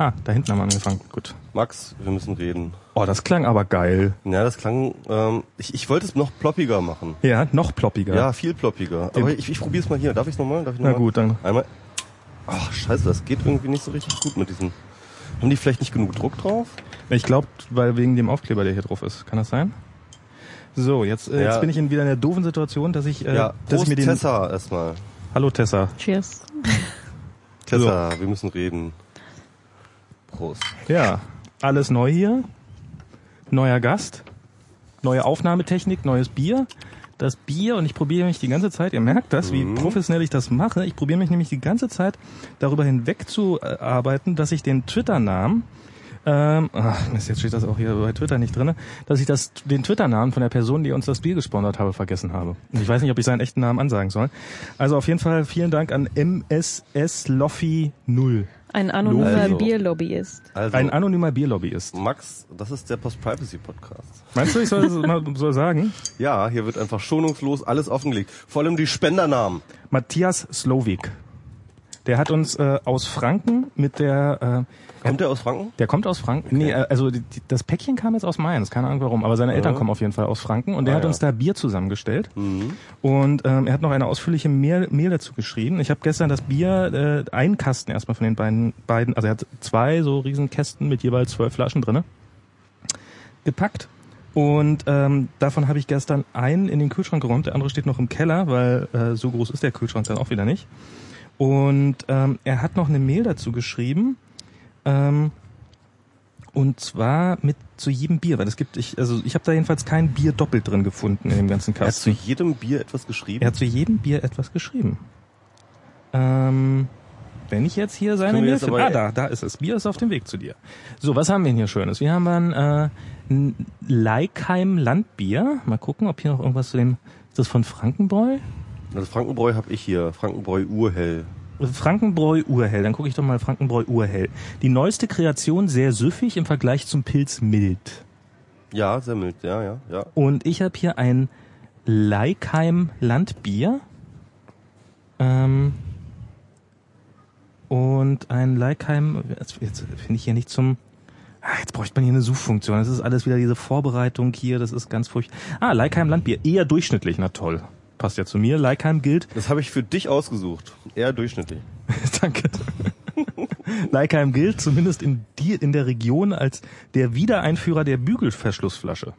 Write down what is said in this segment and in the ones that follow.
Ah, da hinten haben wir angefangen. Gut. Max, wir müssen reden. Oh, das klang aber geil. Ja, das klang, ähm, ich, ich wollte es noch ploppiger machen. Ja, noch ploppiger. Ja, viel ploppiger. Aber ich, ich probiere es mal hier. Darf ich es nochmal? Darf ich noch Na mal? gut, dann. Einmal. Ach, scheiße, das geht irgendwie nicht so richtig gut mit diesen. Haben die vielleicht nicht genug Druck drauf? Ich glaube, weil wegen dem Aufkleber, der hier drauf ist. Kann das sein? So, jetzt, äh, Ja. jetzt bin ich in wieder in der doofen Situation, dass ich, äh, ja, dass Prost ich mir den. Tessa erstmal. Hallo Tessa. Cheers. Tessa, wir müssen reden. Prost. Ja, alles neu hier. Neuer Gast. Neue Aufnahmetechnik, neues Bier. Das Bier, und ich probiere mich die ganze Zeit, ihr merkt das, wie professionell ich das mache. Ich probiere mich nämlich die ganze Zeit darüber hinweg zu arbeiten, dass ich den Twitter-Namen, ähm, ach, Mist, jetzt steht das auch hier bei Twitter nicht drinne, dass ich das, den Twitter-Namen von der Person, die uns das Bier gesponsert habe, vergessen habe. Ich weiß nicht, ob ich seinen echten Namen ansagen soll. Also auf jeden Fall vielen Dank an MSS Loffy 0. Ein anonymer Also. Bierlobbyist. Also, Ein anonymer Bierlobbyist. Max, das ist der Post-Privacy-Podcast. Meinst du, ich soll es mal soll sagen? Ja, hier wird einfach schonungslos alles offengelegt. Vor allem die Spendernamen. Matthias Slowik. Der hat uns äh, aus Franken mit der äh, Kommt der aus Franken? der kommt aus Franken. Nee, äh, also die, das Päckchen kam jetzt aus Mainz, keine Ahnung warum, aber seine Eltern Ja. kommen auf jeden Fall aus Franken und der Ah, hat ja. uns da Bier zusammengestellt. Mhm. Und ähm, er hat noch eine ausführliche Mail, Mail dazu geschrieben. Ich habe gestern das Bier, äh, einen Kasten erstmal von den beiden, beiden, also er hat zwei so riesen Kästen mit jeweils zwölf Flaschen drinne gepackt. Und ähm, davon habe ich gestern einen in den Kühlschrank geräumt, der andere steht noch im Keller, weil äh, so groß ist der Kühlschrank dann auch wieder nicht. Und ähm, er hat noch eine Mail dazu geschrieben. Ähm, und zwar mit zu jedem Bier, weil es gibt, ich, also ich habe da jedenfalls kein Bier doppelt drin gefunden in dem ganzen Er hat zu Kasten. jedem Bier etwas geschrieben. Er hat zu jedem Bier etwas geschrieben. Ähm, wenn ich jetzt hier seine Mail finde. Ah, da, da ist es. Bier ist auf dem Weg zu dir. So, was haben wir denn hier Schönes? Wir haben ein, äh, ein Leikheim Landbier. Mal gucken, ob hier noch irgendwas zu dem. Ist das von Frankenbräu? Das Frankenbräu habe ich hier. Frankenbräu Urhell. Frankenbräu Urhell. Dann gucke ich doch mal Frankenbräu Urhell. Die neueste Kreation sehr süffig im Vergleich zum Pilz mild. Ja, sehr mild. Ja, ja, ja. Und ich habe hier ein Leikheim Landbier. Ähm, und ein Leikheim, jetzt, jetzt finde ich hier nicht zum, ah, jetzt bräuchte man hier eine Suchfunktion. Das ist alles wieder diese Vorbereitung hier, das ist ganz furchtbar. Ah, Leikheim Landbier, eher durchschnittlich, na toll. Passt ja zu mir. Leikheim gilt, Das habe ich für dich ausgesucht. Eher durchschnittlich. danke. Leikheim gilt zumindest in, die, in der Region als der Wiedereinführer der Bügelverschlussflasche.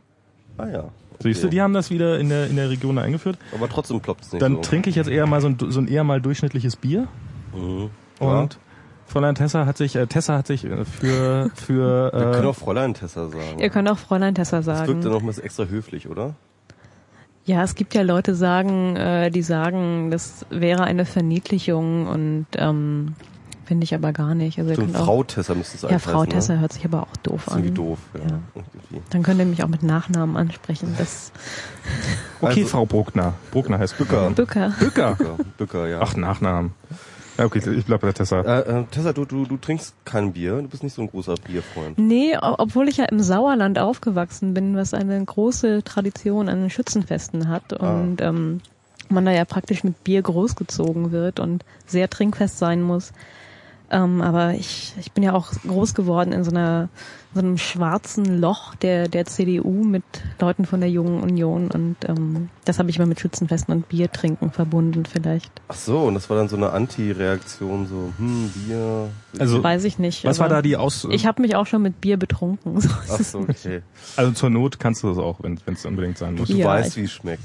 Ah ja. Siehst du, Okay. die haben das wieder in der, in der Region eingeführt. Aber trotzdem ploppt es nicht Dann so. trinke ich jetzt eher mal so ein, so ein eher mal durchschnittliches Bier. Mhm. Ja. Und Fräulein Tessa hat sich, äh, Tessa hat sich äh, für, für, Wir können äh, auch Fräulein Tessa sagen. Ihr könnt auch Fräulein Tessa das wirkt dann sagen. noch mal extra höflich, oder? Ja, es gibt ja Leute sagen, äh, die sagen, das wäre eine Verniedlichung und ähm, finde ich aber gar nicht. Also So Frau Tessa müsste es ja, eigentlich Frau heißen, Tessa Ne? hört sich aber auch doof Das ist irgendwie an. doof, ja. Ja. Irgendwie. Dann könnt ihr mich auch mit Nachnamen ansprechen. Das okay, also- Frau Bruckner. Bruckner heißt Bücker. Bücker. Bücker. Bücker, Bücker, ja. Ach, Nachnamen. Okay, ich bleib bei Tessa. Äh, äh, Tessa, du, du, du trinkst kein Bier. Du bist nicht so ein großer Bierfreund. Nee, obwohl ich ja im Sauerland aufgewachsen bin, was eine große Tradition an den Schützenfesten hat und ähm, man da ja praktisch mit Bier großgezogen wird und sehr trinkfest sein muss. Ähm, aber ich, ich bin ja auch groß geworden in so einer so einem schwarzen Loch der der CDU mit Leuten von der Jungen Union und ähm, das habe ich immer mit Schützenfesten und Bier trinken verbunden vielleicht. Ach so, und das war dann so eine Anti-Reaktion, so, hm, Bier. Also- Weiß ich nicht. Was war da die Aus... Ich habe mich auch schon mit Bier betrunken. So Ach so, okay. also zur Not kannst du das auch, wenn es unbedingt sein muss. Du Ja, weißt, wie es schmeckt.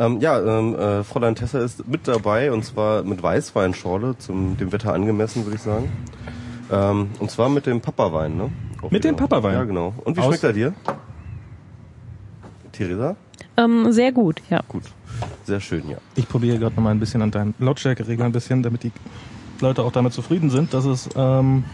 Ähm, ja, ähm, äh, Fräulein Tessa ist mit dabei und zwar mit Weißweinschorle, zum dem Wetter angemessen, würde ich sagen. Ähm, und zwar mit dem Papawein, ne? Auch Mit dem wieder. Papawein? Ja, genau. Und wie Aus- schmeckt er dir? Theresa? Ähm, sehr gut, ja. Gut. Sehr schön, ja. Ich probiere gerade noch mal ein bisschen an deinen Lautstärkeregler ein bisschen, damit die Leute auch damit zufrieden sind, dass es... Ähm,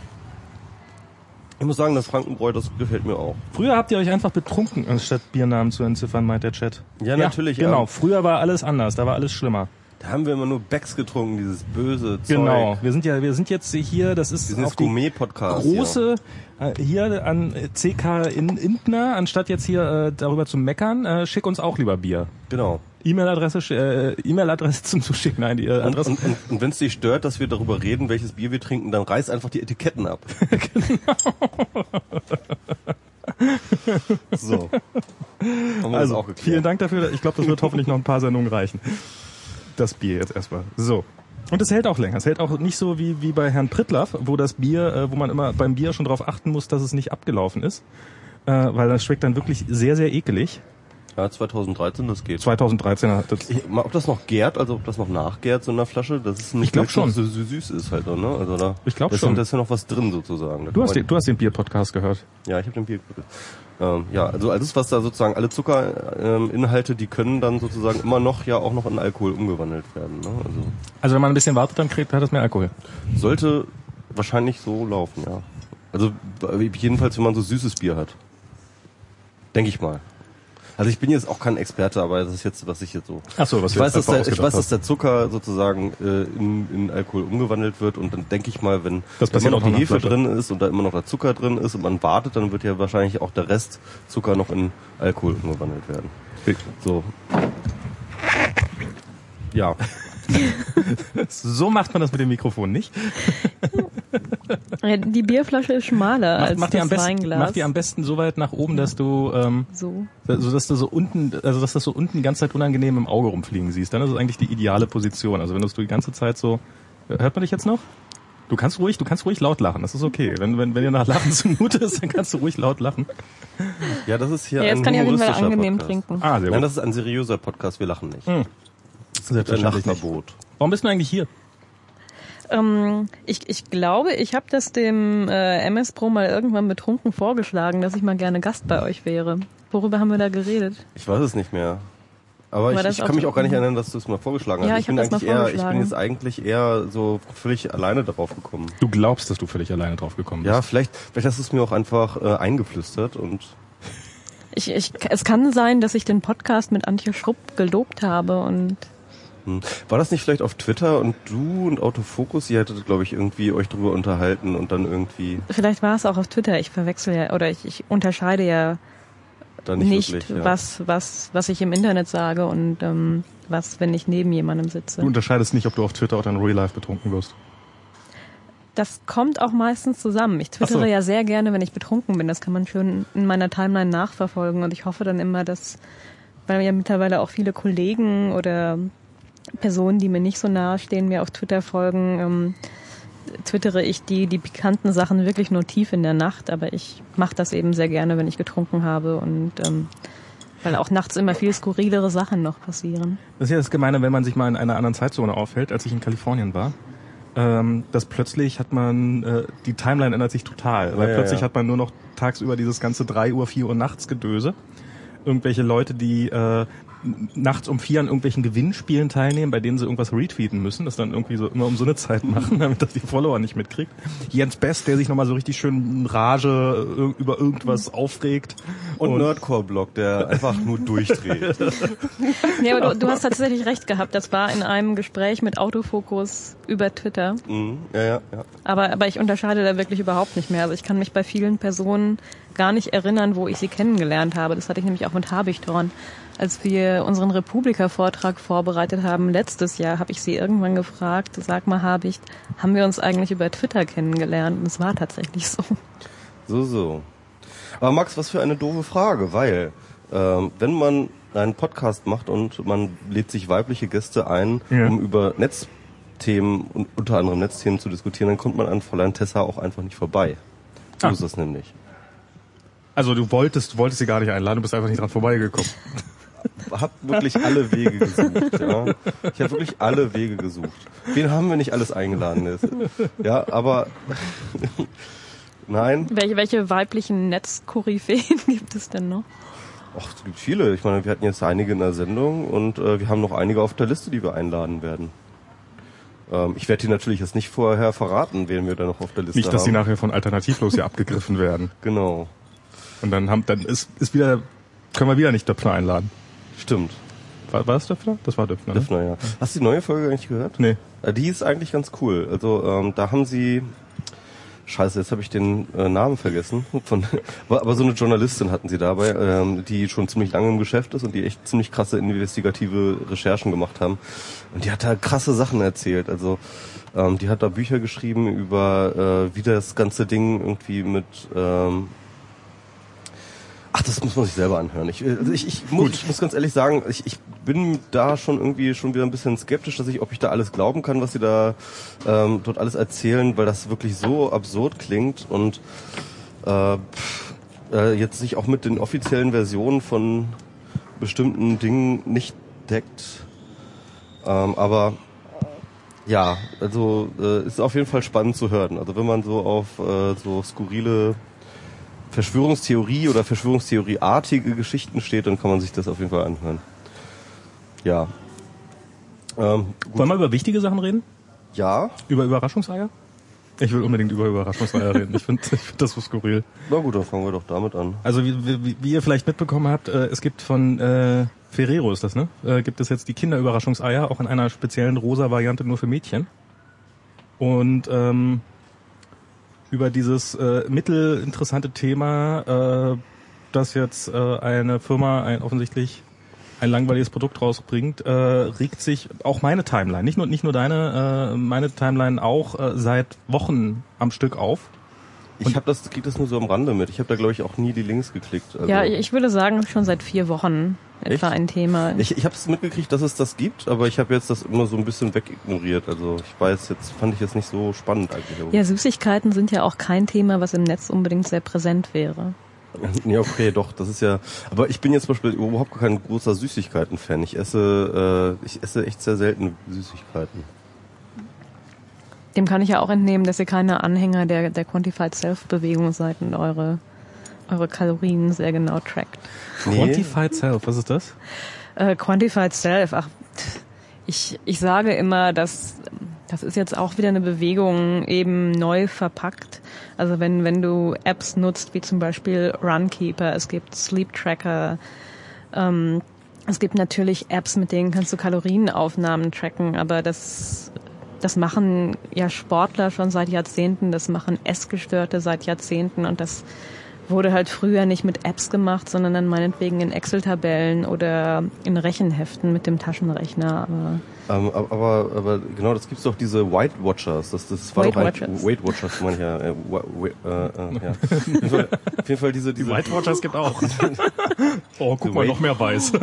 Ich muss sagen, das Frankenbräu, das gefällt mir auch. früher habt ihr euch einfach betrunken, anstatt Biernamen zu entziffern, meint der Chat. Ja, natürlich, Genau, ähm, früher war alles anders, da war alles schlimmer. Da haben wir immer nur Becks getrunken, dieses böse Zeug. Genau. Wir sind ja, wir sind jetzt hier, das ist jetzt die große äh, hier an CK in Intner, anstatt jetzt hier äh, darüber zu meckern, äh, schick uns auch lieber Bier. Ja. Genau. E-Mail-Adresse, äh, E-Mail-Adresse zum Zuschicken, nein, die äh, Und, Adresse. und, und, und wenn es dich stört, dass wir darüber reden, welches Bier wir trinken, dann reiß einfach die Etiketten ab. So. Haben wir das also, auch geklärt. vielen Dank dafür. Ich glaube, das wird hoffentlich noch ein paar Sendungen reichen. Das Bier jetzt erstmal. So. Und es hält auch länger. Es hält auch nicht so wie, wie bei Herrn Prittlaff, wo das Bier, äh, wo man immer beim Bier schon darauf achten muss, dass es nicht abgelaufen ist. Äh, weil das schmeckt dann wirklich sehr, sehr ekelig. Ja, 2013, das geht. 2013 hat das. Ich, ob das noch gärt, also ob das noch nachgärt, so in der Flasche, das ist nicht Ich glaub schon. so, süß ist halt, ne? Also da, Ich glaub da ist schon. Da ist ja noch was drin sozusagen. Da Du hast den, du hast den Bier-Podcast gehört. Ja, ich habe den Bier. Ähm, ja, also alles, was da sozusagen, alle Zuckerinhalte, die können dann sozusagen immer noch ja auch noch in Alkohol umgewandelt werden. Ne? Also Also wenn man ein bisschen wartet, dann kriegt, hat es mehr Alkohol. sollte wahrscheinlich so laufen, ja. Also äh, jedenfalls, wenn man so süßes Bier hat. Denke ich mal. Also ich bin jetzt auch kein Experte, aber das ist jetzt, was ich jetzt so. Ach so, was ich weiß, dass der, ich weiß, dass der Zucker sozusagen äh, in, in Alkohol umgewandelt wird und dann denke ich mal, wenn Das da immer noch die Hefe drin ist und da immer noch der Zucker drin ist und man wartet, dann wird ja wahrscheinlich auch der Rest Zucker noch in Alkohol umgewandelt werden. So. Ja. So macht man das mit dem Mikrofon nicht. Die Bierflasche ist schmaler Mach, als mach, die das am besten, Weinglas. mach die am besten so weit nach oben, dass du, ähm, so. so dass du so unten, also dass das so unten die ganze Zeit unangenehm im Auge rumfliegen siehst. Dann ist es eigentlich die ideale Position. Also wenn du es die ganze Zeit so, hört man dich jetzt noch? Du kannst ruhig, du kannst ruhig laut lachen. Das ist okay. Wenn, wenn, wenn dir nach Lachen zumute ist, dann kannst du ruhig laut lachen. Ja, das ist hier Ja, ein jetzt kann ich humoristischer angenehm Podcast. trinken. Ah, sehr Nein, gut. das ist ein seriöser Podcast, wir lachen nicht. Hm. Ein Selbstverständlich nicht. Warum bist du eigentlich hier? Ähm, ich, ich glaube, ich habe das dem äh, MS Pro mal irgendwann betrunken vorgeschlagen, dass ich mal gerne Gast bei euch wäre. Worüber haben wir da geredet? Ich weiß es nicht mehr. Aber War ich, ich kann mich auch gar nicht erinnern, dass du es mal vorgeschlagen hast. Ja, ich, ich bin eigentlich mal eher, ich bin jetzt eigentlich eher so völlig alleine darauf gekommen. Du glaubst, dass du völlig alleine drauf gekommen bist. Ja, vielleicht, vielleicht hast du es mir auch einfach äh, eingeflüstert und Ich, ich, es kann sein, dass ich den Podcast mit Antje Schrupp gelobt habe und. War das nicht vielleicht auf Twitter und du und Autofokus, ihr hättet, glaube ich, irgendwie euch drüber unterhalten und dann irgendwie vielleicht war es auch auf Twitter. Ich verwechsel ja oder ich, ich unterscheide ja dann nicht, nicht, wirklich. Ja. was, was, was ich im Internet sage und ähm, was, wenn ich neben jemandem sitze. Du unterscheidest nicht, ob du auf Twitter oder in Real Life betrunken wirst. Das kommt auch meistens zusammen. Ich twittere so. ja sehr gerne, wenn ich betrunken bin. Das kann man schön in meiner Timeline nachverfolgen. Und ich hoffe dann immer, dass, weil ja mittlerweile auch viele Kollegen oder Personen, die mir nicht so nahe stehen, mir auf Twitter folgen, ähm, twittere ich die, die pikanten Sachen wirklich nur tief in der Nacht. Aber ich mache das eben sehr gerne, wenn ich getrunken habe und ähm, weil auch nachts immer viel skurrilere Sachen noch passieren. Das ist ja das Gemeine, wenn man sich mal in einer anderen Zeitzone aufhält, als ich in Kalifornien war. Ähm, dass plötzlich hat man, äh, die Timeline ändert sich total, weil Ja, ja, plötzlich ja. hat man nur noch tagsüber dieses ganze 3 Uhr, 4 Uhr nachts Gedöse. Irgendwelche Leute, die äh, nachts um vier an irgendwelchen Gewinnspielen teilnehmen, bei denen sie irgendwas retweeten müssen, das dann irgendwie so immer um so eine Zeit machen, damit das die Follower nicht mitkriegt. Jens Best, der sich nochmal so richtig schön Rage ir- über irgendwas aufregt. und Nerdcore-Blog, der einfach nur durchdreht. Ja, aber du, du hast tatsächlich recht gehabt. Das war in einem Gespräch mit Autofokus über Twitter. mhm. Ja, ja, ja. Aber, aber ich unterscheide da wirklich überhaupt nicht mehr. Also ich kann mich bei vielen Personen gar nicht erinnern, wo ich sie kennengelernt habe. Das hatte ich nämlich auch mit Habichtorn. Als wir unseren Republika-Vortrag vorbereitet haben letztes Jahr, habe ich sie irgendwann gefragt, sag mal Habicht, haben wir uns eigentlich über Twitter kennengelernt? Und es war tatsächlich so. So, so. Aber Max, was für eine doofe Frage, weil ähm, wenn man einen Podcast macht und man lädt sich weibliche Gäste ein, Ja. um über Netzthemen und unter anderem Netzthemen zu diskutieren, dann kommt man an Fräulein Tessa auch einfach nicht vorbei. So Ah. ist das nämlich. Also du wolltest, du wolltest sie gar nicht einladen, du bist einfach nicht dran vorbeigekommen. Hab wirklich alle Wege gesucht. Ja. Ich habe wirklich alle Wege gesucht. Wen haben wir nicht alles eingeladen? Ist? Ja, aber nein. Welche, welche weiblichen Netzkoryphäen gibt es denn noch? Ach, es gibt viele. Ich meine, wir hatten jetzt einige in der Sendung und äh, wir haben noch einige auf der Liste, die wir einladen werden. Ähm, ich werde dir natürlich jetzt nicht vorher verraten, wen wir da noch auf der Liste Nicht, dass sie haben. nachher von Alternativlos hier abgegriffen werden. Genau, Und dann haben, dann ist, ist wieder, können wir wieder nicht Döpfner einladen. Stimmt. War, war das Döpfner? Das war Döpfner, ne? Döpfner, ja. Hast du die neue Folge eigentlich gehört? Nee. Äh, Die ist eigentlich ganz cool. Also ähm, da haben sie Scheiße, jetzt habe ich den äh, Namen vergessen. Von, aber aber so eine Journalistin hatten sie dabei, ähm, die schon ziemlich lange im Geschäft ist und die echt ziemlich krasse investigative Recherchen gemacht haben. Und die hat da krasse Sachen erzählt. Also ähm, die hat da Bücher geschrieben über äh, wie das ganze Ding irgendwie mit ähm, Ach, das muss man sich selber anhören. Ich, also ich, ich, muss, ich muss ganz ehrlich sagen, ich, ich bin da schon irgendwie schon wieder ein bisschen skeptisch, dass ich, ob ich da alles glauben kann, was sie da ähm, dort alles erzählen, weil das wirklich so absurd klingt und äh, äh, jetzt sich auch mit den offiziellen Versionen von bestimmten Dingen nicht deckt. Ähm, aber ja, also äh, ist auf jeden Fall spannend zu hören. Also wenn man so auf äh, so skurrile Verschwörungstheorie oder Verschwörungstheorieartige Geschichten steht, dann kann man sich das auf jeden Fall anhören. Ja. Ähm. Wollen wir über wichtige Sachen reden? Ja, Über Überraschungseier? Ich will unbedingt über Überraschungseier reden. Ich finde ich find das so skurril. na gut, dann fangen wir doch damit an. Also wie, wie, wie ihr vielleicht mitbekommen habt, äh, es gibt von äh, Ferrero ist das, ne? Äh, gibt es jetzt die Kinderüberraschungseier, auch in einer speziellen rosa Variante nur für Mädchen. Und ähm, über dieses äh, mittelinteressante Thema, äh, dass jetzt äh, eine Firma ein offensichtlich ein langweiliges Produkt rausbringt, äh, regt sich auch meine Timeline, nicht nur nicht nur deine, äh, meine Timeline auch äh, seit Wochen am Stück auf. Ich habe das, krieg das nur so am Rande mit. Ich habe da glaube ich auch nie die Links geklickt. Also, Ja, ich würde sagen, schon seit vier Wochen etwa Echt? ein Thema. ich, ich habe es mitgekriegt, dass es das gibt, aber ich habe jetzt das immer so ein bisschen wegignoriert. Also ich weiß jetzt, fand ich jetzt nicht so spannend eigentlich. ja, Süßigkeiten sind ja auch kein Thema, was im Netz unbedingt sehr präsent wäre. Ja, okay, doch, das ist ja. Aber ich bin jetzt zum Beispiel überhaupt kein großer Süßigkeiten-Fan. Ich esse, äh, ich esse echt sehr selten Süßigkeiten. Dem kann ich ja auch entnehmen, dass ihr keine Anhänger der, der Quantified Self-Bewegung seid und eure, eure Kalorien sehr genau trackt. Quantified Self, was ist das? Äh, Quantified Self, ach, ich, ich sage immer, dass das ist jetzt auch wieder eine Bewegung eben neu verpackt. Also wenn, wenn du Apps nutzt, wie zum Beispiel Runkeeper, es gibt Sleep Tracker, ähm, es gibt natürlich Apps, mit denen kannst du Kalorienaufnahmen tracken, aber das, das machen ja Sportler schon seit Jahrzehnten, das machen Essgestörte seit Jahrzehnten und das wurde halt früher nicht mit Apps gemacht, sondern dann meinetwegen in Excel-Tabellen oder in Rechenheften mit dem Taschenrechner. Aber Ähm, ab- aber, aber genau, das gibt's doch diese White Watchers. Das, das war Weight doch eigentlich Watchers. Weight Watchers, meine ich ja. Äh, äh, äh, ja. Auf, jeden Fall, auf jeden Fall diese, diese White Watchers gibt auch. oh, guck mal, Wait- noch mehr weiß.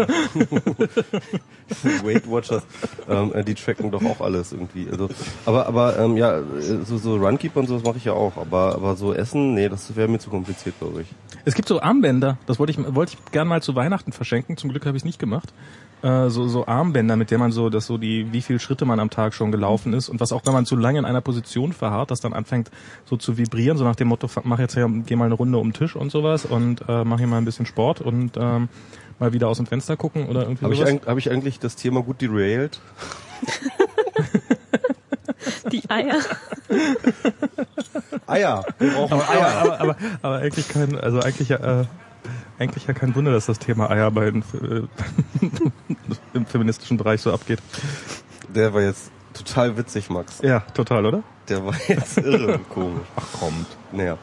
Weight Watchers, ähm, äh, die tracken doch auch alles irgendwie. Also, aber aber ähm, ja, so, so Runkeeper und sowas mache ich ja auch. Aber aber so Essen, nee, das wäre mir zu kompliziert, glaube ich. Es gibt so Armbänder, das wollte ich, wollte ich gern mal zu Weihnachten verschenken. Zum Glück habe ich es nicht gemacht. Äh, so, so Armbänder, mit denen man so, dass so die, wie viel Schritte man am Tag schon gelaufen ist und was auch, wenn man zu lange in einer Position verharrt, das dann anfängt so zu vibrieren, so nach dem Motto, mach jetzt hier, geh mal eine Runde um den Tisch und sowas und äh, mach hier mal ein bisschen Sport und ähm, mal wieder aus dem Fenster gucken oder irgendwie Habe ich, hab ich eigentlich das Thema gut derailed? die Eier, Eier. Wir brauchen aber, aber, aber, aber, aber eigentlich kein, also eigentlich äh, eigentlich ja kein Wunder, dass das Thema Eier bei äh, im feministischen Bereich so abgeht. Der war jetzt total witzig, Max. Ja, total, oder? Der war jetzt irre komisch. Ach kommt. Naja.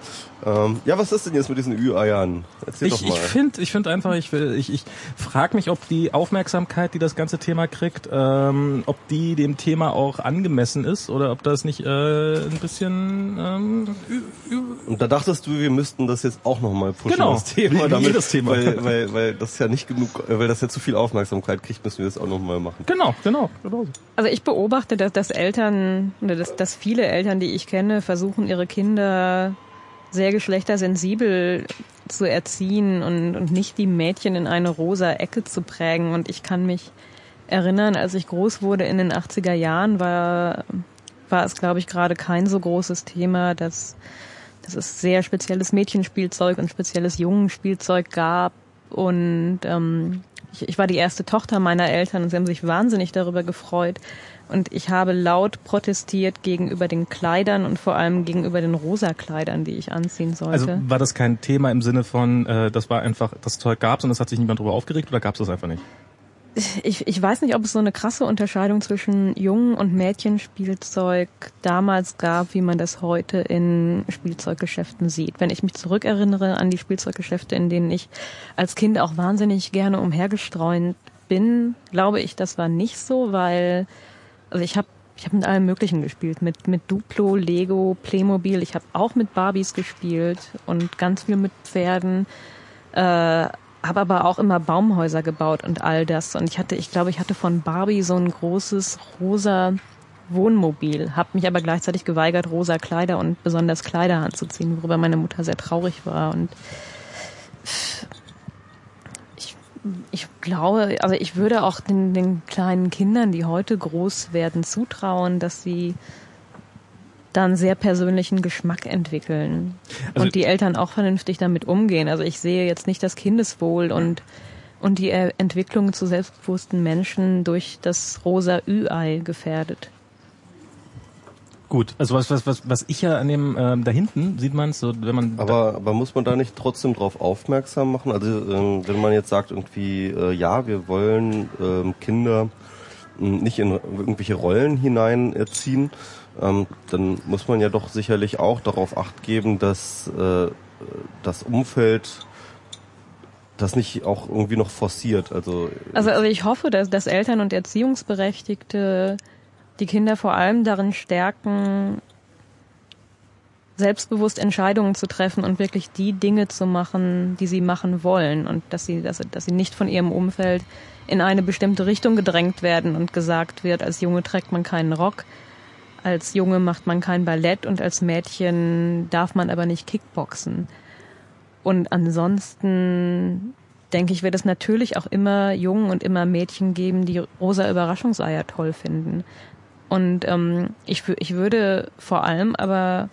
Ähm, ja, was ist denn jetzt mit diesen Ü-Eiern? Erzähl Ich, doch mal. ich finde ich find einfach, ich, will- ich, ich frage mich, ob die Aufmerksamkeit, die das ganze Thema kriegt, ähm, ob die dem Thema auch angemessen ist oder ob das nicht äh, ein bisschen ähm, ü- ü- Und da dachtest du, wir müssten das jetzt auch nochmal pushen, Genau. das Thema. Damit, jedes Thema. Weil, weil, weil das ja nicht genug, äh, weil das ja zu viel Aufmerksamkeit kriegt, müssen wir das auch nochmal machen. genau, genau, genau. so. Also ich beobachte, dass, dass Eltern oder dass, dass viele Eltern, die ich kenne, versuchen ihre Kinder sehr geschlechtersensibel zu erziehen und, und nicht die Mädchen in eine rosa Ecke zu prägen. Und ich kann mich erinnern, als ich groß wurde in den 80er Jahren, war, war es, glaube ich, gerade kein so großes Thema, dass, dass es sehr spezielles Mädchenspielzeug und spezielles Jungenspielzeug gab. Und ähm, ich, ich war die erste Tochter meiner Eltern und sie haben sich wahnsinnig darüber gefreut. Und ich habe laut protestiert gegenüber den Kleidern und vor allem gegenüber den rosa Kleidern, die ich anziehen sollte. Also war das kein Thema im Sinne von, äh, das war einfach, das Zeug gab's und es hat sich niemand drüber aufgeregt oder gab's das einfach nicht? ich, ich weiß nicht, ob es so eine krasse Unterscheidung zwischen Jungen- und Mädchenspielzeug damals gab, wie man das heute in Spielzeuggeschäften sieht. Wenn ich mich zurückerinnere an die Spielzeuggeschäfte, in denen ich als Kind auch wahnsinnig gerne umhergestreunt bin, glaube ich, das war nicht so, weil also ich habe ich habe mit allem Möglichen gespielt, mit mit Duplo, Lego, Playmobil. Ich habe auch mit Barbies gespielt und ganz viel mit Pferden. Äh, habe aber auch immer Baumhäuser gebaut und all das. Und ich hatte, ich glaube, ich hatte von Barbie so ein großes rosa Wohnmobil, habe mich aber gleichzeitig geweigert, rosa Kleider und besonders Kleider anzuziehen, worüber meine Mutter sehr traurig war. Und ich, glaube, also ich würde auch den, den kleinen Kindern, die heute groß werden, zutrauen, dass sie dann sehr persönlichen Geschmack entwickeln also und die Eltern auch vernünftig damit umgehen. Also ich sehe jetzt nicht das Kindeswohl und und die Entwicklung zu selbstbewussten Menschen durch das rosa Ü-Ei gefährdet. Gut, also was was was was ich ja an dem ähm, da hinten sieht man es so, wenn man aber aber muss man da nicht trotzdem drauf aufmerksam machen? Also ähm, wenn man jetzt sagt irgendwie äh, ja, wir wollen ähm, Kinder ähm, nicht in irgendwelche Rollen hinein erziehen, ähm, dann muss man ja doch sicherlich auch darauf acht geben, dass äh, das Umfeld das nicht auch irgendwie noch forciert. Also, also, also ich hoffe, dass, dass Eltern und Erziehungsberechtigte die Kinder vor allem darin stärken, selbstbewusst Entscheidungen zu treffen und wirklich die Dinge zu machen, die sie machen wollen und dass sie, dass, dass sie nicht von ihrem Umfeld in eine bestimmte Richtung gedrängt werden und gesagt wird, als Junge trägt man keinen Rock, als Junge macht man kein Ballett und als Mädchen darf man aber nicht Kickboxen. Und ansonsten denke ich, wird es natürlich auch immer Jungen und immer Mädchen geben, die rosa Überraschungseier toll finden. Und ähm, ich, ich würde vor allem aber,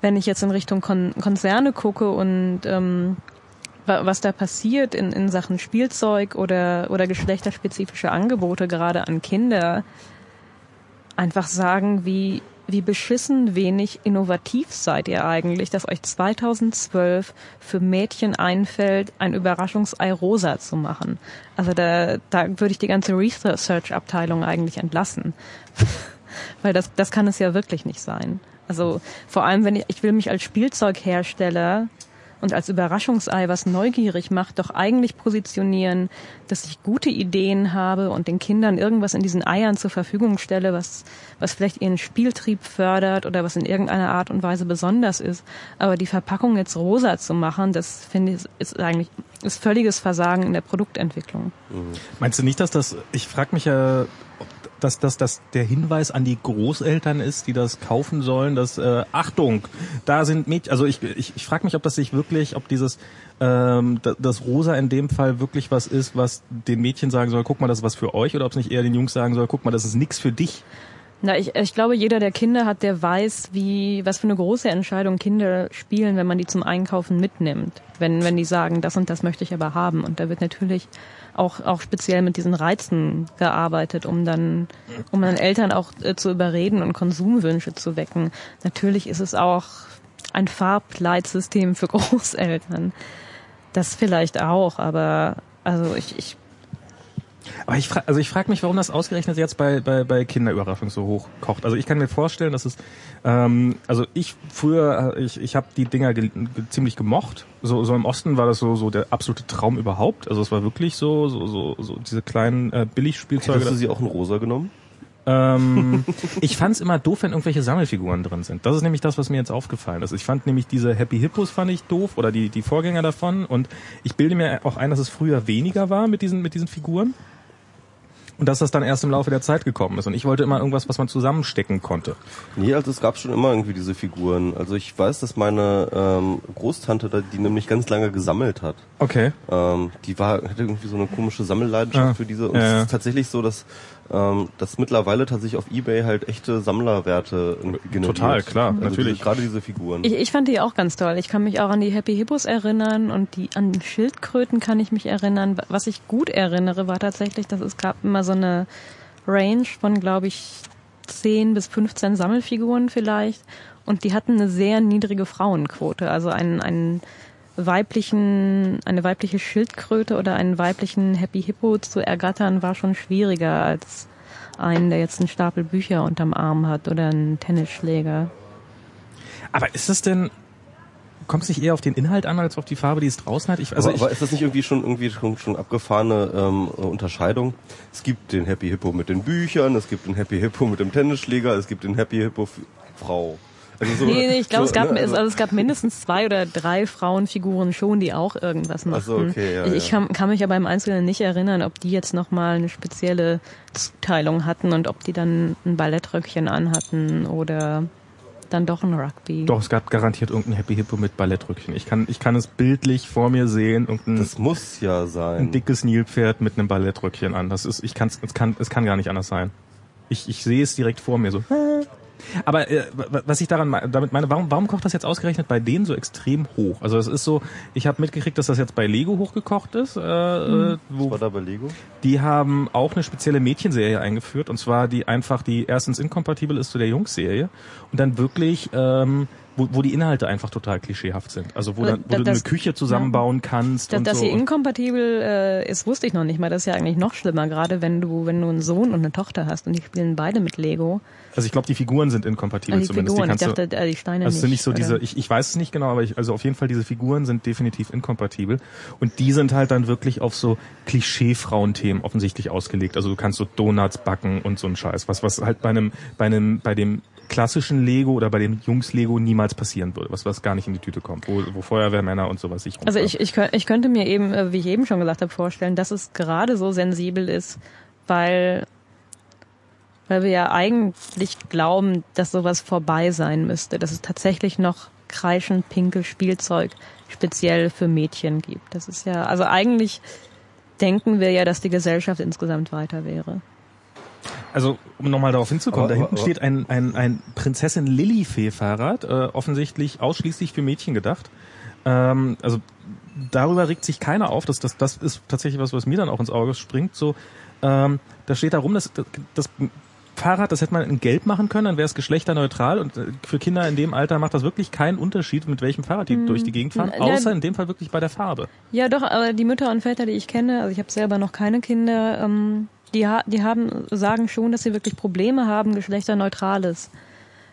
wenn ich jetzt in Richtung Kon Konzerne gucke und ähm, was da passiert in, in Sachen Spielzeug oder, oder geschlechterspezifische Angebote gerade an Kinder, einfach sagen, wie, wie beschissen wenig innovativ seid ihr eigentlich, dass euch 2012 für Mädchen einfällt, ein Überraschungsei rosa zu machen. Also da, da würde ich die ganze Research-Abteilung eigentlich entlassen. Weil das, das kann es ja wirklich nicht sein. Also vor allem, wenn ich, ich will mich als Spielzeughersteller und als Überraschungsei, was neugierig macht, doch eigentlich positionieren, dass ich gute Ideen habe und den Kindern irgendwas in diesen Eiern zur Verfügung stelle, was, was vielleicht ihren Spieltrieb fördert oder was in irgendeiner Art und Weise besonders ist. Aber die Verpackung jetzt rosa zu machen, das finde ich, ist eigentlich ist völliges Versagen in der Produktentwicklung. Mhm. Meinst du nicht, dass das, ich frage mich ja, dass, dass, dass der Hinweis an die Großeltern ist, die das kaufen sollen, dass äh, Achtung, da sind Mädchen, also ich, ich, ich frage mich, ob das sich wirklich, ob dieses ähm, das Rosa in dem Fall wirklich was ist, was den Mädchen sagen soll, guck mal, das ist was für euch, oder ob es nicht eher den Jungs sagen soll, guck mal, das ist nix für dich. Na, ich, ich glaube, jeder, der Kinder hat, der weiß, wie, was für eine große Entscheidung Kinder spielen, wenn man die zum Einkaufen mitnimmt. Wenn, wenn die sagen, das und das möchte ich aber haben. Und da wird natürlich auch, auch speziell mit diesen Reizen gearbeitet, um dann, um dann Eltern auch äh, zu überreden und Konsumwünsche zu wecken. Natürlich ist es auch ein Farbleitsystem für Großeltern. Das vielleicht auch, aber also ich, ich aber ich frage, also ich frage mich, warum das ausgerechnet jetzt bei, bei, bei Kinderüberraschung so hoch kocht. Also ich kann mir vorstellen, dass es, ähm, also ich früher, ich, ich habe die Dinger ge ziemlich gemocht. So, so im Osten war das so, so der absolute Traum überhaupt. Also es war wirklich so, so, so, so diese kleinen äh, Billigspielzeuge. Hast du sie auch in rosa genommen? ähm, ich fand es immer doof, wenn irgendwelche Sammelfiguren drin sind. Das ist nämlich das, was mir jetzt aufgefallen ist. Ich fand nämlich diese Happy Hippos fand ich doof oder die, die Vorgänger davon und ich bilde mir auch ein, dass es früher weniger war mit diesen, mit diesen Figuren. Und dass das dann erst im Laufe der Zeit gekommen ist. Und ich wollte immer irgendwas, was man zusammenstecken konnte. Nee, also es gab schon immer irgendwie diese Figuren. Also ich weiß, dass meine ähm, Großtante die nämlich ganz lange gesammelt hat. Okay. Ähm, die war, hatte irgendwie so eine komische Sammelleidenschaft Ah, für diese. Und ja, es ist tatsächlich so, dass ähm, dass mittlerweile tatsächlich auf Ebay halt echte Sammlerwerte generiert. Total, klar, also natürlich. Diese, gerade diese Figuren. Ich, ich fand die auch ganz toll. Ich kann mich auch an die Happy Hippos erinnern und die an Schildkröten kann ich mich erinnern. Was ich gut erinnere, war tatsächlich, dass es gab immer so eine Range von, glaube ich, 10 bis 15 Sammelfiguren vielleicht. Und die hatten eine sehr niedrige Frauenquote. Also ein, ein weiblichen, eine weibliche Schildkröte oder einen weiblichen Happy Hippo zu ergattern, war schon schwieriger als einen, der jetzt einen Stapel Bücher unterm Arm hat oder einen Tennisschläger. Aber ist es denn, kommt es nicht eher auf den Inhalt an als auf die Farbe, die es draußen hat? Ich, also aber, ich, aber ist das nicht irgendwie schon irgendwie schon, schon abgefahrene ähm, Unterscheidung? Es gibt den Happy Hippo mit den Büchern, es gibt den Happy Hippo mit dem Tennisschläger, es gibt den Happy Hippo Frau. Also so, nee, nee, ich glaube, so, es, gab, ne, also, also es gab mindestens zwei oder drei Frauenfiguren schon, die auch irgendwas machen. Ach so, okay, ja, ich, ich kann, kann, mich aber im Einzelnen nicht erinnern, ob die jetzt nochmal eine spezielle Zuteilung hatten und ob die dann ein Ballettröckchen anhatten oder dann doch ein Rugby. Doch, es gab garantiert irgendein Happy Hippo mit Ballettröckchen. Ich kann, ich kann es bildlich vor mir sehen. Irgendein, das muss ja sein. Ein dickes Nilpferd mit einem Ballettröckchen an. Das ist, ich kann es kann, es kann gar nicht anders sein. Ich, ich sehe es direkt vor mir so. Aber äh, was ich daran damit meine, warum, warum kocht das jetzt ausgerechnet bei denen so extrem hoch? Also es ist so, ich habe mitgekriegt, dass das jetzt bei Lego hochgekocht ist. Äh, mhm. wo Was war da bei Lego? Die haben auch eine spezielle Mädchenserie eingeführt und zwar die einfach die erstens inkompatibel ist zu der Jungs-Serie und dann wirklich ähm, wo, wo die Inhalte einfach total klischeehaft sind. Also wo, da, wo das, du eine Küche zusammenbauen ja, kannst. Das, und dass so. sie inkompatibel äh, ist, wusste ich noch nicht mal. Das ist ja eigentlich noch schlimmer, gerade wenn du, wenn du einen Sohn und eine Tochter hast und die spielen beide mit Lego. Also ich glaube, die Figuren sind inkompatibel also die zumindest. Figuren, die, kannst ich dachte, äh, die Steine also nicht. sind nicht so diese, ich, ich weiß es nicht genau, aber ich, also auf jeden Fall diese Figuren sind definitiv inkompatibel. Und die sind halt dann wirklich auf so Klischee-Frauenthemen offensichtlich ausgelegt. Also du kannst so Donuts backen und so ein Scheiß. Was, was halt bei einem, bei einem, bei dem klassischen Lego oder bei dem Jungs-Lego niemals passieren würde, was, was gar nicht in die Tüte kommt, wo, wo Feuerwehrmänner und sowas sich Also ich, ich, ich könnte mir eben, äh, wie ich eben schon gesagt habe, vorstellen, dass es gerade so sensibel ist, weil, weil wir ja eigentlich glauben, dass sowas vorbei sein müsste, dass es tatsächlich noch kreischend pinke Spielzeug speziell für Mädchen gibt. Das ist ja, also eigentlich denken wir ja, dass die Gesellschaft insgesamt weiter wäre. Also, um nochmal darauf hinzukommen, aber, da hinten aber, steht ein, ein, ein Prinzessin Lillifee-Fahrrad, äh, offensichtlich ausschließlich für Mädchen gedacht. Ähm, also darüber regt sich keiner auf. Das, das, das ist tatsächlich was, was mir dann auch ins Auge springt. So, ähm, da steht da rum, dass das Fahrrad, das hätte man in Gelb machen können, dann wäre es geschlechterneutral und äh, für Kinder in dem Alter macht das wirklich keinen Unterschied, mit welchem Fahrrad die hm. durch die Gegend fahren, außer in dem Fall wirklich bei der Farbe. Ja, doch, aber die Mütter und Väter, die ich kenne, also ich habe selber noch keine Kinder, ähm, die, ha die haben, sagen schon, dass sie wirklich Probleme haben, geschlechterneutrales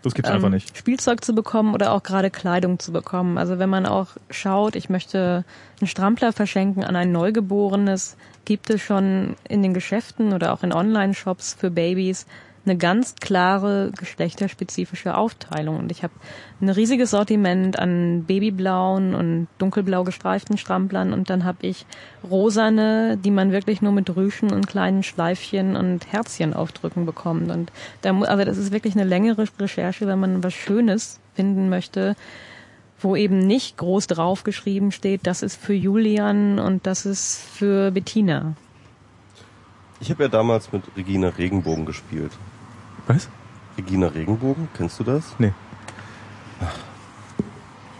das gibt's ähm, einfach nicht. Spielzeug zu bekommen oder auch gerade Kleidung zu bekommen. Also wenn man auch schaut, ich möchte einen Strampler verschenken an ein Neugeborenes, gibt es schon in den Geschäften oder auch in Online-Shops für Babys eine ganz klare geschlechterspezifische Aufteilung. Und ich habe ein riesiges Sortiment an babyblauen und dunkelblau gestreiften Stramplern und dann habe ich rosane, die man wirklich nur mit Rüschen und kleinen Schleifchen und Herzchen aufdrücken bekommt. Und da, also das ist wirklich eine längere Recherche, wenn man was Schönes finden möchte, wo eben nicht groß draufgeschrieben steht, das ist für Julian und das ist für Bettina. Ich habe ja damals mit Regina Regenbogen gespielt. Was? Regina Regenbogen, kennst du das? Nee.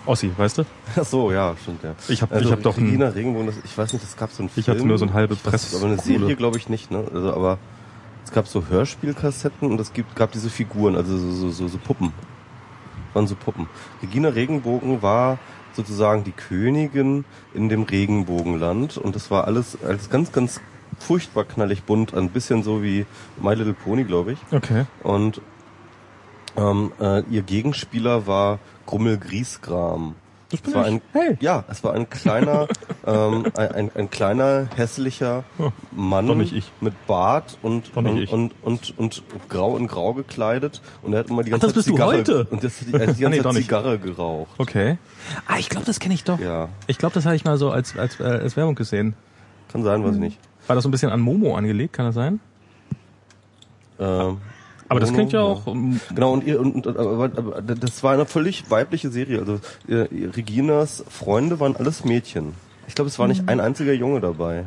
Ossi, weißt du? Ach so, ja, stimmt, ja. Ich habe also, ich hab doch Regina Regenbogen, das, ich weiß nicht, es gab so einen Film. Ich hatte nur so ein halbe Presse. Aber eine Serie glaube ich nicht, ne? Also, aber es gab so Hörspielkassetten und es gibt, gab diese Figuren, also so, so, so, so Puppen. Waren so Puppen. Regina Regenbogen war sozusagen die Königin in dem Regenbogenland und das war alles als ganz, ganz furchtbar knallig bunt, ein bisschen so wie My Little Pony, glaube ich. Okay. Und ähm, äh, ihr Gegenspieler war Grummel Griesgram. Das bin es war ich. ein, hey. Ja, es war ein kleiner, ähm, ein, ein, ein, kleiner hässlicher oh, Mann mit Bart und und, und, und, und, grau in grau gekleidet und er hat immer die ganze Ach, das Zeit bist Zigarre du heute? und das, er hat die ganze nee, Zeit Zigarre geraucht. Okay. Ah, ich glaube, das kenne ich doch. Ja. Ich glaube, das habe ich mal so als als, äh, als Werbung gesehen. Kann sein, weiß ich nicht. War das so ein bisschen an Momo angelegt, kann das sein? Ähm, aber das klingt ja auch. Ähm, genau, und, ihr, und, und aber, aber, das war eine völlig weibliche Serie. Also äh, Reginas Freunde waren alles Mädchen. Ich glaube, es war nicht mhm. ein einziger Junge dabei.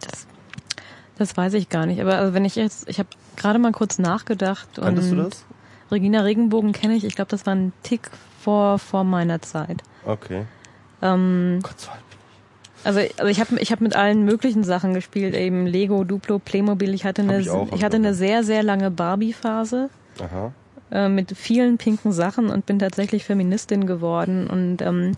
Das, das weiß ich gar nicht. Aber also wenn ich jetzt, ich habe gerade mal kurz nachgedacht. Kanntest und du das? Regina Regenbogen kenne ich. Ich glaube, das war ein Tick vor vor meiner Zeit. Okay. Ähm, Gott sei Dank. Also, also ich habe ich hab mit allen möglichen Sachen gespielt, eben Lego, Duplo, Playmobil. Ich hatte eine, ich, auch, ich hatte eine sehr, sehr lange Barbie-Phase äh, mit vielen pinken Sachen und bin tatsächlich Feministin geworden. Und ähm,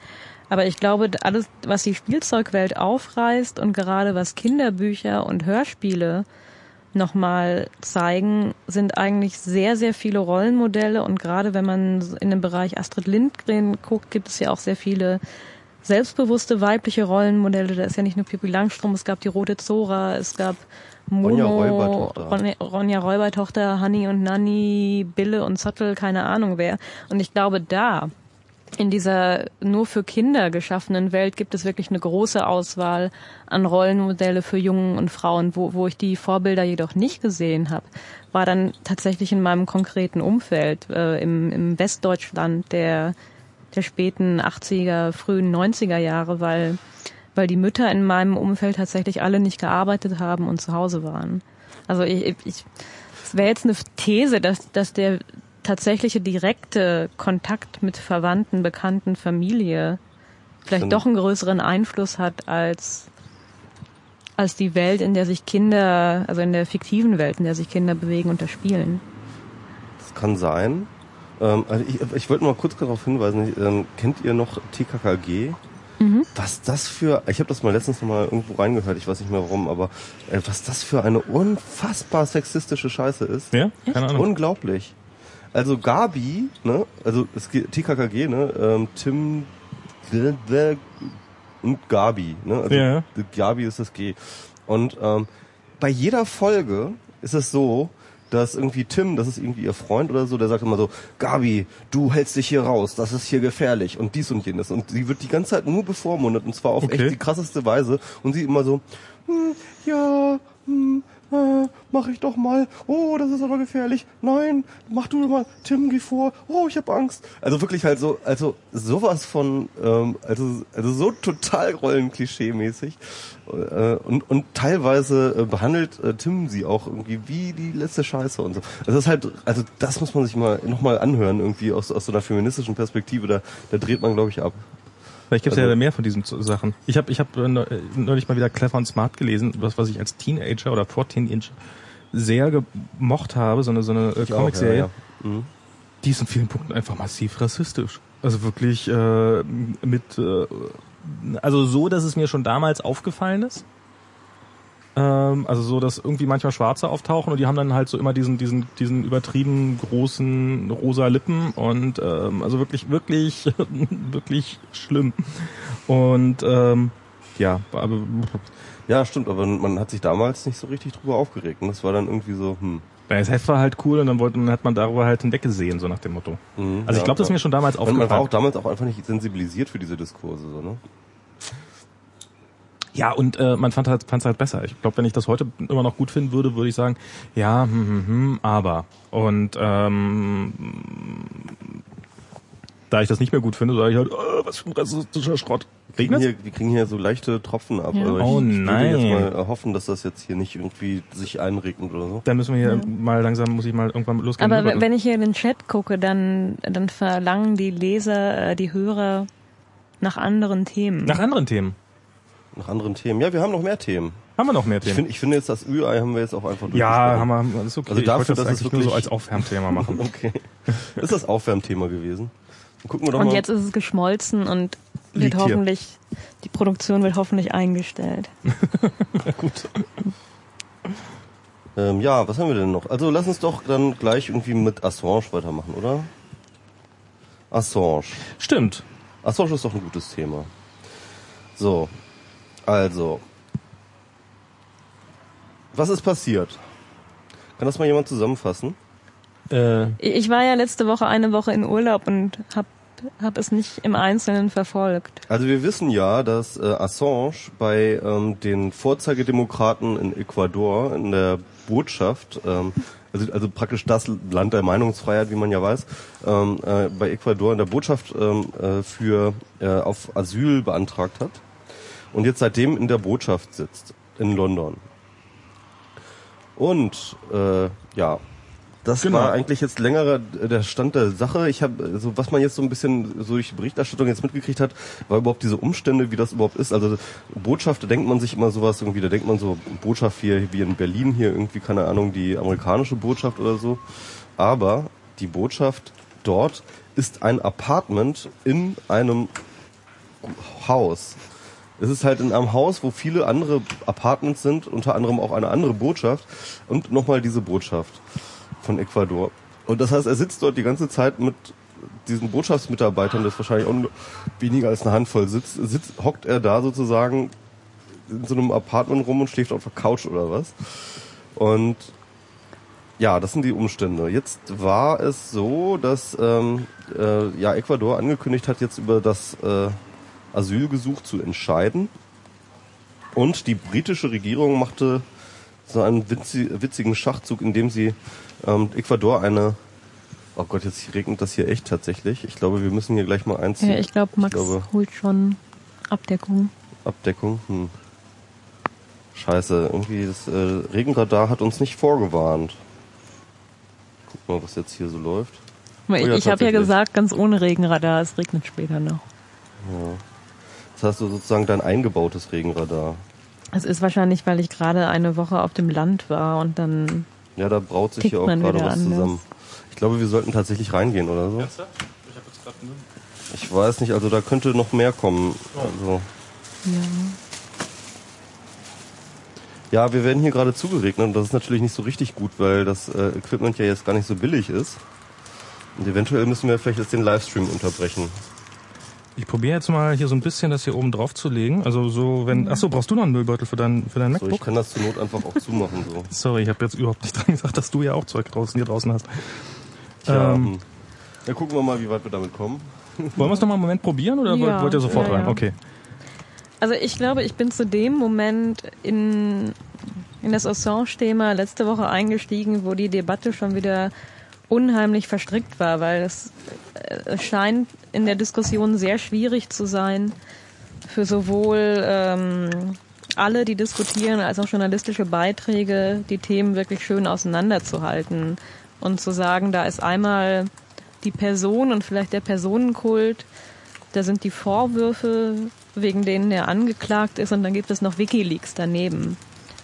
Aber ich glaube, alles, was die Spielzeugwelt aufreißt und gerade was Kinderbücher und Hörspiele nochmal zeigen, sind eigentlich sehr, sehr viele Rollenmodelle und gerade wenn man in den Bereich Astrid Lindgren guckt, gibt es ja auch sehr viele selbstbewusste weibliche Rollenmodelle. Da ist ja nicht nur Pippi Langstrom, es gab die Rote Zora, es gab Ronja Momo, Räubertochter. Ronja, Räubertochter, Honey und Nanny, Bille und Zottel, keine Ahnung wer. Und ich glaube, da in dieser nur für Kinder geschaffenen Welt gibt es wirklich eine große Auswahl an Rollenmodelle für Jungen und Frauen, wo, wo ich die Vorbilder jedoch nicht gesehen habe, war dann tatsächlich in meinem konkreten Umfeld äh, im, im Westdeutschland der, der späten 80er, frühen 90er Jahre, weil, weil die Mütter in meinem Umfeld tatsächlich alle nicht gearbeitet haben und zu Hause waren. Also ich, ich es wäre jetzt eine These, dass, dass der tatsächliche direkte Kontakt mit Verwandten, Bekannten, Familie vielleicht doch einen größeren Einfluss hat als als die Welt, in der sich Kinder, also in der fiktiven Welt, in der sich Kinder bewegen und da spielen. Das kann sein. Ähm, also ich, ich wollte mal kurz darauf hinweisen, ich, ähm, kennt ihr noch TKKG? Was das für, ich habe das mal letztens noch mal irgendwo reingehört, ich weiß nicht mehr warum, aber äh, was das für eine unfassbar sexistische Scheiße ist. Ja? Keine Ahnung. Unglaublich. Also Gabi, ne, also es geht TKKG, ne, ähm, Tim und Gabi, ne, also Ja. Gabi ist das G. Und ähm, bei jeder Folge ist es so, dass irgendwie Tim, das ist irgendwie ihr Freund oder so, der sagt immer so, Gabi, du hältst dich hier raus, das ist hier gefährlich und dies und jenes. Und sie wird die ganze Zeit nur bevormundet und zwar auf Okay. echt die krasseste Weise. Und sie immer so, hm, ja, hm, äh, mach ich doch mal. Oh, das ist aber gefährlich. Nein, mach du mal. Tim, geh vor. Oh, ich hab Angst. Also wirklich halt so, also sowas von, ähm, also, also so total Rollenklischee-mäßig. Äh, und, und teilweise äh, behandelt äh, Tim sie auch irgendwie wie die letzte Scheiße und so. Also das ist halt, also das muss man sich mal nochmal anhören, irgendwie aus, aus so einer feministischen Perspektive. Da, da dreht man, glaube ich, ab. Vielleicht gibt es Also- ja mehr von diesen Sachen. Ich habe ich hab äh, äh, neulich mal wieder Clever und Smart gelesen, was, was ich als Teenager oder vor Teenager sehr gemocht habe, so eine, so eine äh, Comicserie. ja, ja. Mhm. Die ist in vielen Punkten einfach massiv rassistisch. Also wirklich äh, mit, äh, also so, dass es mir schon damals aufgefallen ist. Ähm, also so, dass irgendwie manchmal Schwarze auftauchen und die haben dann halt so immer diesen, diesen, diesen übertrieben großen rosa Lippen und ähm, also wirklich, wirklich, wirklich schlimm. Und ähm, ja, aber Ja, stimmt, aber man hat sich damals nicht so richtig drüber aufgeregt. Und das war dann irgendwie so, hm. das Heft war halt cool und dann wollte, dann hat man darüber halt hinweggesehen, so nach dem Motto. Mhm, Also ich ja, glaube, das ist mir schon damals Und man war aufgefallen. auch damals auch einfach nicht sensibilisiert für diese Diskurse, so, ne? Ja, und äh, man fand halt, fand's halt besser. Ich glaube, wenn ich das heute immer noch gut finden würde, würde ich sagen, ja, hm, hm, hm, aber. Und ähm, da ich das nicht mehr gut finde, sage ich halt, äh, was für ein rassistischer Schrott. Wir kriegen, hier, wir kriegen hier so leichte Tropfen ab. Ja. Also ich, Oh ich würde nein. jetzt mal hoffen, dass das jetzt hier nicht irgendwie sich einregnet oder so. Dann müssen wir hier mal langsam, muss ich mal irgendwann losgehen. Aber rüber. wenn wenn ich hier in den Chat gucke, dann, dann verlangen die Leser, äh, die Hörer nach anderen Themen. Nach anderen Themen. Nach anderen Themen. Ja, wir haben noch mehr Themen. Haben wir noch mehr Ich Themen? finde ich finde jetzt das Ü-Ei haben wir jetzt auch einfach ja, haben wir, das ist okay. Also ich dafür, das dass es eigentlich nur so wirklich- als Aufwärmthema machen. Okay. Ist das Aufwärmthema gewesen? Dann gucken wir doch und mal. jetzt ist es geschmolzen und wird Liegt hier. hoffentlich, die Produktion wird hoffentlich eingestellt. Gut. Ähm, ja, was haben wir denn noch? Also lass uns doch dann gleich irgendwie mit Assange weitermachen, oder? Assange. Stimmt. Assange ist doch ein gutes Thema. So, also. Was ist passiert? Kann das mal jemand zusammenfassen? Äh, Ich war ja letzte Woche eine Woche in Urlaub und hab, hab es nicht im Einzelnen verfolgt. Also wir wissen ja, dass äh, Assange bei ähm, den Vorzeigedemokraten in Ecuador in der Botschaft, ähm, also, also praktisch das Land der Meinungsfreiheit, wie man ja weiß, ähm, äh, bei Ecuador in der Botschaft ähm, äh, für äh, auf Asyl beantragt hat und jetzt seitdem in der Botschaft sitzt in London. Und äh, ja, das Genau. war eigentlich jetzt längerer äh, der Stand der Sache. Ich habe so was man jetzt so ein bisschen so durch Berichterstattung jetzt mitgekriegt hat, war überhaupt diese Umstände, wie das überhaupt ist. Also Botschaft, da denkt man sich immer sowas irgendwie, da denkt man so Botschaft hier wie in Berlin hier irgendwie keine Ahnung die amerikanische Botschaft oder so. Aber die Botschaft dort ist ein Apartment in einem Haus. Es ist halt in einem Haus, wo viele andere Apartments sind, unter anderem auch eine andere Botschaft und nochmal diese Botschaft von Ecuador. Und das heißt, er sitzt dort die ganze Zeit mit diesen Botschaftsmitarbeitern, das wahrscheinlich auch weniger als eine Handvoll sitzt, sitzt, hockt er da sozusagen in so einem Apartment rum und schläft auf der Couch oder was. Und ja, das sind die Umstände. Jetzt war es so, dass ähm, äh, ja Ecuador angekündigt hat, jetzt über das äh, Asylgesuch zu entscheiden. Und die britische Regierung machte so einen witzigen Schachzug, indem sie ähm, Ecuador eine Oh Gott, jetzt regnet das hier echt tatsächlich. Ich glaube, wir müssen hier gleich mal einziehen. Ja, ich glaube, Max ich glaube, holt schon Abdeckung. Abdeckung? Hm. Scheiße, irgendwie das äh, Regenradar hat uns nicht vorgewarnt. Guck mal, was jetzt hier so läuft. Oh, ja, ich habe ja gesagt, ganz ohne Regenradar, es regnet später noch. Ja. Das heißt du sozusagen dein eingebautes Regenradar. Es ist wahrscheinlich, weil ich gerade eine Woche auf dem Land war und dann. Ja, da braut sich hier auch gerade was anders. zusammen. Ich glaube, wir sollten tatsächlich reingehen oder so. Ernsthaft? Ich habe jetzt gerade Ich weiß nicht, also da könnte noch mehr kommen. Oh. Also. Ja. Ja, wir werden hier gerade zugeregnet und das ist natürlich nicht so richtig gut, weil das äh, Equipment ja jetzt gar nicht so billig ist. Und eventuell müssen wir vielleicht jetzt den Livestream unterbrechen. Ich probiere jetzt mal hier so ein bisschen das hier oben drauf zu legen. Also so, wenn. Achso, brauchst du noch einen Müllbeutel für dein, für dein MacBook? So, ich kann das zur Not einfach auch zumachen. So. Sorry, ich habe jetzt überhaupt nicht dran gesagt, dass du ja auch Zeug draußen hier draußen hast. Tja, ähm, ja, gucken wir mal, wie weit wir damit kommen. Wollen wir es noch mal einen Moment probieren oder ja, wollt ihr sofort ja, rein? Okay. Also ich glaube, ich bin zu dem Moment in, in das Assange-Thema letzte Woche eingestiegen, wo die Debatte schon wieder unheimlich verstrickt war, weil es, es äh, scheint in der Diskussion sehr schwierig zu sein, für sowohl ähm, alle, die diskutieren, als auch journalistische Beiträge, die Themen wirklich schön auseinanderzuhalten und zu sagen, da ist einmal die Person und vielleicht der Personenkult, da sind die Vorwürfe, wegen denen er angeklagt ist und dann gibt es noch Wikileaks daneben.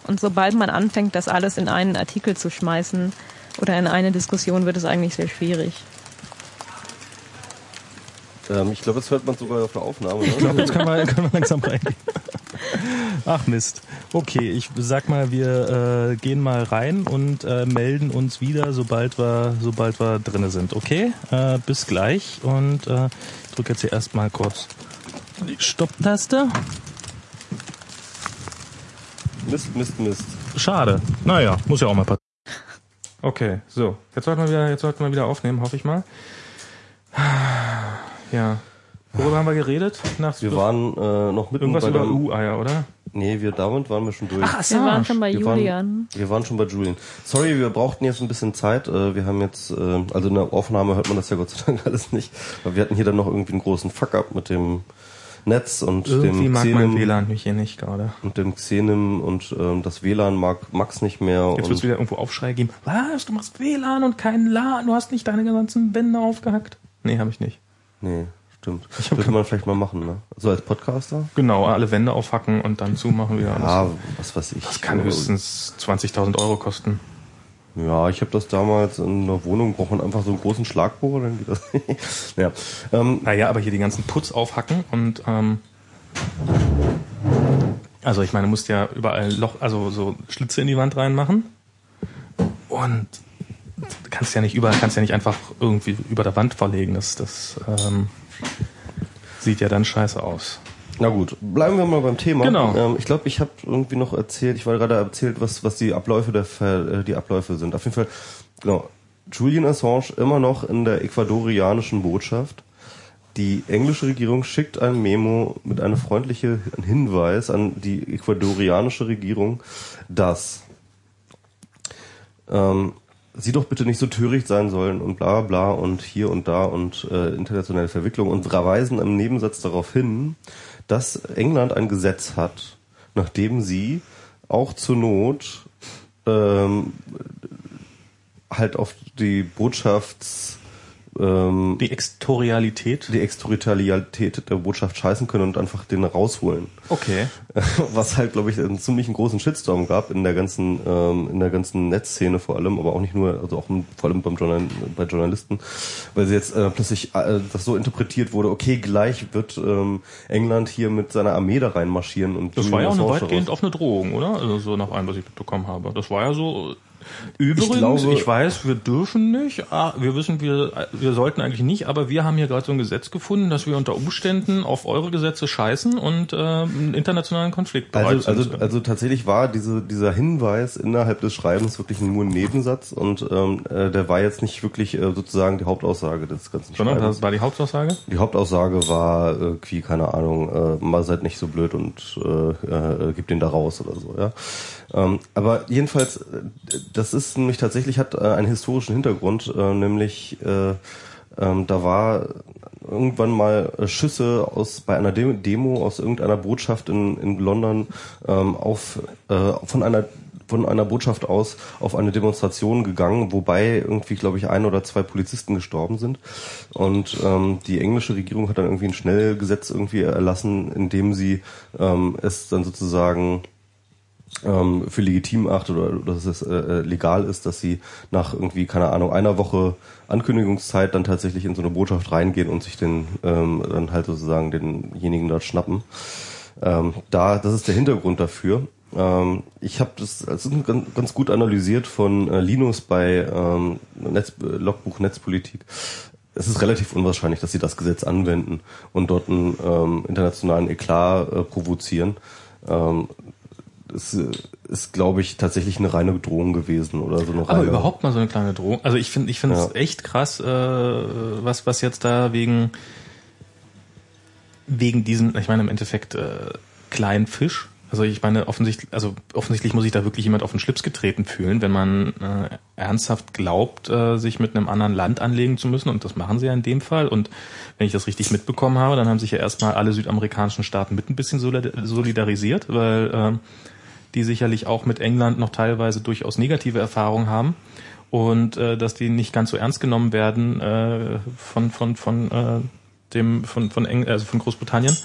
Und sobald man anfängt, das alles in einen Artikel zu schmeißen oder in eine Diskussion, wird es eigentlich sehr schwierig. Ähm, ich glaube, das hört man sogar auf der Aufnahme. Ne? Ich glaube, jetzt können wir, können wir langsam reingehen. Ach Mist. Okay, ich sag mal, wir äh, gehen mal rein und äh, melden uns wieder, sobald wir, sobald wir drinne sind. Okay? Äh, bis gleich und äh, drücke jetzt hier erstmal kurz die Stopptaste. Mist, Mist, Mist. Schade. Naja, muss ja auch mal passieren. Okay, so. Jetzt sollten wir wieder, jetzt sollten wir wieder aufnehmen, hoffe ich mal. Ja. Worüber haben wir geredet? Nach wir waren äh, noch mitten Irgendwas bei über U-Eier, oder? Nee, wir damit waren wir schon durch. Ach, wir waren schon bei wir Julian. Waren, wir waren schon bei Julian. Sorry, wir brauchten jetzt ein bisschen Zeit. Äh, wir haben jetzt, äh, also in der Aufnahme hört man das ja Gott sei Dank alles nicht. Aber wir hatten hier dann noch irgendwie einen großen Fuck-up mit dem Netz und Irgendwie dem mag Xenim, mein WLAN mich hier nicht gerade. Und dem Xenim und ähm, das WLAN mag Max nicht mehr. Jetzt wird es wieder irgendwo Aufschrei geben. Was? Du machst WLAN und keinen LAN? Du hast nicht deine ganzen Wände aufgehackt? Nee, habe ich nicht. Nee. Stimmt. Ich Könnte man vielleicht mal machen, ne? So als Podcaster? Genau, alle Wände aufhacken und dann zumachen wieder. Ja, was weiß ich. Das kann höchstens 20.000 Euro kosten. Ja, ich habe das damals in einer Wohnung, man einfach so einen großen Schlagbohrer, dann geht das. ja. Ähm, naja, aber hier die ganzen Putz aufhacken und ähm, also ich meine, du musst ja überall Loch, also so Schlitze in die Wand reinmachen und kannst ja nicht überall, kannst ja nicht einfach irgendwie über der Wand verlegen. Das, das ähm, Sieht ja dann scheiße aus. Na gut, bleiben wir mal beim Thema. Genau. Ähm, ich glaube, ich habe irgendwie noch erzählt, ich war gerade erzählt, was, was die Abläufe der äh, die Abläufe sind. Auf jeden Fall, genau. Julian Assange immer noch in der ecuadorianischen Botschaft. Die englische Regierung schickt ein Memo mit einem freundlichen Hinweis an die ecuadorianische Regierung, dass ähm, sie doch bitte nicht so töricht sein sollen und bla bla und hier und da und äh, internationale Verwicklung und verweisen im Nebensatz darauf hin, dass England ein Gesetz hat, nachdem sie auch zur Not ähm, halt auf die Botschafts ähm, Die Extorialität. die Exterritorialität der Botschaft scheißen können und einfach den rausholen. Okay. Was halt, glaube ich, einen ziemlich großen Shitstorm gab in der ganzen, ähm, in der ganzen Netzszene vor allem, aber auch nicht nur, also auch vor allem beim Journal bei Journalisten, weil sie jetzt äh, plötzlich äh, das so interpretiert wurde, okay, gleich wird ähm, England hier mit seiner Armee da reinmarschieren und Das war ja auch eine weitgehend raus- offene Drohung, oder? Also so nach allem, was ich mitbekommen habe. Das war ja so. Übrigens, ich, glaube- weiß, wir dürfen nicht, ah, wir wissen, wir, wir sollten eigentlich nicht, aber wir haben hier gerade so ein Gesetz gefunden, dass wir unter Umständen auf eure Gesetze scheißen und äh, einen internationalen Konflikt bereit Also, also, sind. also tatsächlich war diese, dieser Hinweis innerhalb des Schreibens wirklich nur ein Nebensatz und ähm, äh, der war jetzt nicht wirklich äh, sozusagen die Hauptaussage des ganzen Sondern Schreibens. das war die Hauptaussage? Die Hauptaussage war irgendwie, keine Ahnung, äh, mal seid nicht so blöd und äh, äh, gebt den da raus oder so, ja. Ähm, aber jedenfalls, äh, das ist nämlich tatsächlich, hat äh, einen historischen Hintergrund, äh, nämlich äh, ähm, da war irgendwann mal äh, Schüsse aus bei einer Demo, aus irgendeiner Botschaft in, in London ähm, auf äh, von einer von einer Botschaft aus auf eine Demonstration gegangen, wobei irgendwie, glaube ich, ein oder zwei Polizisten gestorben sind. Und ähm, die englische Regierung hat dann irgendwie ein Schnellgesetz irgendwie erlassen, in dem sie ähm, es dann sozusagen ähm, für legitim achtet oder dass es äh, legal ist, dass sie nach irgendwie, keine Ahnung, einer Woche Ankündigungszeit dann tatsächlich in so eine Botschaft reingehen und sich den ähm, dann halt sozusagen denjenigen dort schnappen. Ähm, da, das ist der Hintergrund dafür. Ähm, ich habe das, ist ganz, ganz gut analysiert von äh, Linus bei ähm, Netz, äh, Logbuch Netzpolitik. Es ist relativ unwahrscheinlich, dass sie das Gesetz anwenden und dort einen ähm, internationalen Eklat äh, provozieren. Ähm, äh, ist, glaube ich, tatsächlich eine reine Drohung gewesen oder so eine Aber reine, überhaupt mal so eine kleine Drohung. Also ich finde, ich finde es Ja. echt krass, äh, was was jetzt da wegen wegen diesem, ich meine im Endeffekt äh, kleinen Fisch. Also ich meine offensichtlich, also offensichtlich muss sich da wirklich jemand auf den Schlips getreten fühlen, wenn man äh, ernsthaft glaubt, äh, sich mit einem anderen Land anlegen zu müssen. Und das machen sie ja in dem Fall. Und wenn ich das richtig mitbekommen habe, dann haben sich ja erstmal alle südamerikanischen Staaten mit ein bisschen solid- solidarisiert, weil ähm, die sicherlich auch mit England noch teilweise durchaus negative Erfahrungen haben und äh, dass die nicht ganz so ernst genommen werden äh, von von von äh, dem von von Eng also von Großbritannien.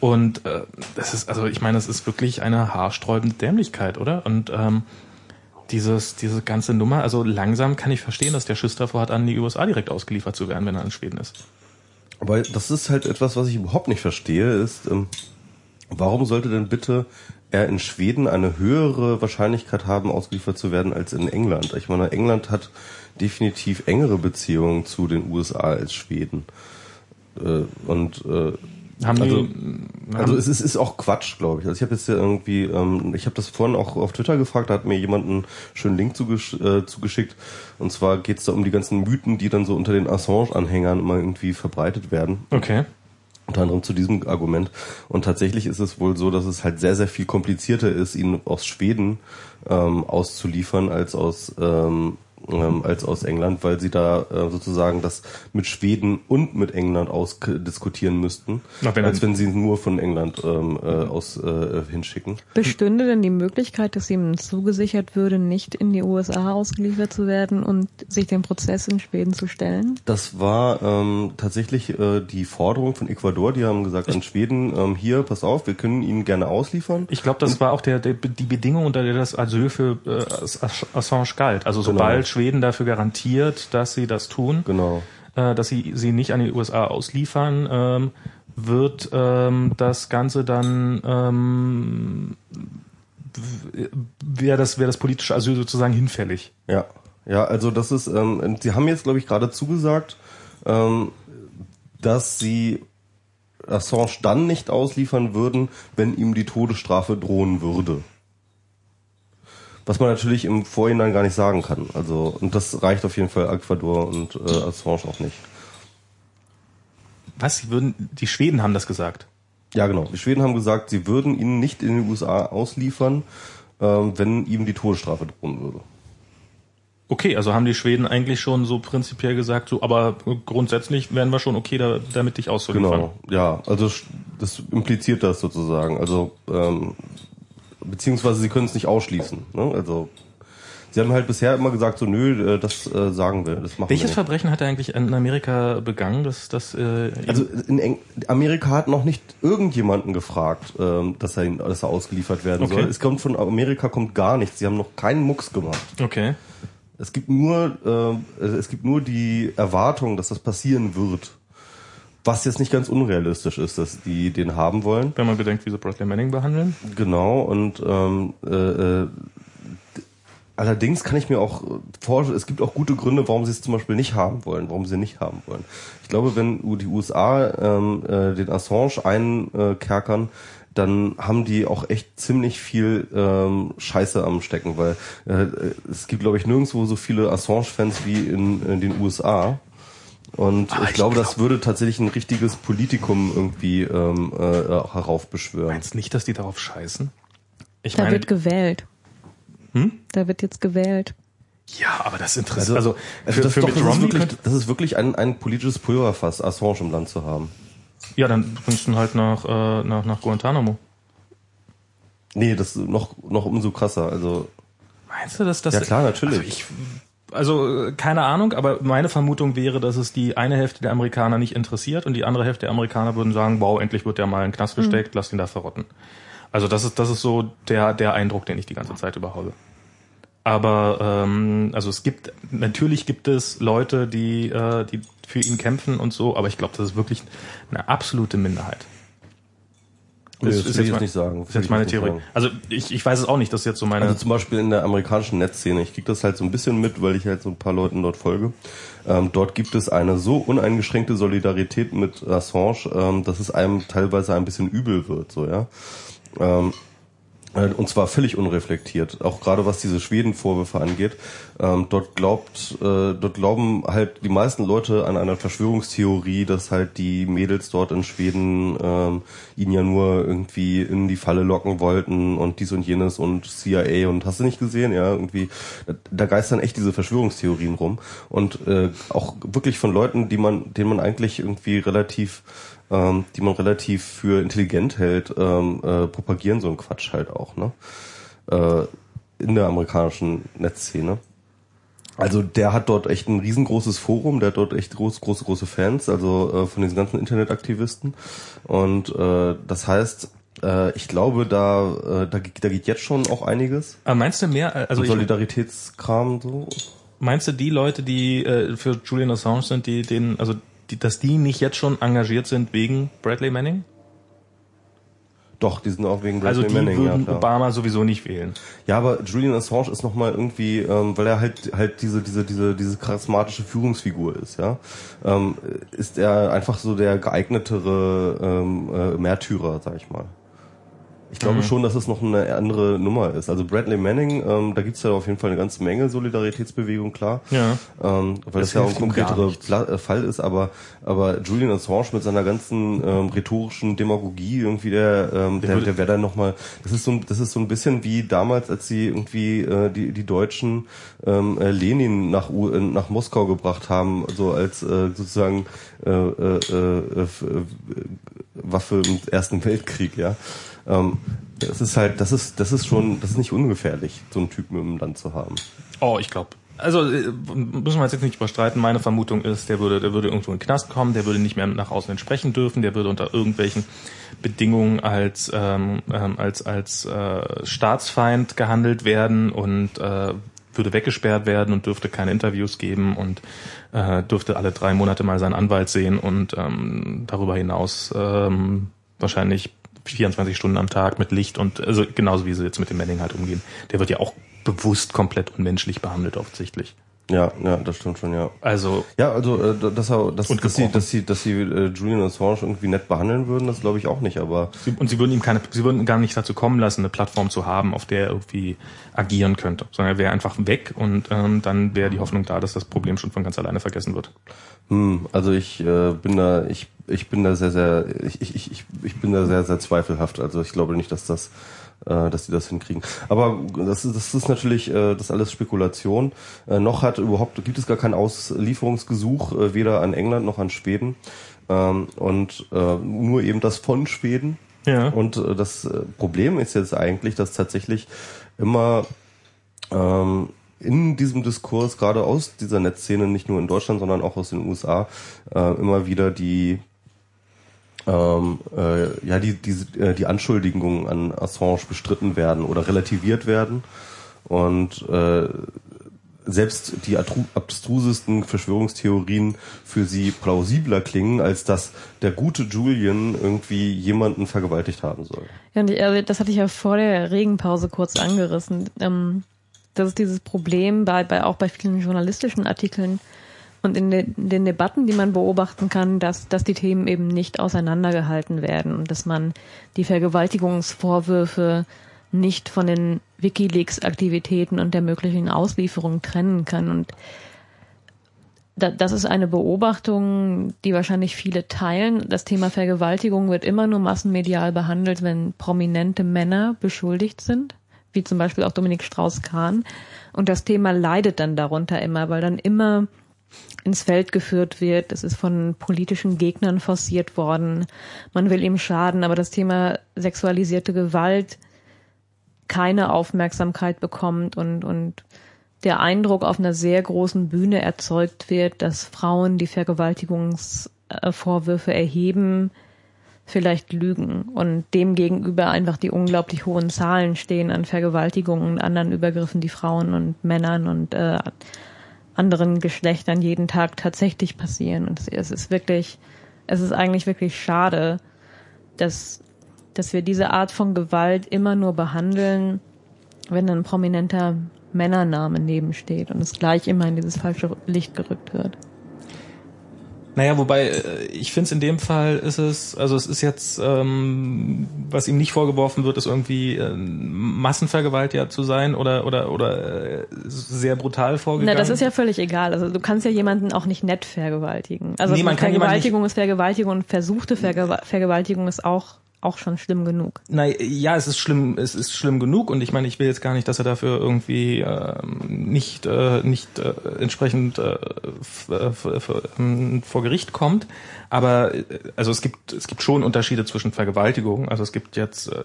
Und äh, das ist also ich meine das ist wirklich eine haarsträubende Dämlichkeit oder? Und ähm, dieses diese ganze Nummer also langsam kann ich verstehen dass der Schiss davor hat an die USA direkt ausgeliefert zu werden wenn er in Schweden ist. Weil das ist halt etwas, was ich überhaupt nicht verstehe, ist, ähm, warum sollte denn bitte er in Schweden eine höhere Wahrscheinlichkeit haben, ausgeliefert zu werden als in England? Ich meine, England hat definitiv engere Beziehungen zu den USA als Schweden. Äh, und äh, haben Also- die also es ist, ist auch Quatsch, glaube ich. Also ich habe jetzt ja irgendwie, ähm, ich habe das vorhin auch auf Twitter gefragt, da hat mir jemand einen schönen Link zugesch äh, zugeschickt. Und zwar geht's da um die ganzen Mythen, die dann so unter den Assange-Anhängern immer irgendwie verbreitet werden. okay Unter anderem zu diesem Argument. Und tatsächlich ist es wohl so, dass es halt sehr, sehr viel komplizierter ist, ihn aus Schweden ähm, auszuliefern als aus ähm, ähm, als aus England, weil sie da äh, sozusagen das mit Schweden und mit England ausdiskutieren müssten, Na, wenn als wenn sie nur von England ähm, äh, aus äh, hinschicken. Bestünde denn die Möglichkeit, dass ihm zugesichert würde, nicht in die USA ausgeliefert zu werden und sich dem Prozess in Schweden zu stellen? Das war ähm, tatsächlich äh, die Forderung von Ecuador. Die haben gesagt an Schweden, ähm, hier, pass auf, wir können ihn gerne ausliefern. Ich glaube, das war auch der, der, die Bedingung, unter der das Asyl für äh, Ass- Assange galt. Also Genau. Schweden dafür garantiert, dass sie das tun, Genau. äh, dass sie sie nicht an die USA ausliefern, ähm, wird ähm, das Ganze dann ähm, wäre das wäre das politische Asyl sozusagen hinfällig. Ja, ja, also das ist, ähm, sie haben jetzt, glaube ich, gerade zugesagt, ähm, dass sie Assange dann nicht ausliefern würden, wenn ihm die Todesstrafe drohen würde. Was man natürlich im Vorhinein gar nicht sagen kann. Also, und das reicht auf jeden Fall Ecuador und äh, Assange auch nicht. Was? Sie würden die Schweden haben das gesagt. Ja, genau. Die Schweden haben gesagt, sie würden ihn nicht in den USA ausliefern, ähm, wenn ihm die Todesstrafe drohen würde. Okay, also haben die Schweden eigentlich schon so prinzipiell gesagt, so, aber grundsätzlich wären wir schon okay, da, damit dich auszuliefern. Genau, ja, also das impliziert das sozusagen. Also ähm, beziehungsweise sie können es nicht ausschließen. Ne? Also Sie haben halt bisher immer gesagt, so nö, äh, das äh, sagen wir, das machen Welches wir nicht. Verbrechen hat er eigentlich in Amerika begangen? Das, das, äh, Also in Eng Amerika hat noch nicht irgendjemanden gefragt, ähm, dass er, dass er ausgeliefert werden Okay. soll. Es kommt von Amerika kommt gar nichts. Sie haben noch keinen Mucks gemacht. okay. Es gibt nur, äh, es gibt nur die Erwartung, dass das passieren wird. Was jetzt nicht ganz unrealistisch ist, dass die den haben wollen. Wenn man bedenkt, wie sie Bradley Manning behandeln. Genau, und ähm, äh, äh, allerdings kann ich mir auch vorstellen, es gibt auch gute Gründe, warum sie es zum Beispiel nicht haben wollen, warum sie nicht haben wollen. Ich glaube, wenn die USA ähm, äh, den Assange einkerkern, dann haben die auch echt ziemlich viel ähm, Scheiße am Stecken, weil äh, es gibt, glaube ich, nirgendwo so viele Assange-Fans wie in, in den USA. Und Aber ich ich glaube, glaub- das würde tatsächlich ein richtiges Politikum irgendwie ähm, äh, heraufbeschwören. Meinst nicht, dass die darauf scheißen? Ich Da meine, wird gewählt. Hm? Da wird jetzt gewählt. ja, aber das interessiert, also, Also für, das, für doch, das, ist wirklich, das ist wirklich ein, ein politisches Pulverfass, Assange im Land zu haben. ja, dann bringst du ihn halt nach, äh, nach, nach Guantanamo. Nee, das ist noch, noch umso krasser. Also, Meinst du, dass das? Ja, klar, natürlich. Also, ich, also äh, keine Ahnung, aber meine Vermutung wäre, dass es die eine Hälfte der Amerikaner nicht interessiert und die andere Hälfte der Amerikaner würden sagen, wow, endlich wird der mal in den Knast gesteckt, lass ihn da verrotten. Also das ist das ist so der der Eindruck, den ich die ganze Zeit über habe. Aber ähm, also es gibt natürlich gibt es Leute, die äh, die für ihn kämpfen und so, aber ich glaube, das ist wirklich eine absolute Minderheit. Nee, das ist, will ich jetzt nicht sagen. ist Will jetzt meine Theorie. sagen. Also ich, ich weiß es auch nicht, das ist jetzt so meine. Also zum Beispiel in der amerikanischen Netzszene, ich kriege das halt so ein bisschen mit, weil ich halt so ein paar Leuten dort folge. Ähm, dort gibt es eine so uneingeschränkte Solidarität mit Assange, ähm, dass es einem teilweise ein bisschen übel wird, so ja. Ähm, äh, und zwar völlig unreflektiert, auch gerade was diese Schweden-Vorwürfe angeht. Ähm, dort glaubt, äh, dort glauben halt die meisten Leute an einer Verschwörungstheorie, dass halt die Mädels dort in Schweden ähm, ihn ja nur irgendwie in die Falle locken wollten und dies und jenes und CIA und hast du nicht gesehen, ja, irgendwie, da, da geistern echt diese Verschwörungstheorien rum. Und äh, auch wirklich von Leuten, die man, denen man eigentlich irgendwie relativ ähm, die man relativ für intelligent hält, ähm, äh, propagieren so einen Quatsch halt auch, ne? Äh, in der amerikanischen Netzszene. Also der hat dort echt ein riesengroßes Forum, der hat dort echt groß, große, große Fans, also äh, von diesen ganzen Internetaktivisten. Und äh, das heißt, äh, ich glaube, da, äh, da, da geht jetzt schon auch einiges. aber meinst du mehr? äh, Also Solidaritätskram so. Meinst du, die Leute, die äh, für Julian Assange sind, die den, also die, dass die nicht jetzt schon engagiert sind wegen Bradley Manning? Doch, die sind auch wegen Also Bradley die Manning, ja, würden klar. Obama sowieso nicht wählen. Ja, aber Julian Assange ist nochmal irgendwie, ähm, weil er halt halt diese diese diese diese charismatische Führungsfigur ist, ja, ähm, ist er einfach so der geeignetere ähm, äh, Märtyrer, sag ich mal. Ich glaube Mhm. schon, dass es noch eine andere Nummer ist. Also Bradley Manning, ähm, da gibt's ja auf jeden Fall eine ganze Menge Solidaritätsbewegung, klar. Ja. Ähm, weil Das das, ja auch ein. Pla äh, Fall ist, aber aber Julian Assange mit seiner ganzen ähm, rhetorischen Demagogie irgendwie der ähm, der, der wäre dann noch mal das ist so ein, das ist so ein bisschen wie damals als sie irgendwie äh, die die Deutschen ähm, äh, Lenin nach U äh, nach Moskau gebracht haben so als äh, sozusagen äh, äh, äh, Waffe im Ersten Weltkrieg ja ähm, das ist halt das ist das ist schon das ist nicht ungefährlich so einen Typen im Land zu haben Oh, ich glaube. Also äh, müssen wir jetzt nicht überstreiten. Meine Vermutung ist, der würde, der würde irgendwo in den Knast kommen, der würde nicht mehr nach außen entsprechen dürfen, der würde unter irgendwelchen Bedingungen als ähm, ähm, als als äh, Staatsfeind gehandelt werden und äh, würde weggesperrt werden und dürfte keine Interviews geben und äh, dürfte alle drei Monate mal seinen Anwalt sehen und ähm, darüber hinaus ähm, wahrscheinlich 24 Stunden am Tag mit Licht und also genauso wie sie jetzt mit dem Manning halt umgehen. Der wird ja auch bewusst komplett unmenschlich behandelt offensichtlich. Ja ja das stimmt schon ja Also Ja, also äh, dass, er, dass, dass sie, dass sie, dass sie äh, Julian Assange irgendwie nett behandeln würden, das glaube ich auch nicht. Aber sie, und sie würden ihm keine, sie würden gar nicht dazu kommen lassen, eine Plattform zu haben, auf der er irgendwie agieren könnte, sondern er wäre einfach weg und ähm, dann wäre die Hoffnung da, dass das Problem schon von ganz alleine vergessen wird. hm, also ich äh, bin da, ich, ich bin da sehr, sehr, ich, ich, ich, ich bin da sehr, sehr zweifelhaft. Also ich glaube nicht, dass das, äh, dass die das hinkriegen. Aber das ist, das ist natürlich, äh, das alles Spekulation. Äh, noch hat überhaupt, gibt es gar kein Auslieferungsgesuch, äh, weder an England noch an Schweden. Ähm, und äh, nur eben das von Schweden. Ja. Und äh, das äh, Problem ist jetzt eigentlich, dass tatsächlich immer ähm, in diesem Diskurs, gerade aus dieser Netzszene, nicht nur in Deutschland, sondern auch aus den USA, äh, immer wieder die ähm, äh, ja die die, äh, die Anschuldigungen an Assange bestritten werden oder relativiert werden und äh, selbst die abstrusesten Verschwörungstheorien für sie plausibler klingen, als dass der gute Julian irgendwie jemanden vergewaltigt haben soll. Ja, und ich, also das hatte ich ja vor der Regenpause kurz angerissen. Ähm, das ist dieses Problem bei, bei auch bei vielen journalistischen Artikeln und in, de, in den Debatten, die man beobachten kann, dass, dass die Themen eben nicht auseinandergehalten werden und dass man die Vergewaltigungsvorwürfe nicht von den WikiLeaks-Aktivitäten und der möglichen Auslieferung trennen kann. Und das ist eine Beobachtung, die wahrscheinlich viele teilen. Das Thema Vergewaltigung wird immer nur massenmedial behandelt, wenn prominente Männer beschuldigt sind, wie zum Beispiel auch Dominik Strauss-Kahn. Und das Thema leidet dann darunter immer, weil dann immer ins Feld geführt wird. Es ist von politischen Gegnern forciert worden. Man will ihm schaden, aber das Thema sexualisierte Gewalt keine Aufmerksamkeit bekommt und, und der Eindruck auf einer sehr großen Bühne erzeugt wird, dass Frauen, die Vergewaltigungsvorwürfe erheben, vielleicht lügen und demgegenüber einfach die unglaublich hohen Zahlen stehen an Vergewaltigungen und anderen Übergriffen, die Frauen und Männern und äh, anderen Geschlechtern jeden Tag tatsächlich passieren. Und es ist wirklich, es ist eigentlich wirklich schade, dass dass wir diese Art von Gewalt immer nur behandeln, wenn ein prominenter Männername nebensteht und es gleich immer in dieses falsche Licht gerückt wird. Naja, wobei äh, ich finde es in dem Fall ist es, also es ist jetzt, ähm, was ihm nicht vorgeworfen wird, ist irgendwie äh, Massenvergewaltiger zu sein oder oder oder äh, sehr brutal vorgegangen. Na, das ist ja völlig egal. Also du kannst ja jemanden auch nicht nett vergewaltigen. Also nee, Vergewaltigung ist Vergewaltigung und versuchte Vergewaltigung ist auch auch schon schlimm genug. Na ja, es ist schlimm, es ist schlimm genug und ich meine, ich will jetzt gar nicht, dass er dafür irgendwie äh, nicht äh, nicht äh, entsprechend äh, ähm, vor Gericht kommt, aber äh, also es gibt es gibt schon Unterschiede zwischen Vergewaltigung, also es gibt jetzt äh,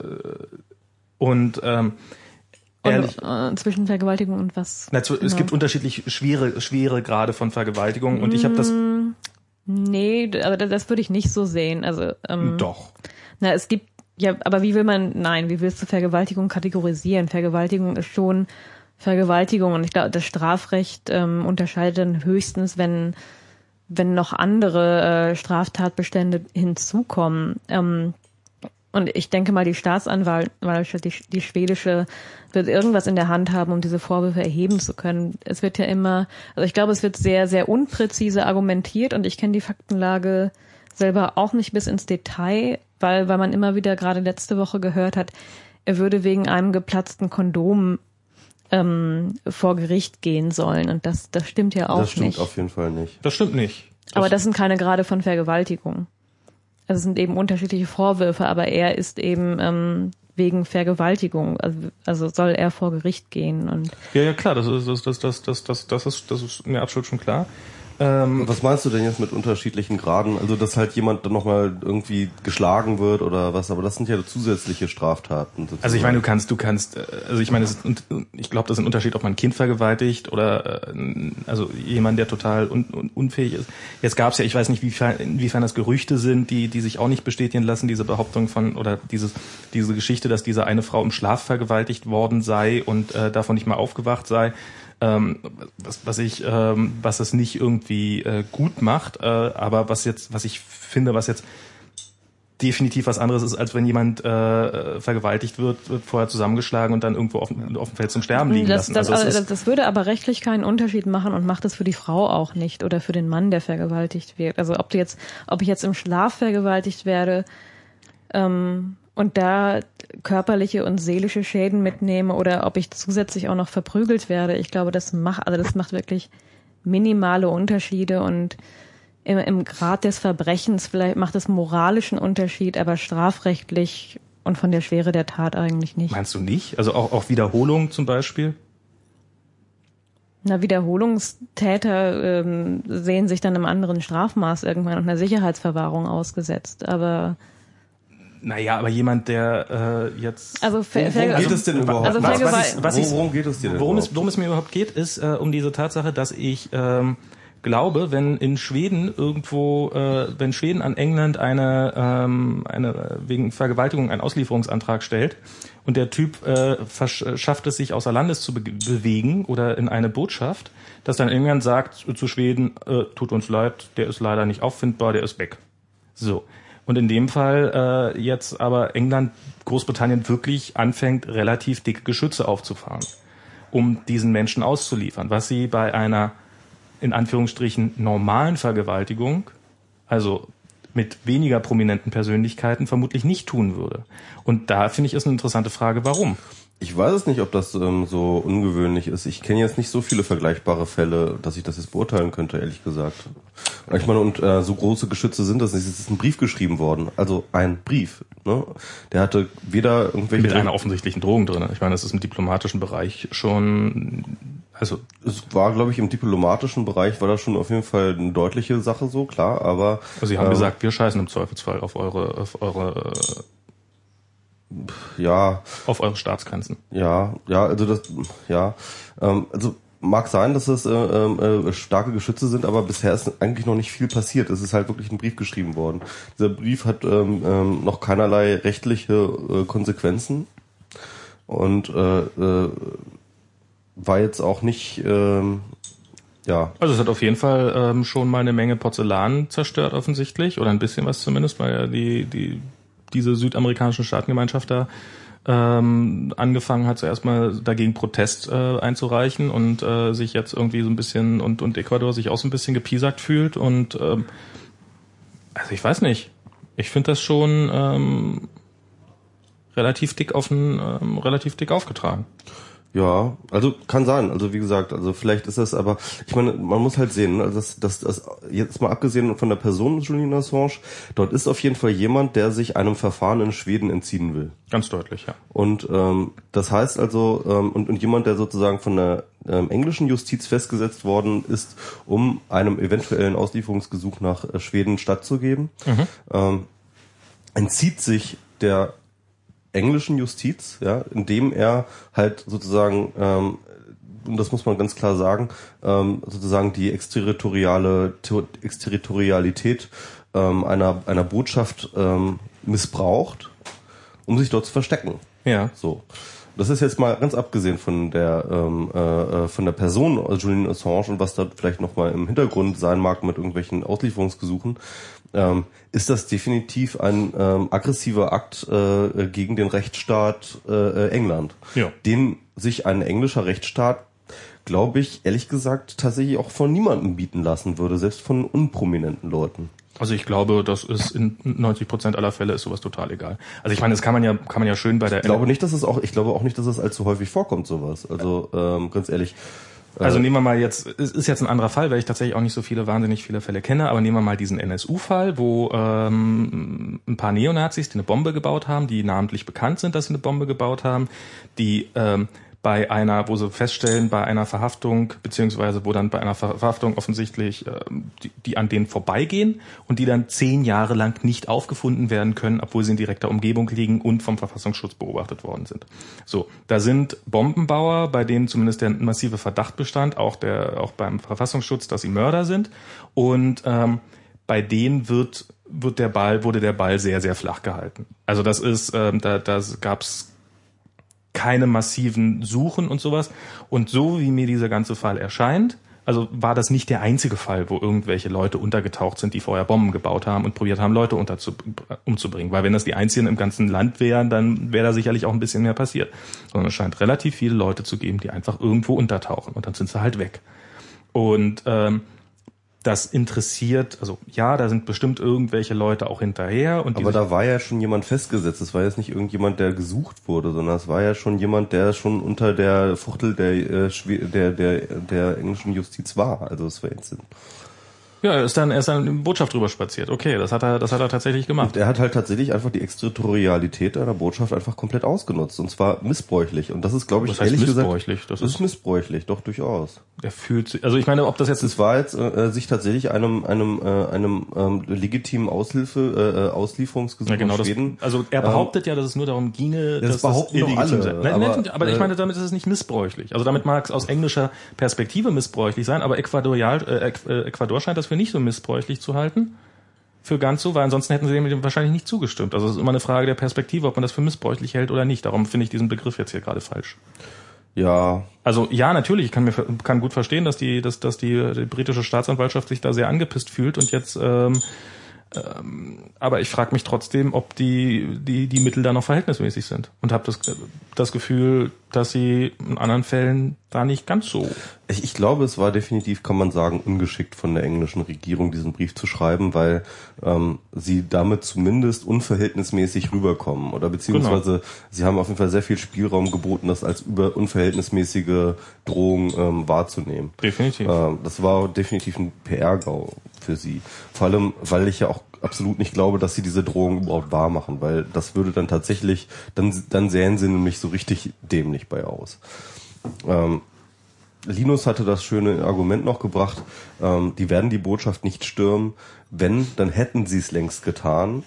und ähm, Ehrlich, und, äh, zwischen Vergewaltigung und was? Na, zu, genau. Es gibt unterschiedlich schwere, schwere Grade von Vergewaltigung und ich habe das. Mm, nee, aber das, das würde ich nicht so sehen. Also ähm, doch. Na, es gibt, ja, aber wie will man, nein, wie willst du Vergewaltigung kategorisieren? Vergewaltigung ist schon Vergewaltigung und ich glaube, das Strafrecht ähm, unterscheidet dann höchstens, wenn wenn noch andere äh, Straftatbestände hinzukommen. Ähm, und ich denke mal, die Staatsanwaltschaft, die, die schwedische, wird irgendwas in der Hand haben, um diese Vorwürfe erheben zu können. Es wird ja immer, also ich glaube, es wird sehr, sehr unpräzise argumentiert und ich kenne die Faktenlage selber auch nicht bis ins Detail, weil, weil man immer wieder gerade letzte Woche gehört hat, er würde wegen einem geplatzten Kondom ähm, vor Gericht gehen sollen. Und das, das stimmt ja auch nicht. Das stimmt nicht. auf jeden Fall nicht. Das stimmt nicht. Das aber das sind keine gerade von Vergewaltigung. Also es sind eben unterschiedliche Vorwürfe, aber er ist eben ähm, wegen Vergewaltigung, also, also soll er vor Gericht gehen und ja ja klar, das ist das das das das das das ist das ist mir absolut schon klar. Ähm, was meinst du denn jetzt mit unterschiedlichen Graden? Also, dass halt jemand dann nochmal irgendwie geschlagen wird oder was, aber das sind ja zusätzliche Straftaten. Sozusagen. Also ich meine, du kannst, du kannst, äh, also ich meine, ist, ich glaube, das ist ein Unterschied, ob man ein Kind vergewaltigt oder äh, also jemand, der total un, un, unfähig ist. Jetzt gab es ja, ich weiß nicht, inwiefern, inwiefern das Gerüchte sind, die, die sich auch nicht bestätigen lassen, diese Behauptung von oder dieses, diese Geschichte, dass diese eine Frau im Schlaf vergewaltigt worden sei und äh, davon nicht mal aufgewacht sei ähm, was, was ich, ähm, was es nicht irgendwie äh, gut macht, äh, aber was jetzt, was ich finde, was jetzt definitiv was anderes ist, als wenn jemand äh, vergewaltigt wird, wird vorher zusammengeschlagen und dann irgendwo auf, auf dem Feld zum Sterben liegen das, lassen. Das, also das, das würde aber rechtlich keinen Unterschied machen und macht es für die Frau auch nicht oder für den Mann, der vergewaltigt wird. Also ob du jetzt, ob ich jetzt im Schlaf vergewaltigt werde, ähm, und da körperliche und seelische Schäden mitnehme oder ob ich zusätzlich auch noch verprügelt werde. Ich glaube, das macht, also das macht wirklich minimale Unterschiede und im, im Grad des Verbrechens vielleicht macht es moralischen Unterschied, aber strafrechtlich und von der Schwere der Tat eigentlich nicht. Meinst du nicht? Also auch, auch Wiederholung zum Beispiel? Na, Wiederholungstäter ähm, sehen sich dann im anderen Strafmaß irgendwann und einer Sicherheitsverwahrung ausgesetzt, aber Naja, aber jemand, der äh, jetzt. Also, Worum geht es denn überhaupt? Also Was- was ich- was ich- worum geht es dir denn Worum es, überhaupt? worum es mir überhaupt geht, ist äh, um diese Tatsache, dass ich ähm, glaube, wenn in Schweden irgendwo, äh, wenn Schweden an England eine, ähm, eine äh, wegen Vergewaltigung einen Auslieferungsantrag stellt und der Typ äh, versch- schafft es sich außer Landes zu be bewegen oder in eine Botschaft, dass dann England sagt zu Schweden, äh, tut uns leid, der ist leider nicht auffindbar, der ist weg. So. Und in dem Fall äh, jetzt aber England, Großbritannien wirklich anfängt, relativ dicke Geschütze aufzufahren, um diesen Menschen auszuliefern, was sie bei einer in Anführungsstrichen normalen Vergewaltigung, also mit weniger prominenten Persönlichkeiten, vermutlich nicht tun würde. Und da finde ich ist eine interessante Frage, warum. Ich weiß es nicht, ob das ähm, so ungewöhnlich ist. Ich kenne jetzt nicht so viele vergleichbare Fälle, dass ich das jetzt beurteilen könnte, ehrlich gesagt. Ich meine, und äh, so große Geschütze sind das nicht. Es ist ein Brief geschrieben worden. Also ein Brief. Ne? Der hatte weder irgendwelche... Mit einer offensichtlichen Drohung drin. Ich meine, das ist im diplomatischen Bereich schon, also es war, glaube ich, im diplomatischen Bereich war das schon auf jeden Fall eine deutliche Sache so, klar, aber... Also Sie haben ähm, gesagt, wir scheißen im Zweifelsfall auf eure, auf eure, Ja, auf eure Staatsgrenzen. Ja, ja, also das, ja, ähm, also mag sein, dass es äh, äh, starke Geschütze sind, aber bisher ist eigentlich noch nicht viel passiert. Es ist halt wirklich ein Brief geschrieben worden. Dieser Brief hat ähm, ähm, noch keinerlei rechtliche äh, Konsequenzen und äh, äh, war jetzt auch nicht, ähm, ja, Also es hat auf jeden Fall ähm, schon mal eine Menge Porzellan zerstört offensichtlich oder ein bisschen was zumindest, weil ja die die diese südamerikanische Staatengemeinschaft da ähm, angefangen hat, zuerst mal dagegen Protest äh, einzureichen und äh, sich jetzt irgendwie so ein bisschen und und Ecuador sich auch so ein bisschen gepiesackt fühlt und ähm, also ich weiß nicht, ich finde das schon ähm, relativ dick auf ähm, relativ dick aufgetragen. Ja, also kann sein. Also wie gesagt, also vielleicht ist das aber, ich meine, man muss halt sehen, ne, also das, das, das jetzt mal abgesehen von der Person Julian Assange, dort ist auf jeden Fall jemand, der sich einem Verfahren in Schweden entziehen will. Ganz deutlich, ja. Und ähm, das heißt also, ähm, und, und jemand, der sozusagen von der ähm, englischen Justiz festgesetzt worden ist, um einem eventuellen Auslieferungsgesuch nach äh, Schweden stattzugeben, ähm, entzieht sich der englischen Justiz, ja, indem er halt sozusagen, ähm, und das muss man ganz klar sagen, ähm, sozusagen die exterritoriale Ter- Exterritorialität ähm, einer einer Botschaft ähm, missbraucht, um sich dort zu verstecken. Ja. So. Das ist jetzt mal ganz abgesehen von der ähm, äh, äh, von der Person äh, Julian Assange und was da vielleicht noch mal im Hintergrund sein mag mit irgendwelchen Auslieferungsgesuchen, ähm, ist das definitiv ein ähm, aggressiver Akt äh, gegen den Rechtsstaat äh, äh, England, Ja. den sich ein englischer Rechtsstaat, glaube ich, ehrlich gesagt tatsächlich auch von niemandem bieten lassen würde, selbst von unprominenten Leuten. Also ich glaube, das ist in 90 Prozent aller Fälle ist sowas total egal. Also ich meine, das kann man ja, kann man ja schön bei der. Ich glaube nicht, dass es auch, ich glaube auch nicht, dass es allzu häufig vorkommt, sowas. Also ähm, ganz ehrlich. Äh, Also nehmen wir mal jetzt, es ist jetzt ein anderer Fall, weil ich tatsächlich auch nicht so viele, wahnsinnig viele Fälle kenne, aber nehmen wir mal diesen NSU-Fall, wo ähm, ein paar Neonazis, die eine Bombe gebaut haben, die namentlich bekannt sind, dass sie eine Bombe gebaut haben, die ähm, bei einer, wo sie feststellen, bei einer Verhaftung, beziehungsweise wo dann bei einer Ver- Verhaftung offensichtlich ähm, die, die an denen vorbeigehen und die dann zehn Jahre lang nicht aufgefunden werden können, obwohl sie in direkter Umgebung liegen und vom Verfassungsschutz beobachtet worden sind. So, da sind Bombenbauer, bei denen zumindest der massive Verdacht bestand, auch der, auch beim Verfassungsschutz, dass sie Mörder sind und ähm, bei denen wird wird der Ball wurde der Ball sehr sehr flach gehalten. Also das ist ähm, da da gab's keine massiven Suchen und sowas. Und so wie mir dieser ganze Fall erscheint, also war das nicht der einzige Fall, wo irgendwelche Leute untergetaucht sind, die vorher Bomben gebaut haben und probiert haben, Leute umzubringen. Weil wenn das die einzigen im ganzen Land wären, dann wäre da sicherlich auch ein bisschen mehr passiert. Sondern es scheint relativ viele Leute zu geben, die einfach irgendwo untertauchen und dann sind sie halt weg. Und ähm, das interessiert, also ja, da sind bestimmt irgendwelche Leute auch hinterher und Aber da war ja schon jemand festgesetzt. Es war jetzt nicht irgendjemand, der gesucht wurde, sondern es war ja schon jemand, der schon unter der Fuchtel der, äh, Schwe- der, der, der englischen Justiz war. Also es war jetzt Ja, er ist dann, er ist dann in Botschaft drüber spaziert. Okay, das hat er, das hat er tatsächlich gemacht. Und er hat halt tatsächlich einfach die Extraterritorialität einer Botschaft einfach komplett ausgenutzt. Und zwar missbräuchlich. Und das ist, glaube ich, ehrlich gesagt. missbräuchlich? Das Das ist- ist missbräuchlich, doch durchaus. Er fühlt sich, also ich meine, ob das jetzt Es war jetzt äh, sich tatsächlich einem einem äh, einem ähm, legitimen Aushilfe äh, Auslieferungsgesuch Ja, genau, aus das, Schweden. also er behauptet ja, dass es nur darum ginge, Das dass behaupten doch illegitim alle, sei. Nein, aber, nein, aber ich äh, meine, damit ist es nicht missbräuchlich. Also damit mag es aus englischer Perspektive missbräuchlich sein, aber Ecuadorial, äh, äh, Ecuador scheint das für nicht so missbräuchlich zu halten. Für ganz so, weil ansonsten hätten sie dem wahrscheinlich nicht zugestimmt. Also es ist immer eine Frage der Perspektive, ob man das für missbräuchlich hält oder nicht. Darum finde ich diesen Begriff jetzt hier gerade falsch. Ja, Also ja, natürlich, ich kann mir kann gut verstehen, dass die, dass, dass die, die britische Staatsanwaltschaft sich da sehr angepisst fühlt und jetzt ähm, aber ich frage mich trotzdem, ob die, die, die Mittel da noch verhältnismäßig sind. Und habe das, das Gefühl, dass sie in anderen Fällen da nicht ganz so. Ich, ich glaube, es war definitiv, kann man sagen, ungeschickt von der englischen Regierung, diesen Brief zu schreiben, weil ähm, sie damit zumindest unverhältnismäßig rüberkommen. Oder beziehungsweise sie haben auf jeden Fall sehr viel Spielraum geboten, das als über unverhältnismäßige Drohung ähm, wahrzunehmen. Definitiv. Ähm, das war definitiv ein PR-GAU für sie. Vor allem, weil ich ja auch absolut nicht glaube, dass sie diese Drohung überhaupt wahr machen, weil das würde dann tatsächlich, dann, dann sähen sie nämlich so richtig dämlich bei aus. Ähm, Linus hatte das schöne Argument noch gebracht, ähm, die werden die Botschaft nicht stürmen. Wenn, dann hätten sie es längst getan.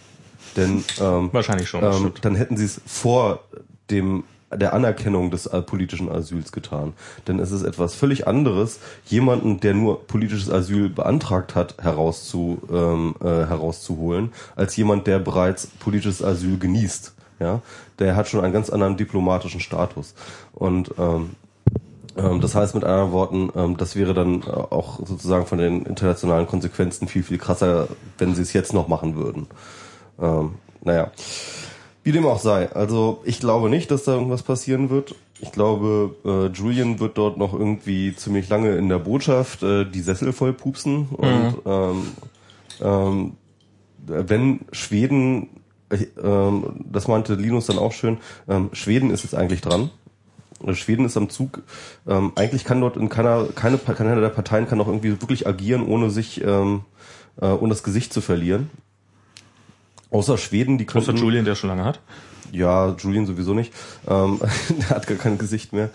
Denn ähm, Wahrscheinlich schon, Ähm, dann hätten sie es vor dem der Anerkennung des äh, politischen Asyls getan. Denn es ist etwas völlig anderes, jemanden, der nur politisches Asyl beantragt hat, herauszu, ähm, äh, herauszuholen, als jemand, der bereits politisches Asyl genießt. Ja, der hat schon einen ganz anderen diplomatischen Status. Und ähm, ähm, das heißt mit anderen Worten, ähm, das wäre dann äh, auch sozusagen von den internationalen Konsequenzen viel, viel krasser, wenn sie es jetzt noch machen würden. Ähm, naja, wie dem auch sei. Also ich glaube nicht, dass da irgendwas passieren wird. Ich glaube, äh, Julian wird dort noch irgendwie ziemlich lange in der Botschaft äh, die Sessel voll pupsen. Und ähm, ähm, wenn Schweden, äh, ähm, das meinte Linus dann auch schön, ähm, Schweden ist jetzt eigentlich dran. Schweden ist am Zug. Ähm, eigentlich kann dort in keiner, keine, keiner der Parteien kann auch irgendwie wirklich agieren, ohne sich, ähm, äh, ohne das Gesicht zu verlieren. Außer Schweden, die Außer könnten, Julian, der schon lange hat. ja, Julian sowieso nicht. Ähm, der hat gar kein Gesicht mehr.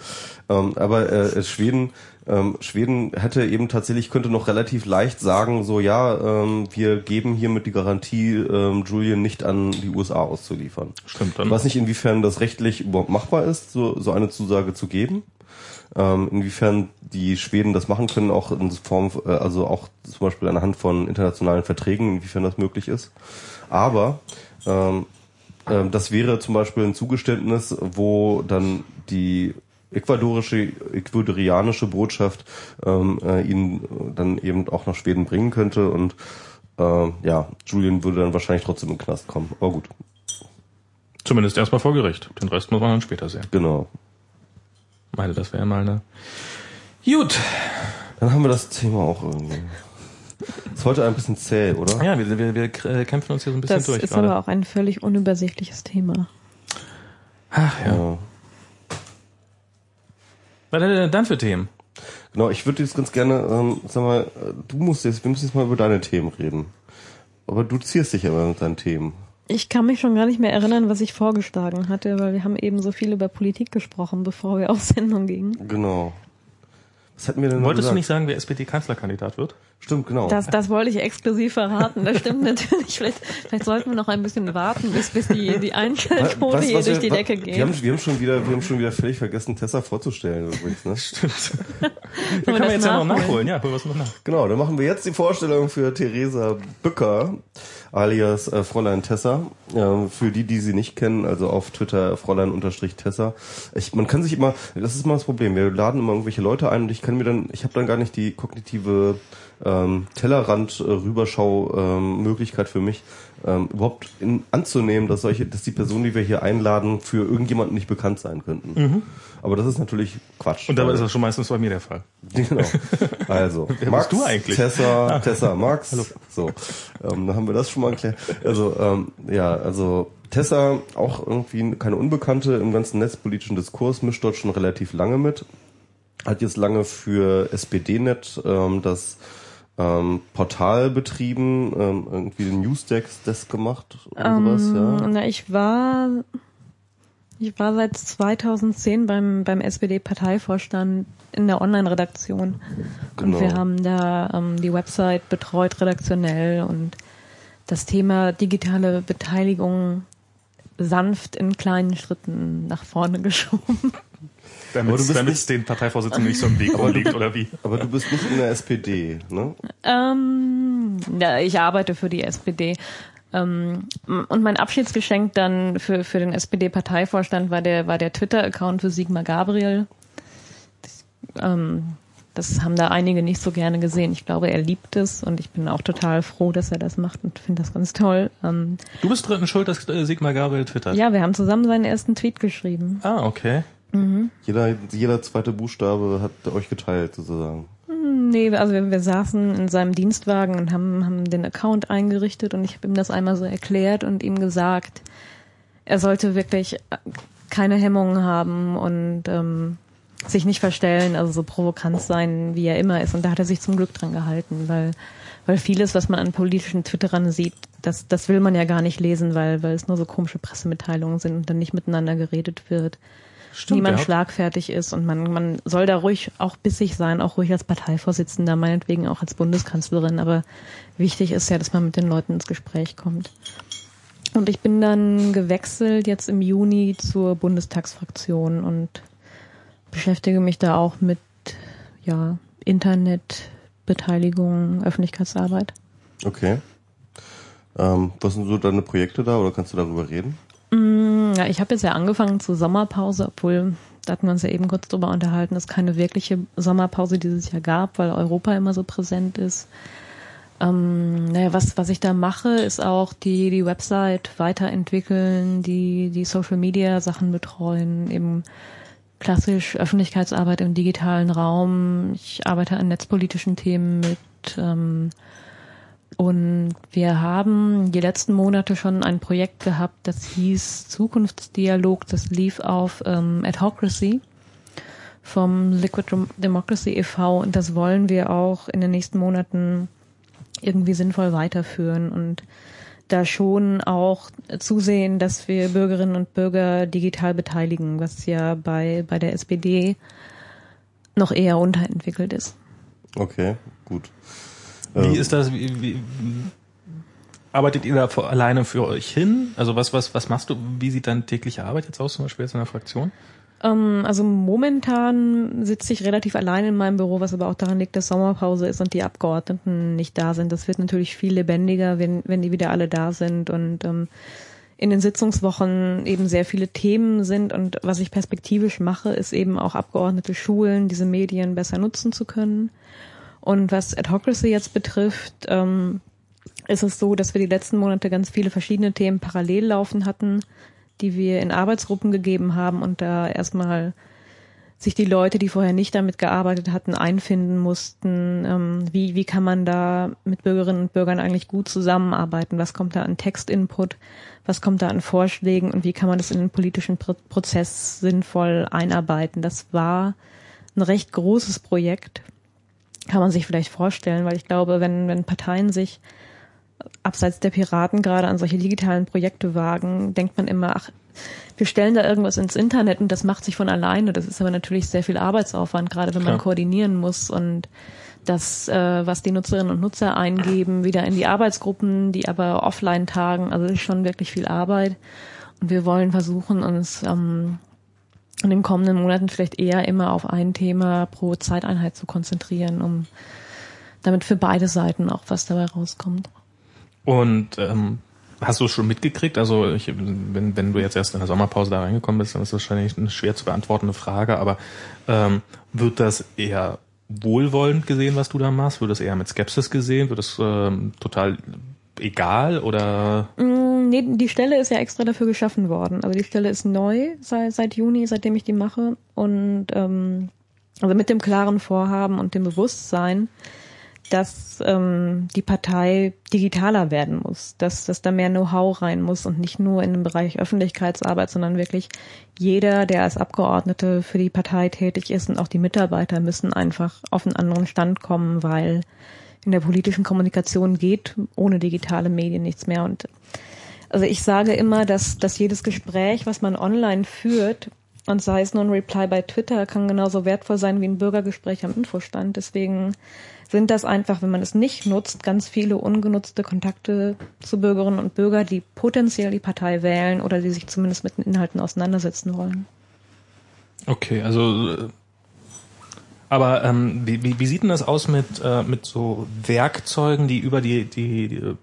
Ähm, aber äh, Schweden, ähm, Schweden hätte eben tatsächlich, könnte noch relativ leicht sagen, so ja, ähm, wir geben hiermit die Garantie, ähm, Julian nicht an die USA auszuliefern. Stimmt Ich dann. weiß nicht, inwiefern das rechtlich überhaupt machbar ist, so, so eine Zusage zu geben. Ähm, inwiefern die Schweden das machen können, auch in Form, äh, also auch zum Beispiel anhand von internationalen Verträgen, inwiefern das möglich ist. Aber ähm, ähm, das wäre zum Beispiel ein Zugeständnis, wo dann die ecuadorische, ecuadorianische Botschaft ähm, äh, ihn dann eben auch nach Schweden bringen könnte und äh, ja, Julian würde dann wahrscheinlich trotzdem im Knast kommen. Aber gut, Zumindest erstmal vor Gericht. Den Rest muss man dann später sehen. genau. Meine, das wäre mal eine. Gut. Dann haben wir das Thema auch irgendwie. Ist heute ein bisschen zäh, oder? Ja, wir, wir, wir äh, kämpfen uns hier so ein bisschen Das durch ist gerade. aber auch ein völlig unübersichtliches Thema. Ach ja. Ja. Was hat er denn dann für Themen? Genau, ich würde jetzt ganz gerne, ähm, sag mal, du musst jetzt, wir müssen jetzt mal über deine Themen reden. Aber du zierst dich aber mit deinen Themen. Ich kann mich schon gar nicht mehr erinnern, was ich vorgeschlagen hatte, weil wir haben eben so viel über Politik gesprochen, bevor wir auf Sendung gingen. Genau. Was hatten wir denn Wolltest du nicht sagen, wer SPD-Kanzlerkandidat wird? Stimmt, genau. Das, das wollte ich exklusiv verraten. Das stimmt natürlich. Vielleicht, vielleicht sollten wir noch ein bisschen warten, bis, bis die, die Einschaltquote hier was durch wir- die wa- Decke Wir geht. haben, wir haben schon wieder, wir haben schon wieder völlig vergessen, Tessa vorzustellen übrigens, ne? Stimmt. wir Dann kann man das jetzt ja noch nachholen? nachholen. Ja, holen wir es noch nach. Genau, dann machen wir jetzt die Vorstellung für Theresa Bücker, alias äh, Fräulein Tessa. Ähm, für die, die sie nicht kennen, also auf Twitter Fräulein-Tessa. Ich, man kann sich immer, das ist immer das Problem, wir laden immer irgendwelche Leute ein und ich kann mir dann, ich habe dann gar nicht die kognitive ähm, Tellerrand äh, Rüberschau ähm, Möglichkeit für mich ähm, überhaupt in, anzunehmen, dass solche, dass die Personen, die wir hier einladen, für irgendjemanden nicht bekannt sein könnten. Aber das ist natürlich Quatsch. Und dabei ist das schon meistens bei mir der Fall. Genau. Also, Wer Max, bist du eigentlich? Tessa, Tessa, Max. So, ähm, dann haben wir das schon mal geklärt. Also, ähm, ja, also Tessa, auch irgendwie keine Unbekannte im ganzen netzpolitischen Diskurs, mischt dort schon relativ lange mit. Hat jetzt lange für SPD-Net ähm, das ähm, Portal betrieben, ähm, irgendwie den Newsdesk Desk gemacht oder Ähm, sowas, ja. Na, ich war, ich war seit 2010 beim, beim SPD-Parteivorstand in der Online-Redaktion. Genau. Und wir haben da ähm, die Website betreut redaktionell und das Thema digitale Beteiligung sanft in kleinen Schritten nach vorne geschoben. Aber du bist Damit es den Parteivorsitzenden nicht so im Weg rumliegt, oder wie? Aber du bist nicht in der SPD, ne? Ähm, ja, ich arbeite für die SPD. Ähm, und mein Abschiedsgeschenk dann für, für den SPD-Parteivorstand war der, war der Twitter-Account für Sigmar Gabriel. Das, ähm, das haben da einige nicht so gerne gesehen. Ich glaube, er liebt es und ich bin auch total froh, dass er das macht und finde das ganz toll. Ähm, Du bist drin schuld, dass äh, Sigmar Gabriel twittert. ja, wir haben zusammen seinen ersten Tweet geschrieben. Ah, okay. Jeder, jeder zweite Buchstabe hat euch geteilt, sozusagen. Nee, also wir, wir saßen in seinem Dienstwagen und haben, haben den Account eingerichtet und ich habe ihm das einmal so erklärt und ihm gesagt, er sollte wirklich keine Hemmungen haben und ähm, sich nicht verstellen, also so provokant sein, wie er immer ist. Und da hat er sich zum Glück dran gehalten, weil, weil vieles, was man an politischen Twitterern sieht, das, das will man ja gar nicht lesen, weil, weil es nur so komische Pressemitteilungen sind und dann nicht miteinander geredet wird Stimmt, niemand ja. schlagfertig ist und man, man soll da ruhig auch bissig sein, auch ruhig als Parteivorsitzender, meinetwegen auch als Bundeskanzlerin, aber wichtig ist ja, dass man mit den Leuten ins Gespräch kommt. Und ich bin dann gewechselt jetzt im Juni zur Bundestagsfraktion und beschäftige mich da auch mit ja, Internetbeteiligung, Öffentlichkeitsarbeit. Okay. Ähm, was sind so deine Projekte da oder kannst du darüber reden? Ja, ich habe jetzt ja angefangen zur Sommerpause, obwohl, da hatten wir uns ja eben kurz drüber unterhalten, es keine wirkliche Sommerpause dieses Jahr gab, weil Europa immer so präsent ist. Ähm, naja, was, was ich da mache, ist auch die, die Website weiterentwickeln, die, die Social Media Sachen betreuen, eben klassisch Öffentlichkeitsarbeit im digitalen Raum. Ich arbeite an netzpolitischen Themen mit, ähm, und wir haben die letzten Monate schon ein Projekt gehabt, das hieß Zukunftsdialog. Das lief auf ähm, Adhocracy vom Liquid Dem- Democracy e.V. und das wollen wir auch in den nächsten Monaten irgendwie sinnvoll weiterführen und da schon auch zusehen, dass wir Bürgerinnen und Bürger digital beteiligen, was ja bei, bei der SPD noch eher unterentwickelt ist. Okay, gut. Wie Ähm, ist das? Wie, wie, arbeitet ihr da vor, alleine für euch hin? Also was, was, was machst du? Wie sieht deine tägliche Arbeit jetzt aus, zum Beispiel jetzt in der Fraktion? Ähm, also momentan sitze ich relativ allein in meinem Büro, was aber auch daran liegt, dass Sommerpause ist und die Abgeordneten nicht da sind. Das wird natürlich viel lebendiger, wenn, wenn die wieder alle da sind und ähm, in den Sitzungswochen eben sehr viele Themen sind und was ich perspektivisch mache, ist eben auch Abgeordnete schulen, diese Medien besser nutzen zu können. Und was Adhocracy jetzt betrifft, ähm, ist es so, dass wir die letzten Monate ganz viele verschiedene Themen parallel laufen hatten, die wir in Arbeitsgruppen gegeben haben und da erstmal sich die Leute, die vorher nicht damit gearbeitet hatten, einfinden mussten. Ähm, wie, wie kann man da mit Bürgerinnen und Bürgern eigentlich gut zusammenarbeiten? Was kommt da an Textinput? Was kommt da an Vorschlägen? Und wie kann man das in den politischen Pro Prozess sinnvoll einarbeiten? Das war ein recht großes Projekt. Kann man sich vielleicht vorstellen, weil ich glaube, wenn, wenn Parteien sich abseits der Piraten gerade an solche digitalen Projekte wagen, denkt man immer, ach, wir stellen da irgendwas ins Internet und das macht sich von alleine. Das ist aber natürlich sehr viel Arbeitsaufwand, gerade wenn man Klar. koordinieren muss und das, äh, was die Nutzerinnen und Nutzer eingeben, wieder in die Arbeitsgruppen, die aber offline tagen. Also das ist schon wirklich viel Arbeit. Und wir wollen versuchen, uns ähm, in den kommenden Monaten vielleicht eher immer auf ein Thema pro Zeiteinheit zu konzentrieren, um damit für beide Seiten auch was dabei rauskommt. Und ähm, hast du es schon mitgekriegt? Also ich, wenn, wenn du jetzt erst in der Sommerpause da reingekommen bist, dann ist das wahrscheinlich eine schwer zu beantwortende Frage, aber ähm, wird das eher wohlwollend gesehen, was du da machst? Wird das eher mit Skepsis gesehen? Wird das ähm, total egal oder Mm, Nee, die Stelle ist ja extra dafür geschaffen worden. Also die Stelle ist neu seit, seit Juni, seitdem ich die mache. Und ähm, also mit dem klaren Vorhaben und dem Bewusstsein, dass ähm, die Partei digitaler werden muss, dass, dass da mehr Know-how rein muss und nicht nur in dem Bereich Öffentlichkeitsarbeit, sondern wirklich jeder, der als Abgeordnete für die Partei tätig ist und auch die Mitarbeiter müssen einfach auf einen anderen Stand kommen, weil in der politischen Kommunikation geht ohne digitale Medien nichts mehr. Und also ich sage immer, dass, dass jedes Gespräch, was man online führt, und sei es nur ein Reply bei Twitter, kann genauso wertvoll sein wie ein Bürgergespräch am Infostand. Deswegen sind das einfach, wenn man es nicht nutzt, ganz viele ungenutzte Kontakte zu Bürgerinnen und Bürgern, die potenziell die Partei wählen oder die sich zumindest mit den Inhalten auseinandersetzen wollen. Okay, also äh, aber ähm, wie, wie, wie sieht denn das aus mit, äh, mit so Werkzeugen, die über die, die, die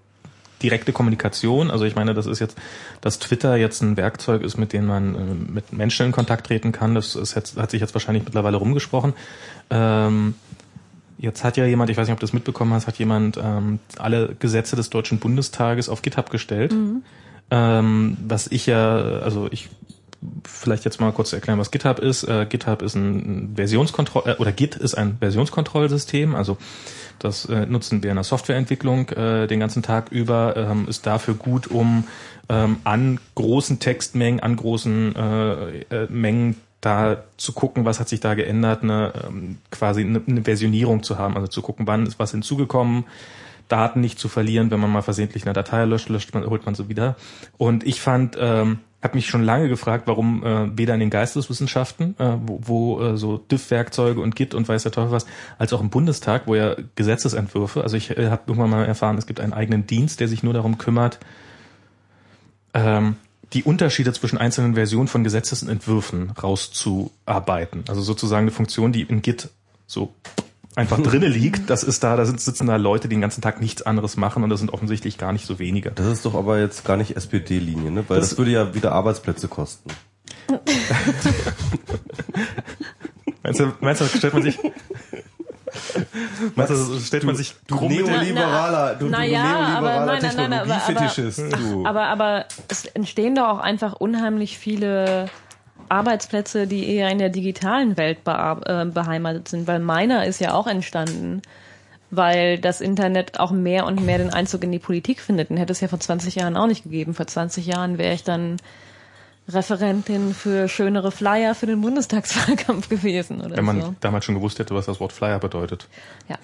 direkte Kommunikation. Also ich meine, das ist jetzt, dass Twitter jetzt ein Werkzeug ist, mit dem man äh, mit Menschen in Kontakt treten kann. Das ist jetzt, hat sich jetzt wahrscheinlich mittlerweile rumgesprochen. Ähm, jetzt hat ja jemand, ich weiß nicht, ob du das mitbekommen hast, hat jemand ähm, alle Gesetze des Deutschen Bundestages auf GitHub gestellt. Mhm. Ähm, was ich ja, also ich vielleicht jetzt mal kurz erklären, was GitHub ist. Äh, GitHub ist ein Versionskontroll äh, oder Git ist ein Versionskontrollsystem. Also das äh, nutzen wir in der Softwareentwicklung äh, den ganzen Tag über. Ähm, ist dafür gut, um ähm, an großen Textmengen, an großen äh, äh, Mengen da zu gucken, was hat sich da geändert, eine, ähm, quasi eine, eine Versionierung zu haben, also zu gucken, wann ist was hinzugekommen, Daten nicht zu verlieren, wenn man mal versehentlich eine Datei löscht, löscht man, holt man sie wieder. Und ich fand, ähm, habe mich schon lange gefragt, warum äh, weder in den Geisteswissenschaften, äh, wo, wo äh, so Diff-Werkzeuge und Git und weiß der Teufel was, als auch im Bundestag, wo ja Gesetzesentwürfe, also ich äh, habe irgendwann mal erfahren, es gibt einen eigenen Dienst, der sich nur darum kümmert, ähm, die Unterschiede zwischen einzelnen Versionen von Gesetzesentwürfen rauszuarbeiten. Also sozusagen eine Funktion, die in Git so einfach drinne liegt, das ist da, da sitzen da Leute, die den ganzen Tag nichts anderes machen und das sind offensichtlich gar nicht so wenige. Das ist doch aber jetzt gar nicht SPD-Linie, ne? Weil das, das würde ja wieder Arbeitsplätze kosten. meinst, du, meinst du, stellt man sich Meinst du, stellt man sich du Neoliberaler, du, na, du ja, Neoliberaler Technologiefetischist, du. Aber, aber es entstehen da auch einfach unheimlich viele Arbeitsplätze, die eher in der digitalen Welt äh, beheimatet sind, weil meiner ist ja auch entstanden, weil das Internet auch mehr und mehr den Einzug in die Politik findet. Und hätte es ja vor 20 Jahren auch nicht gegeben. Vor 20 Jahren wäre ich dann Referentin für schönere Flyer für den Bundestagswahlkampf gewesen oder Wenn man so. damals schon gewusst hätte, was das Wort Flyer bedeutet. Ja.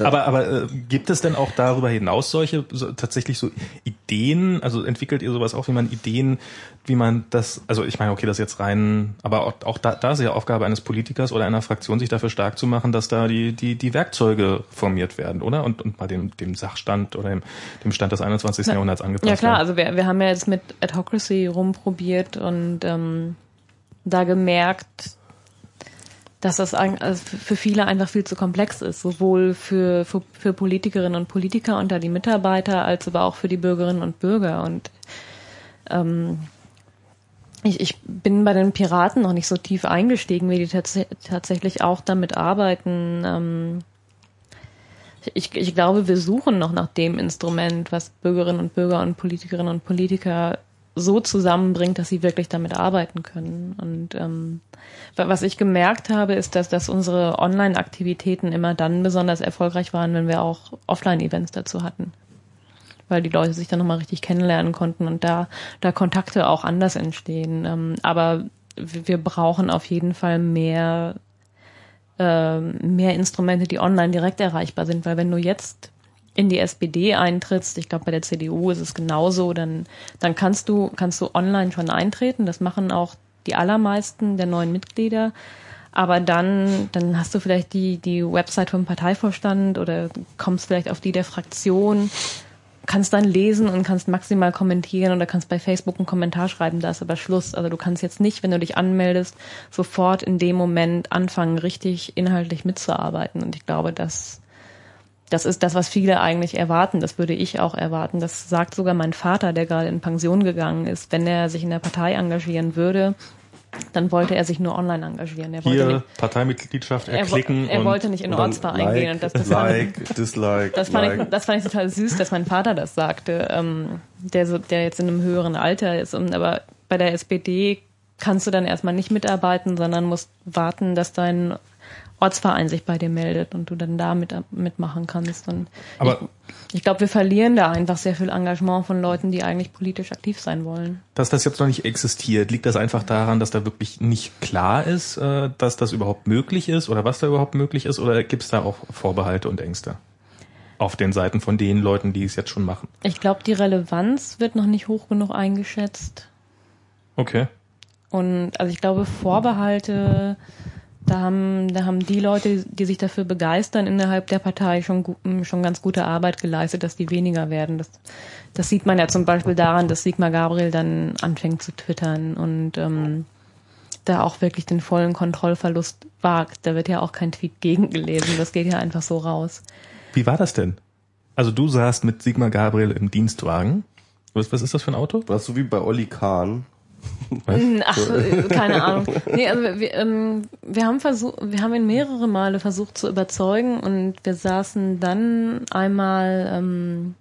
Aber, aber äh, gibt es denn auch darüber hinaus solche so, tatsächlich so Ideen? Also entwickelt ihr sowas auch, wie man Ideen, wie man das, also ich meine, okay, das jetzt rein, aber auch, auch da, da ist ja Aufgabe eines Politikers oder einer Fraktion, sich dafür stark zu machen, dass da die, die, die Werkzeuge formiert werden, oder? Und, und mal dem, dem Sachstand oder dem, dem Stand des 21. Ja. Jahrhunderts angepasst Ja klar, werden. also wir, wir haben ja jetzt mit Adhocracy rumprobiert und ähm, da gemerkt, dass das also für viele einfach viel zu komplex ist, sowohl für, für, für Politikerinnen und Politiker unter die Mitarbeiter, als aber auch für die Bürgerinnen und Bürger. Und ähm, ich, ich bin bei den Piraten noch nicht so tief eingestiegen, wie die tats tatsächlich auch damit arbeiten. Ähm, ich, ich glaube, wir suchen noch nach dem Instrument, was Bürgerinnen und Bürger und Politikerinnen und Politiker so zusammenbringt, dass sie wirklich damit arbeiten können. Und ähm, was ich gemerkt habe, ist, dass, dass unsere Online-Aktivitäten immer dann besonders erfolgreich waren, wenn wir auch Offline-Events dazu hatten. Weil die Leute sich dann nochmal richtig kennenlernen konnten und da, da Kontakte auch anders entstehen. Ähm, aber wir brauchen auf jeden Fall mehr, äh, mehr Instrumente, die online direkt erreichbar sind, weil wenn du jetzt in die SPD eintrittst, ich glaube bei der CDU ist es genauso, dann, dann kannst du, kannst du online schon eintreten. Das machen auch die allermeisten der neuen Mitglieder. Aber dann, dann hast du vielleicht die, die Website vom Parteivorstand oder kommst vielleicht auf die der Fraktion, kannst dann lesen und kannst maximal kommentieren oder kannst bei Facebook einen Kommentar schreiben, da ist aber Schluss. Also du kannst jetzt nicht, wenn du dich anmeldest, sofort in dem Moment anfangen, richtig inhaltlich mitzuarbeiten. Und ich glaube, dass das ist das, was viele eigentlich erwarten. Das würde ich auch erwarten. Das sagt sogar mein Vater, der gerade in Pension gegangen ist. Wenn er sich in der Partei engagieren würde, dann wollte er sich nur online engagieren. Er wollte Hier nicht, Parteimitgliedschaft erklicken. Er, er wollte nicht in den Ortsverein like, gehen. Und das, das like, fand, dislike, das fand, like. ich, das fand ich total süß, dass mein Vater das sagte, ähm, der, so, der jetzt in einem höheren Alter ist. Und, aber bei der SPD kannst du dann erstmal nicht mitarbeiten, sondern musst warten, dass dein Ortsverein sich bei dir meldet und du dann da mit, mitmachen kannst. Und Aber ich, ich glaube, wir verlieren da einfach sehr viel Engagement von Leuten, die eigentlich politisch aktiv sein wollen. dass das jetzt noch nicht existiert, liegt das einfach daran, dass da wirklich nicht klar ist, äh, dass das überhaupt möglich ist oder was da überhaupt möglich ist oder gibt es da auch Vorbehalte und Ängste? auf den Seiten von den Leuten, die es jetzt schon machen. Ich glaube, die Relevanz wird noch nicht hoch genug eingeschätzt. Okay. Und also ich glaube, Vorbehalte, da haben, da haben die Leute, die sich dafür begeistern, innerhalb der Partei schon, gu- schon ganz gute Arbeit geleistet, dass die weniger werden. Das, das sieht man ja zum Beispiel daran, dass Sigmar Gabriel dann anfängt zu twittern und ähm, da auch wirklich den vollen Kontrollverlust wagt. Da wird ja auch kein Tweet gegengelesen, das geht ja einfach so raus. Wie war das denn? Also du saßt mit Sigmar Gabriel im Dienstwagen. Was, was ist das für ein Auto? Warst du wie bei Olli Kahn? Ach, äh, keine Ahnung. Nee, also wir, ähm, wir haben versucht, wir haben ihn mehrere Male versucht zu überzeugen und wir saßen dann einmal ähm,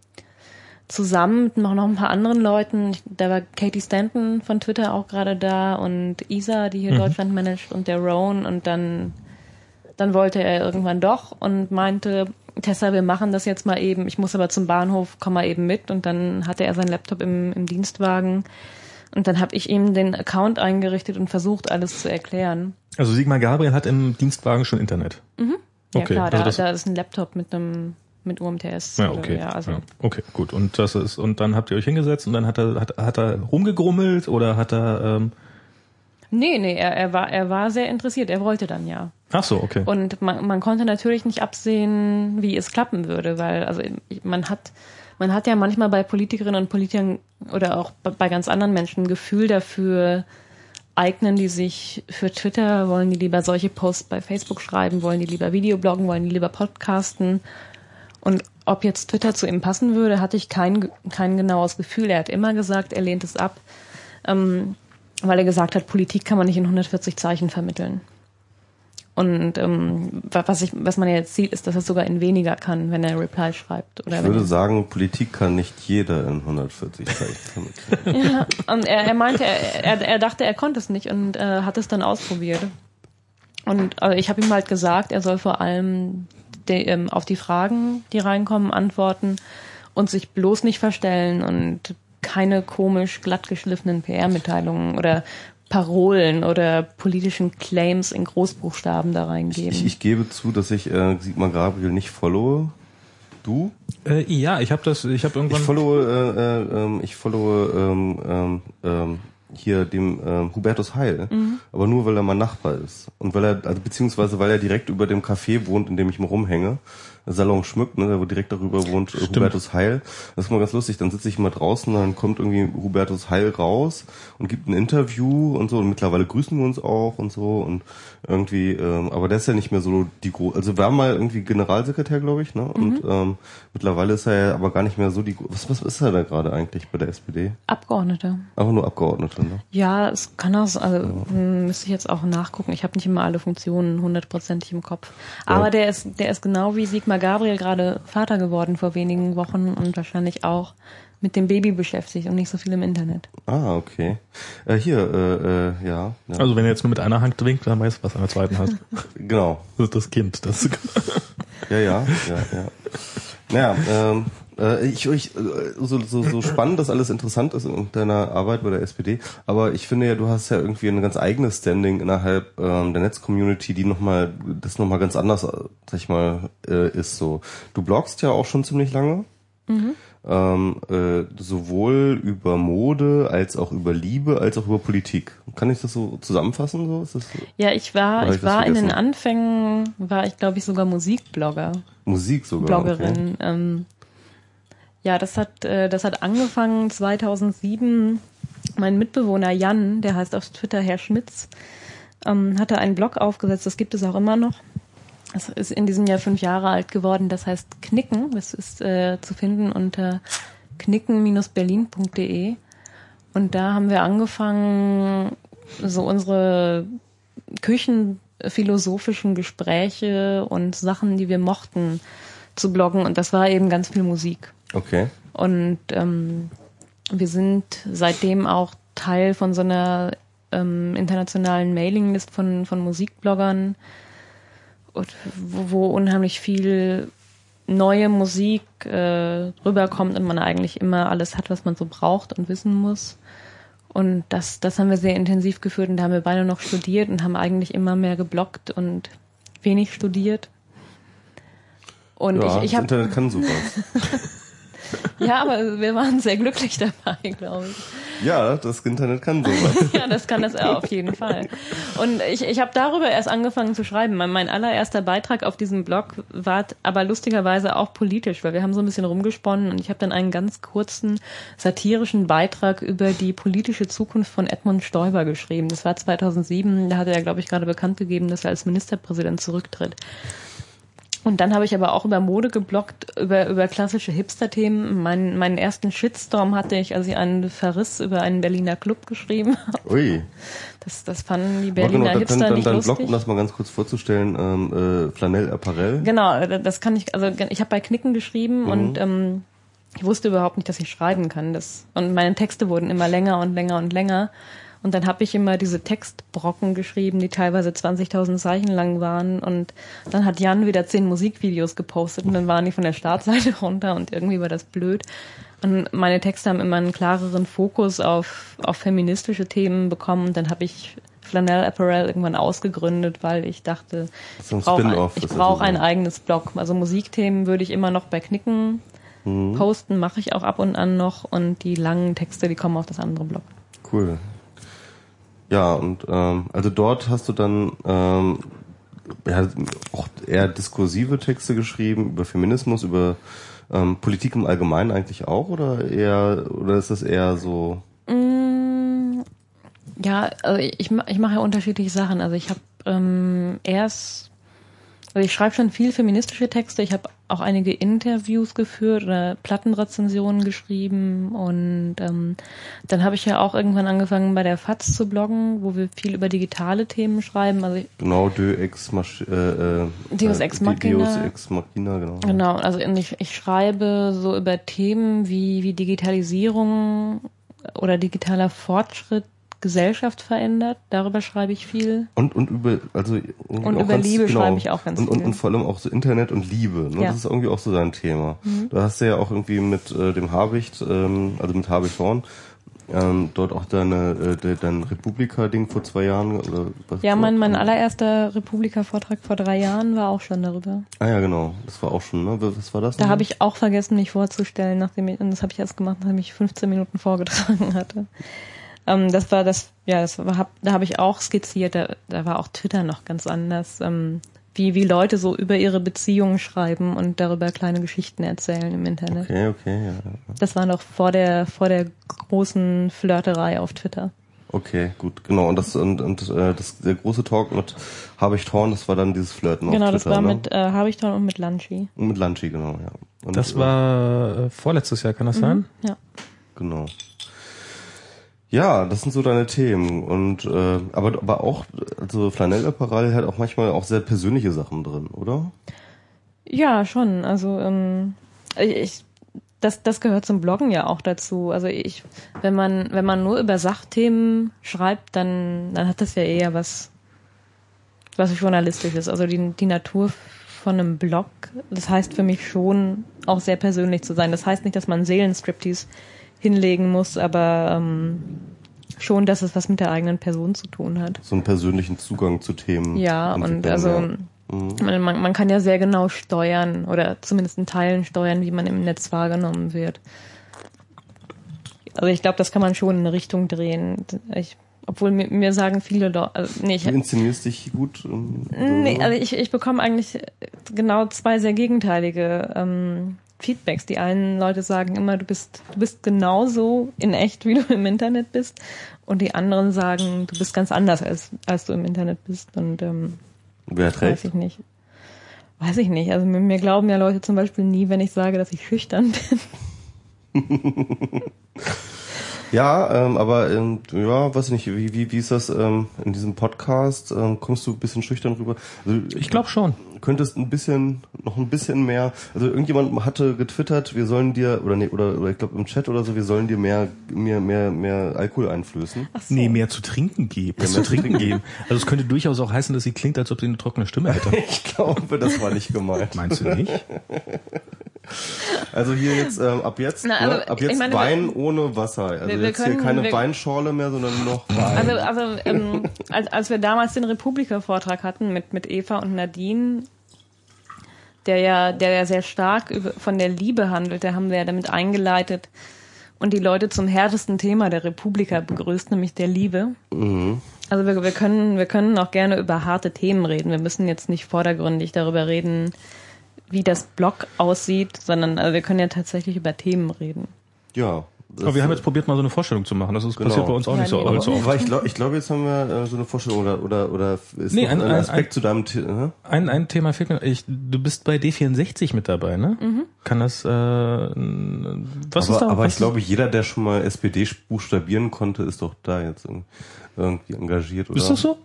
zusammen mit noch noch ein paar anderen Leuten. Ich- Da war Katie Stanton von Twitter auch gerade da und Isa, die hier Deutschland managt und der Roan und dann dann wollte er irgendwann doch und meinte, Tessa, wir machen das jetzt mal eben. Ich muss aber zum Bahnhof, komm mal eben mit. Und dann hatte er seinen Laptop im, im Dienstwagen. Und dann habe ich ihm den Account eingerichtet und versucht, alles zu erklären. Also Sigmar Gabriel hat im Dienstwagen schon Internet. Ja Okay, klar, also da, das- da ist ein Laptop mit einem mit UMTS. Ja, oder- okay. Ja, also ja, okay, gut. Und das ist und dann habt ihr euch hingesetzt und dann hat er hat, hat er rumgegrummelt oder hat er ähm, Nee, nee, er, er war er war sehr interessiert, er wollte dann ja. Ach so, okay. Und man, man konnte natürlich nicht absehen, wie es klappen würde, weil also man hat man hat ja manchmal bei Politikerinnen und Politikern oder auch bei- ganz anderen Menschen ein Gefühl dafür, eignen die sich für Twitter, wollen die lieber solche Posts bei Facebook schreiben, wollen die lieber Videobloggen, wollen die lieber podcasten. Und ob jetzt Twitter zu ihm passen würde, hatte ich kein, kein genaues Gefühl. Er hat immer gesagt, er lehnt es ab, ähm, weil er gesagt hat, Politik kann man nicht in 140 Zeichen vermitteln. Und ähm, wa- was, ich, was man ja jetzt sieht, ist, dass er es sogar in weniger kann, wenn er Reply schreibt. Oder Ich würde sagen, Politik kann nicht jeder in 140 Zeichen ja, und er, er meinte, er, er, er dachte, er konnte es nicht und äh, hat es dann ausprobiert. Und also ich habe ihm halt gesagt, er soll vor allem de, ähm, auf die Fragen, die reinkommen, antworten und sich bloß nicht verstellen und keine komisch glatt geschliffenen PR-Mitteilungen oder Parolen oder politischen Claims in Großbuchstaben da reingeben. Ich, ich gebe zu, dass ich äh, Sigmar Gabriel nicht followe. Du? äh, ja, ich habe das, ich habe Ich irgendwann. followe, äh, äh, ähm, ich followe ähm, ähm, ähm, hier dem ähm, Hubertus Heil, aber nur weil er mein Nachbar ist und weil er, also beziehungsweise weil er direkt über dem Café wohnt, in dem ich mal rumhänge. Salon schmückt, ne, wo direkt darüber wohnt, äh, Hubertus Heil. Das ist mal ganz lustig. Dann sitze ich mal draußen, dann kommt irgendwie Hubertus Heil raus und gibt ein Interview und so. Und mittlerweile grüßen wir uns auch und so und irgendwie. Ähm, aber der ist ja nicht mehr so die gro Also war mal irgendwie Generalsekretär, glaube ich, ne? Und ähm, mittlerweile ist er ja aber gar nicht mehr so die. Was was ist er da gerade eigentlich bei der SPD? Abgeordnete. Einfach nur Abgeordneter, ne? Ja, es kann auch, also hm, müsste ich jetzt auch nachgucken. Ich habe nicht immer alle Funktionen hundertprozentig im Kopf. Aber der ist, der ist genau wie Sigmar Gabriel gerade Vater geworden vor wenigen Wochen und wahrscheinlich auch mit dem Baby beschäftigt und nicht so viel im Internet. Ah, okay. Äh, hier, äh, äh, ja, ja. Also wenn er jetzt nur mit einer Hand winkt, dann weißt du, was er an der zweiten hat. genau. Das ist das Kind. Das Ja, ja, ja, ja. Naja, ähm, äh, ich, ich äh, so, so, so spannend das alles interessant ist in deiner Arbeit bei der SPD, aber ich finde ja, du hast ja irgendwie ein ganz eigenes Standing innerhalb ähm, der Netz-Community, die nochmal, das nochmal ganz anders, äh, sag ich mal, äh, ist so. Du bloggst ja auch schon ziemlich lange. Ähm, äh, sowohl über Mode als auch über Liebe als auch über Politik. Kann ich das so zusammenfassen? So? Ist das? Ja, ich war, ich war in den? Anfängen, war ich glaube ich sogar Musikblogger. Musik sogar. Okay. Bloggerin. Ähm, ja, das hat, äh, das hat angefangen 2007. Mein Mitbewohner Jan, der heißt auf Twitter Herr Schmitz, ähm, hatte einen Blog aufgesetzt. Das gibt es auch immer noch. Es ist in diesem Jahr fünf Jahre alt geworden. Das heißt Knicken. Das ist äh, zu finden unter knicken-berlin.de. Und da haben wir angefangen, so unsere küchenphilosophischen Gespräche und Sachen, die wir mochten, zu bloggen. Und das war eben ganz viel Musik. Okay. Und ähm, wir sind seitdem auch Teil von so einer ähm, internationalen Mailinglist von, von Musikbloggern, wo, wo unheimlich viel neue Musik äh, rüberkommt und man eigentlich immer alles hat, was man so braucht und wissen muss. Und das, das haben wir sehr intensiv geführt und da haben wir beide noch studiert und haben eigentlich immer mehr gebloggt und wenig studiert. Und ja, ich, ich das habe Internet kann sowas. ja, aber wir waren sehr glücklich dabei, glaube ich. ja, das Internet kann sowas. Ja, das kann das auf jeden Fall. Und ich, ich habe darüber erst angefangen zu schreiben. Mein, mein allererster Beitrag auf diesem Blog war aber lustigerweise auch politisch, weil wir haben so ein bisschen rumgesponnen und ich habe dann einen ganz kurzen satirischen Beitrag über die politische Zukunft von Edmund Stoiber geschrieben. Das war 2007, da hatte er, glaube ich, gerade bekannt gegeben, dass er als Ministerpräsident zurücktritt. Und dann habe ich aber auch über Mode geblockt, über, über klassische Hipster-Themen. Mein, meinen ersten Shitstorm hatte ich, als ich einen Verriss über einen Berliner Club geschrieben habe. Ui. Das, das fanden die Warte Berliner dann, Hipster dann, nicht dann lustig. Blog, um das mal ganz kurz vorzustellen, ähm, äh, Flanell Apparel. Genau, das kann ich, also ich habe bei Knicken geschrieben Mhm. und ähm, ich wusste überhaupt nicht, dass ich schreiben kann. Das, und meine Texte wurden immer länger und länger und länger. Und dann habe ich immer diese Textbrocken geschrieben, die teilweise 20.000 Zeichen lang waren. Und dann hat Jan wieder zehn Musikvideos gepostet und dann waren die von der Startseite runter und irgendwie war das blöd. Und meine Texte haben immer einen klareren Fokus auf, auf feministische Themen bekommen. Und dann habe ich Flanell Apparel irgendwann ausgegründet, weil ich dachte, so ich brauche ein, ich brauch so. ein eigenes Blog. Also Musikthemen würde ich immer noch bei Knicken Mhm. posten, mache ich auch ab und an noch. Und die langen Texte, die kommen auf das andere Blog. Cool. Ja, und ähm, also dort hast du dann ähm, ja, auch eher diskursive Texte geschrieben über Feminismus, über ähm, Politik im Allgemeinen eigentlich auch oder eher oder ist das eher so Mm, Ja, also ich, ich mache ja unterschiedliche Sachen. Also ich habe ähm, erst, also ich schreibe schon viel feministische Texte. Ich habe auch einige Interviews geführt oder Plattenrezensionen geschrieben und ähm, dann habe ich ja auch irgendwann angefangen bei der FAZ zu bloggen, wo wir viel über digitale Themen schreiben. Also genau Deus Ex Mach äh, äh, Deus äh, Ex Deus Machina. Ex Machina, genau. Genau, also ich, ich schreibe so über Themen wie, wie Digitalisierung oder digitaler Fortschritt Gesellschaft verändert. Darüber schreibe ich viel. Und, und über, also Und über Liebe schreibe ich auch ganz und, und, viel. und vor allem auch so Internet und Liebe. Ne? Ja. Mhm. Das ist irgendwie auch so dein Thema. Da hast du ja auch irgendwie mit äh, dem Habicht, ähm, also mit Habicht Horn, ähm, dort auch deine, äh, de, dein Republika-Ding vor zwei Jahren. Oder was Ja, mein, mein allererster Republika-Vortrag vor drei Jahren war auch schon darüber. Ah ja, genau. Das war auch schon, ne? Was war das? Da habe ich auch vergessen, mich vorzustellen, nachdem ich, und das habe ich erst gemacht, nachdem ich 15 Minuten vorgetragen hatte. Ähm, das war das, ja, das war, hab, da habe ich auch skizziert, da, da war auch Twitter noch ganz anders, ähm, wie, wie Leute so über ihre Beziehungen schreiben und darüber kleine Geschichten erzählen im Internet. Okay, okay, ja. Das war noch vor der, vor der großen Flirterei auf Twitter. Okay, gut, genau. Und das und, und äh, das der große Talk mit Habicht Horn, das war dann dieses Flirten auf genau, Twitter, das war ne? mit äh, Habichton und mit Lanchi. Und mit Lanchi, genau, ja. Und, Das war äh, vorletztes Jahr, kann das sein? Ja. Genau. Ja, das sind so deine Themen und äh, aber aber auch also Flanellapparal hat auch manchmal auch sehr persönliche Sachen drin, oder? Ja, schon. Also ähm, ich, das, das gehört zum Bloggen ja auch dazu. Also ich, wenn man, wenn man nur über Sachthemen schreibt, dann, dann hat das ja eher was, was journalistisches. Also die, die Natur von einem Blog, das heißt für mich schon auch sehr persönlich zu sein. Das heißt nicht, dass man Seelenstriptease hinlegen muss, aber ähm, schon, dass es was mit der eigenen Person zu tun hat. So einen persönlichen Zugang zu Themen. Ja, und also ja. Mhm. man, man, kann ja sehr genau steuern oder zumindest in Teilen steuern, wie man im Netz wahrgenommen wird. Also ich glaube, das kann man schon in eine Richtung drehen. Ich, obwohl mir, mir sagen viele Leute, also, nee, ich, Du inszenierst dich gut. ähm, nee, so. also ich, ich bekomme eigentlich genau zwei sehr gegenteilige ähm, Feedbacks. Die einen Leute sagen immer, du bist, du bist genauso in echt, wie du im Internet bist. Und die anderen sagen, du bist ganz anders, als, als du im Internet bist. Und ähm, Wer hat Weiß recht? ich nicht. Weiß ich nicht. Also mir, mir glauben ja Leute zum Beispiel nie, wenn ich sage, dass ich schüchtern bin. Ja, ähm, aber ähm, ja, weiß nicht, wie, wie, wie ist das ähm, in diesem Podcast? Ähm, kommst du ein bisschen schüchtern rüber? Also, Ich glaube schon. Könntest ein bisschen, noch ein bisschen mehr, also irgendjemand hatte getwittert, wir sollen dir, oder nee, oder, oder ich glaube im Chat oder so, wir sollen dir mehr, mehr, mehr, mehr Alkohol einflößen. Ach so. Nee, mehr zu trinken geben. Ja, zu mehr zu trinken geben. Also es könnte durchaus auch heißen, dass sie klingt, als ob sie eine trockene Stimme hätte. Ich glaube, das war nicht gemeint. Meinst du nicht? Also hier jetzt, ähm, ab jetzt, Na, ne, ab jetzt meine, Wein ohne Wasser. Also wir- wir jetzt können- hier keine wir- Weinschorle mehr, sondern nur noch Wein. Also, also ähm, als, als wir damals den Republika-Vortrag hatten mit, mit Eva und Nadine, der ja, der ja sehr stark von der Liebe handelt, der haben wir ja damit eingeleitet und die Leute zum härtesten Thema der Republika begrüßt, nämlich der Liebe. Mhm. Also wir, wir können, wir können auch gerne über harte Themen reden. Wir müssen jetzt nicht vordergründig darüber reden, wie das Blog aussieht, sondern also wir können ja tatsächlich über Themen reden. Ja. Aber wir haben jetzt probiert, mal so eine Vorstellung zu machen. Das ist Genau. passiert bei uns auch Ja, nicht so nee, aber- oft. Aber ich glaube, ich glaub, jetzt haben wir äh, so eine Vorstellung oder oder oder ist Nee, ein- ein, Aspekt ein- zu deinem The ne? Ein, ein Thema fehlt mir. Ich, du bist bei D64 mit dabei, ne? Kann das, äh, was aber, ist da? aber was ich glaube, jeder, der schon mal SPD buchstabieren konnte, ist doch da jetzt irg- irgendwie engagiert, oder? ist das so?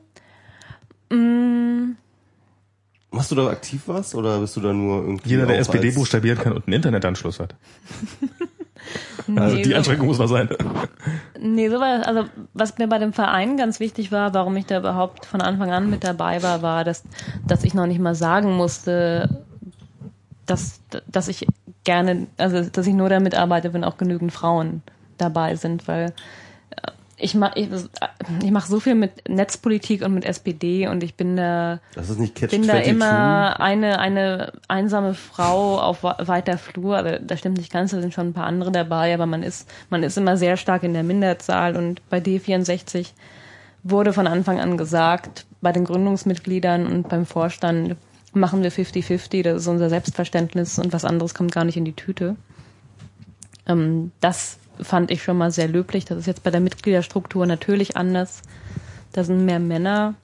Machst du da aktiv was oder bist du da nur irgendwie Jeder, der SPD buchstabieren kann und einen Internetanschluss hat. Also Nee, die so- Anstrengung muss mal sein. Nee, so war, also was mir bei dem Verein ganz wichtig war, warum ich da überhaupt von Anfang an mit dabei war, war, dass, dass ich noch nicht mal sagen musste, dass, dass ich gerne, also dass ich nur damit arbeite, wenn auch genügend Frauen dabei sind, weil ich mache ich, ich mach so viel mit Netzpolitik und mit SPD und ich bin da Das ist nicht Catch bin da 22. immer eine, eine einsame Frau auf weiter Flur. Also, das stimmt nicht ganz, da sind schon ein paar andere dabei, aber man ist, man ist immer sehr stark in der Minderzahl und bei D64 wurde von Anfang an gesagt, bei den Gründungsmitgliedern und beim Vorstand machen wir 50-50, das ist unser Selbstverständnis und was anderes kommt gar nicht in die Tüte. Ähm, das fand ich schon mal sehr löblich. Das ist jetzt bei der Mitgliederstruktur natürlich anders. Da sind mehr Männer.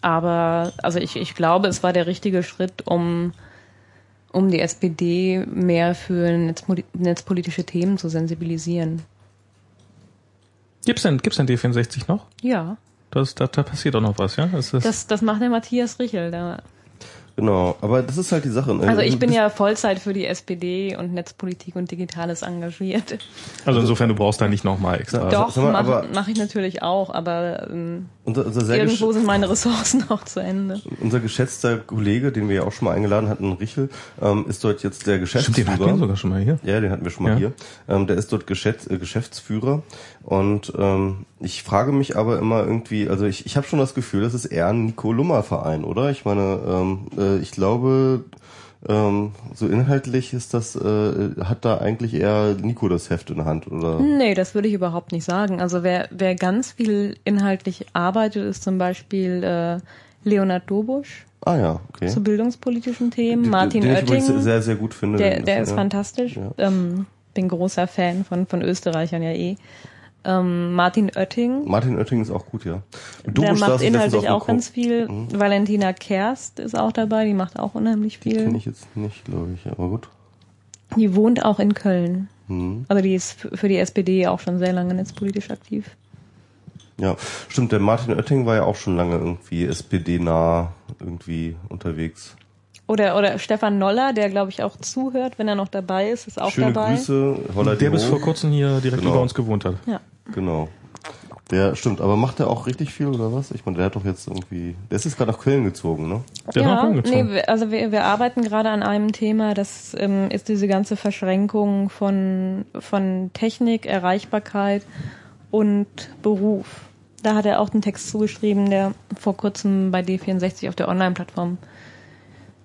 Aber also ich, ich glaube, es war der richtige Schritt, um, um die SPD mehr für netzpoli- netzpolitische Themen zu sensibilisieren. Gibt's denn, gibt's denn D64 noch? Ja, Das, da, da passiert auch noch was, ja? Das ist, das, das macht der Matthias Richel. Da. Genau, aber das ist halt die Sache. ne? Also ich Du bin ja Vollzeit für die SPD und Netzpolitik und Digitales engagiert. also insofern, du brauchst da nicht nochmal extra. Ja. Doch, mache mach ich natürlich auch, aber ähm, unser, unser, sehr irgendwo sind meine Ressourcen auch zu Ende. unser geschätzter Kollege, den wir ja auch schon mal eingeladen hatten, Richel, ähm, ist dort jetzt der Stimmt, Geschäftsführer. den hatten wir sogar schon mal hier. Ja, den hatten wir schon mal Ja. hier. Ähm, der ist dort Geschäfts äh, Geschäftsführer und ähm, ich frage mich aber immer irgendwie, also ich, ich habe schon das Gefühl, das ist eher ein Nico Lummer Verein, oder? Ich meine, ähm, äh, ich glaube, ähm, so inhaltlich ist das, äh, hat da eigentlich eher Nico das Heft in der Hand, oder? Nee, das würde ich überhaupt nicht sagen. Also wer, wer ganz viel inhaltlich arbeitet, ist zum Beispiel äh, Leonard Dobusch Ah ja, okay. zu bildungspolitischen Themen, Den- Martin den ich übrigens Oetting, sehr, sehr gut finde. der, der ist ja. fantastisch. Ja. Ähm, bin großer Fan von, von Österreichern ja eh. Ähm, Martin Oetting, Martin Oetting ist auch gut, ja. der Dobusch macht inhaltlich auch ganz viel. Mhm. Valentina Kerst ist auch dabei, die macht auch unheimlich Kenne viel. ich jetzt nicht, glaube ich, aber gut. Die wohnt auch in Köln. Mhm. Also die ist für die SPD auch schon sehr lange netzpolitisch aktiv. Ja, stimmt, der Martin Oetting war ja auch schon lange irgendwie SPD-nah irgendwie unterwegs. Oder, oder Stefan Noller, der glaube ich auch zuhört, wenn er noch dabei ist, ist auch Schöne dabei. Grüße, Holla Der bis vor kurzem hier direkt Genau. über uns gewohnt hat. Ja. Genau. Der stimmt, aber macht der auch richtig viel oder was? Ich meine, der hat doch jetzt irgendwie, der ist jetzt gerade nach Köln gezogen, ne? Der ja, noch umgezogen. nee, wir- also wir, wir arbeiten gerade an einem Thema, das ähm, ist diese ganze Verschränkung von, von Technik, Erreichbarkeit und Beruf. Da hat er auch einen Text zugeschrieben, der vor kurzem bei D64 auf der Online-Plattform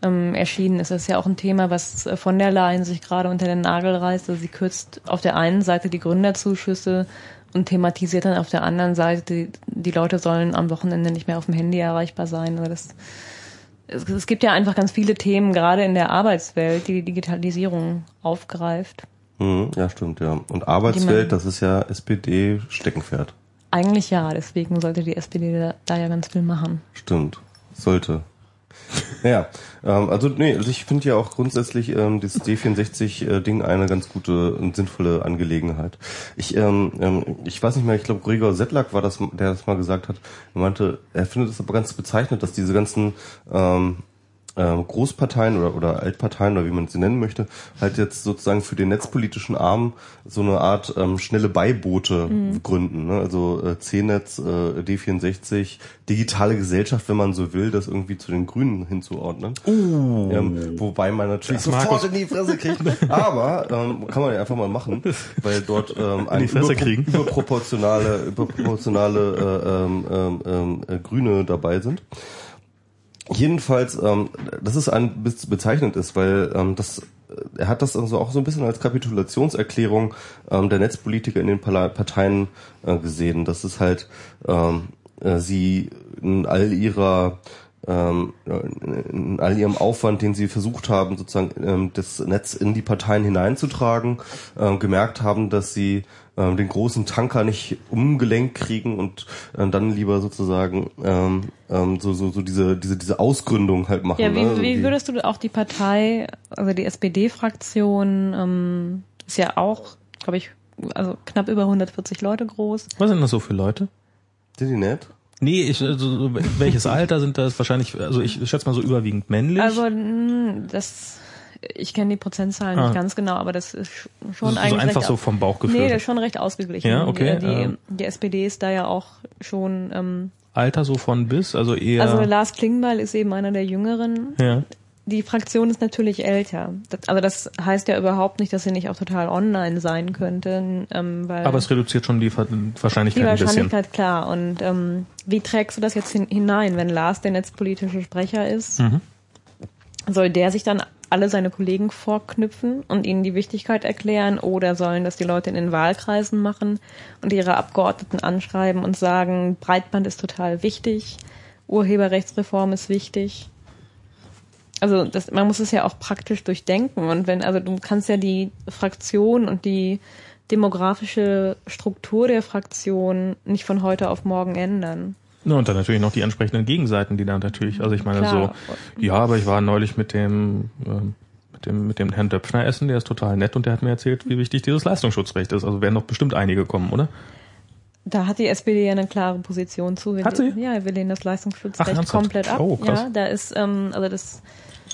ähm, erschienen ist. Das ist ja auch ein Thema, was äh, von der Leyen sich gerade unter den Nagel reißt. Also sie kürzt auf der einen Seite die Gründerzuschüsse und thematisiert dann auf der anderen Seite, die, die Leute sollen am Wochenende nicht mehr auf dem Handy erreichbar sein. Also das, es, es gibt ja einfach ganz viele Themen, gerade in der Arbeitswelt, die die Digitalisierung aufgreift. Mhm, ja, stimmt, ja. Und Arbeitswelt, das ist ja SPD-Steckenpferd. Eigentlich ja, deswegen sollte die SPD da, da ja ganz viel machen. Stimmt. Sollte. Ja, ähm, also nee, also ich finde ja auch grundsätzlich ähm, das D64-Ding eine ganz gute und sinnvolle Angelegenheit. Ich, ähm, ähm, ich weiß nicht mehr, ich glaube Gregor Settlack war das, der das mal gesagt hat. Er meinte, er findet es aber ganz bezeichnend, dass diese ganzen ähm, Großparteien oder, oder Altparteien oder wie man sie nennen möchte, halt jetzt sozusagen für den netzpolitischen Arm so eine Art ähm, schnelle Beiboote gründen. Ne? Also äh, C-Netz, äh, D64, digitale Gesellschaft, wenn man so will, das irgendwie zu den Grünen hinzuordnen. Ähm, wobei man natürlich Das sofort uns. in die Fresse kriegt. Aber ähm, kann man ja einfach mal machen, weil dort ähm, ein die Fresse überpro- kriegen. überproportionale, überproportionale äh, ähm, ähm, ähm, äh, Grüne dabei sind. Jedenfalls, ähm, das ist ein bezeichnend ist, weil ähm, das er hat das also auch so ein bisschen als Kapitulationserklärung ähm, der Netzpolitiker in den Parteien äh, gesehen. Das ist halt ähm, äh, sie in all ihrer ähm, in all ihrem Aufwand, den sie versucht haben, sozusagen ähm, das Netz in die Parteien hineinzutragen, ähm, gemerkt haben, dass sie ähm, den großen Tanker nicht umgelenkt kriegen und äh, dann lieber sozusagen ähm, ähm, so, so, so diese, diese, diese Ausgründung halt machen. Ja, wie, ne? Also wie würdest du auch die Partei, also die SPD-Fraktion, ähm, ist ja auch, glaube ich, also knapp über 140 Leute groß. Was sind das so für Leute? Sind die nett? Nee, ich, also, welches Alter sind das? Wahrscheinlich, also ich schätze mal so überwiegend männlich. Also das, ich kenne die Prozentzahlen Ah. nicht ganz genau, aber das ist schon so, so eigentlich einfach recht so vom Bauchgefühl. Nee, das ist schon recht ausgeglichen. Ja, okay, Die, ähm. die, die SPD ist da ja auch schon. Ähm, Alter so von bis, also eher. Also Lars Klingbeil ist eben einer der Jüngeren. ja. Die Fraktion ist natürlich älter. Das, also das heißt ja überhaupt nicht, dass sie nicht auch total online sein könnte, ähm, weil Aber es reduziert schon die Ver- die Wahrscheinlichkeit ein bisschen. Wahrscheinlichkeit klar. Und ähm, wie trägst du das jetzt hin, hinein, wenn Lars der netzpolitische Sprecher ist? Mhm. Soll der sich dann alle seine Kollegen vorknüpfen und ihnen die Wichtigkeit erklären oder sollen das die Leute in den Wahlkreisen machen und ihre Abgeordneten anschreiben und sagen, Breitband ist total wichtig, Urheberrechtsreform ist wichtig? Also das, man muss es ja auch praktisch durchdenken und wenn, also du kannst ja die Fraktion und die demografische Struktur der Fraktion nicht von heute auf morgen ändern. Ja, und dann natürlich noch die entsprechenden Gegenseiten, die dann natürlich, also ich meine Klar. so, ja, aber ich war neulich mit dem, ähm, mit dem, mit dem Herrn Döpfner essen, der ist total nett und der hat mir erzählt, wie wichtig dieses Leistungsschutzrecht ist. Also werden doch bestimmt einige kommen, oder? Da hat die SPD ja eine klare Position zu. Wir Hat sie? Ja, wir lehnen das Ach, Leistungsschutzrecht ernsthaft? komplett ab. Oh, krass. Ja, da ist, ähm, also das,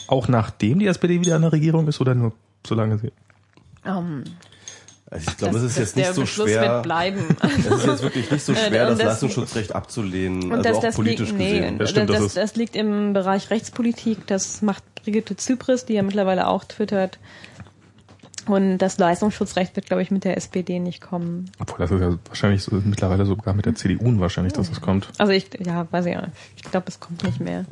Auch nachdem die SPD wieder in der Regierung ist oder nur solange sie. ähm, Also ich glaube, das, es ist jetzt nicht so Beschluss schwer. wird bleiben. Es ist jetzt wirklich nicht so schwer, das, das- Leistungsschutzrecht abzulehnen, Und also das, auch das politisch liegt, nee, gesehen. Ja, stimmt, das, das das, ist- das liegt im Bereich Rechtspolitik. Das macht Brigitte Zypris, die ja mittlerweile auch twittert. Und das Leistungsschutzrecht wird, glaube ich, mit der SPD nicht kommen. Obwohl, das ist ja wahrscheinlich so, mittlerweile sogar mit der CDU wahrscheinlich, dass es kommt. Also ich, ja, weiß ich nicht. Ich glaube, es kommt nicht mehr.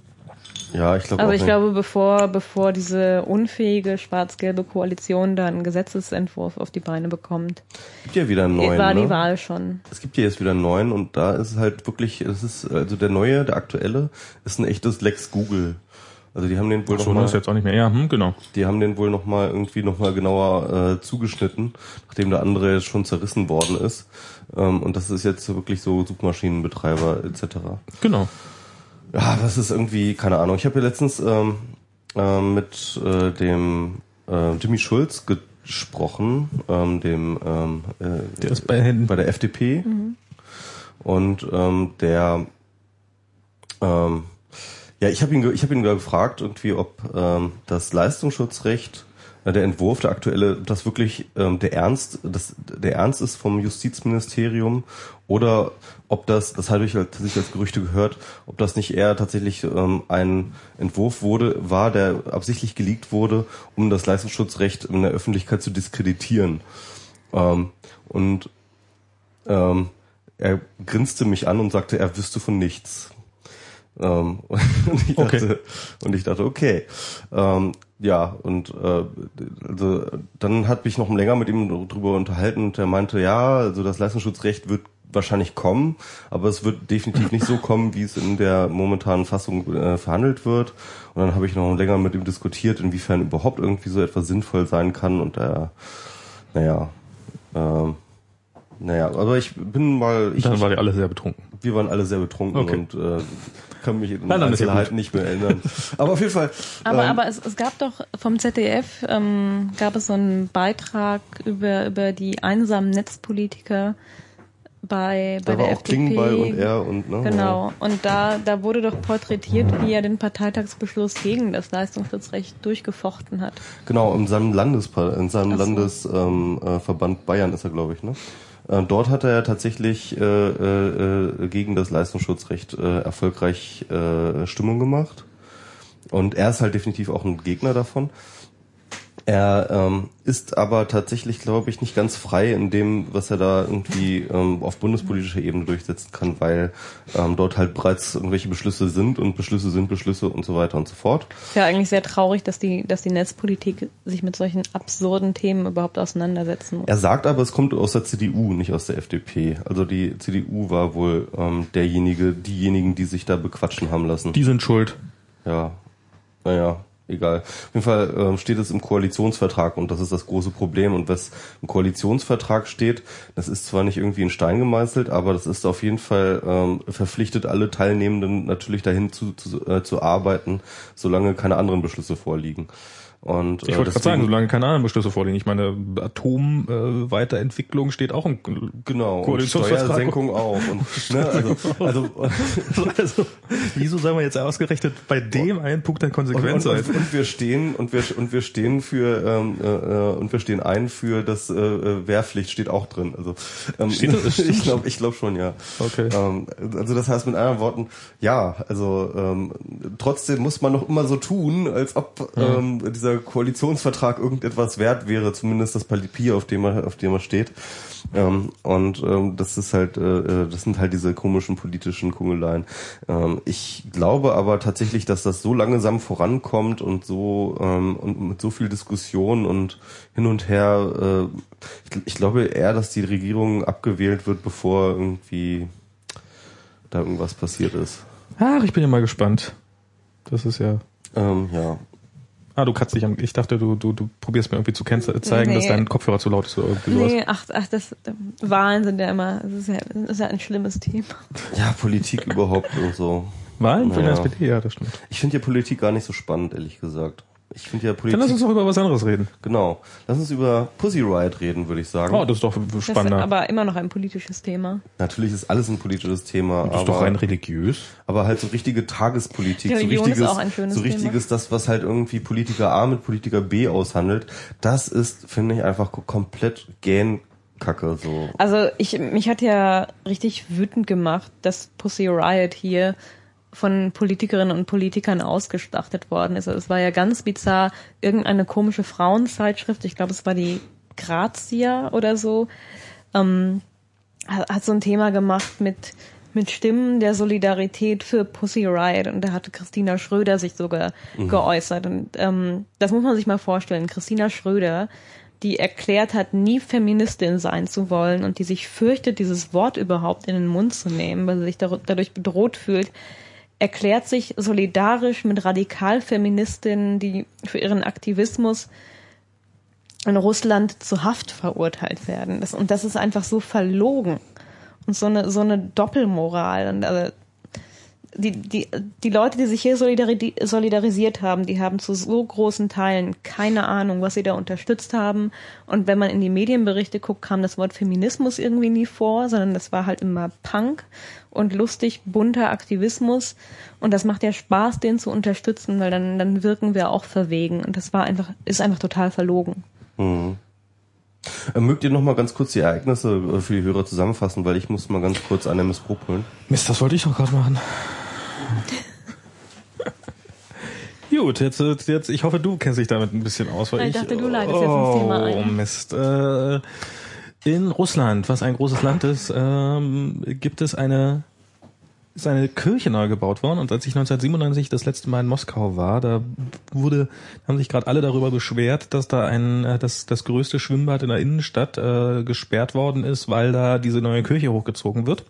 Ja, ich glaube Also auch ich nicht. glaube, bevor, bevor diese unfähige schwarz-gelbe Koalition da einen Gesetzesentwurf auf die Beine bekommt, es gibt ja wieder einen neuen. war die ne? Wahl schon. Es gibt ja jetzt wieder einen neuen und da ist es halt wirklich, es ist, also der neue, der aktuelle, ist ein echtes Lex Google. Also die haben den wohl So, noch das mal, jetzt auch nicht mehr. Ja, hm, genau. die haben den wohl noch mal irgendwie noch mal genauer äh, zugeschnitten, nachdem der andere jetzt schon zerrissen worden ist. Ähm, und das ist jetzt wirklich so Suchmaschinenbetreiber etc. Genau. Ja, das ist irgendwie, keine Ahnung. Ich habe ja letztens ähm, ähm, mit äh, dem äh, Jimmy Schulz gesprochen, ähm, dem ähm, äh, Der ist bei, bei der FDP. Und ähm, der ähm, ja, ich habe ihn, ich habe ihn gefragt, irgendwie, ob ähm, das Leistungsschutzrecht, äh, der Entwurf, der aktuelle, ob das wirklich ähm, der Ernst, das, der Ernst ist vom Justizministerium oder ob das, das habe ich halt tatsächlich als Gerüchte gehört, ob das nicht eher tatsächlich ähm, ein Entwurf wurde, war, der absichtlich geleakt wurde, um das Leistungsschutzrecht in der Öffentlichkeit zu diskreditieren. Ähm, und ähm, er grinste mich an und sagte, er wüsste von nichts. Ähm, und, ich Okay. dachte, und ich dachte, okay. Ähm, ja, und äh, also, dann hat mich noch länger mit ihm drüber unterhalten und er meinte, ja, also das Leistungsschutzrecht wird wahrscheinlich kommen, aber es wird definitiv nicht so kommen, wie es in der momentanen Fassung äh, verhandelt wird. Und dann habe ich noch länger mit ihm diskutiert, inwiefern überhaupt irgendwie so etwas sinnvoll sein kann und er, naja, ähm, naja, aber ich bin mal, ich, dann war die alle sehr betrunken. wir waren alle sehr betrunken Okay. und äh, kann mich in ja Einzelheiten nicht mehr erinnern. Aber auf jeden Fall. Aber, ähm, aber es, es gab doch vom ZDF ähm, gab es so einen Beitrag über über die einsamen Netzpolitiker bei bei da der war auch FDP. Klingbeil und er und ne, Genau. Und da, da wurde doch porträtiert, wie er den Parteitagsbeschluss gegen das Leistungsschutzrecht durchgefochten hat. Genau, in seinem Landespa in seinem so. Landesverband ähm, äh, Bayern ist er, glaube ich, ne? Äh, dort hat er tatsächlich äh, äh, äh, gegen das Leistungsschutzrecht äh, erfolgreich äh, Stimmung gemacht. Und er ist halt definitiv auch ein Gegner davon. Er ähm, ist aber tatsächlich, glaube ich, nicht ganz frei in dem, was er da irgendwie ähm, auf bundespolitischer Ebene durchsetzen kann, weil ähm, dort halt bereits irgendwelche Beschlüsse sind und Beschlüsse sind Beschlüsse und so weiter und so fort. Ja, eigentlich sehr traurig, dass die, dass die Netzpolitik sich mit solchen absurden Themen überhaupt auseinandersetzen muss. Er sagt aber, es kommt aus der CDU, nicht aus der FDP. Also die CDU war wohl ähm, derjenige, diejenigen, die sich da bequatschen haben lassen. Die sind schuld. Ja, naja, egal. Auf jeden Fall ähm, steht es im Koalitionsvertrag und das ist das große Problem. Und was im Koalitionsvertrag steht, das ist zwar nicht irgendwie in Stein gemeißelt, aber das ist auf jeden Fall ähm, verpflichtet, alle Teilnehmenden natürlich dahin zu, zu, äh, zu arbeiten, solange keine anderen Beschlüsse vorliegen. Und, ich äh, wollte gerade sagen, solange keine anderen Beschlüsse vorliegen. Ich meine, Atom-Weiterentwicklung äh, steht auch im Genau, und. Steuersenkung auch. Und, ne, also, also, also, wieso soll man jetzt ausgerechnet bei dem einen Punkt dann und, konsequent und, sein? und, und wir stehen und wir und wir stehen für ähm, äh, äh, und wir stehen ein für das äh, äh, Wehrpflicht steht auch drin. Also ähm, Steht das? ich glaube ich glaube schon ja. Okay. Ähm, also das heißt mit anderen Worten ja also ähm, trotzdem muss man noch immer so tun, als ob ähm, dieser Koalitionsvertrag irgendetwas wert wäre, zumindest das Papier, auf dem er auf dem er steht. Ähm, und ähm, das ist halt, äh, äh, das sind halt diese komischen politischen Kungeleien. Ähm, ich glaube aber tatsächlich, dass das so langsam vorankommt und so ähm, und mit so viel Diskussion und hin und her. Äh, ich, ich glaube eher, dass die Regierung abgewählt wird, bevor irgendwie da irgendwas passiert ist. Ach, ich bin ja mal gespannt. Das ist ja. Ähm, ja. Ah, du kannst dich am. Ich dachte, du, du, du probierst mir irgendwie zu zeigen, dass Nee. dein Kopfhörer zu laut ist oder irgendwie sowas. Nee, ach, ach, das, Wahlen sind ja immer, das ist ja, das ist ja ein schlimmes Thema. Ja, Politik überhaupt und so. Wahlen für Naja. die SPD, ja, das stimmt. Ich finde ja Politik gar nicht so spannend, ehrlich gesagt. Ich finde ja Dann Politik. lass uns doch über was anderes reden. Genau. Lass uns über Pussy Riot reden, würde ich sagen. Oh, das ist doch Das ist spannender. aber immer noch ein politisches Thema. Natürlich ist alles ein politisches Thema, das ist aber, doch rein religiös. aber halt so richtige Tagespolitik, so Religion ist richtiges, auch ein schönes so richtiges, das, was halt irgendwie Politiker A mit Politiker B aushandelt, das ist, finde ich, einfach ko- komplett Gähnkacke, so. Also ich, mich hat ja richtig wütend gemacht, dass Pussy Riot hier von Politikerinnen und Politikern ausgeschlachtet worden ist. Also es war ja ganz bizarr, irgendeine komische Frauenzeitschrift, ich glaube es war die Grazia oder so, ähm, hat, so ein Thema gemacht mit mit Stimmen der Solidarität für Pussy Riot und da hatte Christina Schröder sich sogar geäußert und ähm, das muss man sich mal vorstellen. Christina Schröder, die erklärt hat, nie Feministin sein zu wollen und die sich fürchtet, dieses Wort überhaupt in den Mund zu nehmen, weil sie sich dadurch bedroht fühlt, erklärt sich solidarisch mit Radikalfeministinnen, die für ihren Aktivismus in Russland zu Haft verurteilt werden. Das, und das ist einfach so verlogen und so eine, so eine Doppelmoral. Und also die, die, die Leute, die sich hier solidari solidarisiert haben, die haben zu so großen Teilen keine Ahnung, was sie da unterstützt haben. Und wenn man in die Medienberichte guckt, kam das Wort Feminismus irgendwie nie vor, sondern das war halt immer Punk und lustig bunter Aktivismus. Und das macht ja Spaß, den zu unterstützen, weil dann, dann wirken wir auch verwegen. Und das war einfach, ist einfach total verlogen. Mhm. Äh, Mögt ihr noch mal ganz kurz die Ereignisse äh, für die Hörer zusammenfassen, weil ich muss mal ganz kurz eine MS Pro holen. Mist, das wollte ich doch gerade machen. Gut, jetzt, jetzt, ich hoffe, du kennst dich damit ein bisschen aus, weil Ich ich, dachte, du leitest jetzt ins Thema ein. Oh Mist. Äh, in Russland, was ein großes Land ist, ähm, gibt es eine ist eine Kirche neu gebaut worden und als ich 1997 das letzte Mal in Moskau war, da wurde, haben sich gerade alle darüber beschwert, dass da ein, äh, dass das größte Schwimmbad in der Innenstadt äh, gesperrt worden ist, weil da diese neue Kirche hochgezogen wird,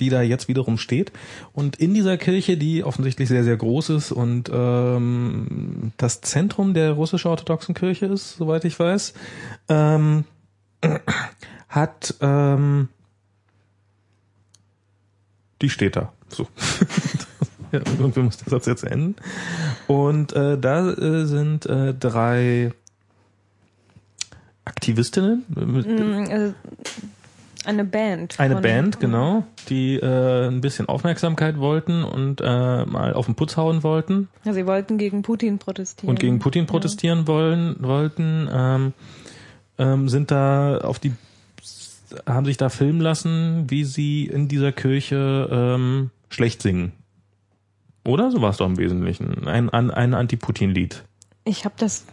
die da jetzt wiederum steht. Und in dieser Kirche, die offensichtlich sehr, sehr groß ist und ähm, das Zentrum der russisch-orthodoxen Kirche ist, soweit ich weiß, ähm, hat ähm, die steht da. So. ja, irgendwie muss der Satz jetzt enden. Und äh, da äh, sind äh, drei Aktivistinnen, mit, Mm, also eine Band. eine Band, genau, die äh, ein bisschen Aufmerksamkeit wollten und äh, mal auf den Putz hauen wollten Ja, sie wollten gegen Putin protestieren. und gegen Putin protestieren wollen, wollten, ähm, ähm, sind da auf die, haben sich da filmen lassen, wie sie in dieser Kirche ähm, schlecht singen. Oder so war es doch im Wesentlichen. Ein, ein, ein Anti-Putin-Lied. Ich habe das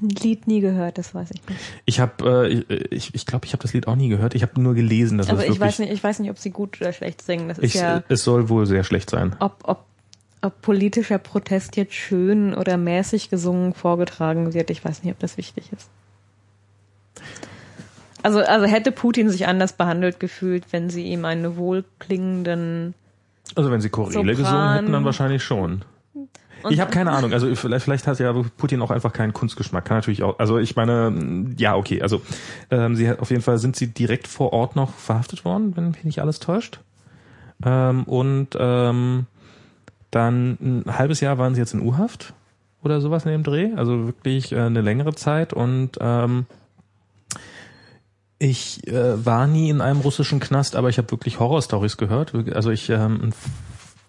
Lied nie gehört, das weiß ich nicht. Ich habe, äh, ich ich, glaube, ich habe das Lied auch nie gehört. Ich habe nur gelesen, dass Also es ich weiß nicht, ich weiß nicht, ob sie gut oder schlecht singen. Das ist ich, ja, es soll wohl sehr schlecht sein. ob, ob, ob politischer Protest jetzt schön oder mäßig gesungen vorgetragen wird. Ich weiß nicht, ob das wichtig ist. Also, also hätte Putin sich anders behandelt gefühlt, wenn sie ihm einen wohlklingenden Also wenn sie Choräle gesungen hätten, dann wahrscheinlich schon. Ich habe keine Ahnung. Also vielleicht, vielleicht hat ja Putin auch einfach keinen Kunstgeschmack. Kann natürlich auch. Also ich meine, ja okay. Also ähm, sie hat, auf jeden Fall sind sie direkt vor Ort noch verhaftet worden, wenn mich nicht alles täuscht. Ähm, und ähm, dann ein halbes Jahr waren sie jetzt in U-Haft oder sowas in dem Dreh. Also wirklich äh, eine längere Zeit. Und ähm, ich äh, war nie in einem russischen Knast, aber ich habe wirklich Horrorstories gehört. Also ich ähm, ein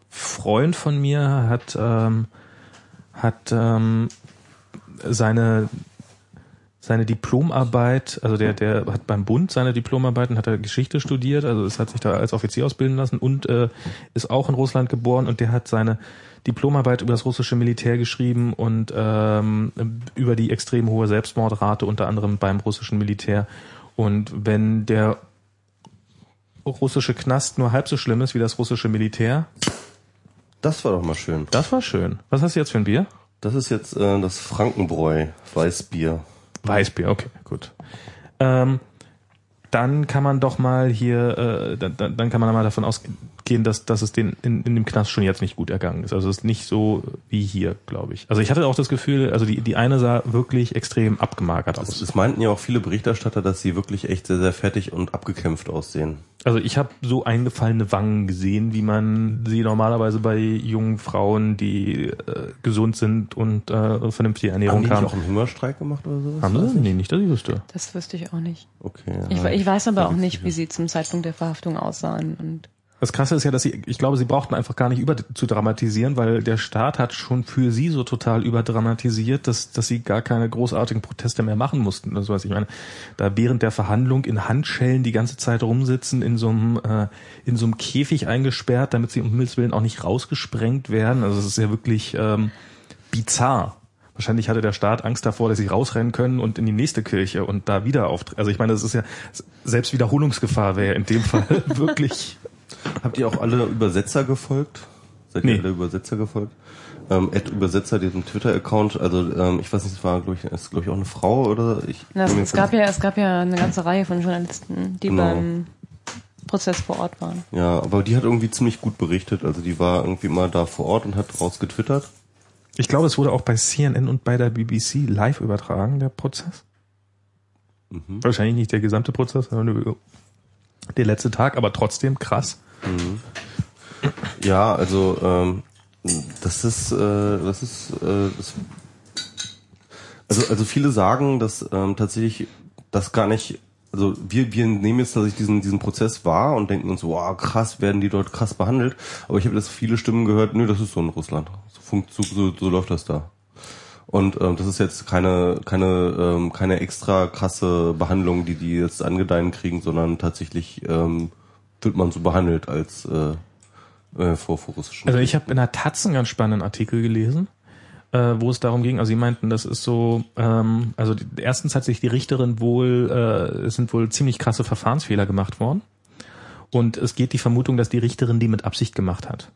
Freund von mir hat ähm, hat ähm, seine seine Diplomarbeit, also der der hat beim Bund seine Diplomarbeiten hat er Geschichte studiert, also es hat sich da als Offizier ausbilden lassen und äh, ist auch in Russland geboren und der hat seine Diplomarbeit über das russische Militär geschrieben und ähm, über die extrem hohe Selbstmordrate unter anderem beim russischen Militär und wenn der russische Knast nur halb so schlimm ist wie das russische Militär, Das war doch mal schön. das war schön. Was hast du jetzt für ein Bier? Das ist jetzt äh, das Frankenbräu, Weißbier. Weißbier, okay, gut. Ähm, dann kann man doch mal hier, äh, dann, dann dann kann man mal davon ausgehen, dass, dass es den in, in dem Knast schon jetzt nicht gut ergangen ist. Also es ist nicht so wie hier, glaube ich. Also ich hatte auch das Gefühl, also die, die eine sah wirklich extrem abgemagert aus. es meinten ja auch viele Berichterstatter, dass sie wirklich echt sehr, sehr fertig und abgekämpft aussehen. Also ich habe so eingefallene Wangen gesehen, wie man sie normalerweise bei jungen Frauen, die äh, gesund sind und äh, vernünftige Haben Ernährung die nicht haben. auch einen Hungerstreik gemacht oder sowas? Haben sie? Nee, nicht, dass ich wüsste. Das wüsste ich auch nicht. Okay. Ich, ich weiß aber auch nicht, wie sie zum Zeitpunkt der Verhaftung aussahen. Und Das Krasse ist ja, dass sie, ich glaube, sie brauchten einfach gar nicht über zu dramatisieren, weil der Staat hat schon für sie so total überdramatisiert, dass, dass sie gar keine großartigen Proteste mehr machen mussten. Das weiß ich meine, da während der Verhandlung in Handschellen die ganze Zeit rumsitzen, in so einem, äh, in so einem Käfig eingesperrt, damit sie um Himmels Willen auch nicht rausgesprengt werden. Also es ist ja wirklich ähm, bizarr. Wahrscheinlich hatte der Staat Angst davor, dass sie rausrennen können und in die nächste Kirche und da wieder auftreten. Also ich meine, das ist ja selbst Wiederholungsgefahr wäre in dem Fall wirklich. Habt ihr auch alle Übersetzer gefolgt? Seid Nee. ihr alle Übersetzer gefolgt? Ähm, Ed Übersetzer, diesem Twitter-Account, also ähm, ich weiß nicht, es war, glaube ich, ist, glaube ich, auch eine Frau oder ich. na, mir es gab ja, es gab ja eine ganze Reihe von Journalisten, die Genau. beim Prozess vor Ort waren. Ja, aber die hat irgendwie ziemlich gut berichtet. Also die war irgendwie mal da vor Ort und hat raus getwittert. Ich glaube, es wurde auch bei CNN und bei der BBC live übertragen, der Prozess. Mhm. Wahrscheinlich nicht der gesamte Prozess, sondern der letzte Tag, aber trotzdem krass. Ja, also ähm, das ist, äh, das ist, äh, das, also also viele sagen, dass ähm, tatsächlich das gar nicht, also wir wir nehmen jetzt tatsächlich diesen diesen Prozess wahr und denken uns, wow krass, werden die dort krass behandelt. Aber ich habe das viele Stimmen gehört, nö, das ist so in Russland, so funkt so, so, so läuft das da. Und ähm, das ist jetzt keine keine ähm, keine extra krasse Behandlung, die die jetzt angedeihen kriegen, sondern tatsächlich ähm, wird man so behandelt als äh, äh, vor, vor russischen. Also ich habe in der Taz einen ganz spannenden Artikel gelesen, äh, wo es darum ging, also sie meinten, das ist so, ähm, also die, erstens hat sich die Richterin wohl, äh, es sind wohl ziemlich krasse Verfahrensfehler gemacht worden. Und es geht die Vermutung, dass die Richterin die mit Absicht gemacht hat.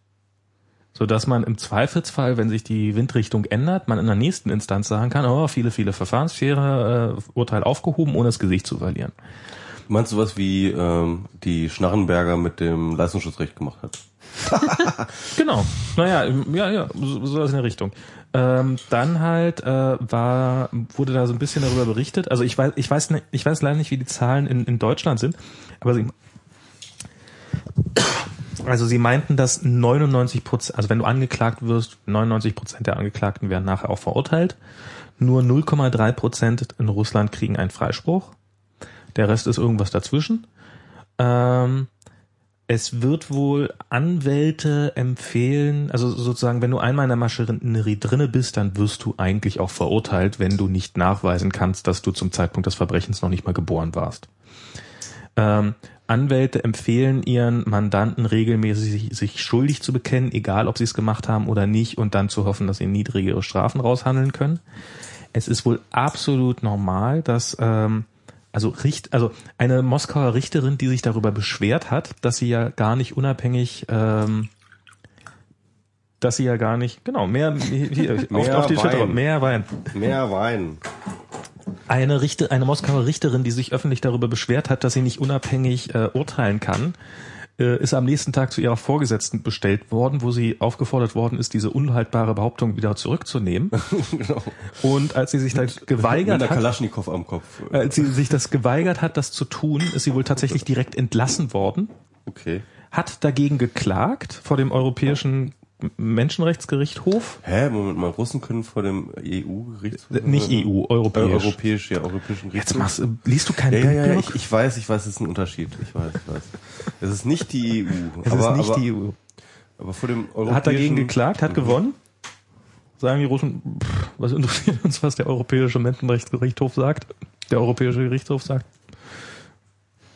So dass man im Zweifelsfall, wenn sich die Windrichtung ändert, man in der nächsten Instanz sagen kann, oh, viele, viele Verfahrensfehler, äh, Urteil aufgehoben, ohne das Gesicht zu verlieren. Meinst du was wie ähm, die Schnarrenberger mit dem Leistungsschutzrecht gemacht hat? Genau. Naja, ja, ja, so, so in der Richtung. Ähm, dann halt äh, war wurde da so ein bisschen darüber berichtet. Also ich weiß, ich weiß nicht, ich weiß leider nicht, wie die Zahlen in, in Deutschland sind, aber sie also sie meinten, dass 99 Prozent, also wenn du angeklagt wirst, 99 Prozent der Angeklagten werden nachher auch verurteilt. Nur 0,3 Prozent in Russland kriegen einen Freispruch. Der Rest ist irgendwas dazwischen. Ähm, es wird wohl Anwälte empfehlen, also sozusagen, wenn du einmal in der Maschinerie drinne bist, dann wirst du eigentlich auch verurteilt, wenn du nicht nachweisen kannst, dass du zum Zeitpunkt des Verbrechens noch nicht mal geboren warst. Ähm, Anwälte empfehlen ihren Mandanten regelmäßig sich schuldig zu bekennen, egal ob sie es gemacht haben oder nicht, und dann zu hoffen, dass sie niedrigere Strafen raushandeln können. es ist wohl absolut normal, dass ähm, also Richt, also eine Moskauer Richterin, die sich darüber beschwert hat, dass sie ja gar nicht unabhängig ähm, dass sie ja gar nicht, genau, mehr, hier, Mehr auf, auf die Wein. mehr Wein. Mehr Wein. Eine, Richter, eine Moskauer Richterin, die sich öffentlich darüber beschwert hat, dass sie nicht unabhängig äh, urteilen kann, äh, ist am nächsten Tag zu ihrer Vorgesetzten bestellt worden, wo sie aufgefordert worden ist, diese unhaltbare Behauptung wieder zurückzunehmen. genau. Und als sie sich dann Mit geweigert der hat, Kalaschnikow am Kopf. als sie sich das geweigert hat, das zu tun, ist sie wohl tatsächlich direkt entlassen worden, Okay. hat dagegen geklagt vor dem Europäischen Menschenrechtsgerichtshof. Hä, Moment mal, Russen können vor dem EU-Gerichtshof? Äh, Nicht EU, Äh, europäisch. europäisch, ja, europäischen Jetzt Gerichtshof. machst, du- liest du kein Ja, ja, ja, ich, ich weiß, ich weiß, es ist ein Unterschied. Ich weiß, ich weiß. Es ist nicht die EU. Es aber, ist nicht aber, die EU. Aber vor dem europäischen... Hat dagegen geklagt, hat gewonnen. Sagen die Russen, pff, was interessiert uns, was der Europäische Menschenrechtsgerichtshof sagt? Der Europäische Gerichtshof sagt.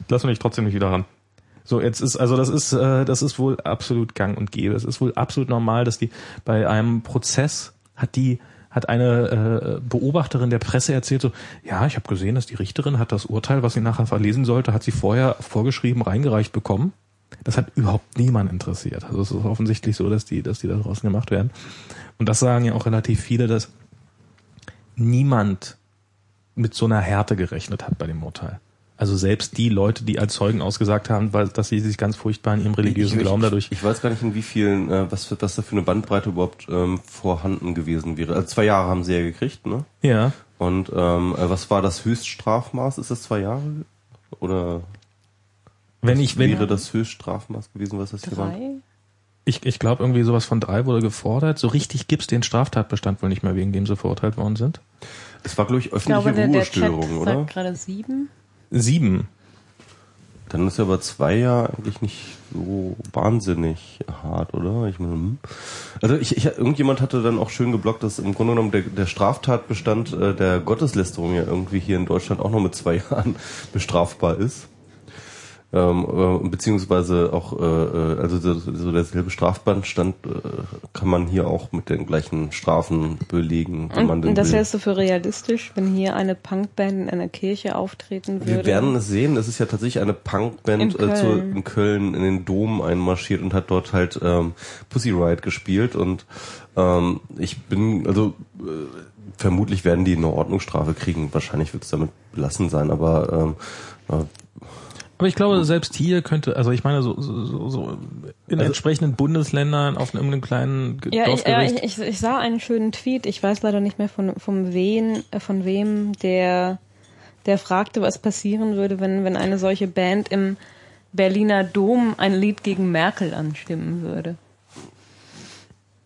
Lassen wir dich trotzdem nicht wieder ran. So, jetzt ist, also das ist, äh, das ist wohl absolut gang und gäbe. Es ist wohl absolut normal, dass die bei einem Prozess hat die, hat eine äh, Beobachterin der Presse erzählt so, ja, ich habe gesehen, dass die Richterin hat das Urteil, was sie nachher verlesen sollte, hat sie vorher vorgeschrieben, reingereicht bekommen. Das hat überhaupt niemand interessiert. Also es ist offensichtlich so, dass die, dass die da draußen gemacht werden. Und das sagen ja auch relativ viele, dass niemand mit so einer Härte gerechnet hat bei dem Urteil. Also selbst die Leute, die als Zeugen ausgesagt haben, weil, dass sie sich ganz furchtbar in ihrem religiösen ich, Glauben dadurch. Ich, ich weiß gar nicht, in wie vielen, äh, was, für- was da für eine Bandbreite überhaupt ähm, vorhanden gewesen wäre. Also zwei Jahre haben sie ja gekriegt, ne? ja. Und ähm, äh, was war das Höchststrafmaß? Ist das zwei Jahre? Oder Wenn ich, wenn, wäre das Höchststrafmaß gewesen, was das hier war? Drei? ich, ich glaube irgendwie sowas von drei wurde gefordert. So richtig gibt's den Straftatbestand wohl nicht mehr, wegen dem sie verurteilt worden sind. Es war, glaube ich, Ich öffentliche glaube, der, der Chat Ruhestörung, oder? sagt gerade sieben. Sieben. Dann ist ja aber zwei ja eigentlich nicht so wahnsinnig hart, oder? Ich meine, hm. also ich, ich, irgendjemand hatte dann auch schön geblockt, dass im Grunde genommen der, der Straftatbestand äh, der Gotteslästerung ja irgendwie hier in Deutschland auch noch mit zwei Jahren bestrafbar ist. Ähm, äh, beziehungsweise auch, äh, äh, also so, so derselbe Strafbandstand äh, kann man hier auch mit den gleichen Strafen belegen, wenn man und das hältst du für realistisch, wenn hier eine Punkband in einer Kirche auftreten würde? Wir werden es sehen. Es ist ja tatsächlich eine Punkband In äh, zu, Köln. in Köln in den Dom einmarschiert und hat dort halt ähm, Pussy Riot gespielt. Und ähm, ich bin, also äh, vermutlich werden die eine Ordnungsstrafe kriegen. Wahrscheinlich wird es damit belassen sein, aber ähm, äh, Aber ich glaube, selbst hier könnte, also ich meine, so, so, so, in entsprechenden Bundesländern auf irgendeinem kleinen Ja, ich, ja Dorfgericht. ich, ich, ich sah einen schönen Tweet. Ich weiß leider nicht mehr von, von wen, äh, von wem, der, der fragte, was passieren würde, wenn, wenn eine solche Band im Berliner Dom ein Lied gegen Merkel anstimmen würde.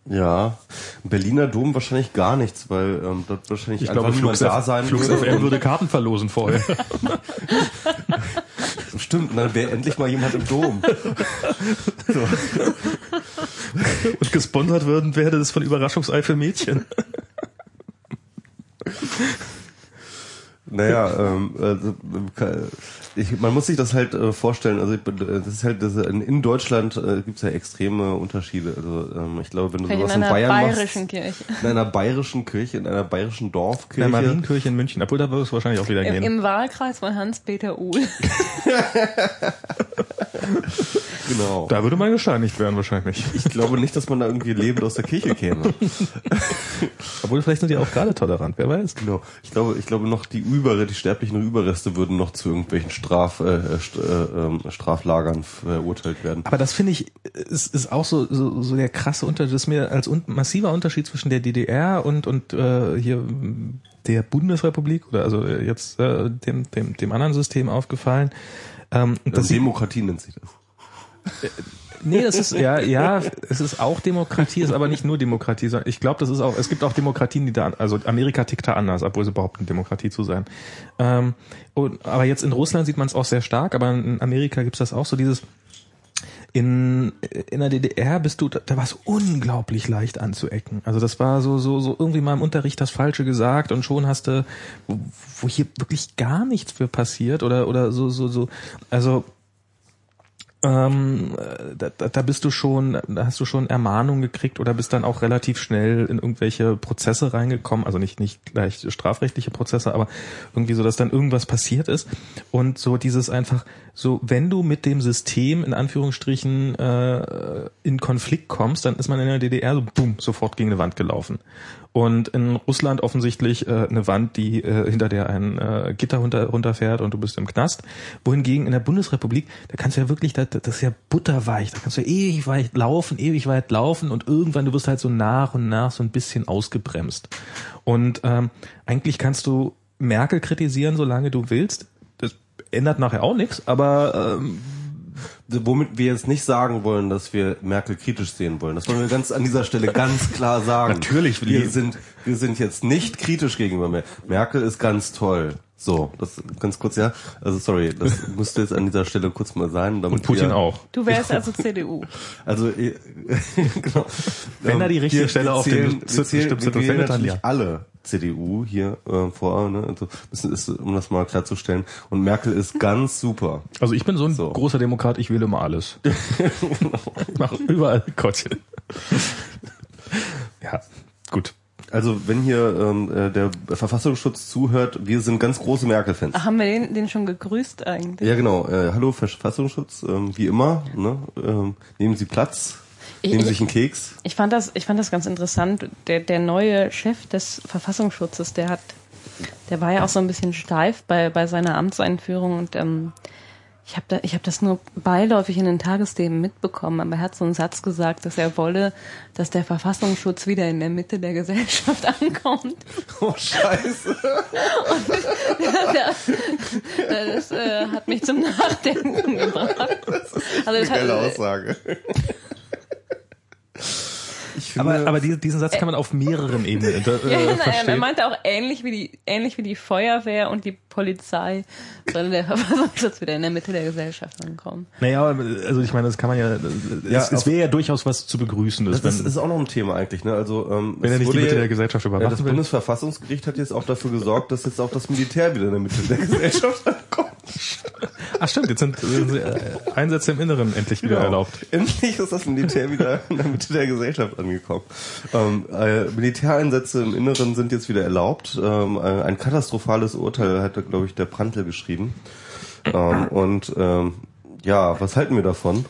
ja, Berliner Dom wahrscheinlich gar nichts, weil ähm, dort wahrscheinlich ich einfach glaube, niemand Flux, da sein Flux würde. FM würde Karten verlosen vorher. Stimmt, und dann wäre endlich mal jemand im Dom. Und gesponsert würden werde das von Überraschungsei für Mädchen. Naja, ähm, also, äh, ich, man muss sich das halt äh, vorstellen. Also ich, äh, das ist halt das, in, in Deutschland äh, gibt es ja extreme Unterschiede. Also ähm, ich glaube, wenn du Vielleicht in sowas in, einer Bayern bayerischen machst, Kirche. in einer bayerischen Kirche, in einer bayerischen In der Dorfkirche, Marienkirche in München. Obwohl, da würde es wahrscheinlich auch wieder Im, gehen. Im Wahlkreis von Hans-Peter Uhl. genau. Da würde man gesteinigt werden wahrscheinlich. Ich glaube nicht, dass man da irgendwie lebend aus der Kirche käme. Obwohl, vielleicht sind die auch gerade tolerant, wer weiß. Genau. Ich glaube, ich glaube noch die Über, die sterblichen Überreste würden noch zu irgendwelchen Straf, äh, st äh, ähm, Straflagern verurteilt werden. Aber das finde ich, ist, ist auch so, so, so der krasse Unterschied, das ist mir als un massiver Unterschied zwischen der DDR und, und äh, hier der Bundesrepublik oder also äh, jetzt äh, dem, dem, dem anderen System aufgefallen. Ähm, und das Das Demokratie nennt sich das. Nee, das ist ja, ja, es ist auch Demokratie, ist aber nicht nur Demokratie, sondern ich glaube, das ist auch, es gibt auch Demokratien, die da, also Amerika tickt da anders, obwohl sie behaupten, Demokratie zu sein. Ähm, und, aber jetzt in Russland sieht man es auch sehr stark, aber in Amerika gibt's das auch so dieses, in, in der DDR bist du, da, da war es unglaublich leicht anzuecken. Also das war so, so, so irgendwie mal im Unterricht das Falsche gesagt und schon hast du, wo, wo hier wirklich gar nichts für passiert oder, oder so, so, so, also, ähm, da, da bist du schon, da hast du schon Ermahnungen gekriegt oder bist dann auch relativ schnell in irgendwelche Prozesse reingekommen, also nicht nicht gleich strafrechtliche Prozesse, aber irgendwie so, dass dann irgendwas passiert ist. Und so dieses einfach so, wenn du mit dem System in Anführungsstrichen äh, in Konflikt kommst, dann ist man in der DDR so boom sofort gegen eine Wand gelaufen und in Russland offensichtlich äh, eine Wand, die äh, hinter der ein äh, Gitter runter, runterfährt und du bist im Knast. Wohingegen in der Bundesrepublik, da kannst du ja wirklich, das, das ist ja butterweich, da kannst du ja ewig weit laufen, ewig weit laufen und irgendwann, du wirst halt so nach und nach so ein bisschen ausgebremst. Und ähm, eigentlich kannst du Merkel kritisieren, solange du willst. Das ändert nachher auch nichts, aber ähm, womit wir jetzt nicht sagen wollen, dass wir Merkel kritisch sehen wollen. Das wollen wir ganz an dieser Stelle ganz klar sagen. Natürlich, wir sind wir sind jetzt nicht kritisch gegenüber Merkel. Merkel ist ganz toll. So, das ganz kurz ja. Also sorry, das musste jetzt an dieser Stelle kurz mal sein, damit und Putin wir, auch. Du wärst also CDU. Also äh, genau. Wenn da die richtige Wir- Stelle auf zählen, dem wir zählen, Zettel wir wählen findet, dann natürlich ja. alle CDU hier äh, vor, ne? Also ist, um das mal klarzustellen. Und Merkel ist ganz super. Also ich bin so ein So. großer Demokrat, ich wähle immer alles. ich mache überall Kottchen. ja, gut. Also wenn hier ähm, äh, der Verfassungsschutz zuhört, wir sind ganz große Merkel-Fans. Ach, haben wir den, den schon gegrüßt eigentlich? Ja genau. Äh, hallo Verfassungsschutz, ähm, wie immer. Ne? Ähm, nehmen Sie Platz, Ich- nehmen ich- sich einen Keks. Ich fand das, ich fand das ganz interessant. Der, der neue Chef des Verfassungsschutzes, der hat, der war ja auch so ein bisschen steif bei, bei seiner Amtseinführung und ähm, ich habe da, ich habe das nur beiläufig in den Tagesthemen mitbekommen, aber er hat so einen Satz gesagt, dass er wolle, dass der Verfassungsschutz wieder in der Mitte der Gesellschaft ankommt. Oh Scheiße. das das äh, hat mich zum Nachdenken gebracht. Also das Geile hat, Aussage. Ich finde, Aber, aber diesen, Satz kann man auf mehreren Ebenen inter, Ja, äh, er verstehen. meinte auch ähnlich wie die ähnlich wie die Feuerwehr und die Polizei soll der Verfassungsschutz wieder in der Mitte der Gesellschaft ankommen. Naja, aber, also ich meine, das kann man ja, Ja, es, es wäre ja durchaus was zu begrüßen, das ist, wenn, ist auch noch ein Thema eigentlich. Ne? Also ähm, wenn er nicht die Mitte ja- der Gesellschaft Ja, das. Bundesverfassungsgericht hat jetzt auch dafür gesorgt, dass jetzt auch das Militär wieder in der Mitte der Gesellschaft ankommt. Ach stimmt, jetzt sind äh, Einsätze im Inneren endlich wieder Genau. erlaubt. Endlich ist das Militär wieder in der Mitte der Gesellschaft angekommen. Ähm, äh, Militäreinsätze im Inneren sind jetzt wieder erlaubt. Ähm, äh, ein katastrophales Urteil hat, glaube ich, der Prantl geschrieben. Ähm, und ähm, ja, was halten wir davon?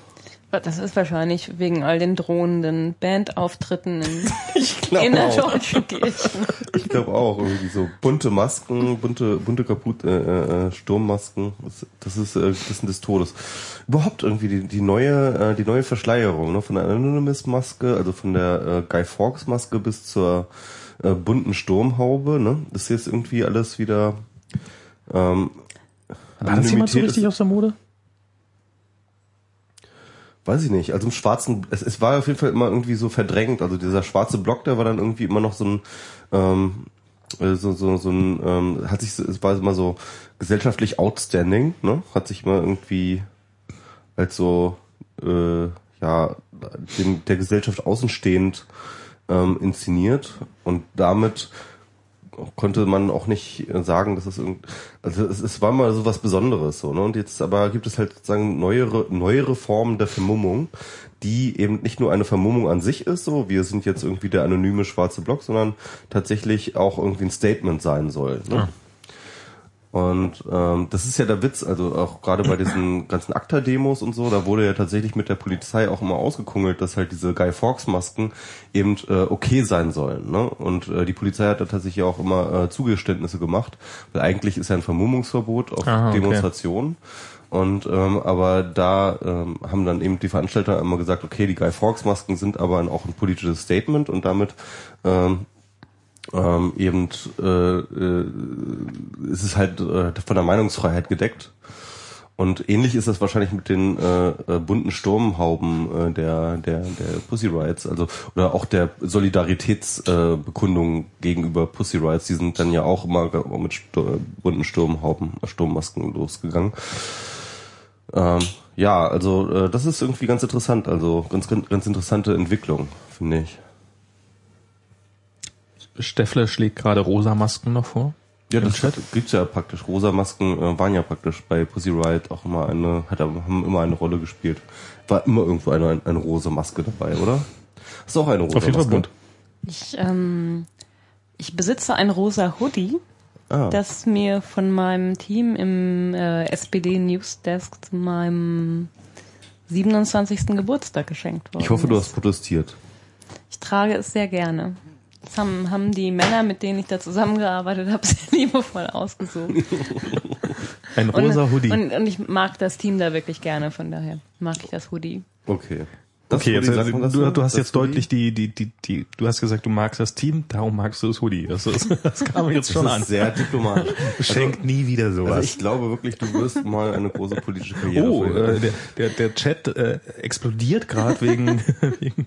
Das ist wahrscheinlich wegen all den drohenden Bandauftritten in, in der deutschen Kirche. Ich glaube auch irgendwie so bunte Masken, bunte bunte kaputt äh, äh, Sturmmasken. Das, ist äh, das sind des Todes. Überhaupt irgendwie die, die neue äh, die neue Verschleierung, ne, von der Anonymous Maske, also von der äh, Guy Fawkes Maske bis zur äh, bunten Sturmhaube, ne? Das ist jetzt irgendwie alles wieder ähm, War das jemand so richtig aus der Mode? Weiß ich nicht. Also im schwarzen, es, es war auf jeden Fall immer irgendwie so verdrängt. Also dieser schwarze Block, der war dann irgendwie immer noch so ein, ähm, äh, so, so, so ein, ähm, hat sich, es war immer so gesellschaftlich outstanding, ne? Hat sich immer irgendwie als so, äh, ja, dem, der Gesellschaft außenstehend ähm, inszeniert und damit konnte man auch nicht äh, sagen, dass es irgend, also es, es war mal so was Besonderes so, ne? Und jetzt aber gibt es halt sozusagen neuere, neuere Formen der Vermummung, die eben nicht nur eine Vermummung an sich ist, so wir sind jetzt irgendwie der anonyme schwarze Block, sondern tatsächlich auch irgendwie ein Statement sein soll. Ne? Und ähm, das ist ja der Witz, also auch gerade bei diesen ganzen ACTA-Demos und so, da wurde ja tatsächlich mit der Polizei auch immer ausgekungelt, dass halt diese Guy Fawkes-Masken eben äh, okay sein sollen. Ne? Und äh, die Polizei hat da tatsächlich auch immer äh, Zugeständnisse gemacht, weil eigentlich ist ja ein Vermummungsverbot auf Aha, okay. Demonstrationen. Und ähm, aber da ähm, haben dann eben die Veranstalter immer gesagt, okay, die Guy Fawkes Masken sind aber auch ein politisches Statement und damit ähm, ähm, eben äh, äh, ist es halt äh, von der Meinungsfreiheit gedeckt. Und ähnlich ist das wahrscheinlich mit den äh, äh, bunten Sturmhauben äh, der, der, der Pussy Rights, also oder auch der Solidaritätsbekundung äh, gegenüber Pussy Rights, die sind dann ja auch immer mit Stu bunten Sturmhauben, äh, Sturmmasken losgegangen. Ähm, ja, also äh, das ist irgendwie ganz interessant, also ganz ganz interessante Entwicklung, finde ich. Steffle schlägt gerade rosa Masken noch vor. Ja, das Chat? gibt's ja praktisch. Rosa Masken äh, waren ja praktisch bei Pussy Riot auch immer eine, hat, haben immer eine Rolle gespielt. War immer irgendwo eine, eine rosa Maske dabei, oder? Du auch eine rosa Auf jeden Fall Maske? bunt. Ich, ähm, ich besitze ein rosa Hoodie, Ah, das mir von meinem Team im äh, SPD Newsdesk zu meinem 27. Geburtstag geschenkt worden ich hoffe, du ist. hast protestiert. Ich trage es sehr gerne. Das haben, haben die Männer, mit denen ich da zusammengearbeitet habe, sehr liebevoll ausgesucht. Ein rosa und, Hoodie. Und, und ich mag das Team da wirklich gerne, von daher mag ich das Hoodie. Okay. Das okay, jetzt, Hoodie, man das du, so? du hast Das jetzt Hoodie? deutlich die, die, die, die, du hast gesagt, du magst das Team, darum magst du das Hoodie. Das, ist, das kam jetzt Das schon ist an. sehr diplomatisch. Schenkt nie wieder sowas. Also ich glaube wirklich, du wirst mal eine große politische Karriere oh, äh, der, der, der Chat äh, explodiert gerade wegen, wegen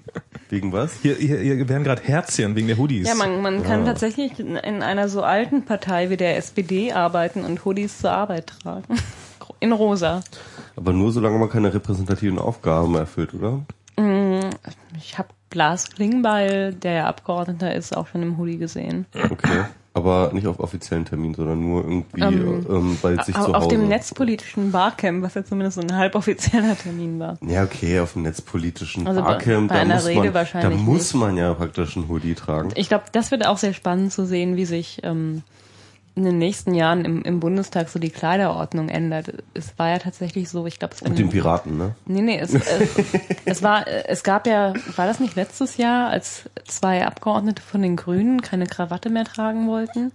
Wegen was? hier, hier, hier werden gerade Herzchen wegen der Hoodies. Ja, man, man kann tatsächlich in, in einer so alten Partei wie der SPD arbeiten und Hoodies zur Arbeit tragen. In rosa. Aber nur solange man keine repräsentativen Aufgaben erfüllt, oder? Ich habe Lars Klingbeil, der ja Abgeordneter ist, auch schon im Hoodie gesehen. Okay. Aber nicht auf offiziellen Termin, sondern nur irgendwie ähm, Ähm, bei sich Au- zu Auf Hause. dem netzpolitischen Barcamp, was ja zumindest so ein halboffizieller Termin war. Ja, okay, auf dem netzpolitischen Also bei- Barcamp, bei da, einer muss Rede man, da wahrscheinlich muss nicht. man ja praktisch einen Hoodie tragen. Ich glaube, das wird auch sehr spannend zu sehen, wie sich ähm, in den nächsten Jahren im, im Bundestag so die Kleiderordnung ändert. Es war ja tatsächlich so, ich glaube, es Mit den Piraten, ne? Nee, nee, es, es, es war, es gab ja, war das nicht letztes Jahr, als zwei Abgeordnete von den Grünen keine Krawatte mehr tragen wollten?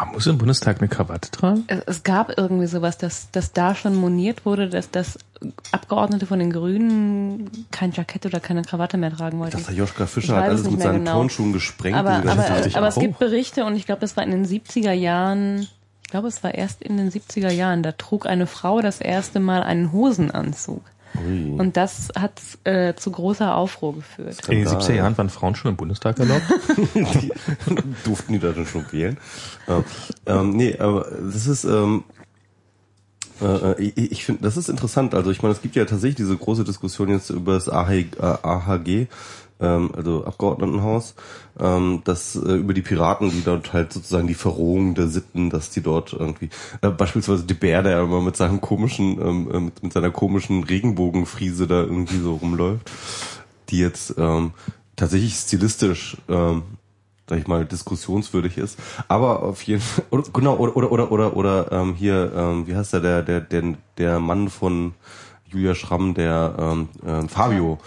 Man muss im Bundestag eine Krawatte tragen? Es, es gab irgendwie sowas, dass, dass da schon moniert wurde, dass, dass Abgeordnete von den Grünen kein Jackett oder keine Krawatte mehr tragen wollten. Das hat Joschka Ich Fischer hat es alles mit seinen genau. Turnschuhen gesprengt. aber aber, Geschichte. aber es gibt Berichte und ich glaube, das war in den 70er Jahren, ich glaube, es war erst in den 70er Jahren, da trug eine Frau das erste Mal einen Hosenanzug. Ui. Und das hat äh, zu großer Aufruhr geführt. In den Skandal. 70er Jahren waren Frauen schon im Bundestag erlaubt. die durften die da dann schon wählen. Ähm, ähm, nee, aber das ist, ähm, äh, ich, ich finde, das ist interessant. Also ich meine, es gibt ja tatsächlich diese große Diskussion jetzt über das AH, äh, AHG, ähm, also Abgeordnetenhaus, ähm, dass äh, über die Piraten, die dort halt sozusagen die Verrohung der Sitten, dass die dort irgendwie, äh, beispielsweise die Bär, der immer mit seinem komischen, ähm, äh, mit, mit seiner komischen Regenbogenfriese da irgendwie so rumläuft, die jetzt ähm, tatsächlich stilistisch ähm, sag ich mal, diskussionswürdig ist. Aber auf jeden Fall, oder, genau, oder, oder, oder, oder, oder ähm, hier, ähm, wie heißt der, der, der, der, Mann von Julia Schramm, der ähm, ähm, Fabio,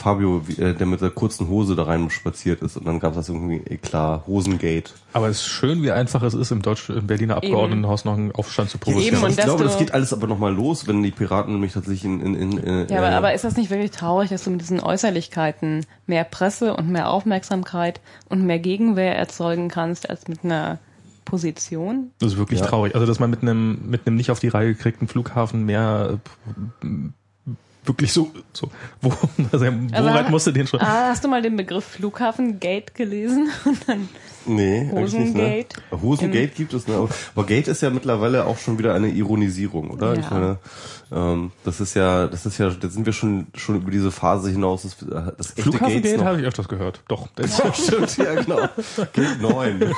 Fabio, wie, äh, der mit der kurzen Hose da rein spaziert ist und dann gab es das irgendwie Eklat, Hosengate. Aber es ist schön, wie einfach es ist, im, Deutsch, im Berliner Abgeordnetenhaus noch einen Aufstand zu provozieren. Eben, ich glaube, das geht alles aber nochmal los, wenn die Piraten nämlich tatsächlich in, in, in, in Ja, aber, äh, aber ist das nicht wirklich traurig, dass du mit diesen Äußerlichkeiten mehr Presse und mehr Aufmerksamkeit und mehr Gegenwehr erzeugen kannst als mit einer Position? Das ist wirklich Ja. traurig. Also, dass man mit einem, mit einem nicht auf die Reihe gekriegten Flughafen mehr äh, wirklich so, so wo, also, wo Also, weit musste den schon? Ah, hast du mal den Begriff Flughafengate gelesen? Und dann Nee, eigentlich nicht, ne? Hosengate. Hosengate gibt es, ne? Aber- Gate ist ja mittlerweile auch schon wieder eine Ironisierung, oder? Ja. Ich meine, ähm, das ist ja, das ist ja, da sind wir schon schon über diese Phase hinaus. Das, das echte Gates Flughafengate noch. habe ich öfters gehört. Doch. Das ist, Stimmt, ja genau. Gate 9.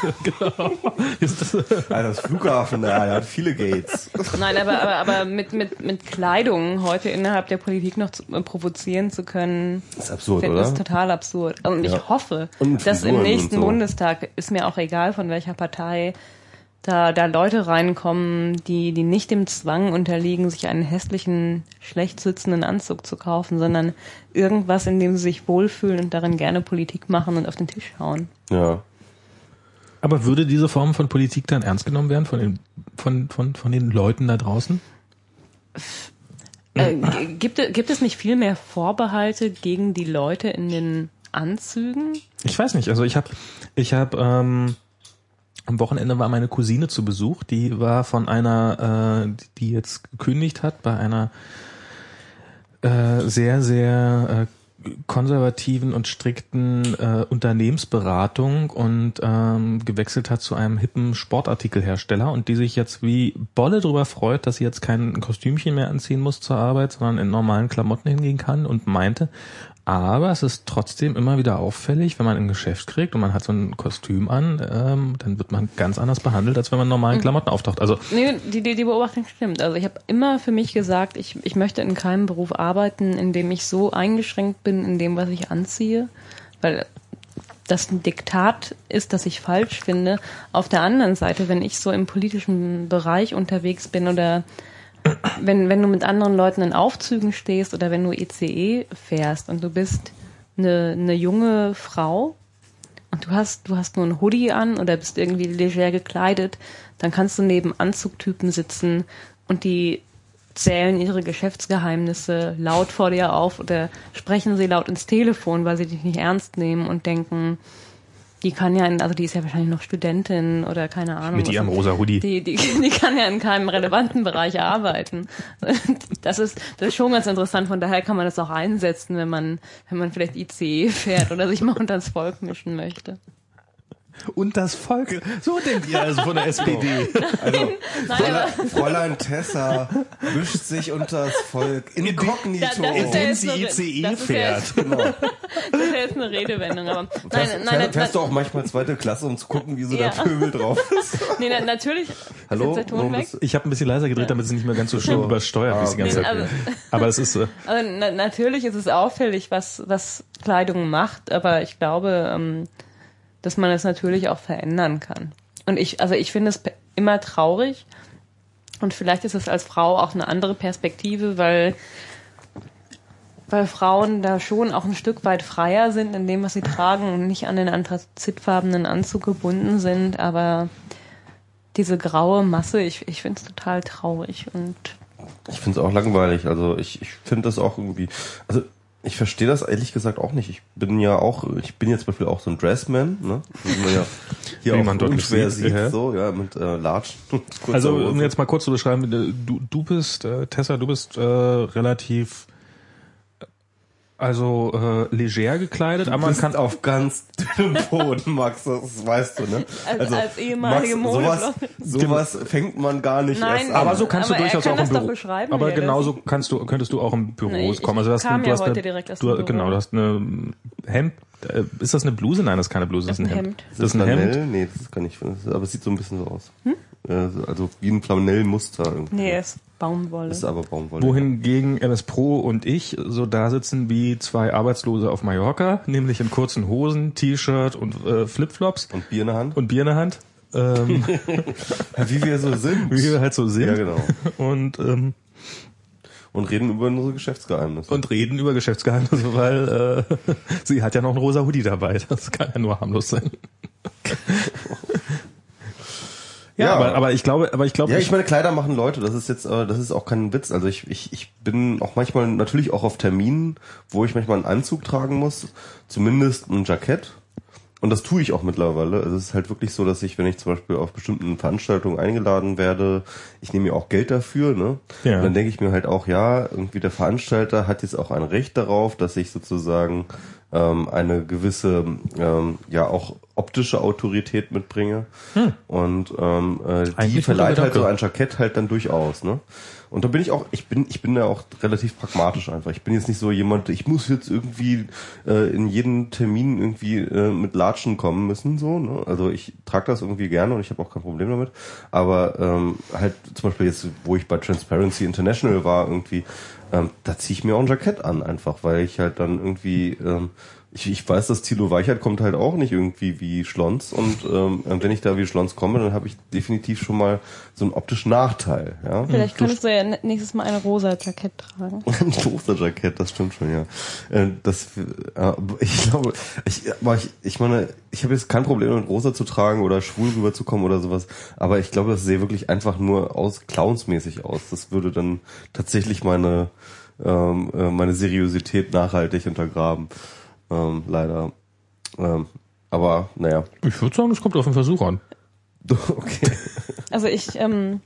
ist das, Ja, das Flughafen, ja, der hat viele Gates. Nein, aber, aber, aber mit, mit, mit Kleidung heute innerhalb der Politik noch zu, äh, provozieren zu können, Das ist absurd, finde oder? ich total absurd. Und Ja. ich hoffe, dass im nächsten so. Bundestag, ist mir auch egal von welcher Partei, da, da Leute reinkommen, die, die nicht dem Zwang unterliegen, sich einen hässlichen, schlecht sitzenden Anzug zu kaufen, sondern irgendwas, in dem sie sich wohlfühlen und darin gerne Politik machen und auf den Tisch hauen. Ja. aber würde diese Form von Politik dann ernst genommen werden von den, von, von, von den Leuten da draußen? Äh, gibt, es- gibt es nicht viel mehr Vorbehalte gegen die Leute in den Anzügen? Ich weiß nicht. Also ich habe, ich habe ähm, am Wochenende war meine Cousine zu Besuch. Die war von einer, äh, die jetzt gekündigt hat bei einer äh, sehr sehr äh, konservativen und strikten äh, Unternehmensberatung und ähm, gewechselt hat zu einem hippen Sportartikelhersteller und die sich jetzt wie Bolle drüber freut, dass sie jetzt kein Kostümchen mehr anziehen muss zur Arbeit, sondern in normalen Klamotten hingehen kann und meinte, Aber es ist trotzdem immer wieder auffällig, wenn man ein Geschäft kriegt und man hat so ein Kostüm an, ähm, dann wird man ganz anders behandelt, als wenn man in normalen Klamotten auftaucht. Also Nee, die, die, die Beobachtung stimmt. Also ich habe immer für mich gesagt, ich, ich möchte in keinem Beruf arbeiten, in dem ich so eingeschränkt bin in dem, was ich anziehe, weil das ein Diktat ist, das ich falsch finde. Auf der anderen Seite, wenn ich so im politischen Bereich unterwegs bin oder wenn, wenn du mit anderen Leuten in Aufzügen stehst oder wenn du ECE fährst und du bist eine, eine junge Frau und du hast, du hast nur ein Hoodie an oder bist irgendwie leger gekleidet, dann kannst du neben Anzugtypen sitzen und die zählen ihre Geschäftsgeheimnisse laut vor dir auf oder sprechen sie laut ins Telefon, weil sie dich nicht ernst nehmen und denken, die kann ja, in, also die ist ja wahrscheinlich noch Studentin oder keine Ahnung. Mit ihrem rosa Hoodie. Die, die, die kann ja in keinem relevanten Bereich arbeiten. Das ist, das ist schon ganz interessant. Von daher kann man das auch einsetzen, wenn man, wenn man vielleicht ICE fährt oder sich mal unter das Volk mischen möchte. Und das Volk, so denkt ihr also von der SPD. Also, Nein, Fräulein, Fräulein Tessa mischt sich unter das Volk inkognito. Da- das ja Indem jetzt sie ICE das ist ja fährt. genau. Das ist ja jetzt eine Redewendung, aber nein, Fährst, nein, nein, fährst du auch manchmal zweite Klasse, um zu gucken, wie so Ja. der Pöbel drauf ist? nee, na, natürlich. Hallo? Ich habe ein bisschen leiser gedreht, damit es nicht mehr ganz so schlimm übersteuert, wie es die ganze Nee, Zeit will. Aber das ist, äh, Also na, natürlich ist es auffällig, was, was Kleidung macht, aber ich glaube, ähm, dass man es natürlich auch verändern kann. Und ich, also ich finde es immer traurig und vielleicht ist es als Frau auch eine andere Perspektive, weil, weil Frauen da schon auch ein Stück weit freier sind in dem, was sie tragen und nicht an den anthrazitfarbenen Anzug gebunden sind, aber diese graue Masse, ich, ich finde es total traurig und Ich finde es auch langweilig. Also ich, ich finde das auch irgendwie. Also ich verstehe das ehrlich gesagt auch nicht. Ich bin ja auch, ich bin jetzt zum Beispiel auch so ein Dressman, ne? Wie man ja hier Wie man deutlich unschwer sieht, sieht, ja. so, ja, mit äh, kurzer also um jetzt mal kurz zu beschreiben, äh, du, du bist, äh, Tessa, du bist äh, relativ also äh, leger gekleidet, aber man kann auf ganz dünnem Boden, Max, das weißt du, ne? Als- als ehemalige sowas, Modeflotte. sowas fängt man gar nicht Nein, erst an. aber so kannst Aber du durchaus kann auch im Büro. aber er genauso kannst du könntest du auch im Büros Nee, kommen. Also du hast, kam du ja hast heute eine, direkt aus du, Büro. genau, du hast eine Hemd. Äh, ist das eine Bluse? Nein, das ist keine Bluse, das ist ein Hemd. Ist Das ist ein Flanell? Hemd. Nee, das kann ich, aber es sieht so ein bisschen so aus. Äh, Also wie ein Flanellmuster irgendwie. Nee, es ist Baumwolle. Das ist aber Baumwolle. Wohingegen MS Pro und ich so da sitzen wie zwei Arbeitslose auf Mallorca, nämlich in kurzen Hosen, T-Shirt und äh, Flipflops Und Bier in der Hand? und Bier in der Hand. Ähm, wie wir so sind. wie wir halt so sind. Ja, genau. Und, ähm, Und reden über unsere Geschäftsgeheimnisse. und reden über Geschäftsgeheimnisse, weil äh, sie hat ja noch einen rosa Hoodie dabei. Das kann ja nur harmlos sein. ja, Ja. aber, aber ich glaube, aber ich glaube, ja, ich meine, Kleider machen Leute, das ist jetzt, äh, das ist auch kein Witz. Also ich, ich, ich bin auch manchmal natürlich auch auf Terminen, wo ich manchmal einen Anzug tragen muss, zumindest ein Jackett. Und das tue ich auch mittlerweile. Also es ist halt wirklich so, dass ich, wenn ich zum Beispiel auf bestimmten Veranstaltungen eingeladen werde, ich nehme mir auch Geld dafür, ne? Ja. Und dann denke ich mir halt auch, ja, irgendwie der Veranstalter hat jetzt auch ein Recht darauf, dass ich sozusagen ähm, eine gewisse, ähm, ja auch optische Autorität mitbringe. Und ähm, äh, die Eigentlich verleiht halt so ein Jackett halt dann durchaus, ne? Und da bin ich auch, ich bin, ich bin da auch relativ pragmatisch einfach. Ich bin jetzt nicht so jemand, ich muss jetzt irgendwie äh, in jeden Termin irgendwie äh, mit Latschen kommen müssen, so, ne? Also ich trage das irgendwie gerne und ich habe auch kein Problem damit. Aber ähm, halt zum Beispiel jetzt, wo ich bei Transparency International war, irgendwie, ähm, da ziehe ich mir auch ein Jackett an, einfach, weil ich halt dann irgendwie ähm, ich, ich weiß, dass Thilo Weichert kommt halt auch nicht irgendwie wie Schlons und ähm, wenn ich da wie Schlons komme, dann habe ich definitiv schon mal so einen optischen Nachteil, ja. Vielleicht könntest du ja nächstes Mal ein rosa Jackett tragen. Ein Toasterjackett, das stimmt schon, ja. Äh, Das, äh, ich glaube, ich, aber ich, ich meine, ich habe jetzt kein Problem damit, rosa zu tragen oder schwul rüberzukommen oder sowas, aber ich glaube, das sehe wirklich einfach nur aus, clownsmäßig aus. Das würde dann tatsächlich meine, ähm, äh, meine Seriosität nachhaltig untergraben. Ähm, leider. Ähm, aber, naja. ich würde sagen, es kommt auf den Versuch an. Okay. Also ich, ähm,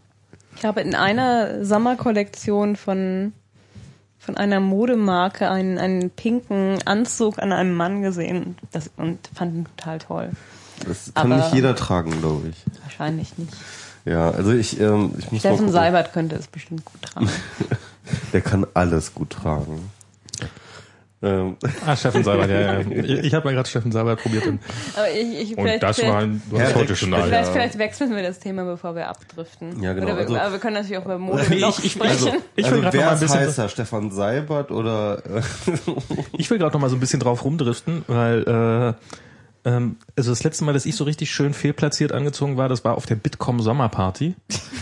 ich habe in einer Sommerkollektion von von einer Modemarke einen, einen pinken Anzug an einem Mann gesehen das, und fand ihn total toll. Das kann Aber- nicht jeder tragen, glaube ich. Wahrscheinlich nicht. Ja, also ich, ähm, ich muss Steffen. Seibert könnte es bestimmt gut tragen. Der kann alles gut tragen. Ähm, Ah, Steffen Seibert, ja, ja. Ich, ich habe mal gerade Steffen Seibert probiert. Und, Aber ich, ich, und vielleicht, das war ein, Herr heute schon vielleicht, da. vielleicht wechseln wir das Thema, bevor wir abdriften. Ja, genau, Oder wir, also- aber wir können natürlich auch über Mode Nee, noch ich- ich- sprechen. also- Ich will also wer mal ein ist heißer, Stefan Seibert oder äh, ich will gerade noch mal so ein bisschen drauf rumdriften, weil äh, ähm, also das letzte Mal, dass ich so richtig schön fehlplatziert angezogen war, das war auf der Bitkom Sommerparty,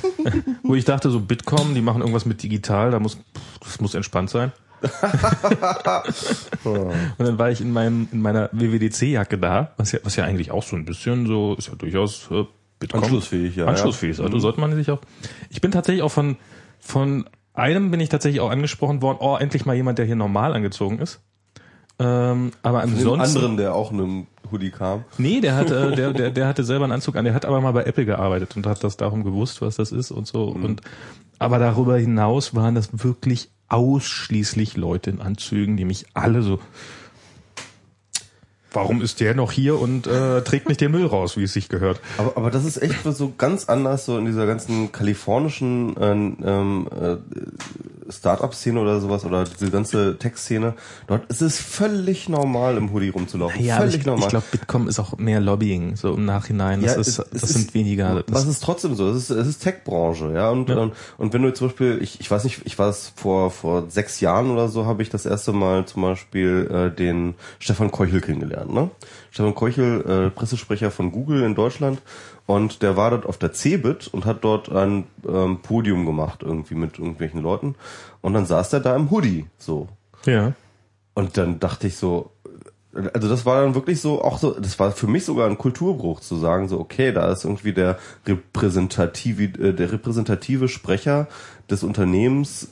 wo ich dachte so Bitkom, die machen irgendwas mit digital, da muss das muss entspannt sein. Und dann war ich in meinem in meiner WWDC-Jacke da, was ja was ja eigentlich auch so ein bisschen so ist ja durchaus äh, Bitkom Anschlussfähig, ja, Anschlussfähig, ja. also sollte man sich auch. Ich bin tatsächlich auch von von einem bin ich tatsächlich auch angesprochen worden, oh, endlich mal jemand, der hier normal angezogen ist. Ähm, aber den ansonsten. anderen, der auch in einem Hoodie kam? Nee, der hatte, der, der, der hatte selber einen Anzug an, der hat aber mal bei Apple gearbeitet und hat das darum gewusst, was das ist und so. Und aber darüber hinaus waren das wirklich ausschließlich Leute in Anzügen, die mich alle so. Warum ist der noch hier und äh, trägt nicht den Müll raus, wie es sich gehört? Aber, aber das ist echt so ganz anders, so in dieser ganzen kalifornischen äh, ähm, äh, Start-up-Szene oder sowas oder diese ganze Tech-Szene. Dort ist es völlig normal, im Hoodie rumzulaufen. Ja, völlig ich, normal. ich glaube, Bitkom ist auch mehr Lobbying, so im Nachhinein. Das, Ja, ist, es- das es sind ist- weniger. Was ist trotzdem so? Es ist, es ist Tech-Branche, ja. Und, Ja. Und, und wenn du zum Beispiel, ich, ich weiß nicht, ich war es vor, vor sechs Jahren oder so, habe ich das erste Mal zum Beispiel äh, den Stefan Keuchel kennengelernt. Ne? Stefan Keuchel, äh, Pressesprecher von Google in Deutschland. Und der war dort auf der CeBIT und hat dort ein ähm, Podium gemacht, irgendwie mit irgendwelchen Leuten. Und dann saß der da im Hoodie, so. ja. Und dann dachte ich so, also das war dann wirklich so, auch so, das war für mich sogar ein Kulturbruch zu sagen, so, okay, da ist irgendwie der repräsentative, äh, der repräsentative Sprecher des Unternehmens,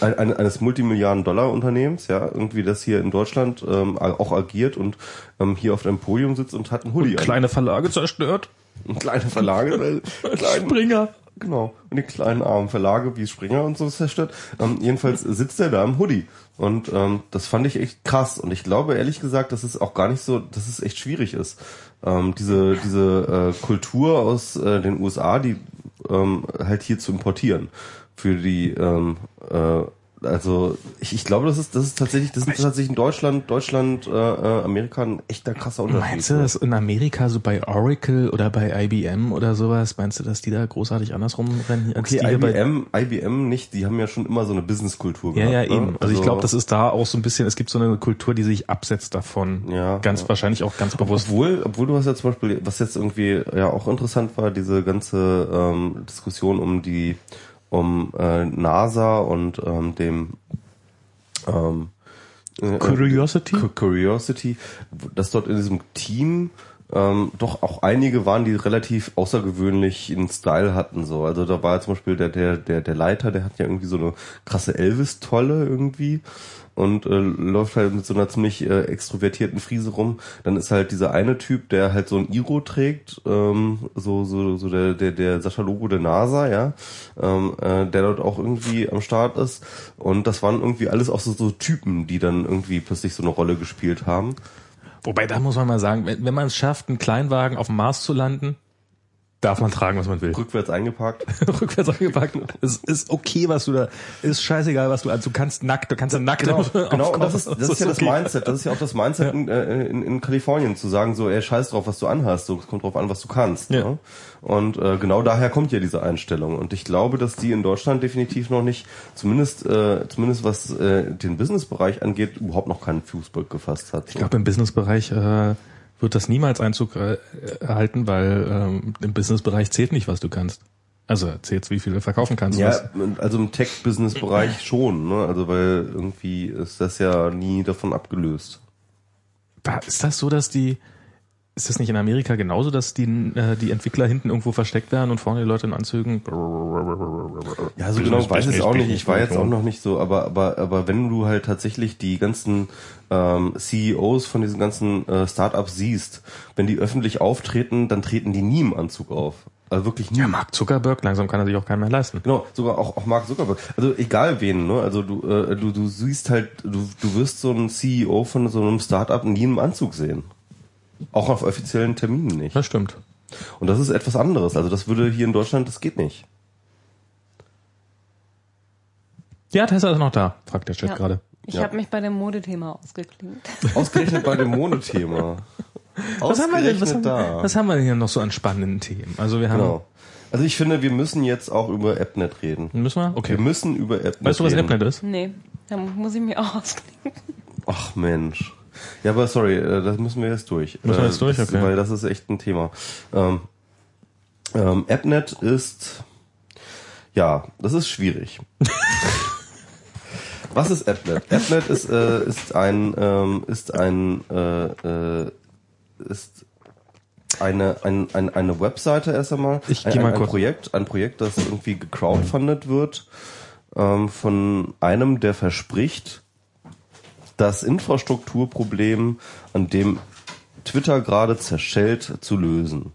ein- ein- eines Multimilliarden-Dollar-Unternehmens, ja, irgendwie das hier in Deutschland ähm, auch agiert und ähm, hier auf einem Podium sitzt und hat einen Hoodie an. Kleine Verlage zerstört. Kleine Verlage, kleinen, Springer. Genau. Und die kleinen armen Verlage wie Springer und so zerstört. Ähm, jedenfalls sitzt er da im Hoodie. Und ähm, das fand ich echt krass. Und ich glaube ehrlich gesagt, dass es auch gar nicht so, dass es echt schwierig ist. Ähm, diese diese äh, Kultur aus äh, den USA, die ähm, halt hier zu importieren. Für die ähm, äh, also ich, ich glaube, das ist das ist tatsächlich das ist tatsächlich in Deutschland Deutschland äh, äh, Amerika ein echter krasser Unterschied. Meinst du, dass in Amerika so bei Oracle oder bei IBM oder sowas, meinst du, dass die da großartig andersrum rennen als Okay, IBM, IBM nicht, die haben ja schon immer so eine Businesskultur Ja, gehabt. ja, ne? eben. Also ich glaube, das ist da auch so ein bisschen, es gibt so eine Kultur, die sich absetzt davon. Ja, Ganz ja. wahrscheinlich auch ganz bewusst. Obwohl, obwohl du hast ja zum Beispiel, was jetzt irgendwie ja auch interessant war, diese ganze ähm, Diskussion um die, um äh, NASA und ähm, dem ähm, äh, Curiosity? Cu- Curiosity, dass dort in diesem Team ähm, doch auch einige waren, die relativ außergewöhnlichen Style hatten. So, also da war zum Beispiel der der der der Leiter, der hat ja irgendwie so eine krasse Elvis-Tolle irgendwie und äh, läuft halt mit so einer ziemlich äh, extrovertierten Friese rum. Dann ist halt dieser eine Typ, der halt so ein Iro trägt, ähm, so so so der der der Sascha Logo der NASA, ja, ähm, äh, der dort auch irgendwie am Start ist. Und das waren irgendwie alles auch so, so Typen, die dann irgendwie plötzlich so eine Rolle gespielt haben. Wobei, da muss man mal sagen, wenn, wenn man es schafft, einen Kleinwagen auf dem Mars zu landen, darf man tragen, was man will. Rückwärts eingepackt. Rückwärts angepackt. Es ist okay, was du da, ist scheißegal, was du an, du kannst nackt, du kannst ja nackt Genau, genau. Und das ist, das ist ja das okay. Mindset. Das ist ja auch das Mindset in, äh, in, in Kalifornien, zu sagen so, ey, scheiß drauf, was du anhast. So, es kommt drauf an, was du kannst. Ja. Ne? Und äh, genau daher kommt ja diese Einstellung. Und ich glaube, dass die in Deutschland definitiv noch nicht, zumindest, äh, zumindest was äh, den Businessbereich angeht, überhaupt noch keinen Fußball gefasst hat. Ich glaube, im Businessbereich äh, wird das niemals Einzug äh, erhalten, weil ähm, im Businessbereich zählt nicht, was du kannst. Also zählt, wie viel du verkaufen kannst. Ja, Was, also im Tech-Business-Bereich schon, ne? Also weil irgendwie ist das ja nie davon abgelöst. da, ist das so, dass die, ist das nicht in Amerika genauso, dass die, äh, die Entwickler hinten irgendwo versteckt werden und vorne die Leute in Anzügen? Ja, so genau weiß ich es auch nicht. Ich war jetzt auch noch nicht so, aber aber aber wenn du halt tatsächlich die ganzen ähm, CEOs von diesen ganzen äh, Startups siehst, wenn die öffentlich auftreten, dann treten die nie im Anzug auf. Also wirklich nie. Ja, Mark Zuckerberg, langsam kann er sich auch keinen mehr leisten. Genau, sogar auch, auch Mark Zuckerberg. Also egal wen, ne? Also du, äh, du, du siehst halt, du, du wirst so einen CEO von so einem Startup nie im Anzug sehen. Auch auf offiziellen Terminen nicht. Das stimmt. Und das ist etwas anderes. Also das würde hier in Deutschland, das geht nicht. Ja, Tesla ist noch da, fragt der Chat Ja. gerade. Ich Ja. habe mich bei dem Modethema ausgeklingt. Ausgerechnet bei dem Monothema. Was haben, wir denn, was, haben, Ausgerechnet da. was haben wir denn hier noch so an spannenden Themen? Also wir haben, Genau. Also ich finde, wir müssen jetzt auch über AppNet reden. müssen wir? Okay. Wir müssen über AppNet Weißt du, was reden. AppNet ist? Nee, da muss ich mich auch ausklinken. Ach Mensch. Ja, aber sorry, äh, das müssen wir jetzt durch. Müssen wir Äh, jetzt durch? das, Okay. Weil das ist echt ein Thema. Ähm, ähm, AppNet ist, ja, das ist schwierig. Was ist AppNet? AppNet ist, äh, ist ein, ähm, ist ein, äh, äh, ist eine, ein, ein, eine Webseite erst einmal. Ich ein, mal ein, ein. Projekt, ein Projekt, das irgendwie gecrowdfundet wird ähm, von einem, der verspricht, das Infrastrukturproblem, an dem Twitter gerade zerschellt, zu lösen.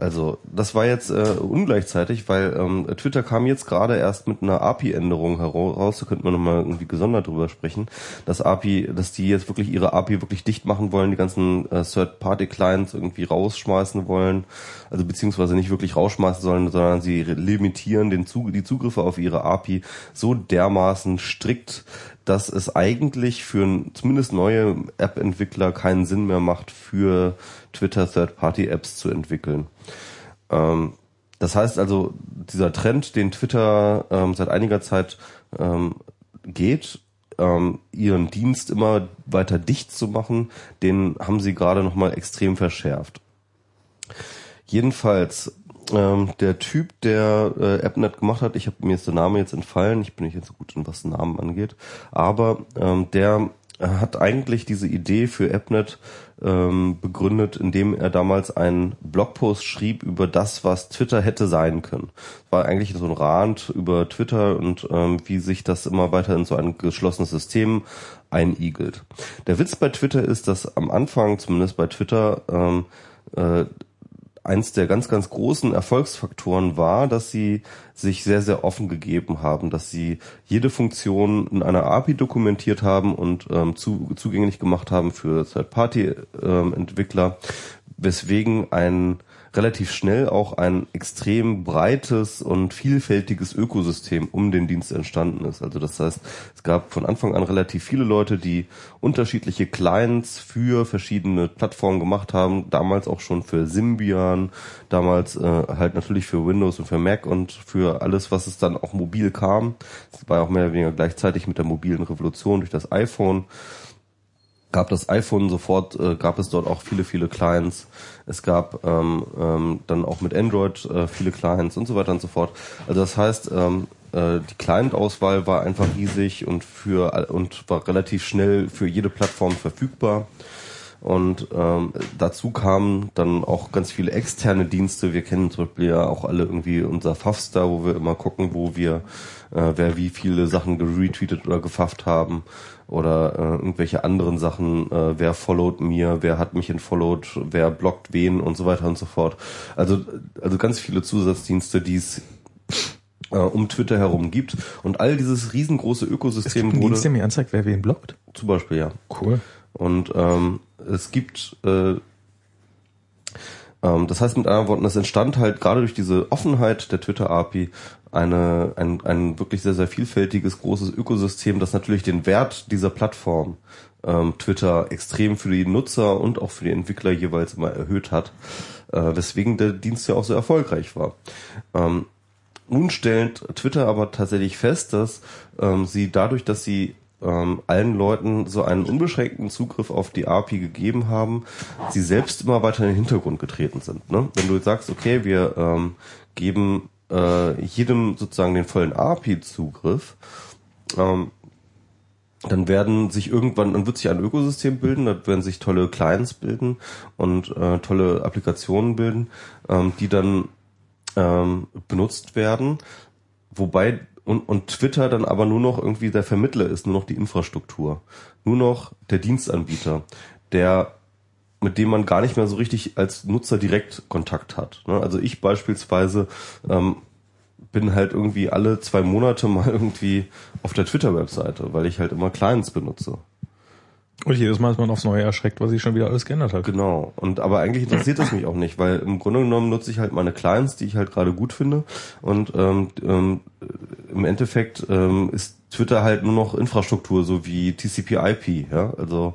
Also das war jetzt äh, ungleichzeitig, weil ähm, Twitter kam jetzt gerade erst mit einer API-Änderung heraus, da könnte man nochmal irgendwie gesondert drüber sprechen, dass API, dass die jetzt wirklich ihre API wirklich dicht machen wollen, die ganzen äh, Third-Party-Clients irgendwie rausschmeißen wollen, also beziehungsweise nicht wirklich rausschmeißen sollen, sondern sie limitieren den Zug die Zugriffe auf ihre API so dermaßen strikt, dass es eigentlich für zumindest neue App-Entwickler keinen Sinn mehr macht, für Twitter Third-Party-Apps zu entwickeln. Ähm, das heißt also, dieser Trend, den Twitter ähm, seit einiger Zeit ähm, geht, ähm, ihren Dienst immer weiter dicht zu machen, den haben sie gerade nochmal extrem verschärft. Jedenfalls, ähm, der Typ, der äh, AppNet gemacht hat, ich habe mir ist der Name jetzt entfallen, ich bin nicht jetzt so gut was Namen angeht, aber ähm, der hat eigentlich diese Idee für AppNet ähm, begründet, indem er damals einen Blogpost schrieb über das, was Twitter hätte sein können. War eigentlich so ein Rand über Twitter und ähm, wie sich das immer weiter in so ein geschlossenes System einigelt. Der Witz bei Twitter ist, dass am Anfang, zumindest bei Twitter, ähm, äh, eins der ganz, ganz großen Erfolgsfaktoren war, dass sie sich sehr, sehr offen gegeben haben, dass sie jede Funktion in einer API dokumentiert haben und ähm, zu, zugänglich gemacht haben für Third-Party-Entwickler, weswegen ein relativ schnell auch ein extrem breites und vielfältiges Ökosystem um den Dienst entstanden ist. Also das heißt, es gab von Anfang an relativ viele Leute, die unterschiedliche Clients für verschiedene Plattformen gemacht haben, damals auch schon für Symbian, damals äh, halt natürlich für Windows und für Mac und für alles, was es dann auch mobil kam. Es war auch mehr oder weniger gleichzeitig mit der mobilen Revolution durch das iPhone gab das iPhone sofort, äh, gab es dort auch viele, viele Clients. Es gab ähm, ähm, dann auch mit Android äh, viele Clients und so weiter und so fort. Also das heißt, ähm, äh, die Client-Auswahl war einfach riesig und für all- und war relativ schnell für jede Plattform verfügbar. Und ähm, dazu kamen dann auch ganz viele externe Dienste. Wir kennen zum Beispiel ja auch alle irgendwie unser Fafstar, wo wir immer gucken, wo wir, äh, wer wie viele Sachen geretweetet oder gefafft haben oder äh, irgendwelche anderen Sachen, äh, wer followed mir, wer hat mich entfollowed, wer blockt wen und so weiter und so fort. Also, also ganz viele Zusatzdienste, die es äh, um Twitter herum gibt. Und all dieses riesengroße Es Ökosystem gibt einen wurde Dienst, mir anzeigt, wer wen blockt. zum Beispiel, ja. Cool. Und ähm, es gibt, äh, ähm, das heißt mit anderen Worten, es entstand halt gerade durch diese Offenheit der Twitter-API eine, ein, ein wirklich sehr, sehr vielfältiges, großes Ökosystem, das natürlich den Wert dieser Plattform ähm, Twitter extrem für die Nutzer und auch für die Entwickler jeweils immer erhöht hat, äh, weswegen der Dienst ja auch so erfolgreich war. Ähm, nun stellt Twitter aber tatsächlich fest, dass ähm, sie dadurch, dass sie ähm, allen Leuten so einen unbeschränkten Zugriff auf die API gegeben haben, sie selbst immer weiter in den Hintergrund getreten sind. Ne? Wenn du jetzt sagst, okay, wir ähm, geben äh, jedem sozusagen den vollen API-Zugriff, ähm, dann werden sich irgendwann, dann wird sich ein Ökosystem bilden, dann werden sich tolle Clients bilden und äh, tolle Applikationen bilden, ähm, die dann ähm, benutzt werden, wobei und, und Twitter dann aber nur noch irgendwie der Vermittler ist, nur noch die Infrastruktur, nur noch der Dienstanbieter, der mit dem man gar nicht mehr so richtig als Nutzer direkt Kontakt hat. ne? Also ich beispielsweise ähm, bin halt irgendwie alle zwei Monate mal irgendwie auf der Twitter-Webseite, weil ich halt immer Clients benutze. Und jedes Mal ist man aufs Neue erschreckt, was sich schon wieder alles geändert hat. Genau. Und aber eigentlich interessiert das mich auch nicht, weil im Grunde genommen nutze ich halt meine Clients, die ich halt gerade gut finde. Und ähm, ähm, im Endeffekt ähm, ist Twitter halt nur noch Infrastruktur, so wie TCP/IP, ja, also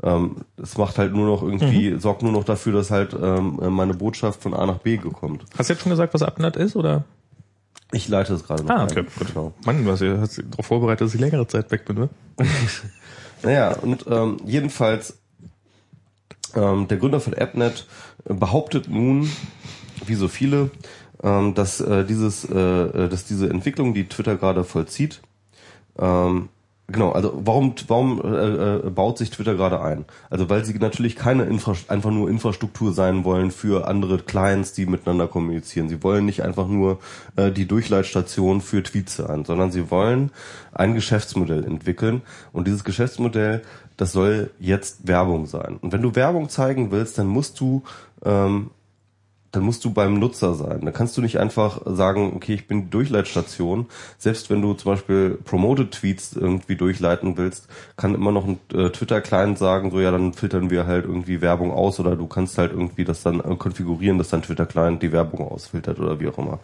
es macht halt nur noch irgendwie, Mhm. sorgt nur noch dafür, dass halt ähm, meine Botschaft von A nach B kommt. Hast du jetzt schon gesagt, was Abnet ist, oder? Ich leite es gerade noch Ah, ein. okay, gut. Genau. Mann, du hast dich hast dich darauf vorbereitet, dass ich längere Zeit weg bin, ne? Naja, und ähm, jedenfalls ähm, der Gründer von AppNet äh, behauptet nun, wie so viele, ähm, dass äh, dieses, äh, äh, dass diese Entwicklung, die Twitter gerade vollzieht, ähm, genau, also warum, warum äh, äh, baut sich Twitter gerade ein? Also weil sie natürlich keine Infra einfach nur Infrastruktur sein wollen für andere Clients, die miteinander kommunizieren. Sie wollen nicht einfach nur äh, die Durchleitstation für Tweets sein, sondern sie wollen ein Geschäftsmodell entwickeln und dieses Geschäftsmodell, das soll jetzt Werbung sein. Und wenn du Werbung zeigen willst, dann musst du ähm, dann musst du beim Nutzer sein. Da kannst du nicht einfach sagen, okay, ich bin die Durchleitstation. Selbst wenn du zum Beispiel Promoted Tweets irgendwie durchleiten willst, kann immer noch ein äh, Twitter-Client sagen, so ja, dann filtern wir halt irgendwie Werbung aus oder du kannst halt irgendwie das dann äh, konfigurieren, dass dein Twitter-Client die Werbung ausfiltert oder wie auch immer.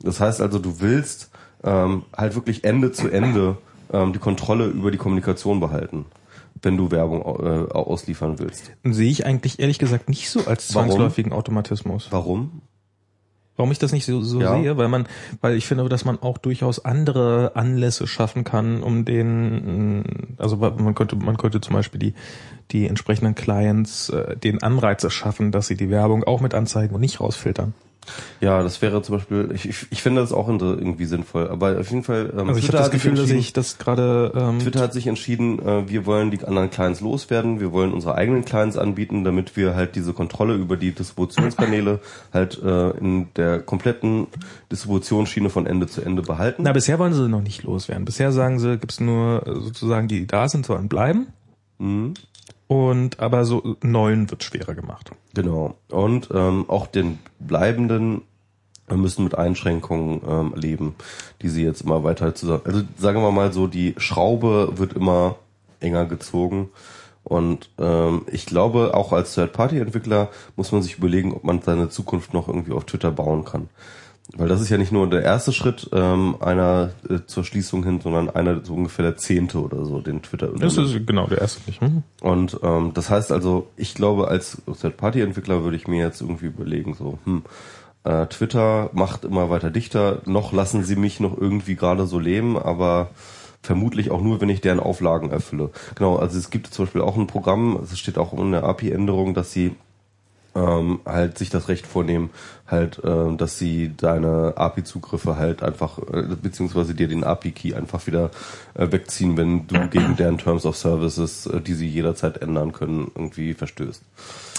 Das heißt also, du willst ähm, halt wirklich Ende zu Ende ähm, die Kontrolle über die Kommunikation behalten, wenn du Werbung äh, ausliefern willst. Sehe ich eigentlich ehrlich gesagt nicht so als Warum? zwangsläufigen Automatismus. Warum? Warum ich das nicht so, so Ja. sehe, weil man, weil ich finde, dass man auch durchaus andere Anlässe schaffen kann, um den, mh, also man könnte, man könnte zum Beispiel die, die entsprechenden Clients äh, den Anreiz schaffen, dass sie die Werbung auch mit anzeigen und nicht rausfiltern. Ja, das wäre zum Beispiel, ich, ich, ich finde das auch irgendwie sinnvoll, aber auf jeden Fall, ähm, Also ich habe das Gefühl, dass ich das gerade ähm, Twitter hat sich entschieden, äh, wir wollen die anderen Clients loswerden, wir wollen unsere eigenen Clients anbieten, damit wir halt diese Kontrolle über die Distributionskanäle halt äh, in der kompletten Distributionsschiene von Ende zu Ende behalten. Na, bisher wollen sie noch nicht loswerden. Bisher sagen sie, gibt's nur äh, sozusagen die, die da sind, sollen bleiben. Mhm. Und aber so neuen wird schwerer gemacht. Genau. Und ähm, auch den bleibenden äh, müssen mit Einschränkungen ähm, leben, die sie jetzt immer weiter zusammen. Also sagen wir mal so, die Schraube wird immer enger gezogen. Und ähm, ich glaube, auch als Third-Party-Entwickler muss man sich überlegen, ob man seine Zukunft noch irgendwie auf Twitter bauen kann. Weil das ist ja nicht nur der erste Schritt ähm, einer äh, zur Schließung hin, sondern einer so ungefähr der zehnte oder so, den Twitter Das ist genau der erste nicht. Hm? und ähm, das heißt also, ich glaube, als Third-Party-Entwickler würde ich mir jetzt irgendwie überlegen, so, hm, äh, Twitter macht immer weiter dichter, noch lassen sie mich noch irgendwie gerade so leben, aber vermutlich auch nur, wenn ich deren Auflagen erfülle. Genau, also es gibt zum Beispiel auch ein Programm, es steht auch in der API-Änderung, dass sie ähm, halt sich das Recht vornehmen, halt, ähm, dass sie deine API-Zugriffe halt einfach, äh, beziehungsweise dir den API-Key einfach wieder äh, wegziehen, wenn du gegen deren Terms of Services, äh, die sie jederzeit ändern können, irgendwie verstößt.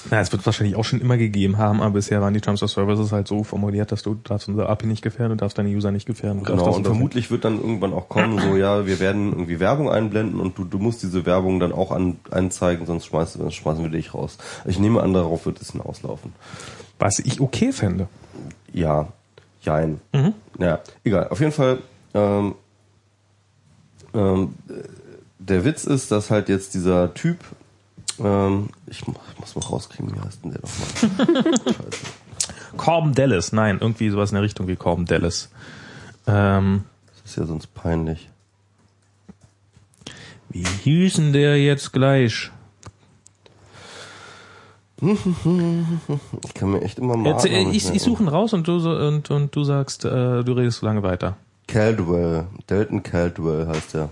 Na, es wird wahrscheinlich auch schon immer gegeben haben, aber bisher waren die Terms of Services halt so formuliert, dass du darfst unser API nicht gefährden, du darfst deine User nicht gefährden. Genau, und vermutlich wird dann irgendwann auch kommen, so ja, wir werden irgendwie Werbung einblenden und du, du musst diese Werbung dann auch an, anzeigen, sonst schmeißen, sonst schmeißen wir dich raus. Ich nehme an, darauf wird es hinauslaufen. Was ich okay fände. Ja, jein. Mhm. Ja, egal. Auf jeden Fall, ähm, ähm, der Witz ist, dass halt jetzt dieser Typ, ähm, ich, ich muss mal rauskriegen, wie heißt denn der nochmal? Corbin Dallas, nein, irgendwie sowas in der Richtung wie Corbin Dallas. Ähm, Das ist ja sonst peinlich. wie hieß denn der jetzt gleich? Ich kann mir echt immer mal. Jetzt, ich, ich suche ihn raus und du, und, und du sagst, äh, du redest so lange weiter. Caldwell. Dalton Caldwell heißt der.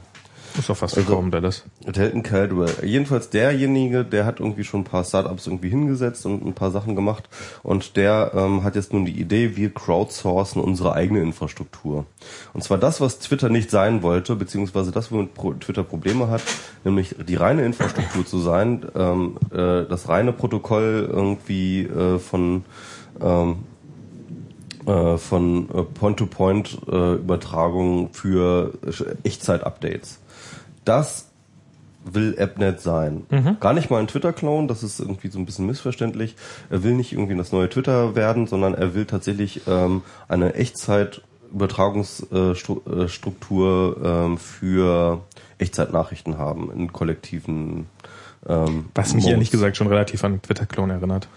Ist doch fast Also- Corbin Dallas. Dalton Caldwell. Jedenfalls derjenige, der hat irgendwie schon ein paar Startups irgendwie hingesetzt und ein paar Sachen gemacht. Und der ähm, hat jetzt nun die Idee, wir crowdsourcen unsere eigene Infrastruktur. Und zwar das, was Twitter nicht sein wollte, beziehungsweise das, womit Twitter Probleme hat, nämlich die reine Infrastruktur zu sein, ähm, äh, das reine Protokoll irgendwie äh, von ähm, äh, von äh, Point-to-Point-Übertragung für äh, Echtzeit-Updates. Das will AppNet sein. Gar nicht mal ein Twitter-Clone, das ist irgendwie so ein bisschen missverständlich. Er will nicht irgendwie das neue Twitter werden, sondern er will tatsächlich ähm, eine Echtzeit-Übertragungsstruktur ähm, für Echtzeitnachrichten haben in kollektiven ähm, Was mich Modes. ehrlich gesagt schon relativ an Twitter-Clone erinnert.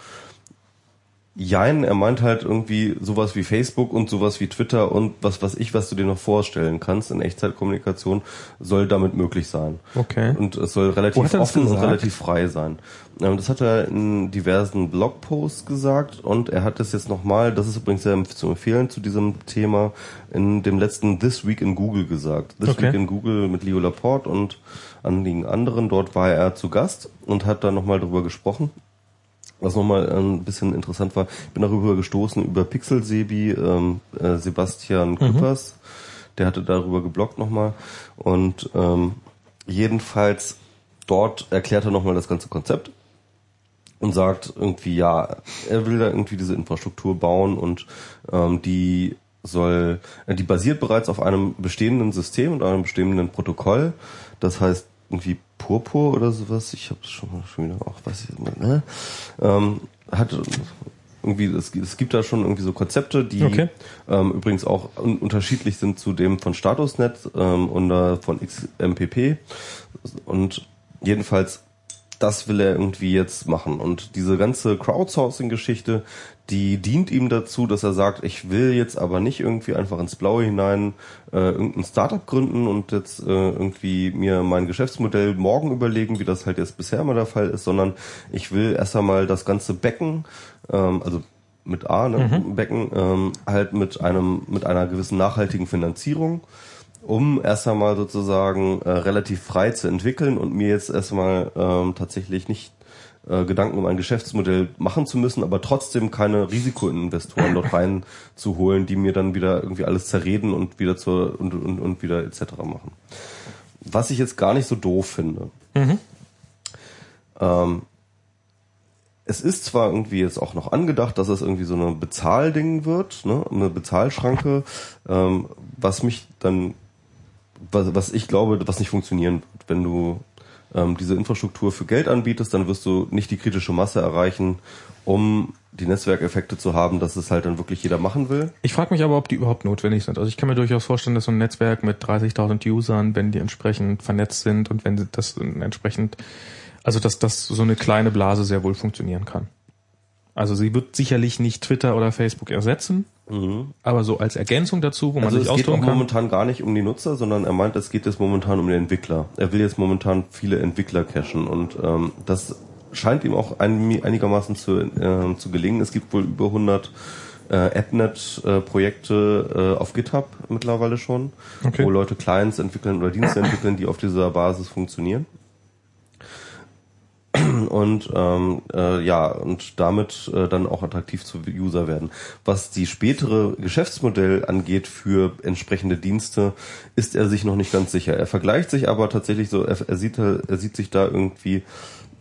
Jein, er meint halt irgendwie sowas wie Facebook und sowas wie Twitter und was was ich, was du dir noch vorstellen kannst in Echtzeitkommunikation, soll damit möglich sein. Okay. Und es soll relativ offen und relativ frei sein. Ähm, das hat er in diversen Blogposts gesagt und er hat es jetzt nochmal, das ist übrigens sehr zu empfehlen zu diesem Thema, in dem letzten This Week in Google gesagt. This Okay. Week in Google mit Leo Laporte und einigen anderen. Dort war er zu Gast und hat da nochmal drüber gesprochen. Was nochmal ein bisschen interessant war, ich bin darüber gestoßen, über Pixel Sebi, ähm, äh, Sebastian Küppers, der hatte darüber geblockt nochmal. Und ähm, jedenfalls dort erklärt er nochmal das ganze Konzept und sagt irgendwie, ja, er will da irgendwie diese Infrastruktur bauen und ähm, die soll, äh, die basiert bereits auf einem bestehenden System und einem bestehenden Protokoll. Das heißt irgendwie Purpur oder sowas. Ich habe schon mal schon wieder auch weiß ich nicht, ne? ähm, hat irgendwie es, es gibt da schon irgendwie so Konzepte, die Okay. ähm, übrigens auch un unterschiedlich sind zu dem von Statusnet ähm, und äh, von XMPP und jedenfalls das will er irgendwie jetzt machen. Und diese ganze Crowdsourcing-Geschichte, die dient ihm dazu, dass er sagt, ich will jetzt aber nicht irgendwie einfach ins Blaue hinein äh, irgendein Startup gründen und jetzt äh, irgendwie mir mein Geschäftsmodell morgen überlegen, wie das halt jetzt bisher immer der Fall ist, sondern ich will erst einmal das ganze Becken, ähm, also mit A, ne, Becken, ähm, halt mit einem, mit einer gewissen nachhaltigen Finanzierung um erst einmal sozusagen äh, relativ frei zu entwickeln und mir jetzt erstmal ähm, tatsächlich nicht äh, Gedanken um ein Geschäftsmodell machen zu müssen, aber trotzdem keine Risikoinvestoren dort reinzuholen, die mir dann wieder irgendwie alles zerreden und wieder zur und, und, und wieder etc. machen. Was ich jetzt gar nicht so doof finde. Ähm, es ist zwar irgendwie jetzt auch noch angedacht, dass es irgendwie so eine Bezahlding wird, ne, eine Bezahlschranke, ähm, was mich dann, was, was ich glaube, was nicht funktionieren wird. Wenn du ähm, diese Infrastruktur für Geld anbietest, dann wirst du nicht die kritische Masse erreichen, um die Netzwerkeffekte zu haben, dass es halt dann wirklich jeder machen will. Ich frage mich aber, ob die überhaupt notwendig sind. Also ich kann mir durchaus vorstellen, dass so ein Netzwerk mit 30.000 Usern, wenn die entsprechend vernetzt sind und wenn das entsprechend, also dass das so eine kleine Blase sehr wohl funktionieren kann. Also sie wird sicherlich nicht Twitter oder Facebook ersetzen, aber so als Ergänzung dazu, wo man Mhm. Also sich es geht austoben kann. momentan gar nicht um die Nutzer, sondern er meint, es geht jetzt momentan um den Entwickler. Er will jetzt momentan viele Entwickler cachen und ähm, das scheint ihm auch ein, einigermaßen zu, äh, zu gelingen. Es gibt wohl über 100 äh, AppNet-Projekte äh, auf GitHub mittlerweile schon, Okay. wo Leute Clients entwickeln oder Dienste entwickeln, die auf dieser Basis funktionieren. und ähm, äh, ja und damit äh, dann auch attraktiv zu User werden. Was die spätere Geschäftsmodell angeht für entsprechende Dienste, ist er sich noch nicht ganz sicher. Er vergleicht sich aber tatsächlich so, er, er sieht er sieht sich da irgendwie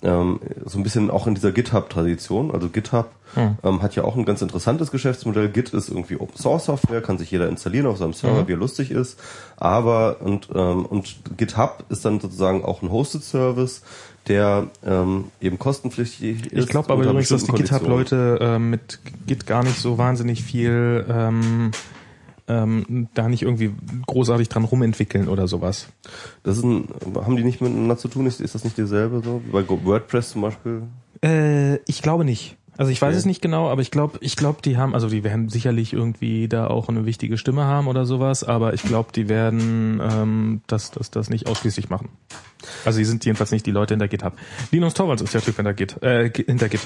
ähm, so ein bisschen auch in dieser GitHub-Tradition. Also GitHub ähm, hat ja auch ein ganz interessantes Geschäftsmodell. Git ist irgendwie Open Source Software, kann sich jeder installieren auf seinem Server, wie er lustig ist. Aber und ähm, und GitHub ist dann sozusagen auch ein Hosted Service, der ähm, eben kostenpflichtig ist. Ich glaube aber übrigens, dass die. GitHub-Leute äh, mit Git gar nicht so wahnsinnig viel ähm, ähm, da nicht irgendwie großartig dran rumentwickeln oder sowas. Das ist ein, haben die nicht miteinander zu tun? Ist, ist das nicht dieselbe so? Wie bei WordPress zum Beispiel? Äh, ich glaube nicht. Also ich weiß Okay. es nicht genau, aber ich glaube, ich glaube, die haben, also die werden sicherlich irgendwie da auch eine wichtige Stimme haben oder sowas, aber ich glaube, die werden ähm, das, das, das nicht ausschließlich machen. Also die sind jedenfalls nicht die Leute in der GitHub. Linus Torvalds ist der Typ in der Git, äh, hinter Git.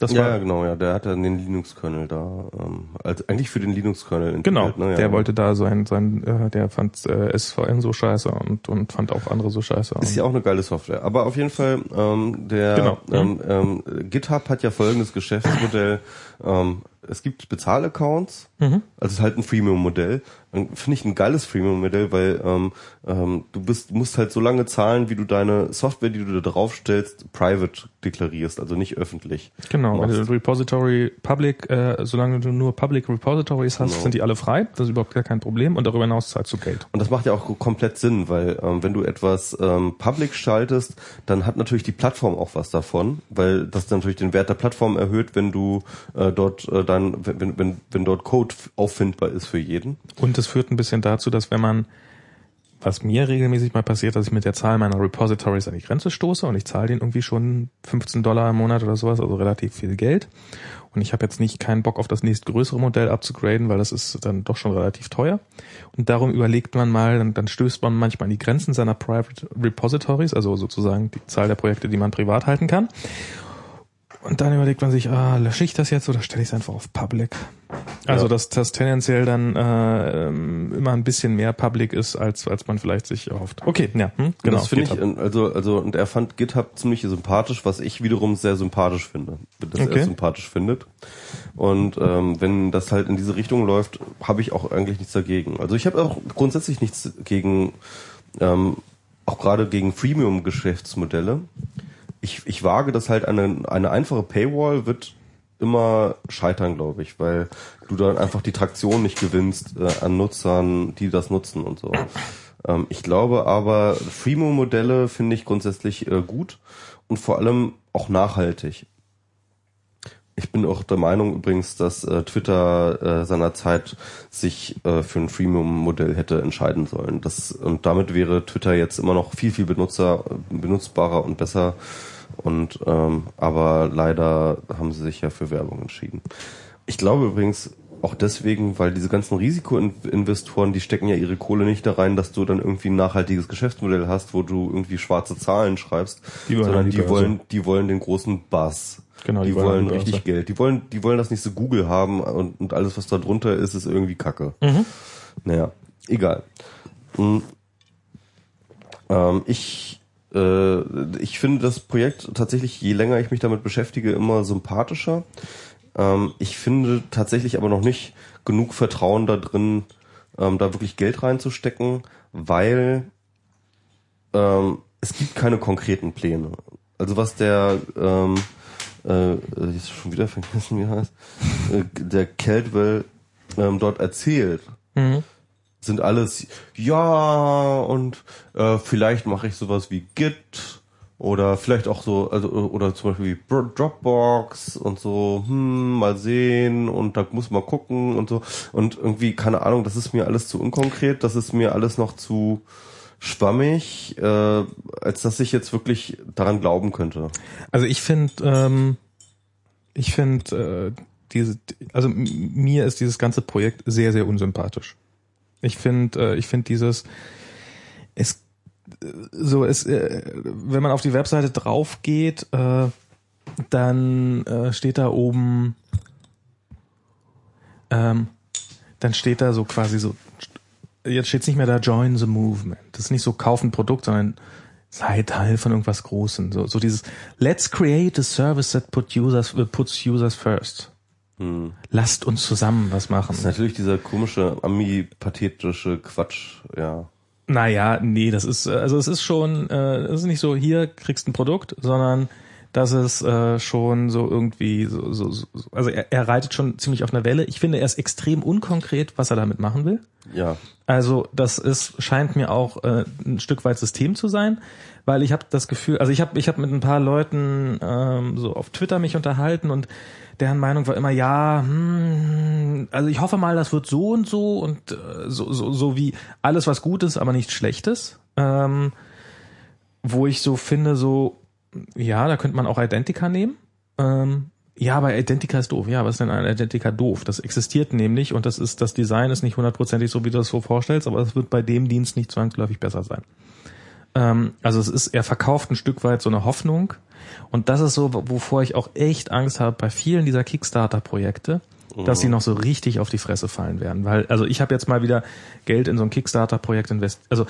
Das Ja, war ja, genau, ja. Der hat dann den Linux-Kernel da, ähm, also eigentlich für den Linux-Kernel Genau, ne? ja. der wollte da sein, sein äh, der fand äh, SVN so scheiße und, und fand auch andere so scheiße. Ist ja auch eine geile Software. Aber auf jeden Fall, ähm, der Genau. ähm, ähm, GitHub hat ja folgendes Geschäftsmodell. Ähm, es gibt Bezahlaccounts, Mhm. also es ist halt ein Freemium-Modell. Finde ich ein geiles Freemium-Modell, weil ähm, ähm, du bist, musst halt so lange zahlen, wie du deine Software, die du da draufstellst, private deklarierst, also nicht öffentlich. Genau, wenn machst. du Repository Public, äh, solange du nur Public Repositories hast, Genau. sind die alle frei. Das ist überhaupt gar kein Problem und darüber hinaus zahlst du Geld. Und das macht ja auch komplett Sinn, weil ähm, wenn du etwas ähm, public schaltest, dann hat natürlich die Plattform auch was davon, weil das natürlich den Wert der Plattform erhöht, wenn du äh, dort äh, dann, wenn, wenn, wenn dort Code auffindbar ist für jeden. Und es führt ein bisschen dazu, dass wenn man, was mir regelmäßig mal passiert, dass ich mit der Zahl meiner Repositories an die Grenze stoße und ich zahle denen irgendwie schon 15 Dollar im Monat oder sowas, also relativ viel Geld. Und ich habe jetzt nicht keinen Bock auf das nächstgrößere Modell abzugraden, weil das ist dann doch schon relativ teuer. Und darum überlegt man mal, dann, dann stößt man manchmal an die Grenzen seiner Private Repositories, also sozusagen die Zahl der Projekte, die man privat halten kann. Und dann überlegt man sich, ah, lösche ich das jetzt oder stelle ich es einfach auf Public? Also Ja. dass das tendenziell dann äh, ähm, immer ein bisschen mehr Public ist, als als man vielleicht sich erhofft. Okay, ja, hm, Genau, das finde ich, also, also, und er fand GitHub ziemlich sympathisch, was ich wiederum sehr sympathisch finde, dass Okay. er sympathisch findet. Und ähm, wenn das halt in diese Richtung läuft, habe ich auch eigentlich nichts dagegen. Also ich habe auch grundsätzlich nichts gegen, ähm, auch gerade gegen Freemium-Geschäftsmodelle. Ich, ich wage, dass halt eine, eine einfache Paywall wird immer scheitern, glaube ich, weil du dann einfach die Traktion nicht gewinnst äh, an Nutzern, die das nutzen und so. Ähm, ich glaube aber, Freemium-Modelle finde ich grundsätzlich äh, gut und vor allem auch nachhaltig. Ich bin auch der Meinung übrigens, dass äh, Twitter äh, seinerzeit sich äh, für ein Freemium-Modell hätte entscheiden sollen. Das, und damit wäre Twitter jetzt immer noch viel, viel benutzer, benutzbarer und besser. Und ähm, aber leider haben sie sich ja für Werbung entschieden. Ich glaube übrigens auch deswegen, weil diese ganzen Risikoinvestoren, die stecken ja ihre Kohle nicht da rein, dass du dann irgendwie ein nachhaltiges Geschäftsmodell hast, wo du irgendwie schwarze Zahlen schreibst, Die wollen sondern die die wollen, die wollen den großen Bass. Genau, die, die wollen wollen richtig. Geld. Die wollen, die wollen das nicht so Google haben und, und alles, was da drunter ist, ist irgendwie Kacke. Mhm. Naja, egal. Hm. Ähm, ich, äh, ich finde das Projekt tatsächlich, je länger ich mich damit beschäftige, immer sympathischer. Ähm, ich finde tatsächlich aber noch nicht genug Vertrauen da drin, ähm, da wirklich Geld reinzustecken, weil ähm, es gibt keine konkreten Pläne. Also was der ähm, äh, jetzt schon wieder vergessen, wie heißt, äh, der Caldwell ähm, dort erzählt, Mhm. Sind alles ja und äh, vielleicht mache ich sowas wie Git oder vielleicht auch so also oder zum Beispiel wie Dropbox und so hm mal sehen und da muss man gucken und so und irgendwie keine Ahnung das ist mir alles zu unkonkret das ist mir alles noch zu schwammig äh, als dass ich jetzt wirklich daran glauben könnte Also ich finde, ähm, ich finde, äh, diese, also mir ist dieses ganze Projekt sehr, sehr unsympathisch. Ich finde, äh, ich finde dieses, es, äh, so es, äh, wenn man auf die Webseite drauf geht, äh, dann äh, steht da oben, ähm, dann steht da so quasi so, jetzt steht nicht mehr da Join the Movement. Das ist nicht so kaufen Produkt, sondern sei Teil von irgendwas Großem. So, so dieses Let's create a service that put users, uh, puts users first. Lasst uns zusammen was machen. das ist natürlich dieser komische ami-pathetische Quatsch ja Naja, nee, das ist, äh, also es ist schon, äh, es ist nicht so, hier kriegst ein Produkt, sondern das ist äh, schon so irgendwie, so, so, so also er, er reitet schon ziemlich auf einer Welle. Ich finde, er ist extrem unkonkret, was er damit machen will. ja Also das ist scheint mir auch äh, ein Stück weit System zu sein, weil ich habe das Gefühl, also ich habe ich habe mit ein paar Leuten ähm, so auf Twitter mich unterhalten und deren Meinung war immer ja, hm, also ich hoffe mal, das wird so und so und äh, so so so wie alles was Gutes, aber nichts Schlechtes. Ähm, wo ich so finde, so ja, da könnte man auch Identica nehmen. Ähm, ja, aber Identica ist doof. Ja, was ist denn ein Identica doof? Das existiert nämlich und das ist, das Design ist nicht hundertprozentig so, wie du das so vorstellst, aber es wird bei dem Dienst nicht zwangsläufig besser sein. Ähm, also es ist, er verkauft ein Stück weit so eine Hoffnung und das ist so, wovor ich auch echt Angst habe bei vielen dieser Kickstarter-Projekte, dass sie noch so richtig auf die Fresse fallen werden. Weil, also ich habe jetzt mal wieder Geld in so ein Kickstarter-Projekt investiert. Also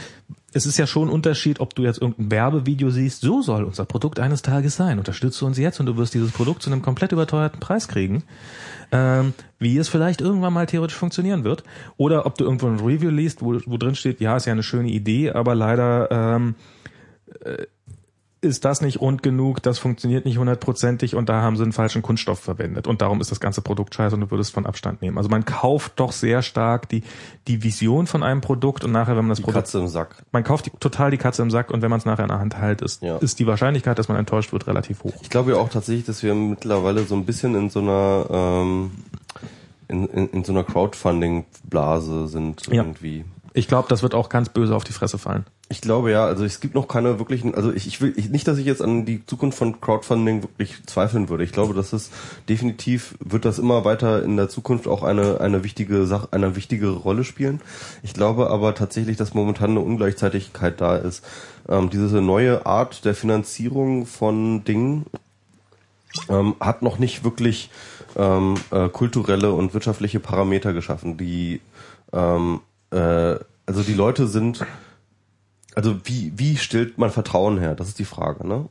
es ist ja schon ein Unterschied, ob du jetzt irgendein Werbevideo siehst, so soll unser Produkt eines Tages sein. Unterstütze uns jetzt und du wirst dieses Produkt zu einem komplett überteuerten Preis kriegen. Ähm, wie es vielleicht irgendwann mal theoretisch funktionieren wird. Oder ob du irgendwo ein Review liest, wo, wo drin steht, ja, ist ja eine schöne Idee, aber leider ähm, äh, ist das nicht rund genug, das funktioniert nicht hundertprozentig und da haben sie einen falschen Kunststoff verwendet und darum ist das ganze Produkt scheiße und du würdest von Abstand nehmen. Also man kauft doch sehr stark die, die Vision von einem Produkt und nachher, wenn man das die Produkt Katze im Sack man kauft die, total die Katze im Sack und wenn man es nachher in der Hand hält, ist, Ja. ist die Wahrscheinlichkeit, dass man enttäuscht wird, relativ hoch. Ich glaube ja auch tatsächlich, dass wir mittlerweile so ein bisschen in so einer ähm, in, in, in so einer Crowdfunding-Blase sind Ja. irgendwie. Ich glaube, das wird auch ganz böse auf die Fresse fallen. Ich glaube ja, also es gibt noch keine wirklichen, also ich, ich will ich, nicht, dass ich jetzt an die Zukunft von Crowdfunding wirklich zweifeln würde. Ich glaube, dass es definitiv wird das immer weiter in der Zukunft auch eine eine wichtige Sache, eine wichtige Rolle spielen. Ich glaube aber tatsächlich, dass momentan eine Ungleichzeitigkeit da ist. Ähm, diese neue Art der Finanzierung von Dingen ähm, hat noch nicht wirklich ähm, äh, kulturelle und wirtschaftliche Parameter geschaffen, die ähm, äh, also die Leute sind, also wie, wie stellt man Vertrauen her? Das ist die Frage, ne?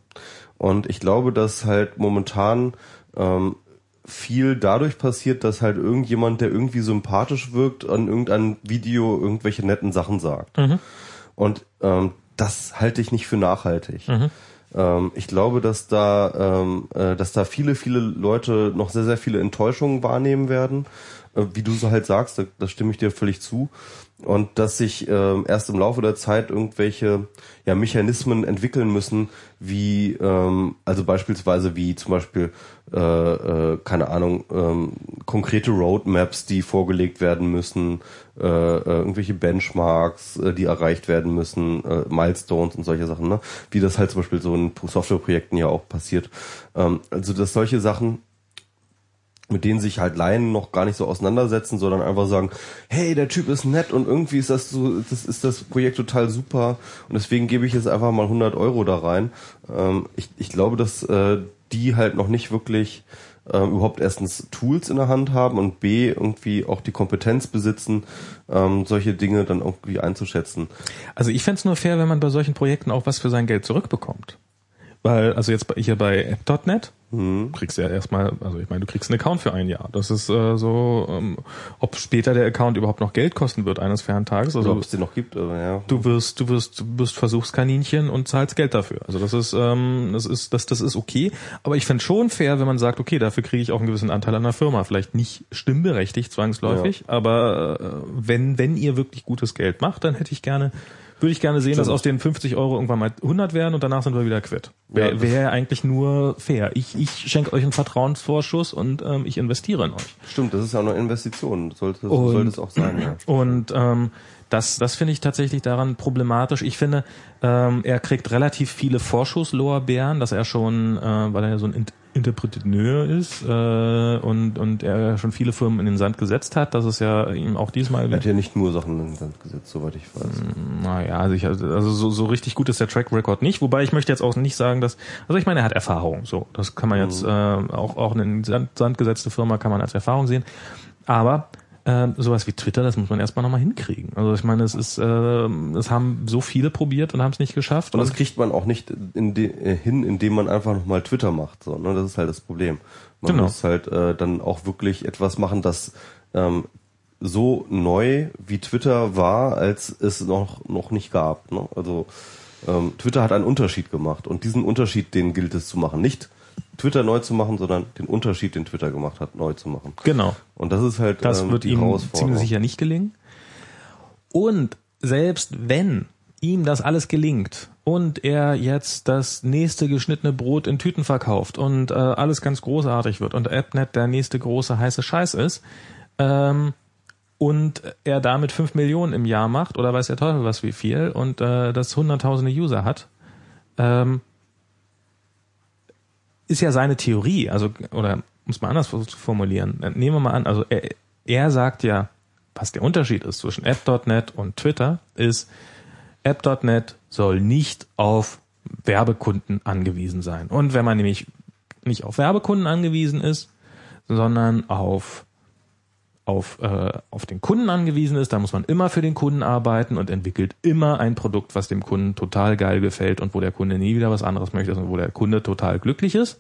Und ich glaube, dass halt momentan ähm, viel dadurch passiert, dass halt irgendjemand, der irgendwie sympathisch wirkt, an irgendeinem Video irgendwelche netten Sachen sagt. Und ähm, das halte ich nicht für nachhaltig. Ähm, ich glaube, dass da, ähm, äh, dass da viele, viele Leute noch sehr, sehr viele Enttäuschungen wahrnehmen werden. Äh, wie du so halt sagst, da, da stimme ich dir völlig zu. Und dass sich ähm, erst im Laufe der Zeit irgendwelche ja, Mechanismen entwickeln müssen, wie ähm, also beispielsweise wie zum Beispiel äh, äh, keine Ahnung ähm, konkrete Roadmaps, die vorgelegt werden müssen, äh, äh, irgendwelche Benchmarks, äh, die erreicht werden müssen, äh, Milestones und solche Sachen, ne? Wie das halt zum Beispiel so in Softwareprojekten ja auch passiert. Ähm, also dass solche Sachen mit denen sich halt Laien noch gar nicht so auseinandersetzen, sondern einfach sagen, hey, der Typ ist nett und irgendwie ist das so, das ist das Projekt total super und deswegen gebe ich jetzt einfach mal 100 Euro da rein. Ähm, ich, ich glaube, dass äh, die halt noch nicht wirklich äh, überhaupt erstens Tools in der Hand haben und B irgendwie auch die Kompetenz besitzen, ähm, solche Dinge dann irgendwie einzuschätzen. Also ich fänd's nur fair, wenn man bei solchen Projekten auch was für sein Geld zurückbekommt. Weil, also jetzt hier bei App.net, kriegst du ja erstmal, also ich meine, du kriegst einen Account für ein Jahr. Das ist äh, so, ähm, ob später der Account überhaupt noch Geld kosten wird eines fairen Tages. Oder Also ob es den noch gibt, aber ja. du wirst, du wirst, du wirst Versuchskaninchen und zahlst Geld dafür. Also das ist, ähm, das ist, das, das ist okay. Aber ich fände schon fair, wenn man sagt, okay, dafür kriege ich auch einen gewissen Anteil an der Firma. Vielleicht nicht stimmberechtigt zwangsläufig, aber äh, wenn, wenn ihr wirklich gutes Geld macht, dann hätte ich gerne, würde ich gerne sehen, dass aus den 50 Euro irgendwann mal 100 werden und danach sind wir wieder quitt. Wäre wär eigentlich nur fair. Ich, ich schenke euch einen Vertrauensvorschuss und ähm, ich investiere in euch. Stimmt, das ist ja auch eine Investition. Sollte, Und- sollte es auch sein, ja. Und ähm, das, das finde ich tatsächlich daran problematisch. Ich finde, ähm, er kriegt relativ viele Vorschusslorbeeren, dass er schon, äh, weil er ja so ein Int Interpreteur ist äh, und, und er schon viele Firmen in den Sand gesetzt hat, dass es ja ihm auch diesmal Er hat ja nicht nur Sachen in den Sand gesetzt, soweit ich weiß. naja, also, ich, also so, so richtig gut ist der Track Record nicht. Wobei ich möchte jetzt auch nicht sagen, dass, also ich meine, er hat Erfahrung. So, das kann man jetzt äh, auch auch eine in den Sand, Sand gesetzte Firma kann man als Erfahrung sehen. Aber äh, sowas wie Twitter, das muss man erstmal nochmal hinkriegen. Also ich meine, es ist, äh, es haben so viele probiert und haben es nicht geschafft. Und das kriegt man auch nicht in de, äh, hin, indem man einfach nochmal Twitter macht. So, ne? Das ist halt das Problem. Man Genau. muss halt äh, dann auch wirklich etwas machen, das ähm, so neu wie Twitter war, als es noch noch nicht gab. Ne? Also ähm, Twitter hat einen Unterschied gemacht und diesen Unterschied, den gilt es zu machen. Nicht Twitter neu zu machen, sondern den Unterschied, den Twitter gemacht hat, neu zu machen. genau. Und das ist halt Das ähm, wird ihm ziemlich sicher nicht gelingen. Und selbst wenn ihm das alles gelingt und er jetzt das nächste geschnittene Brot in Tüten verkauft und äh, alles ganz großartig wird und AppNet der nächste große heiße Scheiß ist ähm, und er damit fünf Millionen im Jahr macht oder weiß der Teufel was wie viel und äh, das hunderttausende User hat, ähm, ist ja seine Theorie, also oder muss man anders formulieren. Nehmen wir mal an, also er, er sagt ja, was der Unterschied ist zwischen App.net und Twitter, ist, App.net soll nicht auf Werbekunden angewiesen sein. Und wenn man nämlich nicht auf Werbekunden angewiesen ist, sondern auf auf, äh, auf den Kunden angewiesen ist, da muss man immer für den Kunden arbeiten und entwickelt immer ein Produkt, was dem Kunden total geil gefällt und wo der Kunde nie wieder was anderes möchte und wo der Kunde total glücklich ist.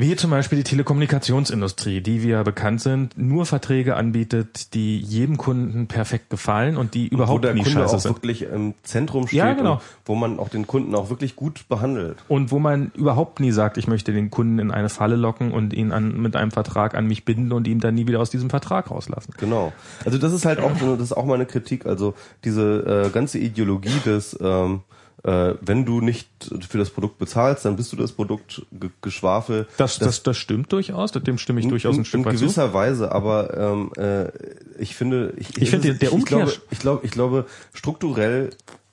Wie zum Beispiel die Telekommunikationsindustrie, die ja bekannt sind, nur Verträge anbietet, die jedem Kunden perfekt gefallen und die überhaupt der nie Kunde scheiße auch sind. wirklich im Zentrum steht Ja, genau. und wo man auch den Kunden auch wirklich gut behandelt. Und wo man überhaupt nie sagt, ich möchte den Kunden in eine Falle locken und ihn an, mit einem Vertrag an mich binden und ihn dann nie wieder aus diesem Vertrag rauslassen. Genau. Also das ist halt auch das ist auch meine Kritik. Also diese äh, ganze Ideologie des ähm, äh, wenn du nicht für das Produkt bezahlst, dann bist du das Produkt ge Geschwafel. Das, das, das stimmt durchaus, dem stimme ich durchaus ein Stück in weit zu. gewisser Weise, aber ähm, äh, ich finde, ich, Ich finde, der ich, Umkehr- glaube, ich glaube, ich glaube, strukturell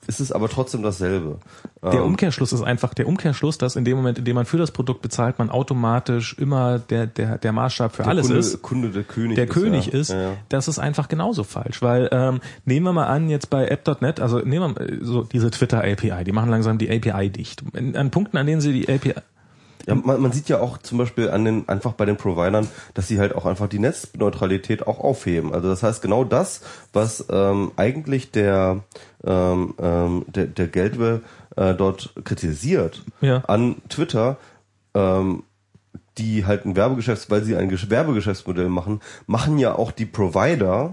ist es aber trotzdem dasselbe. Der Ähm, Umkehrschluss ist einfach der Umkehrschluss, dass in dem Moment, in dem man für das Produkt bezahlt, man automatisch immer der, der, der Maßstab für der alles Kunde, ist. Kunde der König der ist, König ja. ist, Ja, ja. das ist einfach genauso falsch. Weil ähm, nehmen wir mal an, jetzt bei App.net, also nehmen wir mal so diese Twitter API, die machen langsam die API dicht. An Punkten, an denen sie die API Ja, man, man sieht ja auch zum Beispiel an den, einfach bei den Providern, dass sie halt auch einfach die Netzneutralität auch aufheben. Also das heißt genau das, was ähm, eigentlich der, ähm, ähm, der, der Geldwe äh, dort kritisiert Ja. an Twitter, ähm, die halt ein Werbegeschäfts, weil sie ein Gesch- Werbegeschäftsmodell machen, machen ja auch die Provider,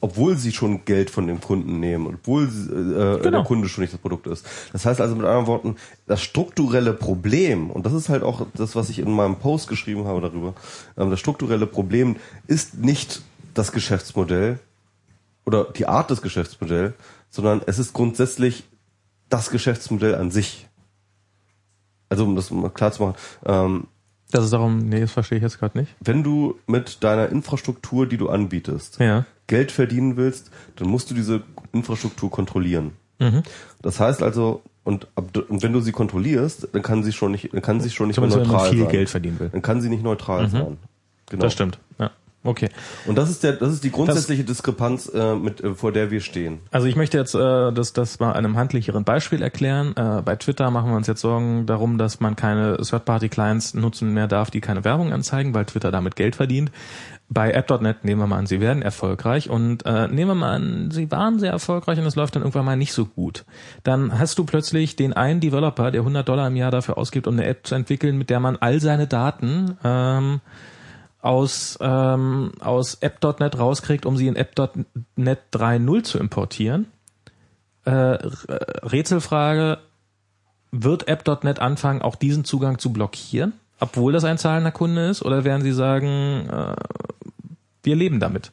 obwohl sie schon Geld von dem Kunden nehmen, obwohl sie, äh, Genau. der Kunde schon nicht das Produkt ist. Das heißt also mit anderen Worten, das strukturelle Problem, und das ist halt auch das, was ich in meinem Post geschrieben habe darüber, ähm, das strukturelle Problem ist nicht das Geschäftsmodell oder die Art des Geschäftsmodells, sondern es ist grundsätzlich das Geschäftsmodell an sich. Also um das mal klar zu machen, ähm, Das ist darum, nee, das verstehe ich jetzt gerade nicht. wenn du mit deiner Infrastruktur, die du anbietest, Ja. Geld verdienen willst, dann musst du diese Infrastruktur kontrollieren. Mhm. Das heißt also, und, ab, und wenn du sie kontrollierst, dann kann sie schon nicht, dann kann sie schon nicht mehr Zumindest wenn man neutral viel sein. Geld verdienen will. Dann kann sie nicht neutral sein. Genau. Das stimmt. Ja. Okay. Und das ist der, das ist die grundsätzliche Diskrepanz, äh, mit, äh, vor der wir stehen. Also ich möchte jetzt äh, das, das mal einem handlicheren Beispiel erklären. Äh, bei Twitter machen wir uns jetzt Sorgen darum, dass man keine Third-Party-Clients nutzen mehr darf, die keine Werbung anzeigen, weil Twitter damit Geld verdient. Bei App.net nehmen wir mal an, sie werden erfolgreich und äh, nehmen wir mal an, sie waren sehr erfolgreich und es läuft dann irgendwann mal nicht so gut. Dann hast du plötzlich den einen Developer, der 100 Dollar im Jahr dafür ausgibt, um eine App zu entwickeln, mit der man all seine Daten ähm, aus, ähm, aus App.net rauskriegt, um sie in App.net 3.0 zu importieren. Äh, R- Rätselfrage, wird App.net anfangen, auch diesen Zugang zu blockieren, obwohl das ein zahlender Kunde ist? Oder werden sie sagen, äh, wir leben damit?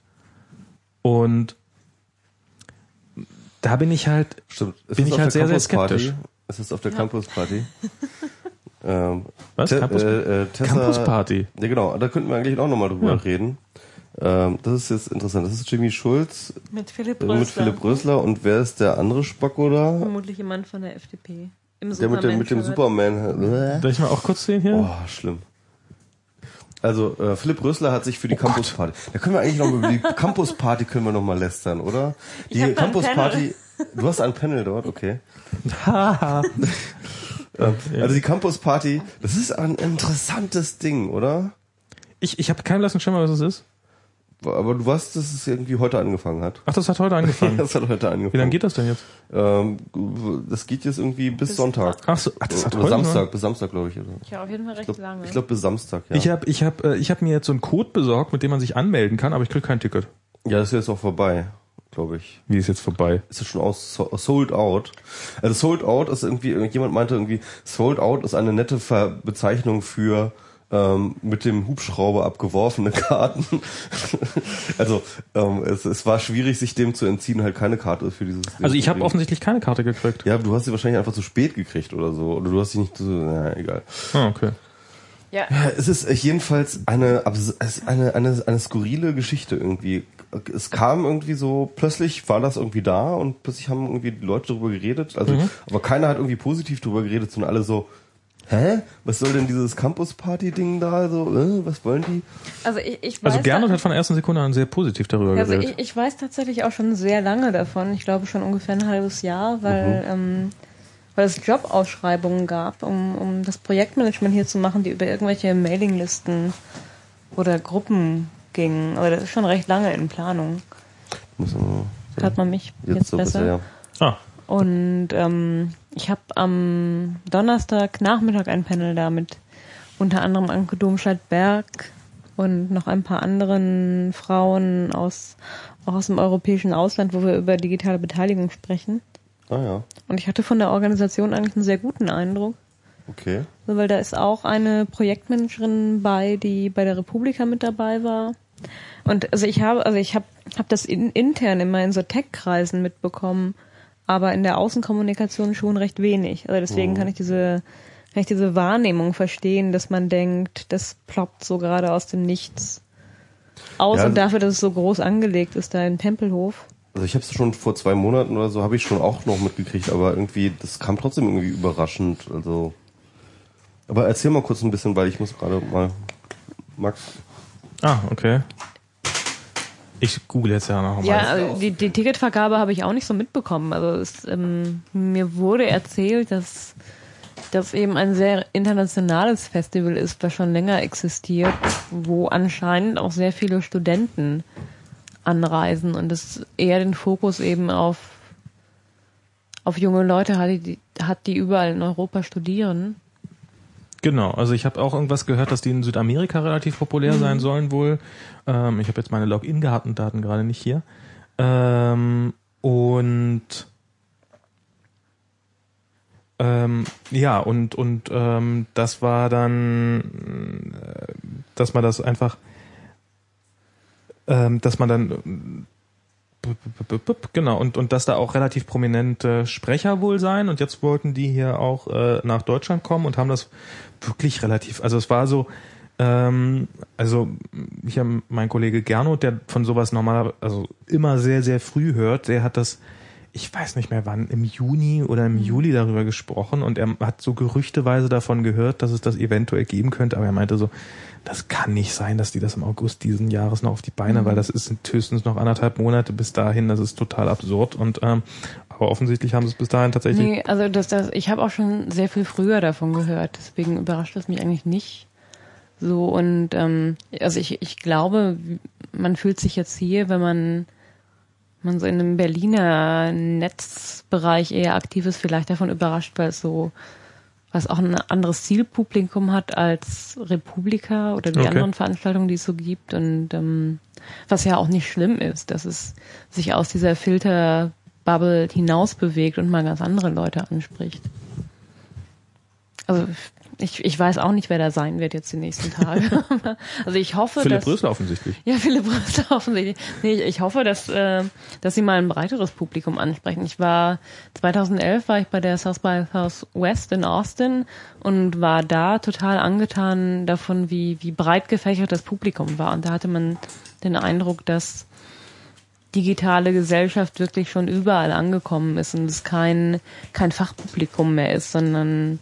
Und da bin ich halt, Stimmt. Ist Bin es ich halt sehr, sehr skeptisch. Ist es auf der Campus Party? ähm, Was? Te- Campus- äh, äh, Tessa, Campus Party. Ja, genau. Da könnten wir eigentlich auch nochmal drüber Ja. reden. Ähm, das ist jetzt interessant. Das ist Jimmy Schulz Mit Philipp äh, Rösler. mit Philipp Rösler. Und wer ist der andere Spacko da? Vermutlich jemand von der FDP. Im Der mit dem, mit dem. Superman. darf ich mal auch kurz sehen hier? Oh, schlimm. Also äh, Philipp Rösler hat sich für Oh die Campus Party. Da können wir eigentlich noch über die Campus Party können wir noch mal lästern, oder? Die Campus Panel. Party. Du hast ein Panel dort, okay. Also die Campus Party, das ist ein interessantes Ding, oder? Ich, ich habe keinen blassen Schimmer, was es ist. Aber du weißt, dass es irgendwie heute angefangen hat. Ach, das hat heute angefangen. Das hat heute angefangen. Wie lange geht das denn jetzt? Ähm, das geht jetzt irgendwie bis, Sonntag. Ach so, ach, das hat Oder heute Samstag, bis Samstag, glaube ich. oder? Ja, auf jeden Fall recht lange. Ich glaube bis Samstag, ja. Ich habe ich hab, äh, ich hab mir jetzt so einen Code besorgt, mit dem man sich anmelden kann, aber ich krieg kein Ticket. ja, das ist jetzt auch vorbei, glaube ich. Wie ist jetzt vorbei? ist es schon aus so- sold out. Also sold out ist irgendwie jemand meinte irgendwie sold out ist eine nette Ver Bezeichnung für ähm, mit dem Hubschrauber abgeworfene Karten. also ähm, es, es war schwierig, sich dem zu entziehen, halt keine Karte für dieses. Also ich habe offensichtlich keine Karte gekriegt. Ja, aber du hast sie wahrscheinlich einfach zu spät gekriegt oder so. Oder du hast sie nicht so. Na, egal. Ah, okay. ja, Ja, es ist jedenfalls eine, es ist eine, eine, eine skurrile Geschichte irgendwie. Es kam irgendwie so, plötzlich war das irgendwie da und plötzlich haben irgendwie die Leute darüber geredet. Also, aber keiner hat irgendwie positiv darüber geredet, sondern alle so, hä? Was soll denn dieses Campus-Party-Ding da? So, äh, was wollen die? also ich, ich weiß. Also Gernot hat von der ersten Sekunde an sehr positiv darüber also geredet. ich, ich weiß tatsächlich auch schon sehr lange davon. Ich glaube schon ungefähr ein halbes Jahr, weil, ähm, weil es Jobausschreibungen gab, um, um das Projektmanagement hier zu machen, die über irgendwelche Mailinglisten oder Gruppen gingen. Aber das ist schon recht lange in Planung. Man, Hört man mich jetzt, jetzt so besser? besser, ja. ah, Und ähm, ich habe am Donnerstag Nachmittag ein Panel da mit unter anderem Anke Domscheit-Berg und noch ein paar anderen Frauen aus, auch aus dem europäischen Ausland, wo wir über digitale Beteiligung sprechen. Ah ja, Und ich hatte von der Organisation eigentlich einen sehr guten Eindruck. okay. So, weil da ist auch eine Projektmanagerin bei, die bei der Republika mit dabei war. Und also ich habe, also ich habe hab das in, intern immer in so Tech-Kreisen mitbekommen, aber in der Außenkommunikation schon recht wenig. Also deswegen Mhm. kann ich diese kann ich diese Wahrnehmung verstehen, dass man denkt, das ploppt so gerade aus dem Nichts aus Ja, und dafür, dass es so groß angelegt ist da in Tempelhof. Also ich habe es schon vor zwei Monaten oder so, habe ich schon auch noch mitgekriegt, aber irgendwie, das kam trotzdem irgendwie überraschend. Also, aber erzähl mal kurz ein bisschen, weil ich muss gerade mal, Max. Ah, okay. Ich google jetzt ja noch mal. Ja, also die, die Ticketvergabe habe ich auch nicht so mitbekommen. Also es, ähm, mir wurde erzählt, dass das eben ein sehr internationales Festival ist, das schon länger existiert, wo anscheinend auch sehr viele Studenten anreisen und es eher den Fokus eben auf auf junge Leute hat, die, hat, die überall in Europa studieren. Genau, also ich habe auch irgendwas gehört, dass die in Südamerika relativ populär sein sollen wohl. Ähm, ich habe jetzt meine Login-Daten gerade nicht hier. Ähm, und ähm, ja, und, und ähm, das war dann, äh, dass man das einfach, ähm, dass man dann Genau, und, und dass da auch relativ prominente Sprecher wohl sein. Und jetzt wollten die hier auch äh, nach Deutschland kommen und haben das wirklich relativ, also es war so, ähm, also ich habe mein Kollege Gernot, der von sowas normal, also immer sehr, sehr früh hört, der hat das, ich weiß nicht mehr wann, im Juni oder im Juli darüber gesprochen und er hat so gerüchteweise davon gehört, dass es das eventuell geben könnte, aber er meinte so, das kann nicht sein, dass die das im August diesen Jahres noch auf die Beine, weil das ist sind höchstens noch anderthalb Monate bis dahin, das ist total absurd und ähm, aber offensichtlich haben sie es bis dahin tatsächlich Nee, also das, das, ich habe auch schon sehr viel früher davon gehört, deswegen überrascht es mich eigentlich nicht so und ähm, also ich, ich glaube, man fühlt sich jetzt hier, wenn man man so in einem Berliner Netzbereich eher aktiv ist, vielleicht davon überrascht, weil es so was auch ein anderes Zielpublikum hat als Republika oder die Okay. anderen Veranstaltungen, die es so gibt und ähm, was ja auch nicht schlimm ist, dass es sich aus dieser Filterbubble hinaus bewegt und mal ganz andere Leute anspricht. Also ich, ich weiß auch nicht, wer da sein wird jetzt die nächsten Tage. also ich hoffe, Philipp dass Rösler offensichtlich. ja, Philipp Röster offensichtlich. Nee, ich- ich hoffe, dass, äh, dass sie mal ein breiteres Publikum ansprechen. Ich war, 2011 war ich bei der South by Southwest in Austin und war da total angetan davon, wie, wie breit gefächert das Publikum war. Und da hatte man den Eindruck, dass digitale Gesellschaft wirklich schon überall angekommen ist und es kein, kein Fachpublikum mehr ist, sondern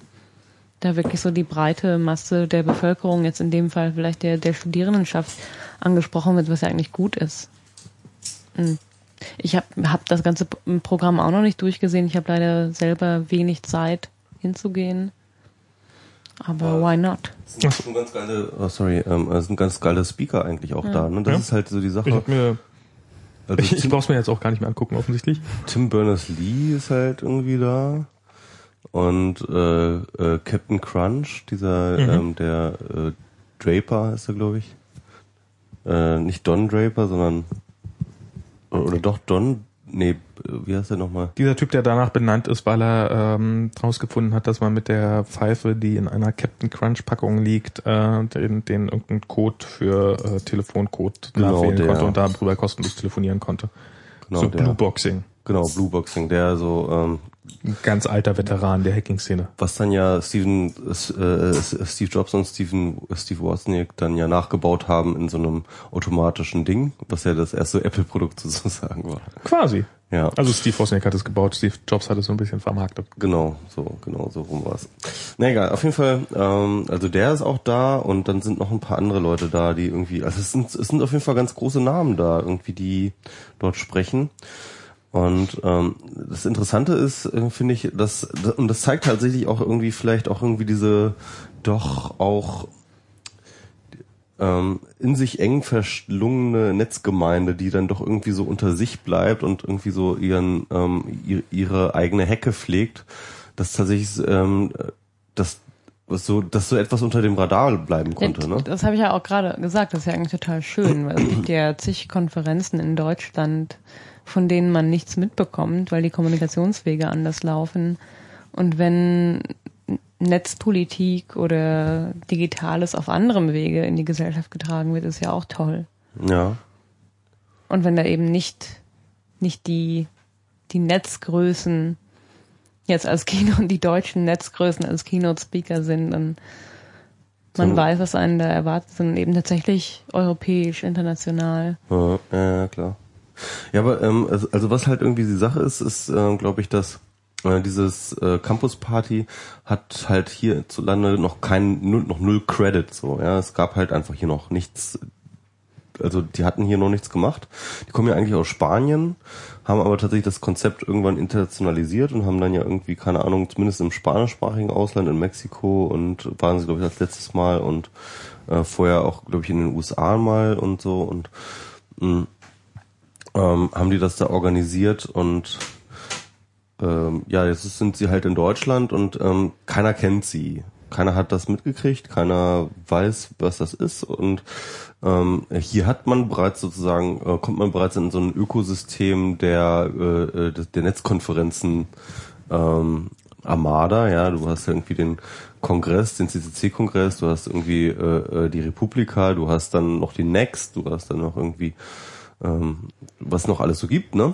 da wirklich so die breite Masse der Bevölkerung, jetzt in dem Fall vielleicht der, der Studierendenschaft, angesprochen wird, was ja eigentlich gut ist. Und Ich habe hab das ganze Programm auch noch nicht durchgesehen. Ich habe leider selber wenig Zeit hinzugehen. Aber why not? Es sind ganz geile, oh sorry, ähm, es sind ganz geile Speaker eigentlich auch da. Ne? Das Ja. ist halt so die Sache. Ich, hab mir, also ich, ich Tim, brauch's mir jetzt auch gar nicht mehr angucken, offensichtlich. Tim Berners-Lee ist halt irgendwie da. Und äh, äh, Captain Crunch, dieser, Mhm. ähm, der äh, Draper ist er, glaube ich. Äh, nicht Don Draper, sondern oder doch Don, nee, wie heißt der nochmal? Dieser Typ, der danach benannt ist, weil er ähm, rausgefunden hat, dass man mit der Pfeife, die in einer Captain Crunch Packung liegt, äh, den, den irgendeinen Code für äh, Telefoncode Genau, nachwählen der. konnte und darüber kostenlos telefonieren konnte. Genau, so der. Blueboxing. Genau, Blueboxing, der so ähm, Ein ganz alter Veteran der Hacking-Szene. was dann ja Steven, äh, Steve Jobs und Steven, Steve Wozniak dann ja nachgebaut haben in so einem automatischen Ding, was ja das erste Apple-Produkt sozusagen war. Quasi. Ja, Also Steve Wozniak hat es gebaut, Steve Jobs hat es so ein bisschen vermarktet. genau, so, genau, so rum war's. Na egal, auf jeden Fall, ähm, also der ist auch da und dann sind noch ein paar andere Leute da, die irgendwie, also es sind, es sind auf jeden Fall ganz große Namen da, irgendwie, die dort sprechen. Und ähm, das Interessante ist, äh, finde ich, dass und das zeigt tatsächlich auch irgendwie vielleicht auch irgendwie diese doch auch ähm, in sich eng verschlungene Netzgemeinde, die dann doch irgendwie so unter sich bleibt und irgendwie so ihren ähm, ihre, eigene Hecke pflegt, dass tatsächlich ähm, das was so, dass so etwas unter dem Radar bleiben konnte, ne? Das habe ich ja auch gerade gesagt, das ist ja eigentlich total schön, weil es gibt ja zig Konferenzen in Deutschland, von denen man nichts mitbekommt, weil die Kommunikationswege anders laufen. Und wenn Netzpolitik oder Digitales auf anderem Wege in die Gesellschaft getragen wird, ist ja auch toll. Ja. Und wenn da eben nicht, nicht die, die Netzgrößen jetzt als Kino die deutschen Netzgrößen als Keynote-Speaker sind, dann man So. weiß, was einen da erwartet, sondern eben tatsächlich europäisch, international. Ja, ja, klar. Ja, aber ähm, also, also was halt irgendwie die Sache ist, ist, ähm, glaube ich, dass äh, dieses äh, Campus Party hat halt hierzulande noch kein null, noch null Credit so. Ja, es gab halt einfach hier noch nichts. Also die hatten hier noch nichts gemacht. Die kommen ja eigentlich aus Spanien, haben aber tatsächlich das Konzept irgendwann internationalisiert und haben dann ja irgendwie keine Ahnung, zumindest im spanischsprachigen Ausland in Mexiko und waren sie glaube ich als letztes Mal und äh, vorher auch glaube ich in den USA mal und so und mh, ähm, haben die das da organisiert und ähm, ja, jetzt sind sie halt in Deutschland und ähm, keiner kennt sie. Keiner hat das mitgekriegt, keiner weiß, was das ist und ähm, hier hat man bereits sozusagen, äh, kommt man bereits in so ein Ökosystem der, äh, äh, der Netzkonferenzen ähm, Armada, ja, du hast irgendwie den Kongress, den CCC-Kongress, du hast irgendwie äh, äh, die Republika, du hast dann noch die Next, du hast dann noch irgendwie ähm, was noch alles so gibt, ne?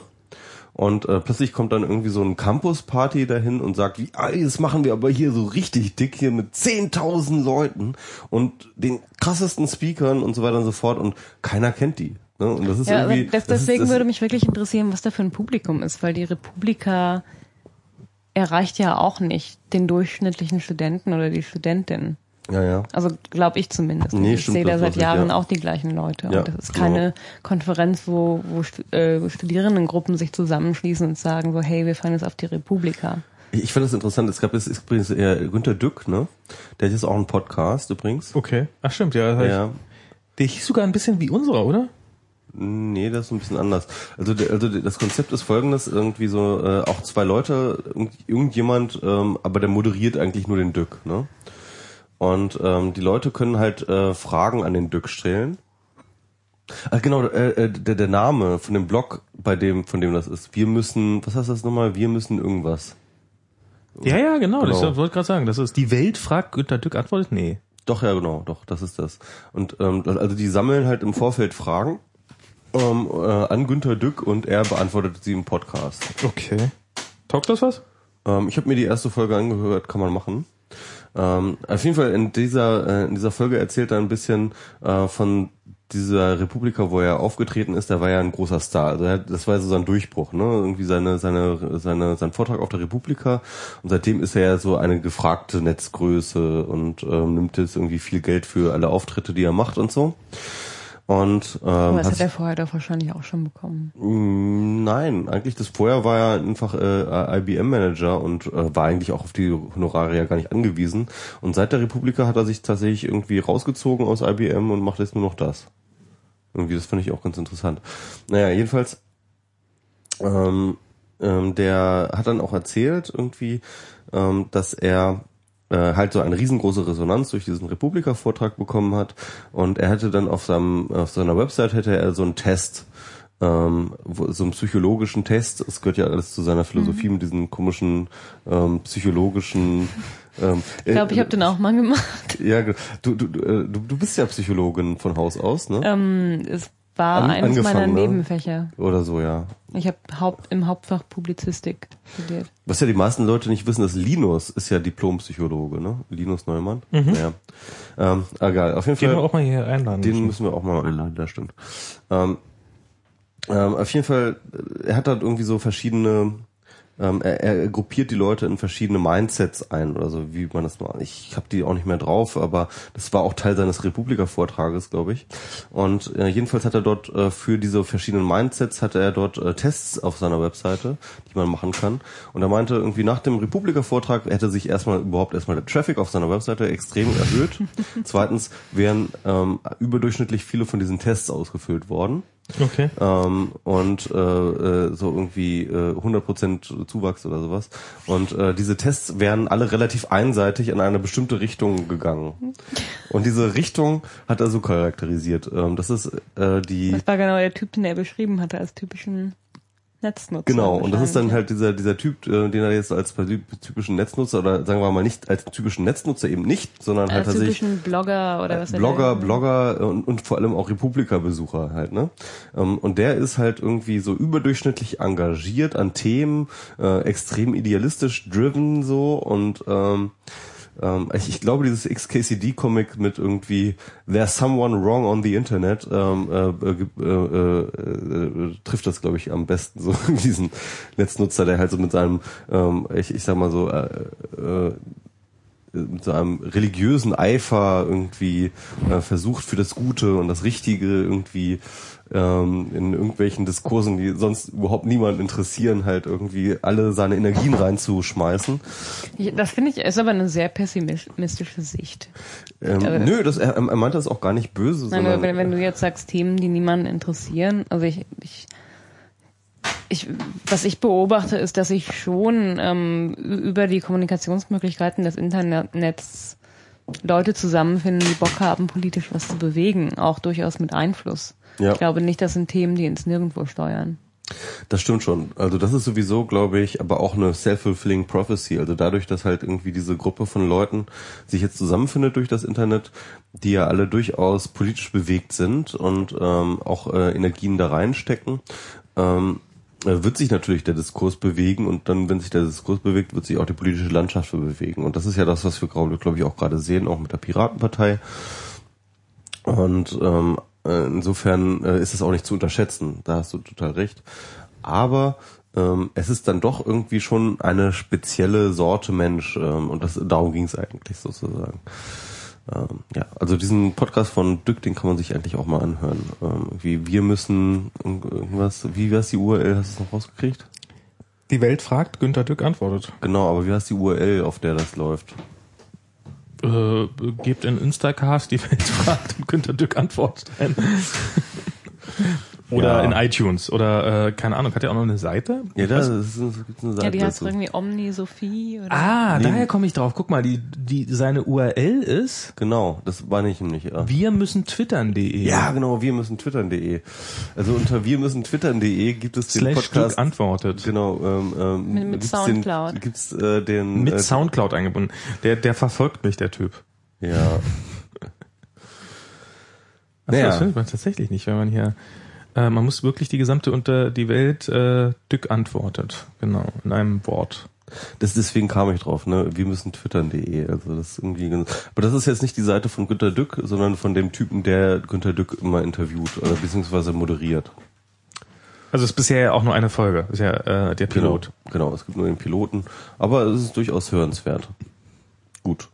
Und äh, plötzlich kommt dann irgendwie so ein Campus-Party dahin und sagt, wie, ah, das machen wir aber hier so richtig dick hier mit 10.000 Leuten und den krassesten Speakern und so weiter und so fort und keiner kennt die. Ne? Und das ist Ja, irgendwie. das, das deswegen ist, würde mich wirklich interessieren, was da für ein Publikum ist, weil die Republika erreicht ja auch nicht den durchschnittlichen Studenten oder die Studentin. Ja, ja. Also glaube ich zumindest. Nee, ich stimmt, sehe da seit Jahren ja. auch die gleichen Leute. Ja, und das ist genau. keine Konferenz, wo, wo äh, Studierendengruppen sich zusammenschließen und sagen so, hey, wir fahren jetzt auf die Republika. Ich, finde das interessant. Es gab es ist übrigens eher Günter Dück, ne? Der hat jetzt auch einen Podcast übrigens. Okay. Ach stimmt, ja. Das Ja. ich, der hieß sogar ein bisschen wie unserer, oder? Nee, das ist ein bisschen anders. Also, also das Konzept ist folgendes, irgendwie so äh, auch zwei Leute, irgend, irgendjemand, ähm, aber der moderiert eigentlich nur den Dück, ne? Und ähm, die Leute können halt äh, Fragen an den Dück stellen. Ach genau, äh, äh, der, der Name von dem Blog, bei dem, von dem das ist. Wir müssen, was heißt das nochmal? Wir müssen irgendwas. Ja, ja, genau. Genau. Das wollte ich gerade sagen. Das ist die Welt fragt, Günter Dück antwortet, nee. Doch, ja, genau, doch, das ist das. Und ähm, also die sammeln halt im Vorfeld Fragen ähm, äh, an Günter Dück und er beantwortet sie im Podcast. Okay. Taugt das was? Ähm, ich habe mir die erste Folge angehört, kann man machen. Ähm, auf jeden Fall in dieser äh, in dieser Folge erzählt er ein bisschen äh, von dieser Republika, wo er aufgetreten ist. Der war ja ein großer Star. Also er, das war so sein Durchbruch, ne? Irgendwie seine seine seine sein Vortrag auf der Republika. Und seitdem ist er ja so eine gefragte Netzgröße und ähm, nimmt jetzt irgendwie viel Geld für alle Auftritte, die er macht und so. Und ähm, Aber das hat er vorher doch wahrscheinlich auch schon bekommen. Mm, Nein, eigentlich das vorher war er einfach äh, IBM-Manager und äh, war eigentlich auch auf die Honorare ja gar nicht angewiesen. Und seit der Republika hat er sich tatsächlich irgendwie rausgezogen aus IBM und macht jetzt nur noch das. Irgendwie, das fand ich auch ganz interessant. Naja, jedenfalls, ähm, ähm, der hat dann auch erzählt irgendwie, ähm, dass er äh, halt so eine riesengroße Resonanz durch diesen Republika-Vortrag bekommen hat und er hätte dann auf seinem auf seiner Website hätte er so einen Test ähm, wo, so einen psychologischen Test, es gehört ja alles zu seiner Philosophie mit diesen komischen ähm, psychologischen ähm, Ich glaube, ich habe den auch mal gemacht. ja, du, du, äh, du du bist ja Psychologin von Haus aus, ne? Ähm, es war An- eines meiner ne? Nebenfächer. Oder so, ja. Ich habe Haupt, im Hauptfach Publizistik studiert. Was ja die meisten Leute nicht wissen, dass Linus ist ja Diplompsychologe, ne? Linus Neumann. Naja. Ähm, egal, auf jeden Den Fall. wir auch mal hier einladen. Den müssen. müssen wir auch mal einladen, das stimmt. Ähm, ähm, auf jeden Fall, äh, er hat halt irgendwie so verschiedene, ähm, er, er gruppiert die Leute in verschiedene Mindsets ein oder so, wie man das mal. Ich habe die auch nicht mehr drauf, aber das war auch Teil seines Republika-Vortrages, glaube ich. Und äh, jedenfalls hat er dort äh, für diese verschiedenen Mindsets hatte er dort äh, Tests auf seiner Webseite, die man machen kann. Und er meinte irgendwie nach dem Republika-Vortrag hätte sich erstmal überhaupt erstmal der Traffic auf seiner Webseite extrem erhöht. Zweitens wären ähm, überdurchschnittlich viele von diesen Tests ausgefüllt worden. Okay. Ähm, und äh, äh, so irgendwie äh, 100% Zuwachs oder sowas. Und äh, diese Tests wären alle relativ einseitig in eine bestimmte Richtung gegangen. Und diese Richtung hat er so charakterisiert. Ähm, das ist äh, die Das war genau der Typ, den er beschrieben hatte als typischen Netznutzer. Genau, und das ist dann halt dieser, dieser Typ, äh, den er jetzt als typischen Netznutzer oder sagen wir mal nicht als typischen Netznutzer eben nicht, sondern halt Als tatsächlich typischen Blogger oder was er Blogger, Blogger und, und vor allem auch Republika-Besucher halt, ne? Ähm, Und der ist halt irgendwie so überdurchschnittlich engagiert an Themen, äh, extrem idealistisch driven so und ähm, ähm, ich, glaube, dieses XKCD-Comic mit irgendwie There's someone wrong on the Internet ähm, äh, äh, äh, äh, trifft das, glaube ich, am besten so diesen Netznutzer, der halt so mit seinem, ähm, ich, ich sag mal so, äh, äh, mit so einem religiösen Eifer irgendwie äh, versucht für das Gute und das Richtige irgendwie ähm, in irgendwelchen Diskursen, die sonst überhaupt niemand interessieren, halt irgendwie alle seine Energien reinzuschmeißen. Ich- Das finde ich, ist aber eine sehr pessimistische Sicht. Ähm, nö, das, er, er meinte das auch gar nicht böse, Nein, sondern wenn, wenn du jetzt sagst, Themen, die niemanden interessieren, also ich, ich, ich was ich beobachte, ist, dass sich schon ähm, über die Kommunikationsmöglichkeiten des Internets Leute zusammenfinden, die Bock haben, politisch was zu bewegen, auch durchaus mit Einfluss. Ja. Ich glaube nicht, das sind Themen, die ins Nirgendwo steuern. Das stimmt schon. Also das ist sowieso, glaube ich, aber auch eine self-fulfilling prophecy. Also dadurch, dass halt irgendwie diese Gruppe von Leuten sich jetzt zusammenfindet durch das Internet, die ja alle durchaus politisch bewegt sind und ähm, auch äh, Energien da reinstecken, ähm, äh, wird sich natürlich der Diskurs bewegen und dann, wenn sich der Diskurs bewegt, wird sich auch die politische Landschaft bewegen. Und das ist ja das, was wir, glaube glaub ich, auch gerade sehen, auch mit der Piratenpartei. Und ähm, äh, insofern äh, ist es auch nicht zu unterschätzen. Da hast du total recht. Aber ähm, es ist dann doch irgendwie schon eine spezielle Sorte Mensch ähm, und das darum ging es eigentlich sozusagen. Ähm, ja, also diesen Podcast von Dück, den kann man sich eigentlich auch mal anhören. Ähm, wie wir müssen irg- irgendwas, wie heißt die URL, hast du es noch rausgekriegt? Die Welt fragt, Günter Dück antwortet. Genau, aber wie heißt die URL, auf der das läuft? Äh, gebt in Instacast die Welt fragt und Günter Dück antwortet. Oder Ja. in iTunes oder äh, keine Ahnung, hat er auch noch eine Seite? Ja, da Was? ist, gibt's eine Seite Ja, die heißt dazu. irgendwie Omni Sophie oder Ah, Nee. daher komme ich drauf. Guck mal, die, die seine URL ist Genau, das war nicht nämlich. Ja. wir müssen twittern.de. Ja, genau, wir müssen twittern.de. Also unter wir müssen twittern.de gibt es den Slash Podcast. Dück antwortet. Genau, ähm, ähm, Mit- mit gibt's Soundcloud. Den, gibt's äh, den Mit äh, Soundcloud eingebunden. Der, der verfolgt mich, der Typ. Ja. Achso, Naja. das findet man tatsächlich nicht, wenn man hier äh, man muss wirklich die gesamte unter die Welt äh, Dück antwortet. Genau, in einem Wort. Das deswegen kam ich drauf, ne? Wir müssen twittern.de. Also das ist irgendwie aber das ist jetzt nicht die Seite von Günter Dück, sondern von dem Typen, der Günter Dück immer interviewt oder beziehungsweise moderiert. Also es ist bisher ja auch nur eine Folge. Ist ja äh, der Pilot. Genau, genau, es gibt nur den Piloten, aber es ist durchaus hörenswert. Gut.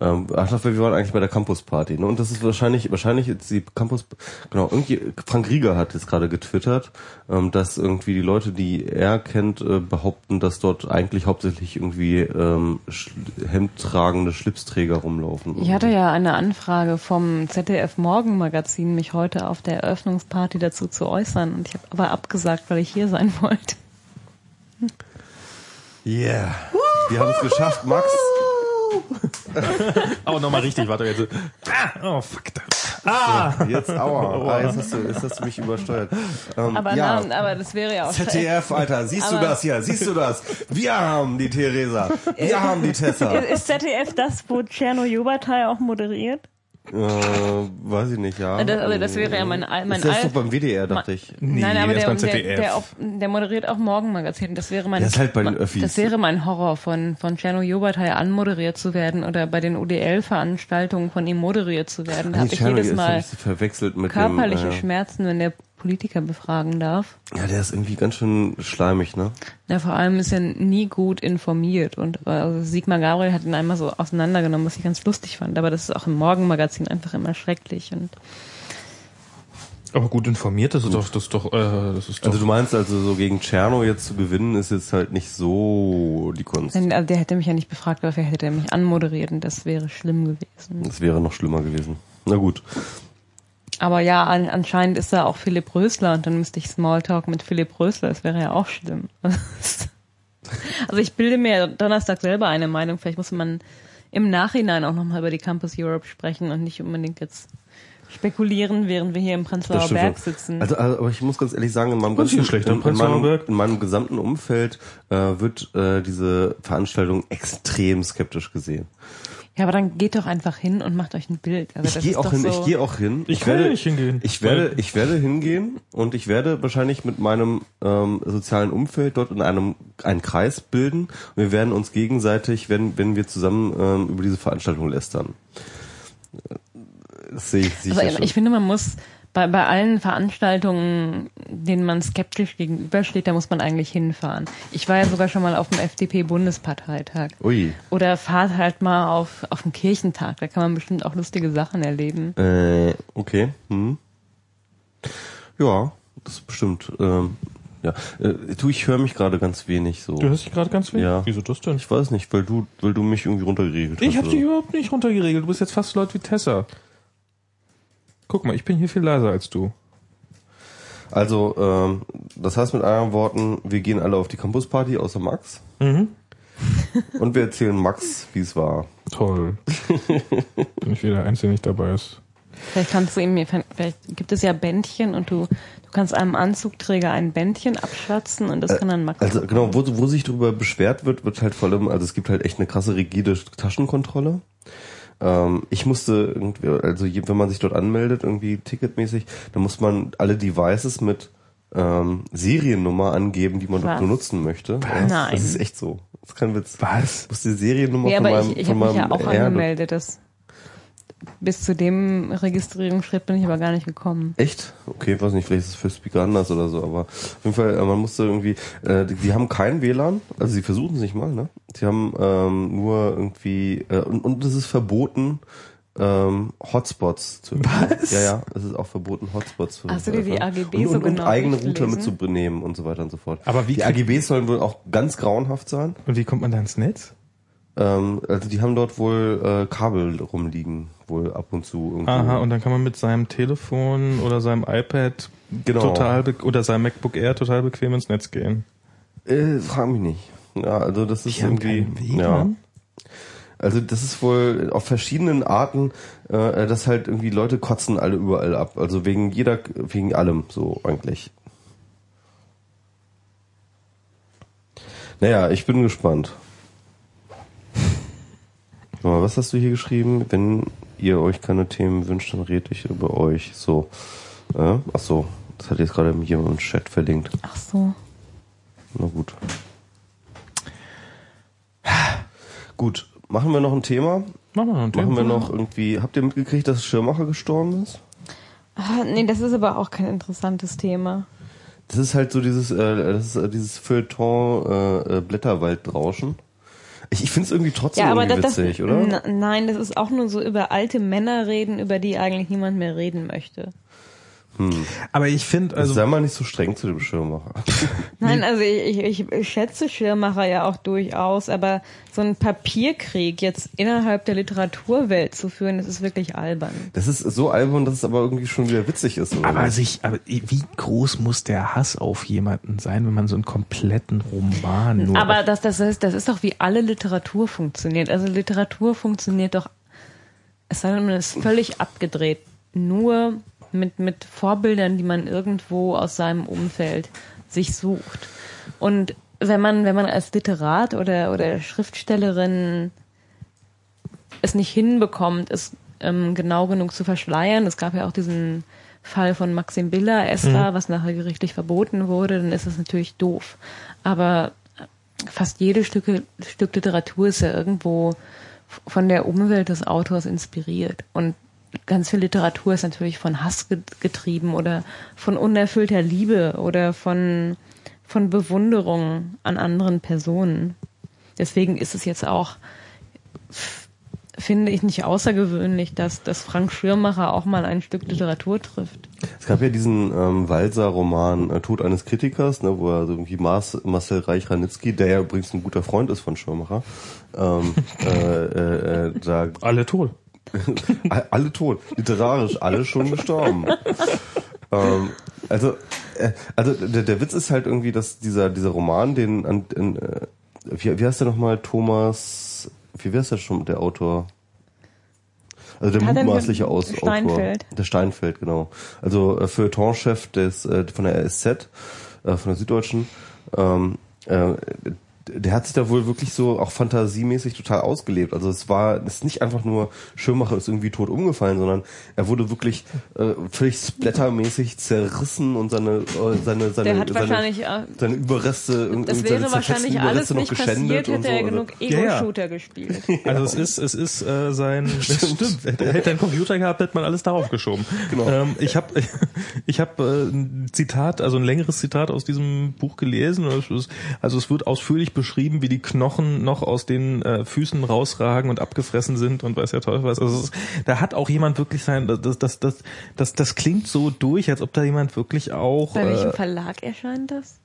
Ähm, ach, wir waren eigentlich bei der Campus Party, ne? Und das ist wahrscheinlich, wahrscheinlich jetzt die Campus, genau, irgendwie, Frank Rieger hat jetzt gerade getwittert, ähm, dass irgendwie die Leute, die er kennt, äh, behaupten, dass dort eigentlich hauptsächlich irgendwie ähm, sch hemdtragende Schlipsträger rumlaufen. Ich hatte ja eine Anfrage vom ZDF Morgenmagazin, mich heute auf der Eröffnungsparty dazu zu äußern. Und ich habe aber abgesagt, weil ich hier sein wollte. Yeah. Wir haben es geschafft, Max. Oh, nochmal richtig, warte jetzt. Ah, oh, fuck. Ah! Jetzt, aua. Ah, jetzt, hast du, jetzt hast du mich übersteuert. Ähm, Aber, ja. na, aber das wäre ja auch ZDF, Alter, siehst du Aber- das hier? Siehst du das? Wir haben die Theresa. Wir haben die Tessa. Ist, ist ZDF das, wo Tscherno Jobatai auch moderiert? Äh, weiß ich nicht, ja. Das- also das wäre ja mein Al- mein Ist das Al- doch beim WDR, dachte ich. Nee, Nein, aber der der, der, ZDF. der, auch, der moderiert auch Morgenmagazin. Das wäre mein, Der ist halt bei den Öffis. das wäre mein Horror, von, von Tscherno Jobatai anmoderiert zu werden oder bei den UDL-Veranstaltungen von ihm moderiert zu werden. Da Nee, habe ich jedes Mal verwechselt mit körperliche dem, äh, Schmerzen, wenn der Politiker befragen darf. Ja, der ist irgendwie ganz schön schleimig, ne? Ja, vor allem ist er nie gut informiert und also Sigmar Gabriel hat ihn einmal so auseinandergenommen, was ich ganz lustig fand. Aber das ist auch im Morgenmagazin einfach immer schrecklich und Aber gut informiert, das ist doch, das ist doch, äh, das ist doch. Also du meinst also so gegen Tscherno jetzt zu gewinnen, ist jetzt halt nicht so die Kunst. Also der hätte mich ja nicht befragt, dafür hätte er mich anmoderiert und das wäre schlimm gewesen. Das wäre noch schlimmer gewesen. Na gut. Aber ja, an, anscheinend ist da auch Philipp Rösler und dann müsste ich Smalltalk mit Philipp Rösler, das wäre ja auch schlimm. Also ich bilde mir Donnerstag selber eine Meinung, vielleicht muss man im Nachhinein auch nochmal über die Campus Europe sprechen und nicht unbedingt jetzt spekulieren, während wir hier im Prenzlauer Berg sitzen. Also, also, aber ich muss ganz ehrlich sagen, in meinem, ganzen, in, in, meinem, in meinem gesamten Umfeld äh, wird äh, diese Veranstaltung extrem skeptisch gesehen. Ja, aber dann geht doch einfach hin und macht euch ein Bild. Also Ich gehe auch hin, so, ich gehe auch hin. Ich kann ja nicht hingehen. Ich werde, ich werde hingehen und ich werde wahrscheinlich mit meinem ähm, sozialen Umfeld dort in einem einen Kreis bilden und wir werden uns gegenseitig, wenn wenn wir zusammen ähm, über diese Veranstaltung lästern. Das sehe ich sicher Also schon. ich finde, man muss bei, bei allen Veranstaltungen, denen man skeptisch gegenübersteht, da muss man eigentlich hinfahren. Ich war ja sogar schon mal auf dem FDP-Bundesparteitag. Ui. Oder fahrt halt mal auf, auf den Kirchentag, da kann man bestimmt auch lustige Sachen erleben. Äh, okay. Hm. Ja, das ist bestimmt. Ähm, ja, äh, du, ich höre mich gerade ganz wenig so. Du hörst dich gerade ganz wenig? Ja. Wieso das denn? Ich weiß nicht, weil du, weil du mich irgendwie runtergeregelt Ich hast. habe oder? dich überhaupt nicht runtergeregelt. Du bist jetzt fast so laut wie Tessa. Guck mal, ich bin hier viel leiser als du. Also, ähm, das heißt mit anderen Worten, wir gehen alle auf die Campusparty außer Max. Mhm. Und wir erzählen Max, wie es war. Toll. bin ich wieder der nicht dabei ist. Vielleicht kannst du ihm, vielleicht gibt es ja Bändchen und du, du kannst einem Anzugträger ein Bändchen abschwatzen und das kann dann Max. Also genau, wo, wo sich darüber beschwert wird, wird halt vor allem, also es gibt halt echt eine krasse rigide Taschenkontrolle. Ähm, ich musste irgendwie, also je, wenn man sich dort anmeldet, irgendwie ticketmäßig, dann muss man alle Devices mit ähm, Seriennummer angeben, die man dort Was? benutzen möchte. Ja, Nein. Das ist echt so. Das ist kein Witz. Was? Du musst die Seriennummer ja, von aber meinem, ich, ich von habe mich meinem ja auch angemeldet. Das, bis zu dem Registrierungsschritt bin ich aber gar nicht gekommen. Echt? Okay, weiß nicht, vielleicht ist es für Speaker anders oder so, aber auf jeden Fall, äh, man musste irgendwie, äh, die, die haben kein WLAN, also sie versuchen es nicht mal, ne? Sie haben ähm, nur irgendwie, äh, und, und es ist verboten, ähm, Hotspots zu Was? Ja, ja, es ist auch verboten, Hotspots zu Hast du dir die öffnen. AGB und, so und, und genau eigene Router mitzunehmen und so weiter und so fort. Aber wie die AGBs sollen wohl auch ganz grauenhaft sein. Und wie kommt man da ins Netz? Ähm, also die haben dort wohl äh, Kabel rumliegen, wohl ab und zu irgendwo. Aha, und dann kann man mit seinem Telefon oder seinem iPad Genau. total oder seinem MacBook Air total bequem ins Netz gehen. Äh, frag mich nicht. Ja, also das ist Die haben irgendwie. keinen ja. Also das ist wohl auf verschiedenen Arten, äh, dass halt irgendwie Leute kotzen alle überall ab. Also wegen jeder, wegen allem so eigentlich. Naja, ich bin gespannt. Mal, was hast du hier geschrieben? Wenn ihr euch keine Themen wünscht, dann rede ich über euch. So. Äh, ach so, das hat jetzt gerade jemand im Chat verlinkt. Ach so. Na gut. Gut, machen wir noch ein Thema? Machen wir noch ein Machen wir Thema. noch irgendwie. Habt ihr mitgekriegt, dass Schirmacher gestorben ist? Ah, nee, das ist aber auch kein interessantes Thema. Das ist halt so dieses, äh, das ist äh, dieses Feuilleton äh, äh, Blätterwaldrauschen. Ich, ich finde es irgendwie trotzdem Ja, aber irgendwie das, das witzig, oder? N- nein, das ist auch nur so über alte Männer reden, über die eigentlich niemand mehr reden möchte. Aber ich finde, Also, sei mal nicht so streng zu dem Schirmacher. Nein, also ich, ich, ich schätze Schirmacher ja auch durchaus, aber so einen Papierkrieg jetzt innerhalb der Literaturwelt zu führen, das ist wirklich albern. Das ist so albern, dass es aber irgendwie schon wieder witzig ist. Oder? aber sich, aber wie groß muss der Hass auf jemanden sein, wenn man so einen kompletten Roman nur Aber das, das, ist, das ist doch wie alle Literatur funktioniert. Also Literatur funktioniert doch, es sei denn, man ist völlig abgedreht. Nur mit, mit Vorbildern, die man irgendwo aus seinem Umfeld sich sucht. Und wenn man, wenn man als Literat oder, oder Schriftstellerin es nicht hinbekommt, es ähm, genau genug zu verschleiern, es gab ja auch diesen Fall von Maxim Biller, Esther, was nachher gerichtlich verboten wurde, dann ist das natürlich doof. Aber fast jedes Stück, Stück Literatur ist ja irgendwo von der Umwelt des Autors inspiriert. Und ganz viel Literatur ist natürlich von Hass ge- getrieben oder von unerfüllter Liebe oder von, von Bewunderung an anderen Personen. Deswegen ist es jetzt auch, finde ich nicht außergewöhnlich, dass, dass Frank Schirmacher auch mal ein Stück Literatur trifft. Es gab ja diesen ähm, Walser-Roman äh, Tod eines Kritikers, ne, wo er so irgendwie Mas Marcel Reich-Ranitzky, der ja übrigens ein guter Freund ist von Schirmacher, ähm, äh, äh, äh, da alle tot. alle tot, literarisch alle schon gestorben. ähm, also, äh, also der, der Witz ist halt irgendwie, dass dieser dieser Roman, den an, in, äh, wie, wie heißt der nochmal, Thomas, wie heißt der schon, der Autor? Also der Hat mutmaßliche Aus Steinfeld? Autor. Der Steinfeld, genau. Also äh, Feuilletonchef des äh, von der SZ, äh, von der Süddeutschen. Ähm, äh, der hat sich da wohl wirklich so auch fantasiemäßig total ausgelebt. Also es war, es ist nicht einfach nur Schirmacher ist irgendwie tot umgefallen, sondern er wurde wirklich äh, völlig splattermäßig zerrissen und seine äh, seine seine Der hat seine, wahrscheinlich, äh, seine Überreste Das seine wäre wahrscheinlich alles Überreste noch nicht geschändet passiert, und hätte so. er Also- genug Ja, ja. Ego-Shooter gespielt. Also es ist, es ist äh, sein. Das stimmt. Hätte er einen Computer gehabt, hätte man alles darauf geschoben. Genau. Ähm, ich habe, ich habe äh, ein Zitat, also ein längeres Zitat aus diesem Buch gelesen. Und es also es wird ausführlich beschrieben, wie die Knochen noch aus den äh, Füßen rausragen und abgefressen sind und weiß der Teufel was. Also es ist, da hat auch jemand wirklich sein. Das, das, das, das, das klingt so durch, als ob da jemand wirklich auch. Bei welchem Äh, Verlag erscheint das?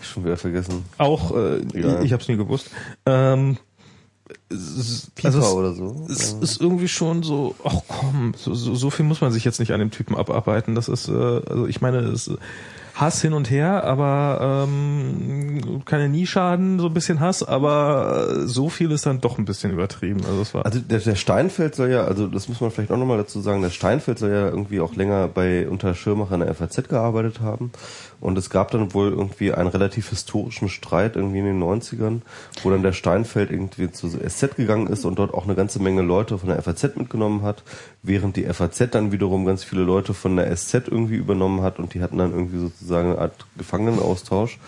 Schon wieder vergessen. auch, äh, Ja. ich, ich habe es nie gewusst. Ähm, also es- oder so. es ist irgendwie schon so, ach komm, so, so, so viel muss man sich jetzt nicht an dem Typen abarbeiten. Das ist, äh, also ich meine, es ist Hass hin und her, aber ähm, kann ja nie schaden, so ein bisschen Hass, aber so viel ist dann doch ein bisschen übertrieben. Also es war Also der, der Steinfeld soll ja, also das muss man vielleicht auch nochmal dazu sagen, der Steinfeld soll ja irgendwie auch länger bei unter Schirmacher in der FAZ gearbeitet haben. Und es gab dann wohl irgendwie einen relativ historischen Streit irgendwie in den 90ern, wo dann der Steinfeld irgendwie zu SZ gegangen ist und dort auch eine ganze Menge Leute von der FAZ mitgenommen hat, während die FAZ dann wiederum ganz viele Leute von der SZ irgendwie übernommen hat und die hatten dann irgendwie sozusagen eine Art Gefangenenaustausch.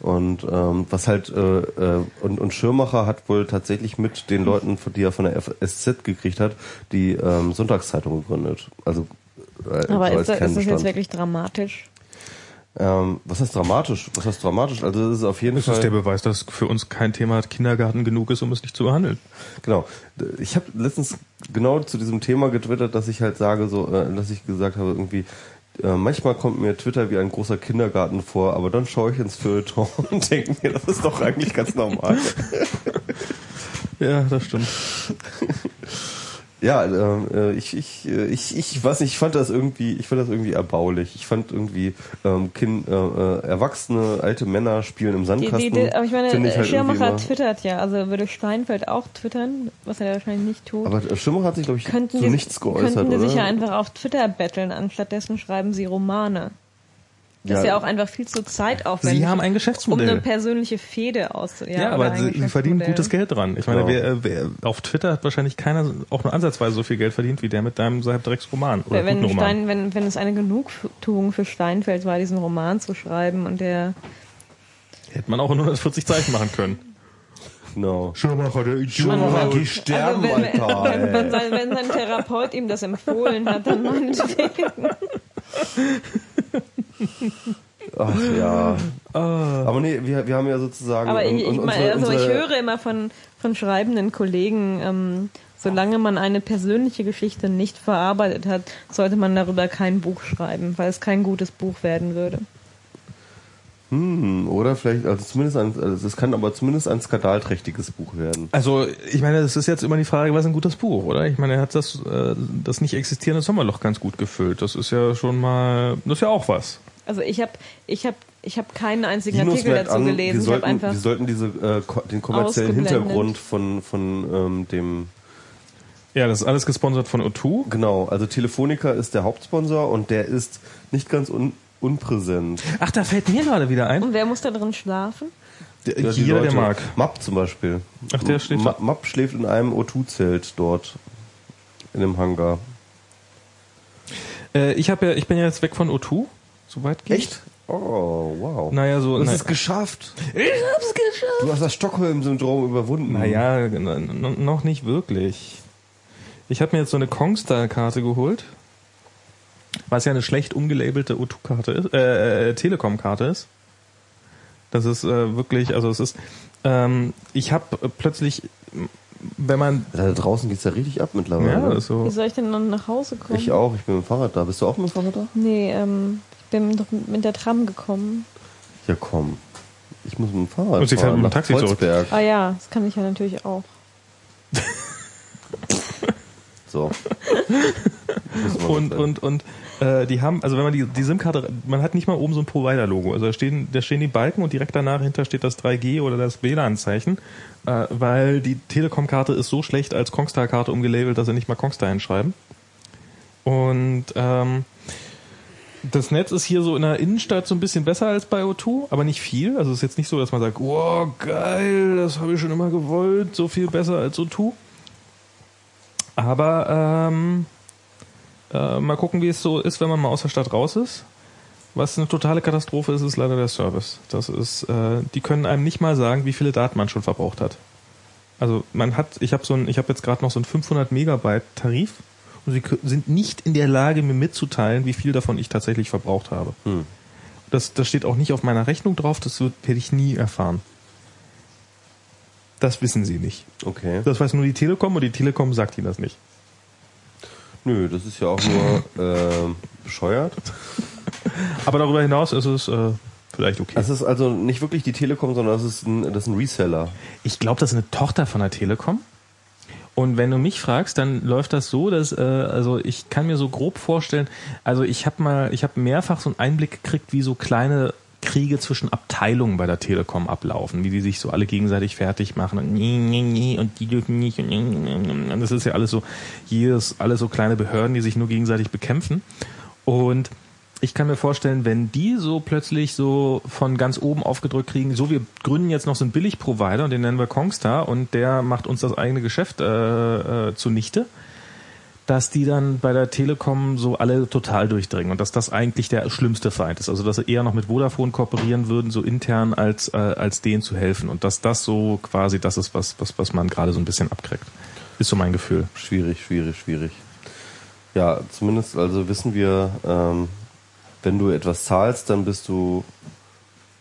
Und ähm, was halt äh, äh, und, und Schirmacher hat wohl tatsächlich mit den Leuten, die er von der SZ gekriegt hat, die ähm, Sonntagszeitung gegründet. Also äh, Aber ist, da, ist das jetzt wirklich dramatisch? Ähm, was heißt dramatisch? Was heißt dramatisch? Also das ist auf jeden das Fall ist der Beweis, dass für uns kein Thema Kindergarten genug ist, um es nicht zu behandeln. Genau. Ich habe letztens genau zu diesem Thema getwittert, dass ich halt sage, so, äh, dass ich gesagt habe, irgendwie, äh, manchmal kommt mir Twitter wie ein großer Kindergarten vor, aber dann schaue ich ins Feuilleton und denke mir, das ist doch eigentlich ganz normal. Ja, das stimmt. Ja, ähm, äh, ich, ich, äh, ich, ich weiß nicht, ich fand das irgendwie, ich fand das irgendwie erbaulich. Ich fand irgendwie ähm, kind, äh, äh, erwachsene alte Männer spielen im Sandkasten. die, die, aber ich meine, finde halt Schirmacher twittert ja, also würde Steinfeld auch twittern, was er wahrscheinlich nicht tut. Aber äh, Schimmer hat sich, glaube ich, könnten zu die, nichts geäußert, könnten die oder? sich ja einfach auf Twitter betteln, anstattdessen schreiben sie Romane. Das Ja. ist ja auch einfach viel zu zeitaufwendig. Sie haben ein um Geschäftsmodell. eine persönliche Fehde auszu... Ja, aber sie, sie verdienen gutes Geld dran. Ich meine, Ja. wer, äh, wer auf Twitter hat wahrscheinlich keiner auch nur ansatzweise so viel Geld verdient wie der mit deinem Drecksroman oder Wenn, guten Roman. Stein, wenn, wenn es eine Genugtuung für Steinfeld war, diesen Roman zu schreiben und der Hätte man auch in 140 Zeichen machen können. Genau. Schirmacher, der Schimmer, geh sterben, also wenn, Alter. wenn, wenn, sein, wenn sein Therapeut ihm das empfohlen hat, dann meinetwegen. Ach ja. Aber nee, wir, wir haben ja sozusagen. Aber ich, ich, meine, unsere- also ich höre immer von, von schreibenden Kollegen, ähm, solange man eine persönliche Geschichte nicht verarbeitet hat, sollte man darüber kein Buch schreiben, weil es kein gutes Buch werden würde. Hm, oder vielleicht, also zumindest ein, also es kann aber zumindest ein skandalträchtiges Buch werden. Also, ich meine, das ist jetzt immer die Frage, was ist ein gutes Buch, oder? Ich meine, er hat das, äh, das nicht existierende Sommerloch ganz gut gefüllt. Das ist ja schon mal, das ist ja auch was. Also ich habe ich hab, ich hab keinen einzigen Linus Artikel dazu an, gelesen. wir Ich sollten, einfach wir sollten diese, äh, ko- den kommerziellen. Hintergrund von, von ähm, dem, Ja, das ist alles gesponsert von O2. genau, also Telefonica ist der Hauptsponsor und der ist nicht ganz un, unpräsent. Ach, da fällt mir gerade wieder ein. und wer muss da drin schlafen? Der, Ja, jeder, der Leute- mag. Mapp zum Beispiel. Ach, der steht Ma Mapp schläft in einem O2-Zelt dort. In dem Hangar. Äh, ich, hab ja, ich bin ja jetzt weg von O2. Soweit geht's. Oh, wow. Naja, so. Du hast na- es geschafft. ich hab's geschafft. Du hast das Stockholm-Syndrom überwunden. Naja, noch nicht wirklich. Ich habe mir jetzt so eine Kongstar-Karte geholt, was ja eine schlecht umgelabelte O2-Karte ist, äh, äh, Telekom-Karte ist. Das ist äh, wirklich, also es ist, ähm, ich habe plötzlich, wenn man, Da draußen geht's ja richtig ab mittlerweile. ja, ist Wie so, soll ich denn dann nach Hause kommen? Ich auch, ich bin mit dem Fahrrad da. Bist du auch mit dem Fahrrad da? Nee, ähm, bin doch mit der Tram gekommen. Ja, komm. Ich muss mit dem Fahrrad Und sie fährt fahren, mit dem nach Taxi zurück. Kreuzberg. Ah ja, das kann ich ja natürlich auch. So. Und, und, und, Äh, die haben, also wenn man die, die SIM-Karte, man hat nicht mal oben so ein Provider-Logo. Also da stehen, da stehen die Balken und direkt danach hinter steht das 3G oder das WLAN-Zeichen, äh, weil die Telekom-Karte ist so schlecht als Kongstar-Karte umgelabelt, dass sie nicht mal Kongstar hinschreiben. Und ähm, das Netz ist hier so in der Innenstadt so ein bisschen besser als bei O2, aber nicht viel. Also es ist jetzt nicht so, dass man sagt, wow, geil, das habe ich schon immer gewollt, so viel besser als O2. Aber ähm, äh, mal gucken, wie es so ist, wenn man mal aus der Stadt raus ist. Was eine totale Katastrophe ist, ist leider der Service. Das ist, äh, die können einem nicht mal sagen, wie viele Daten man schon verbraucht hat. Also man hat, ich habe so ein, ich habe jetzt gerade noch so einen 500 Megabyte Tarif und sie sind nicht in der Lage, mir mitzuteilen, wie viel davon ich tatsächlich verbraucht habe. Hm. Das, das steht auch nicht auf meiner Rechnung drauf, das wird, werde ich nie erfahren. Das wissen sie nicht. Okay. Das weiß nur die Telekom und die Telekom sagt ihnen das nicht. Nö, das ist ja auch nur äh, bescheuert. Aber darüber hinaus ist es äh, vielleicht okay. Das ist also nicht wirklich die Telekom, sondern das ist ein, das ist ein Reseller. Ich glaube, das ist eine Tochter von der Telekom. Und wenn du mich fragst, dann läuft das so, dass äh, also ich kann mir so grob vorstellen, also ich habe mal, ich habe mehrfach so einen Einblick gekriegt, wie so kleine Kriege zwischen Abteilungen bei der Telekom ablaufen, wie die sich so alle gegenseitig fertig machen und nee, nee, nee, und die dürfen nicht und, und das ist ja alles so jedes alles so kleine Behörden, die sich nur gegenseitig bekämpfen. Und ich kann mir vorstellen, wenn die so plötzlich so von ganz oben aufgedrückt kriegen, so wir gründen jetzt noch so einen Billigprovider und den nennen wir Kongstar und der macht uns das eigene Geschäft äh, äh, zunichte, dass die dann bei der Telekom so alle total durchdringen und dass das eigentlich der schlimmste Feind ist. Also dass sie eher noch mit Vodafone kooperieren würden, so intern, als, äh, als denen zu helfen. Und dass das so quasi das ist, was, was, was man gerade so ein bisschen abkriegt. Ist so mein Gefühl. Schwierig, schwierig, schwierig. Ja, zumindest also wissen wir, ähm, wenn du etwas zahlst, dann bist du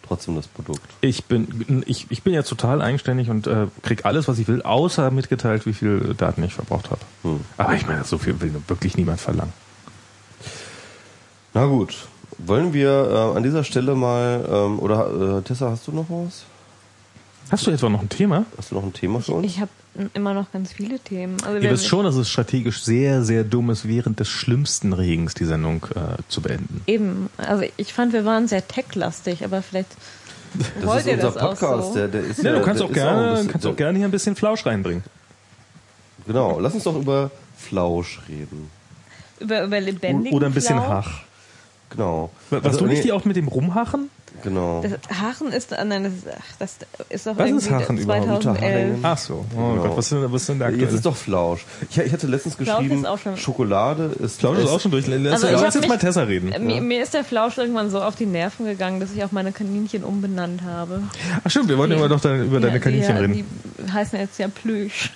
trotzdem das Produkt. Ich bin, ich, ich bin jetzt total eigenständig und äh, krieg alles, was ich will, außer mitgeteilt, wie viel Daten ich verbraucht habe. Hm. Aber ich meine, so viel will wirklich niemand verlangen. Na gut, wollen wir äh, an dieser Stelle mal, ähm, oder äh, Tessa, hast du noch was? Hast du etwa noch ein Thema? Hast du noch ein Thema für uns? Ich habe immer noch ganz viele Themen. Also Ihr wisst schon, dass es strategisch sehr, sehr dumm ist, während des schlimmsten Regens die Sendung äh, zu beenden. Eben, also ich fand, wir waren sehr tech-lastig, aber vielleicht das wollt ist ihr unser das auch Podcast, so? der, der ist Ja, ja, du kannst der auch gerne, bisschen- kannst auch gerne hier ein bisschen Flausch reinbringen. Genau, lass uns doch über Flausch reden. über, über lebendigen Oder ein bisschen Flausch. Hach. Genau. Warst Also, du nicht nee, die auch mit dem Rumhachen? Genau. Das Haaren ist, ah, nein, das ist, ach, das ist doch Was ist irgendwie Haaren überhaupt? 2011. Ach so. Oh Genau. Gott, was ist denn, was ist denn der Jetzt aktuelle? ist doch Flausch. Ich, ich hatte letztens Flausch geschrieben, ist auch schon- Schokolade ist Flausch ist auch schon durch. Lass, Also lass jetzt mich- mal Tessa reden. Äh, Mir, mir ist der Flausch irgendwann so auf die Nerven gegangen, dass ich auch meine Kaninchen umbenannt habe. Ach stimmt, wir wollten immer doch dann über deine Ja, Kaninchen die, reden. Die heißen jetzt ja Plüsch.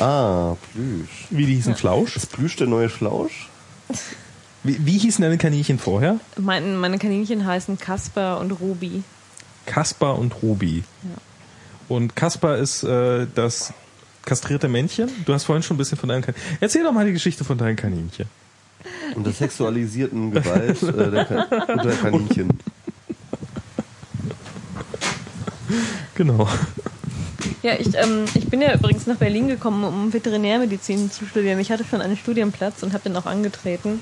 Ah, Plüsch. Wie die hießen Flausch? Ist Plüsch der neue Flausch? Wie, wie hießen deine Kaninchen vorher? Mein, meine Kaninchen heißen Kasper und Ruby. Kaspar und Ruby. Und Kaspar ist äh, das kastrierte Männchen. Du hast vorhin schon ein bisschen von deinen Kaninchen. Erzähl doch mal die Geschichte von deinen Kaninchen. Und der sexualisierten Gewalt äh, der, unter Kaninchen. Genau. Ja, ich, ähm, ich bin ja übrigens nach Berlin gekommen, um Veterinärmedizin zu studieren. Ich hatte schon einen Studienplatz und habe den auch angetreten.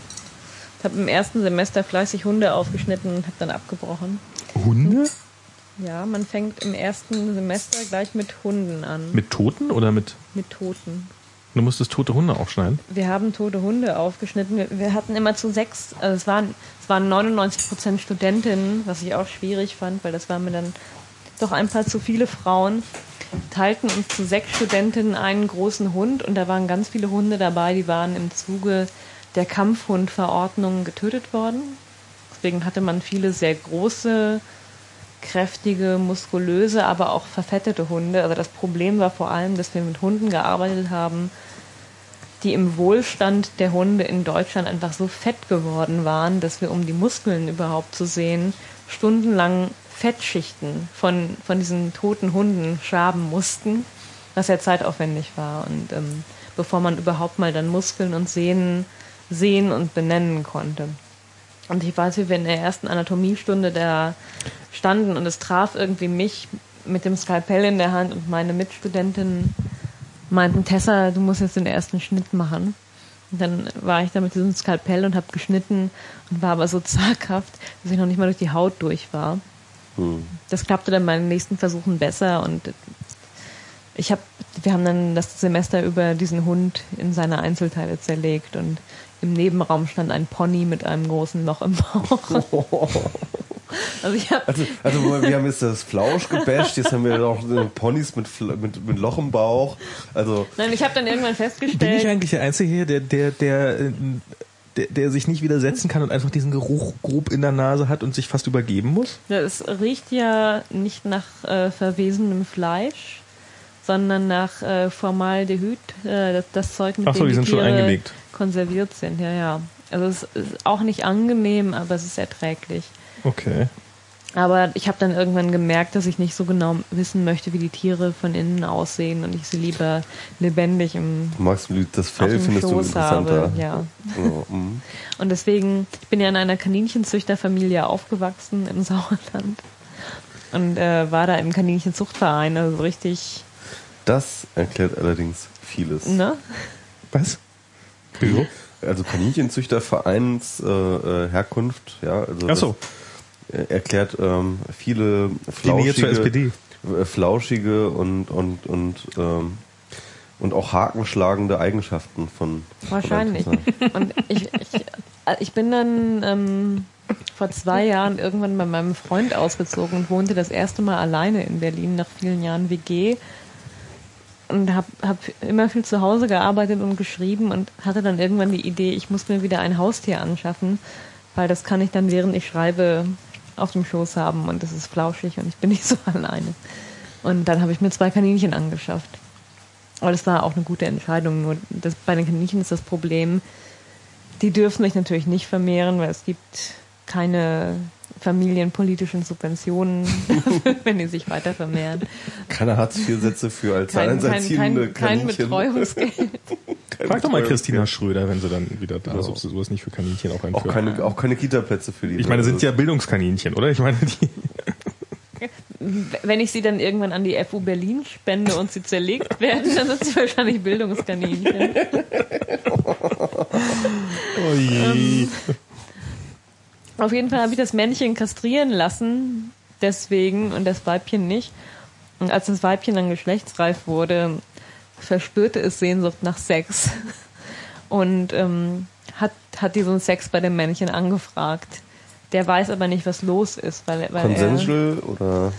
Ich habe im ersten Semester fleißig Hunde aufgeschnitten und habe dann abgebrochen. Hunde? Ja, man fängt im ersten Semester gleich mit Hunden an. Mit Toten oder mit. Mit Toten. Du musstest tote Hunde aufschneiden? Wir haben tote Hunde aufgeschnitten. Wir, wir hatten immer zu sechs, also es waren, es waren 99 Prozent Studentinnen, was ich auch schwierig fand, weil das waren mir dann doch ein paar zu viele Frauen. Teilten uns zu sechs Studentinnen einen großen Hund und da waren ganz viele Hunde dabei, die waren im Zuge der Kampfhundverordnung getötet worden. Deswegen hatte man viele sehr große, kräftige, muskulöse, aber auch verfettete Hunde. Also das Problem war vor allem, dass wir mit Hunden gearbeitet haben, die im Wohlstand der Hunde in Deutschland einfach so fett geworden waren, dass wir, um die Muskeln überhaupt zu sehen, stundenlang Fettschichten von, von diesen toten Hunden schaben mussten, was ja zeitaufwendig war. Und ähm, bevor man überhaupt mal dann Muskeln und Sehnen sehen und benennen konnte. Und ich weiß, wie wir in der ersten Anatomiestunde da standen und es traf irgendwie mich mit dem Skalpell in der Hand und meine Mitstudentinnen meinten, Tessa, du musst jetzt den ersten Schnitt machen. Und dann war ich da mit diesem Skalpell und habe geschnitten und war aber so zaghaft, dass ich noch nicht mal durch die Haut durch war. Hm. Das klappte dann bei den nächsten Versuchen besser und ich habe, wir haben dann das Semester über diesen Hund in seine Einzelteile zerlegt und im Nebenraum stand ein Pony mit einem großen Loch im Bauch. Also ich habe Also, also wir haben jetzt das Flausch gebasht, jetzt haben wir noch Ponys mit, mit, mit Loch im Bauch. Also Nein, ich habe dann irgendwann Bin ich festgestellt, eigentlich der Einzige hier, der, der, der, der, der sich nicht widersetzen kann und einfach diesen Geruch grob in der Nase hat und sich fast übergeben muss? ja, es riecht ja nicht nach äh, verwesenem Fleisch, sondern nach äh, Formaldehyd, äh, das, das Zeug, mit Ach so, dem die die, sind schon Tiere eingelegt. Konserviert sind. Ja, ja. Also es ist auch nicht angenehm, aber es ist erträglich. Okay. Aber ich habe dann irgendwann gemerkt, dass ich nicht so genau wissen möchte, wie die Tiere von innen aussehen und ich sie lieber lebendig im du magst das auf Fell, findest du Schoß interessanter. habe. Ja. Ja, mhm. Und deswegen, ich bin ja in einer Kaninchenzüchterfamilie aufgewachsen im Sauerland und äh, war da im Kaninchenzuchtverein, also richtig, Das erklärt allerdings vieles. ne? Was? Wieso? Also Kaninchenzüchtervereins äh, äh, Herkunft, ja, also Ach so, das, äh, erklärt ähm, viele flauschige, SPD. äh, flauschige und und und ähm, und auch hakenschlagende Eigenschaften von Wahrscheinlich. von Und ich, ich, ich bin dann ähm, vor zwei Jahren irgendwann bei meinem Freund ausgezogen und wohnte das erste Mal alleine in Berlin nach vielen Jahren WG und habe hab immer viel zu Hause gearbeitet und geschrieben und hatte dann irgendwann die Idee, ich muss mir wieder ein Haustier anschaffen, weil das kann ich dann während ich schreibe auf dem Schoß haben und das ist flauschig und ich bin nicht so alleine. Und dann habe ich mir zwei Kaninchen angeschafft. Aber das war auch eine gute Entscheidung. Nur das, bei den Kaninchen ist das Problem, die dürfen sich natürlich nicht vermehren, weil es gibt keine familienpolitischen Subventionen, wenn die sich weiter vermehren. Keine Hartz-IV-Sätze für als Kein, kein, alleinerziehende kein, kein Kaninchen. Betreuungsgeld. Kein Frag doch mal. Christina Schröder, wenn sie dann wieder da ist, ob sie sowas nicht für Kaninchen auch einführt. Auch keine, auch keine Kita-Plätze für die. ich meine, sind ja Bildungskaninchen, oder? Ich meine, die. Wenn ich sie dann irgendwann an die FU Berlin spende und sie zerlegt werden, dann sind sie wahrscheinlich Bildungskaninchen. Oh je. Auf jeden Fall habe ich das Männchen kastrieren lassen, deswegen und das Weibchen nicht. Und als das Weibchen dann geschlechtsreif wurde, verspürte es Sehnsucht nach Sex und ähm, hat, hat diesen Sex bei dem Männchen angefragt. Der weiß aber nicht, was los ist, weil, weil er, Consensual oder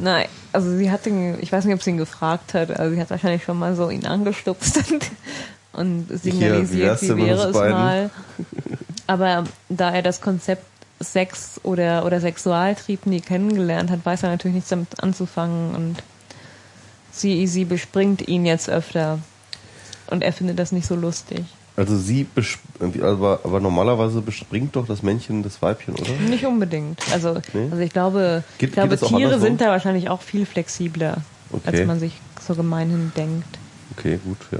Nein, also sie hat ihn, ich weiß nicht, ob sie ihn gefragt hat, also sie hat wahrscheinlich schon mal so ihn angestupst und, signalisiert, wär's wie wäre es mal. Aber da er das Konzept Sex oder, oder Sexualtrieb nie kennengelernt hat, weiß er natürlich nichts damit anzufangen und sie, sie bespringt ihn jetzt öfter und er findet das nicht so lustig. also sie aber, aber normalerweise bespringt doch das Männchen das Weibchen, oder? Nicht unbedingt. Also, Nee? also ich glaube, Geht- ich glaube Tiere andersrum? sind da wahrscheinlich auch viel flexibler, Okay. als man sich so gemeinhin denkt. Okay, gut, ja.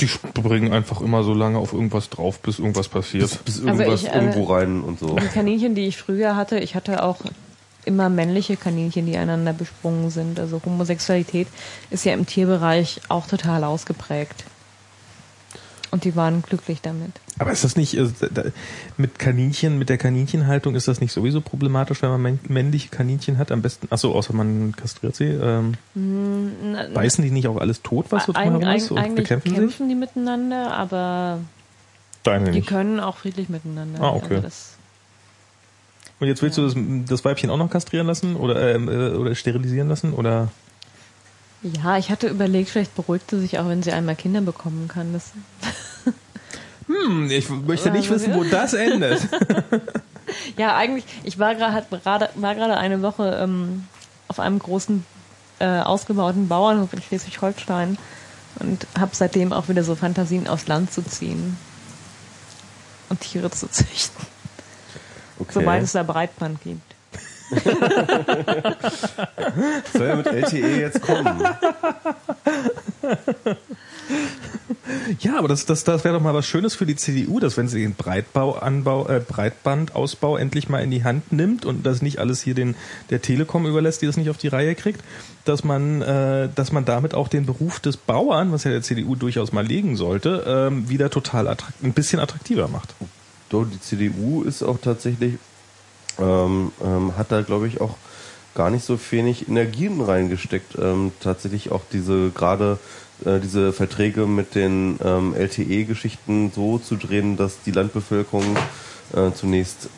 Die springen einfach immer so lange auf irgendwas drauf, bis irgendwas passiert. Bis Also irgendwas ich, äh, irgendwo rein und so. Die Kaninchen, die ich früher hatte, ich hatte auch immer männliche Kaninchen, die einander besprungen sind. Also Homosexualität ist ja im Tierbereich auch total ausgeprägt. Und die waren glücklich damit. Aber ist das nicht, da- mit Kaninchen, mit der Kaninchenhaltung ist das nicht sowieso problematisch, wenn man männ- männliche Kaninchen hat? Am besten, achso, außer man kastriert sie. Ähm, Na, beißen die nicht auch alles tot, was so drumherum ist? Und eigentlich bekämpfen kämpfen sich? die miteinander, aber Deine die nicht. können auch friedlich miteinander. Ah, okay. Also Und jetzt willst du das, das Weibchen auch noch kastrieren lassen oder, ähm, äh, oder sterilisieren lassen? Oder? ja, ich hatte überlegt, vielleicht beruhigt sie sich auch, wenn sie einmal Kinder bekommen kann. Das, Hm, ich möchte nicht wissen, wo das endet. Ja, eigentlich, ich war gerade gerade war gerade eine Woche ähm, auf einem großen äh, ausgebauten Bauernhof in Schleswig-Holstein und habe seitdem auch wieder so Fantasien aufs Land zu ziehen und Tiere zu züchten, Okay. sobald es da Breitband gibt. Soll ja mit LTE jetzt kommen. Ja, aber das, das, das wäre doch mal was Schönes für die CDU, dass wenn sie den Breitbauanbau, äh, Breitbandausbau endlich mal in die Hand nimmt und das nicht alles hier den der Telekom überlässt, die das nicht auf die Reihe kriegt, dass man, äh, dass man damit auch den Beruf des Bauern, was ja der CDU durchaus mal legen sollte, ähm, wieder total attrakt ein bisschen attraktiver macht. Doch, die CDU ist auch tatsächlich, ähm, ähm, hat da glaube ich auch gar nicht so wenig Energien reingesteckt. Ähm, tatsächlich auch diese gerade äh, diese Verträge mit den ähm, LTE-Geschichten so zu drehen, dass die Landbevölkerung äh, zunächst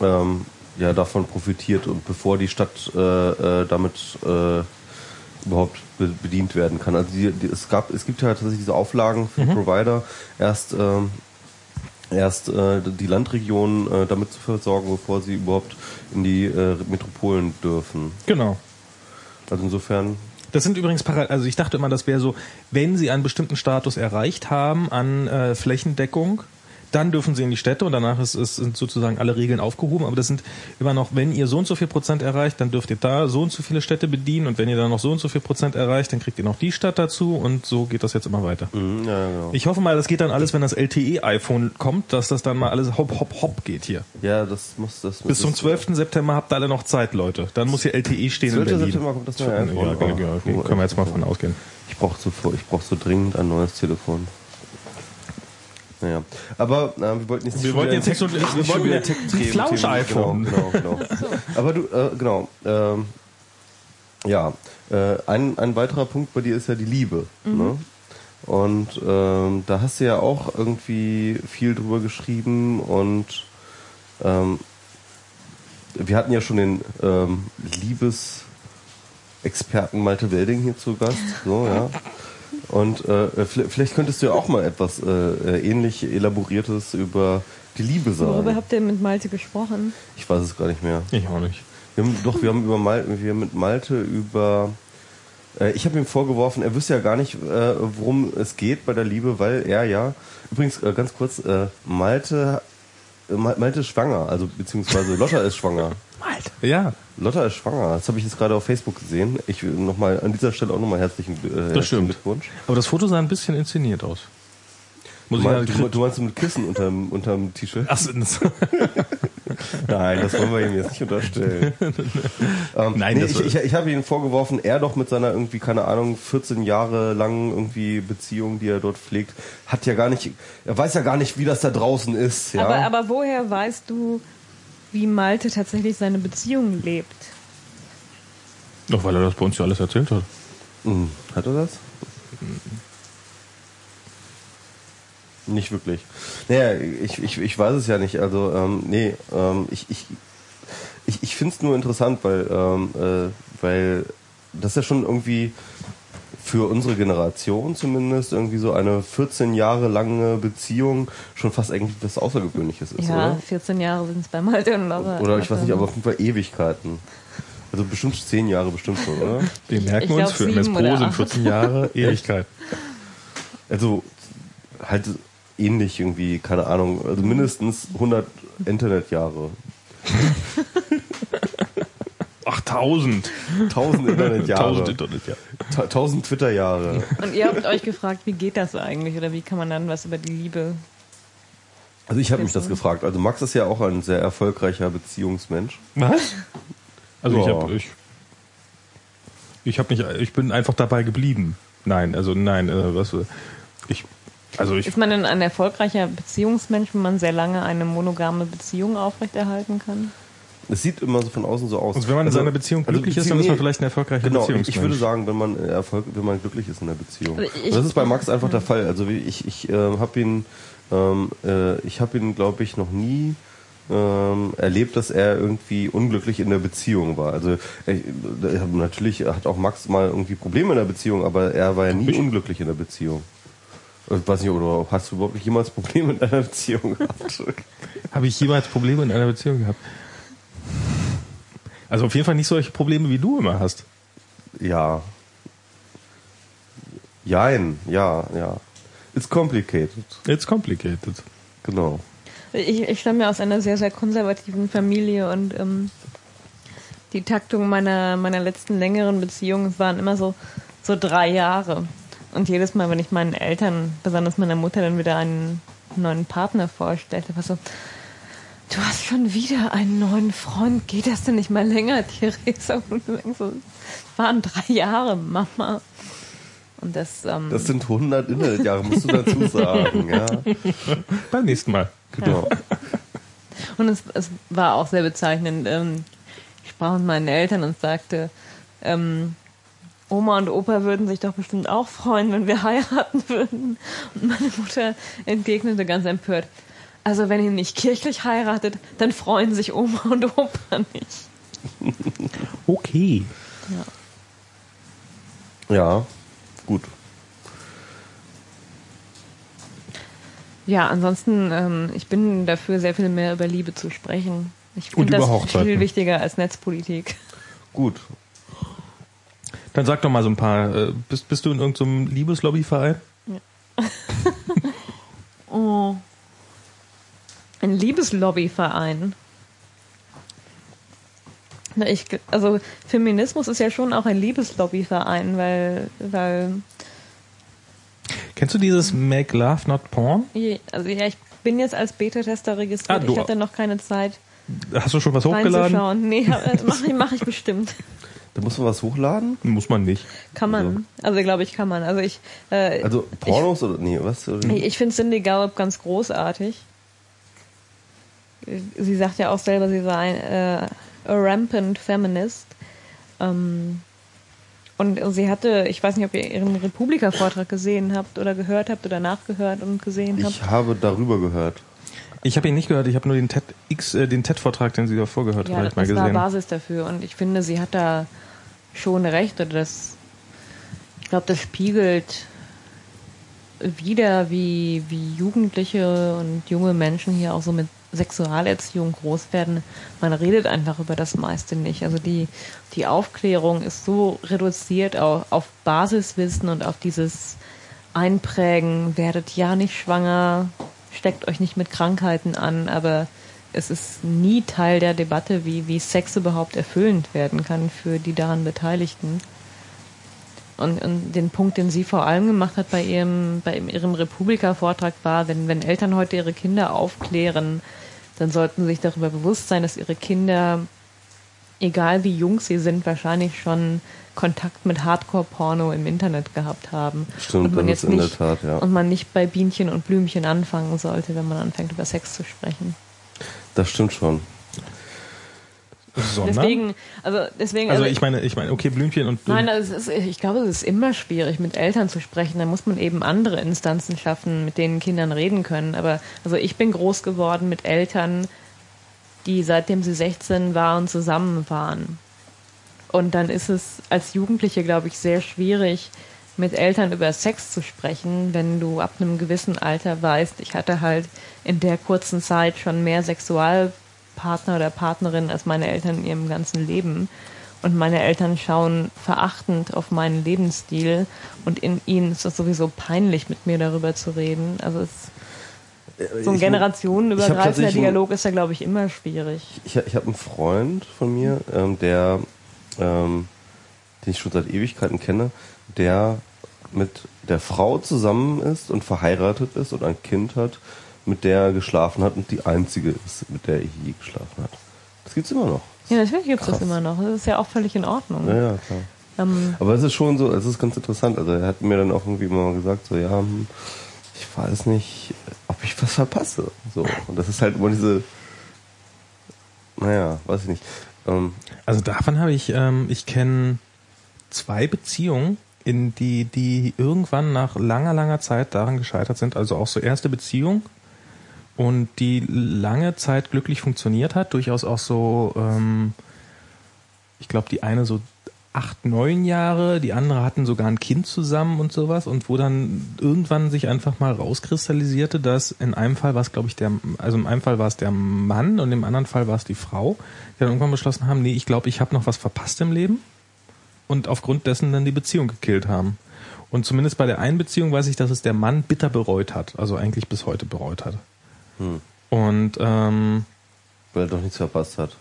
ähm, ja davon profitiert und bevor die Stadt äh, äh, damit äh, überhaupt be bedient werden kann. Also die, die, es gab, es gibt ja tatsächlich diese Auflagen für Provider, erst ähm, erst äh, die Landregionen äh, damit zu versorgen, bevor sie überhaupt in die äh, Metropolen dürfen. Genau. Also insofern Das sind übrigens parallel, also ich dachte immer, das wäre so, wenn sie einen bestimmten Status erreicht haben an äh, Flächendeckung, dann dürfen sie in die Städte und danach ist, ist, sind sozusagen alle Regeln aufgehoben. Aber das sind immer noch, wenn ihr so und so viel Prozent erreicht, dann dürft ihr da so und so viele Städte bedienen und wenn ihr dann noch so und so viel Prozent erreicht, dann kriegt ihr noch die Stadt dazu und so geht das jetzt immer weiter. Mhm, ja, genau. Ich hoffe mal, das geht dann alles, wenn das LTE-iPhone kommt, dass das dann mal alles hopp, hopp, hopp geht hier. Ja, das muss das Bis zum 12. September habt ihr alle noch Zeit, Leute. Dann muss hier LTE stehen 12. in Berlin. September kommt das neue ja, iPhone. ja, Oh. können wir jetzt mal von ausgehen. Ich brauche so, ich brauch so dringend ein neues Telefon. Naja. Aber äh, wir wollten jetzt Wir wollten jetzt nicht so- wir nicht wollten wieder ein Flausch-iPhone. Genau, genau, genau. Aber du, äh, genau. Ähm, ja, äh, ein, ein weiterer Punkt bei dir ist ja die Liebe. Ne? Und ähm, da hast du ja auch irgendwie viel drüber geschrieben und ähm, wir hatten ja schon den ähm, Liebesexperten Malte Welding hier zu Gast. So, ja. Und äh, vielleicht könntest du ja auch mal etwas äh, äh, ähnlich elaboriertes über die Liebe Worüber sagen. habt ihr mit Malte gesprochen? Ich weiß es gar nicht mehr. Ich auch nicht. Wir haben, doch, wir haben über Mal, wir haben mit Malte über. Äh, ich habe ihm vorgeworfen, er wüsste ja gar nicht, äh, worum es geht bei der Liebe, weil er ja. Übrigens äh, ganz kurz, äh, Malte, äh, Ma- Malte ist schwanger, also beziehungsweise Lotta ist schwanger. Malte. Ja, Lotta ist schwanger. Das habe ich jetzt gerade auf Facebook gesehen. Ich will noch mal an dieser Stelle auch nochmal herzlichen, äh, herzlichen stimmt. Glückwunsch. aber das Foto sah ein bisschen inszeniert aus. Du, Muss ich meinst, mal du, du meinst mit Kissen unterm, unterm T-Shirt? Ach, so. Nein, das wollen wir ihm jetzt nicht unterstellen. ähm, Nein, nee, das ich, ich, ich habe ihm vorgeworfen, er doch mit seiner irgendwie, keine Ahnung, 14 Jahre langen irgendwie Beziehung, die er dort pflegt, hat ja gar nicht, er weiß ja gar nicht, wie das da draußen ist. Ja? Aber, aber woher weißt du, wie Malte tatsächlich seine Beziehung lebt? Doch, weil er das bei uns ja alles erzählt hat. Hm, hat er das? Nicht wirklich. Naja, ich, ich, ich weiß es ja nicht. Also, ähm, nee, ähm, ich, ich, ich, ich finde es nur interessant, weil, ähm, äh, weil das ja schon irgendwie für unsere Generation zumindest irgendwie so eine 14 Jahre lange Beziehung schon fast eigentlich was Außergewöhnliches ist, ja, oder? 14 Jahre sind es bei Malte und Laura. Oder ich weiß nicht, aber auf jeden Fall Ewigkeiten. Also bestimmt 10 Jahre bestimmt schon, oder? Den merken Ich wir uns für MS Pro sind acht. 14 Jahre Ewigkeit. Also halt ähnlich irgendwie, keine Ahnung, also mindestens 100 Internetjahre. Ach, 1000. 1000 Internetjahre. 1000 Internet, ja. Ta- 1000 Twitter-Jahre. Und ihr habt euch gefragt, wie geht das eigentlich? Oder wie kann man dann was über die Liebe... Also ich habe mich das gefragt. Also Max ist ja auch ein sehr erfolgreicher Beziehungsmensch. Was? Also ich Ja. habe ich, ich habe mich ich bin einfach dabei geblieben. Nein, also nein, äh, was ich also ich Ist man denn ein erfolgreicher Beziehungsmensch, wenn man sehr lange eine monogame Beziehung aufrechterhalten kann? Es sieht immer so von außen so aus. also wenn man in seiner Beziehung glücklich ist, dann ist man vielleicht ein erfolgreicher Genau, ich, Beziehungsmensch. ich würde sagen, wenn man äh, Erfolg, wenn man glücklich ist in der Beziehung. Also ich- Und das ist bei Max einfach der Fall. Also wie ich, ich äh, habe ihn, ähm, äh, ich habe ihn, glaube ich, noch nie ähm, erlebt, dass er irgendwie unglücklich in der Beziehung war. Also äh, natürlich hat auch Max mal irgendwie Probleme in der Beziehung, aber er war ja nie Ich- unglücklich in der Beziehung. Ich weiß nicht, oder hast du überhaupt jemals Probleme in deiner Beziehung gehabt? Habe ich jemals Probleme in einer Beziehung gehabt? Also auf jeden Fall nicht solche Probleme, wie du immer hast. Ja. Jein, ja, ja. It's complicated. It's complicated. Genau. Ich, ich stamme ja aus einer sehr, sehr konservativen Familie und ähm, die Taktung meiner, meiner letzten längeren Beziehungen waren immer so, so drei Jahre. und jedes Mal, wenn ich meinen Eltern, besonders meiner Mutter, dann wieder einen neuen Partner vorstellte, war so, du hast schon wieder einen neuen Freund, geht das denn nicht mal länger, Theresa? So, es waren drei Jahre, Mama. Und das, ähm, Das sind 100 Internetjahre, musst du dazu sagen, ja. Beim nächsten Mal. Genau. Und es, es war auch sehr bezeichnend. Ähm, ich sprach mit meinen Eltern und sagte, ähm, Oma und Opa würden sich doch bestimmt auch freuen, wenn wir heiraten würden. Und meine Mutter entgegnete ganz empört, also wenn ihr nicht kirchlich heiratet, dann freuen sich Oma und Opa nicht. Okay. Ja, gut. Ja, ansonsten, ähm, ich bin dafür, sehr viel mehr über Liebe zu sprechen. Ich finde das Hochzeiten. viel wichtiger als Netzpolitik. Gut. Dann sag doch mal so ein paar. Äh, bist, bist du in irgendeinem Liebeslobbyverein? Oh. Ein Liebeslobbyverein. Ich, also Feminismus ist ja schon auch ein Liebeslobbyverein, weil, weil, Kennst du dieses Make Love Not Porn? je- also ja, ich bin jetzt als Beta-Tester registriert. Ah, du- ich hatte noch keine Zeit Hast du schon was hochgeladen? Nee, mache ich, mach ich bestimmt. Da muss man was hochladen? Muss man nicht. Kann man. Also glaube ich, kann man. Also ich, äh, Also Pornos oder nee, was? Oder? Ich, ich finde Cindy Gallup ganz großartig. Sie sagt ja auch selber, sie sei ein äh, a rampant feminist. Ähm, und sie hatte, ich weiß nicht, ob ihr ihren Republika-Vortrag gesehen habt oder gehört habt oder nachgehört und gesehen habt. Ich habe darüber gehört. Ich habe ihn nicht gehört, ich habe nur den TED-X, äh, den TED-Vortrag, den sie davor gehört Ja, vielleicht mal das war gesehen. Basis dafür und ich finde, sie hat da schon recht. Oder das, ich glaube, das spiegelt wieder, wie, wie Jugendliche und junge Menschen hier auch so mit Sexualerziehung groß werden. Man redet einfach über das meiste nicht. Also die, die Aufklärung ist so reduziert auf, auf Basiswissen und auf dieses Einprägen, werdet ja nicht schwanger, steckt euch nicht mit Krankheiten an, aber es ist nie Teil der Debatte, wie, wie Sex überhaupt erfüllend werden kann für die daran Beteiligten. Und, und den Punkt, den sie vor allem gemacht hat bei ihrem, bei ihrem Republika-Vortrag war, wenn, wenn Eltern heute ihre Kinder aufklären, dann sollten sie sich darüber bewusst sein, dass ihre Kinder, egal wie jung sie sind, wahrscheinlich schon Kontakt mit Hardcore-Porno im Internet gehabt haben. Stimmt, und man das ist jetzt in der Tat, ja. Und man nicht bei Bienchen und Blümchen anfangen sollte, wenn man anfängt, über Sex zu sprechen. Das stimmt schon. Sondern? Deswegen, also deswegen. also ich meine, ich meine, okay, Blümchen und Nein, also ist, ich glaube, es ist immer schwierig, mit Eltern zu sprechen. Da muss man eben andere Instanzen schaffen, mit denen Kindern reden können. Aber also ich bin groß geworden mit Eltern, die seitdem sie 16 waren zusammen waren. Und dann ist es als Jugendliche, glaube ich, sehr schwierig, mit Eltern über Sex zu sprechen, wenn du ab einem gewissen Alter weißt, ich hatte halt in der kurzen Zeit schon mehr Sexualpartner oder Partnerin als meine Eltern in ihrem ganzen Leben. Und meine Eltern schauen verachtend auf meinen Lebensstil und in ihnen ist es sowieso peinlich, mit mir darüber zu reden. Also es, so ein Ich- generationenübergreifender Dialog ist ja, glaube ich, immer schwierig. Ich, ich habe einen Freund von mir, ähm, der, ähm, den ich schon seit Ewigkeiten kenne, der mit der Frau zusammen ist und verheiratet ist und ein Kind hat, mit der er geschlafen hat und die einzige ist, mit der er je geschlafen hat. Das gibt's immer noch. Ja, natürlich gibt es das Krass. immer noch. Das ist ja auch völlig in Ordnung. Ja, ja, klar. Ähm, Aber es ist schon so, es ist ganz interessant. Also er hat mir dann auch irgendwie mal gesagt, so ja, hm, ich weiß nicht, ob ich was verpasse. So. Und das ist halt immer diese, naja, weiß ich nicht. Ähm, Also davon habe ich, ähm, ich kenne zwei Beziehungen, in die, die irgendwann nach langer, langer Zeit daran gescheitert sind. Also auch so erste Beziehung und die lange Zeit glücklich funktioniert hat, durchaus auch so, ähm, ich glaube, die eine so acht, neun Jahre, die andere hatten sogar ein Kind zusammen und sowas und wo dann irgendwann sich einfach mal rauskristallisierte, dass in einem Fall war es, glaube ich, der, also im einen Fall war es der Mann und im anderen Fall war es die Frau, die dann irgendwann beschlossen haben, nee, ich glaube, ich habe noch was verpasst im Leben und aufgrund dessen dann die Beziehung gekillt haben. Und zumindest bei der einen Beziehung weiß ich, dass es der Mann bitter bereut hat, also eigentlich bis heute bereut hat. Hm. Und ähm, weil er doch nichts verpasst hat.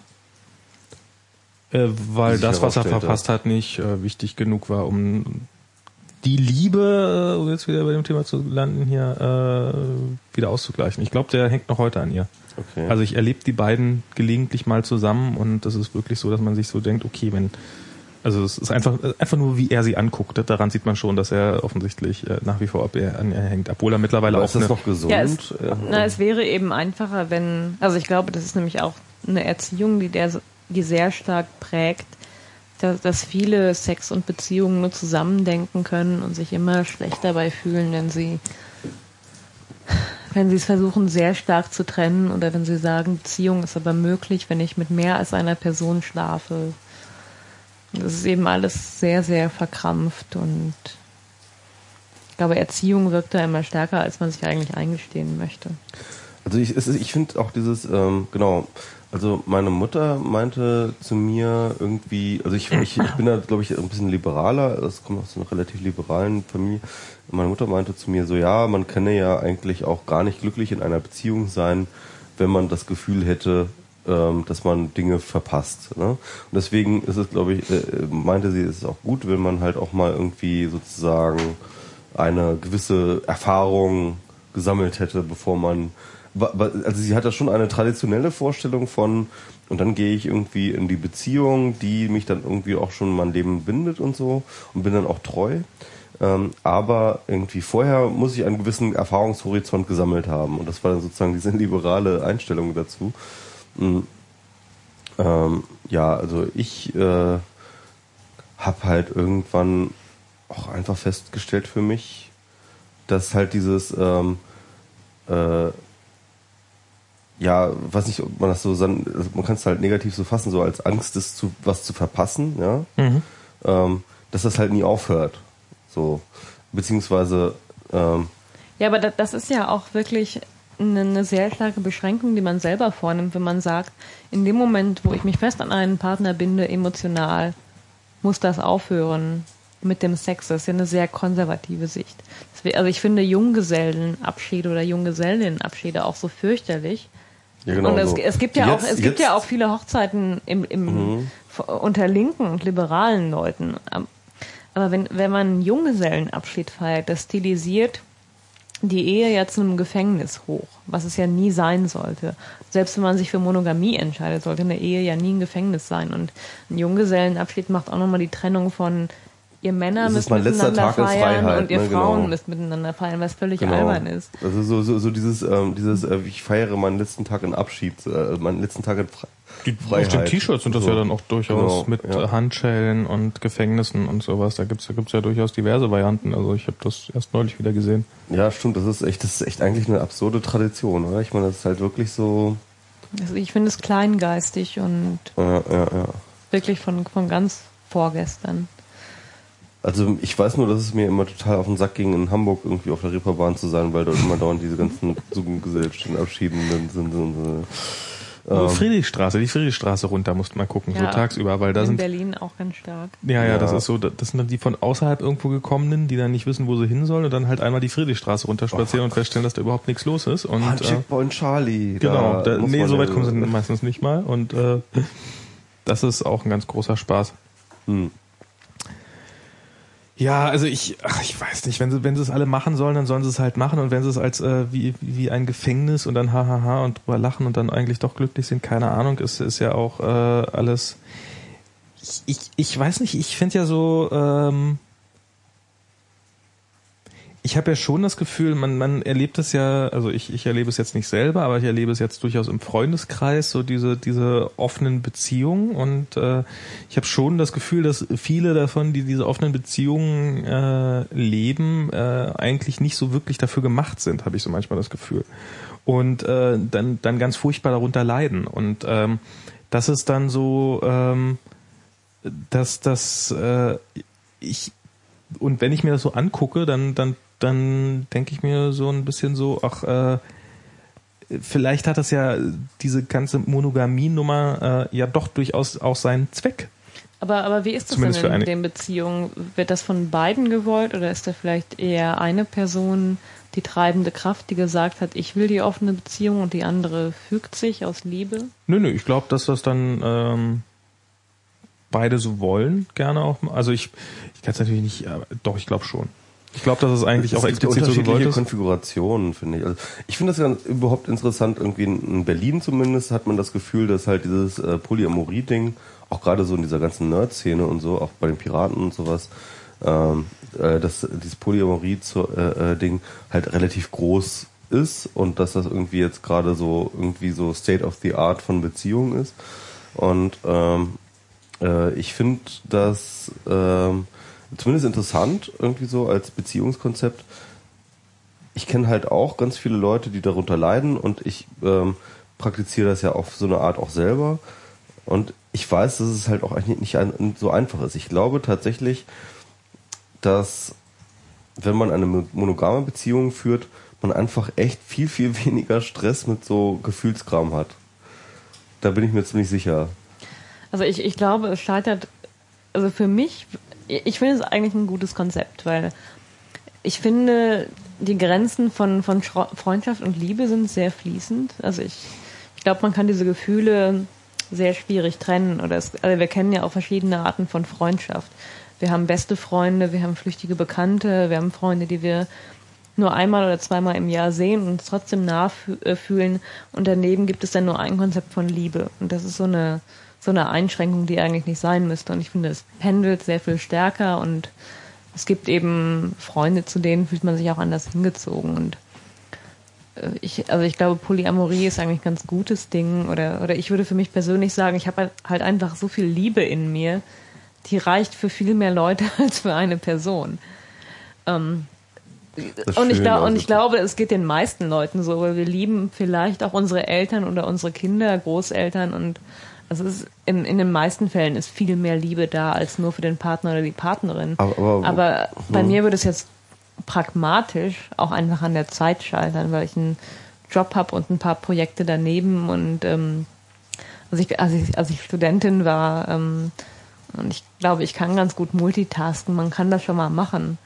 äh, weil das, was er verpasst hat, nicht äh, wichtig genug war, um die Liebe, um jetzt wieder bei dem Thema zu landen hier, äh, wieder auszugleichen. Ich glaube, der hängt noch heute an ihr. Okay. Also ich erlebe die beiden gelegentlich mal zusammen und das ist wirklich so, dass man sich so denkt, okay, wenn also es ist einfach einfach nur, wie er sie anguckt. Daran sieht man schon, dass er offensichtlich äh, nach wie vor er an ihr hängt, obwohl er mittlerweile Aber auch ist das eine, noch gesund? Ja, es, Ja. na, es wäre eben einfacher, wenn, also ich glaube, das ist nämlich auch eine Erziehung, die der, die sehr stark prägt, dass, dass viele Sex und Beziehungen nur zusammendenken können und sich immer schlecht dabei fühlen, wenn sie, wenn sie es versuchen, sehr stark zu trennen oder wenn sie sagen, Beziehung ist aber möglich, wenn ich mit mehr als einer Person schlafe. Das ist eben alles sehr, sehr verkrampft und ich glaube, Erziehung wirkt da immer stärker, als man sich eigentlich eingestehen möchte. Also ich, ich finde auch dieses, ähm, genau, also meine Mutter meinte zu mir irgendwie, also ich, ich, ich bin da glaube ich ein bisschen liberaler, das kommt aus einer relativ liberalen Familie. Meine Mutter meinte zu mir so, ja, man könne ja eigentlich auch gar nicht glücklich in einer Beziehung sein, wenn man das Gefühl hätte, dass man Dinge verpasst. Ne? Und deswegen ist es, glaube ich, äh, meinte sie, es ist auch gut, wenn man halt auch mal irgendwie sozusagen eine gewisse Erfahrung gesammelt hätte, bevor man also sie hat da schon eine traditionelle Vorstellung von und dann gehe ich irgendwie in die Beziehung, die mich dann irgendwie auch schon mein Leben bindet und so und bin dann auch treu. Ähm, aber irgendwie vorher muss ich einen gewissen Erfahrungshorizont gesammelt haben und das war dann sozusagen diese liberale Einstellung dazu. Mm. Ähm, ja, also ich äh, habe halt irgendwann auch einfach festgestellt für mich, dass halt dieses ähm, äh, ja, weiß nicht, ob man das so also man kann es halt negativ so fassen, so als Angst, das zu was zu verpassen, ja, ähm, dass das halt nie aufhört, so. Beziehungsweise ähm, Ja, aber da, das ist ja auch wirklich eine, eine sehr starke Beschränkung, die man selber vornimmt, wenn man sagt, in dem Moment, wo ich mich fest an einen Partner binde, emotional, muss das aufhören mit dem Sex. Das ist ja eine sehr konservative Sicht. Also ich finde Junggesellenabschiede oder Junggesellinnenabschiede auch so fürchterlich. ja genau und es, so. es gibt ja auch Jetzt- es gibt jetzt- Mhm. ja auch viele Hochzeiten im, im unter linken und liberalen Leuten. Aber wenn wenn man einen Junggesellenabschied feiert, das stilisiert die Ehe ja zu einem Gefängnis hoch, was es ja nie sein sollte. Selbst wenn man sich für Monogamie entscheidet, sollte eine Ehe ja nie ein Gefängnis sein. Und ein Junggesellenabschied macht auch nochmal die Trennung von ihr Männer ist müsst mein letzter miteinander Tag in feiern Freiheit, und ihr ne, Frauen genau. müsst miteinander feiern, was völlig Genau. albern ist. Also so, so, so dieses, ähm, dieses, äh, ich feiere meinen letzten Tag in Abschied, äh, meinen letzten Tag in Fre Die, Freiheit. auf den T-Shirts sind das So. ja dann auch durchaus Genau, mit ja. Handschellen und Gefängnissen und sowas. Da gibt's da gibt's ja durchaus diverse Varianten. Also ich habe das erst neulich wieder gesehen. Ja, stimmt, das ist echt, das ist echt eigentlich eine absurde Tradition, oder? Ich meine, das ist halt wirklich so, Also ich finde es kleingeistig und ja, ja, ja. wirklich von, von ganz vorgestern. Also ich weiß nur, dass es mir immer total auf den Sack ging, in Hamburg irgendwie auf der Reeperbahn zu sein, weil dort immer dauernd diese ganzen Gesellschaften Abschieden sind. Und so. Ähm, Friedrichstraße, die Friedrichstraße runter musst du mal gucken, so Ja, tagsüber, weil da in sind Berlin auch ganz stark. ja, ja, das Ja. ist so, das sind dann die von außerhalb irgendwo gekommenen, die dann nicht wissen, wo sie hin sollen und dann halt einmal die Friedrichstraße runterspazieren und feststellen, dass da überhaupt nichts los ist und Ah, äh, Checkpoint Charlie. Genau, da, muss nee, so weit ja- kommen sie meistens nicht mal und äh, das ist auch ein ganz großer Spaß. Hm. Ja, also ich, ach, ich weiß nicht, wenn sie, wenn sie es alle machen sollen, dann sollen sie es halt machen. Und wenn sie es als äh, wie, wie ein Gefängnis und dann hahaha und drüber lachen und dann eigentlich doch glücklich sind, keine Ahnung, ist, ist ja auch äh, alles. Ich, ich, ich weiß nicht, ich finde ja so, ähm, ich habe ja schon das Gefühl, man, man erlebt es ja, also ich, ich erlebe es jetzt nicht selber, aber ich erlebe es jetzt durchaus im Freundeskreis, so diese, diese offenen Beziehungen. Und äh, ich habe schon das Gefühl, dass viele davon, die diese offenen Beziehungen äh, leben, äh, eigentlich nicht so wirklich dafür gemacht sind, habe ich so manchmal das Gefühl. Und äh, dann, dann ganz furchtbar darunter leiden. Und ähm, das ist dann so, ähm, dass das äh, ich und wenn ich mir das so angucke, dann dann dann denke ich mir so ein bisschen so, ach, äh, vielleicht hat das ja diese ganze Monogamie-Nummer äh, ja doch durchaus auch seinen Zweck. Aber, aber wie ist das Zumindest denn in den Beziehungen? Wird das von beiden gewollt oder ist da vielleicht eher eine Person die treibende Kraft, die gesagt hat, ich will die offene Beziehung und die andere fügt sich aus Liebe? Nö, nö, ich glaube, dass das dann ähm, beide so wollen, gerne auch. Also ich, ich kann es natürlich nicht, aber doch, ich glaube schon. Ich glaube, dass es eigentlich Es auch explizit so gewollt ist. Konfigurationen, finde ich. Also ich finde das ja überhaupt interessant. Irgendwie in in Berlin zumindest hat man das Gefühl, dass halt dieses äh, Polyamorie-Ding, auch gerade so in dieser ganzen Nerd-Szene und so, auch bei den Piraten und sowas, ähm, äh, dass dieses Polyamorie-Ding halt relativ groß ist und dass das irgendwie jetzt gerade so irgendwie so State of the Art von Beziehungen ist. Und ähm, äh, ich finde das ähm, zumindest interessant, irgendwie so als Beziehungskonzept. Ich kenne halt auch ganz viele Leute, die darunter leiden und ich ähm, praktiziere das ja auf so eine Art auch selber. Und ich weiß, dass es halt auch eigentlich nicht ein, so einfach ist. Ich glaube tatsächlich, dass wenn man eine mo- monogame Beziehung führt, man einfach echt viel, viel weniger Stress mit so Gefühlskram hat. Da bin ich mir ziemlich sicher. Also ich, ich glaube, es scheitert, also für mich, ich finde es eigentlich ein gutes Konzept, weil ich finde, die Grenzen von, von Freundschaft und Liebe sind sehr fließend. Also ich, ich glaube, man kann diese Gefühle sehr schwierig trennen. Oder es, also wir kennen ja auch verschiedene Arten von Freundschaft. Wir haben beste Freunde, wir haben flüchtige Bekannte, wir haben Freunde, die wir nur einmal oder zweimal im Jahr sehen und uns trotzdem nachfühlen. Und daneben gibt es dann nur ein Konzept von Liebe. Und das ist so eine, so eine Einschränkung, die eigentlich nicht sein müsste. Und ich finde, es pendelt sehr viel stärker und es gibt eben Freunde, zu denen fühlt man sich auch anders hingezogen. Und äh, ich, also ich glaube, Polyamorie ist eigentlich ein ganz gutes Ding. Oder, oder ich würde für mich persönlich sagen, ich habe halt einfach so viel Liebe in mir, die reicht für viel mehr Leute als für eine Person. Ähm, und ich, glaub, und also ich glaube, es geht den meisten Leuten so, weil wir lieben vielleicht auch unsere Eltern oder unsere Kinder, Großeltern und also es ist in, in den meisten Fällen ist viel mehr Liebe da als nur für den Partner oder die Partnerin. Aber- aber- aber bei hm. mir würde es jetzt pragmatisch auch einfach an der Zeit scheitern, weil ich einen Job habe und ein paar Projekte daneben und ähm, als ich, als ich, als ich Studentin war ähm, und ich glaube, ich kann ganz gut multitasken, man kann das schon mal machen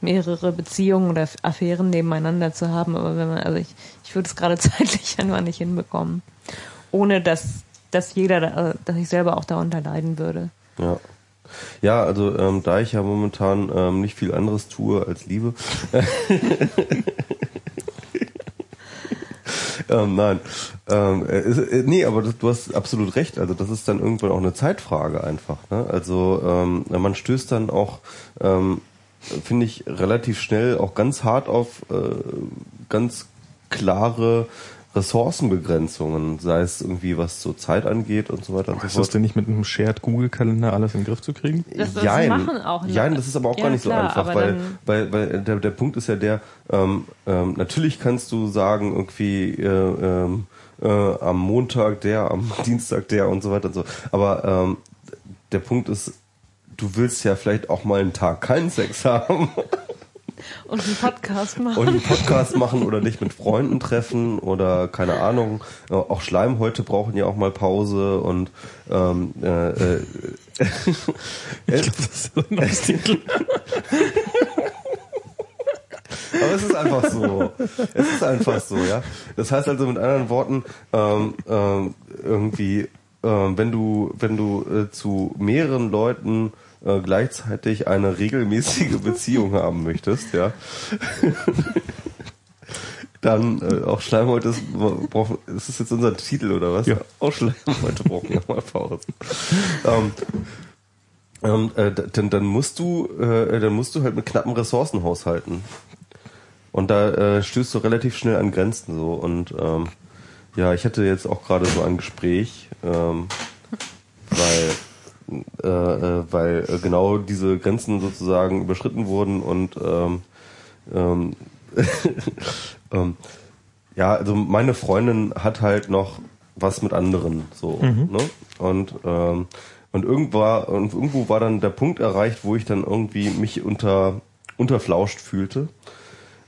mehrere Beziehungen oder Affären nebeneinander zu haben, aber wenn man, also ich, ich würde es gerade zeitlich einfach nicht hinbekommen. Ohne dass, dass jeder, da- dass ich selber auch darunter leiden würde. Ja. Ja, also ähm, da ich ja momentan ähm, nicht viel anderes tue als Liebe. ähm, nein. Ähm, äh, äh, nee, aber das, du hast absolut recht. Also das ist dann irgendwann auch eine Zeitfrage einfach. Ne? Also ähm, man stößt dann auch, ähm, finde ich, relativ schnell auch ganz hart auf äh, ganz klare Ressourcenbegrenzungen, sei es irgendwie was zur Zeit angeht und so weiter und so Ist fort. das denn nicht mit einem Shared Google-Kalender alles in den Griff zu kriegen? Das, das Jein. machen auch Jein, das ist aber auch Ja, gar nicht klar, so einfach, weil, weil, weil der, der Punkt ist ja der, ähm, ähm, natürlich kannst du sagen, irgendwie äh, ähm, äh, am Montag der, am Dienstag der und so weiter und so. Aber ähm, der Punkt ist, du willst ja vielleicht auch mal einen Tag keinen Sex haben Und einen Podcast machen. und einen Podcast machen oder dich mit Freunden treffen oder keine Ahnung. Auch Schleimhäute brauchen ja auch mal Pause und ähm, äh, äh, Ich glaube, das ist so ein neues Titel. Aber es ist einfach so. Es ist einfach so, ja. Das heißt also mit anderen Worten, ähm, ähm, irgendwie, ähm, wenn du, wenn du äh, zu mehreren Leuten äh, gleichzeitig eine regelmäßige Beziehung haben möchtest, ja, dann äh, auch Schleimhäute ist, brauchen, ist das jetzt unser Titel oder was? Ja. Auch Schleimhäute brauchen ja mal Pause. ähm, ähm, äh, dann, dann musst du, äh, dann musst du halt mit knappen Ressourcen haushalten. Und da äh, stößt du relativ schnell an Grenzen so. Und ähm, ja, ich hatte jetzt auch gerade so ein Gespräch, ähm, weil, äh, äh, weil äh, genau diese Grenzen sozusagen überschritten wurden und ähm, ähm, ähm, ja, also meine Freundin hat halt noch was mit anderen so, ne? Und ähm, und irgendwo, und irgendwo war dann der Punkt erreicht, wo ich dann irgendwie mich unter unterflauscht fühlte.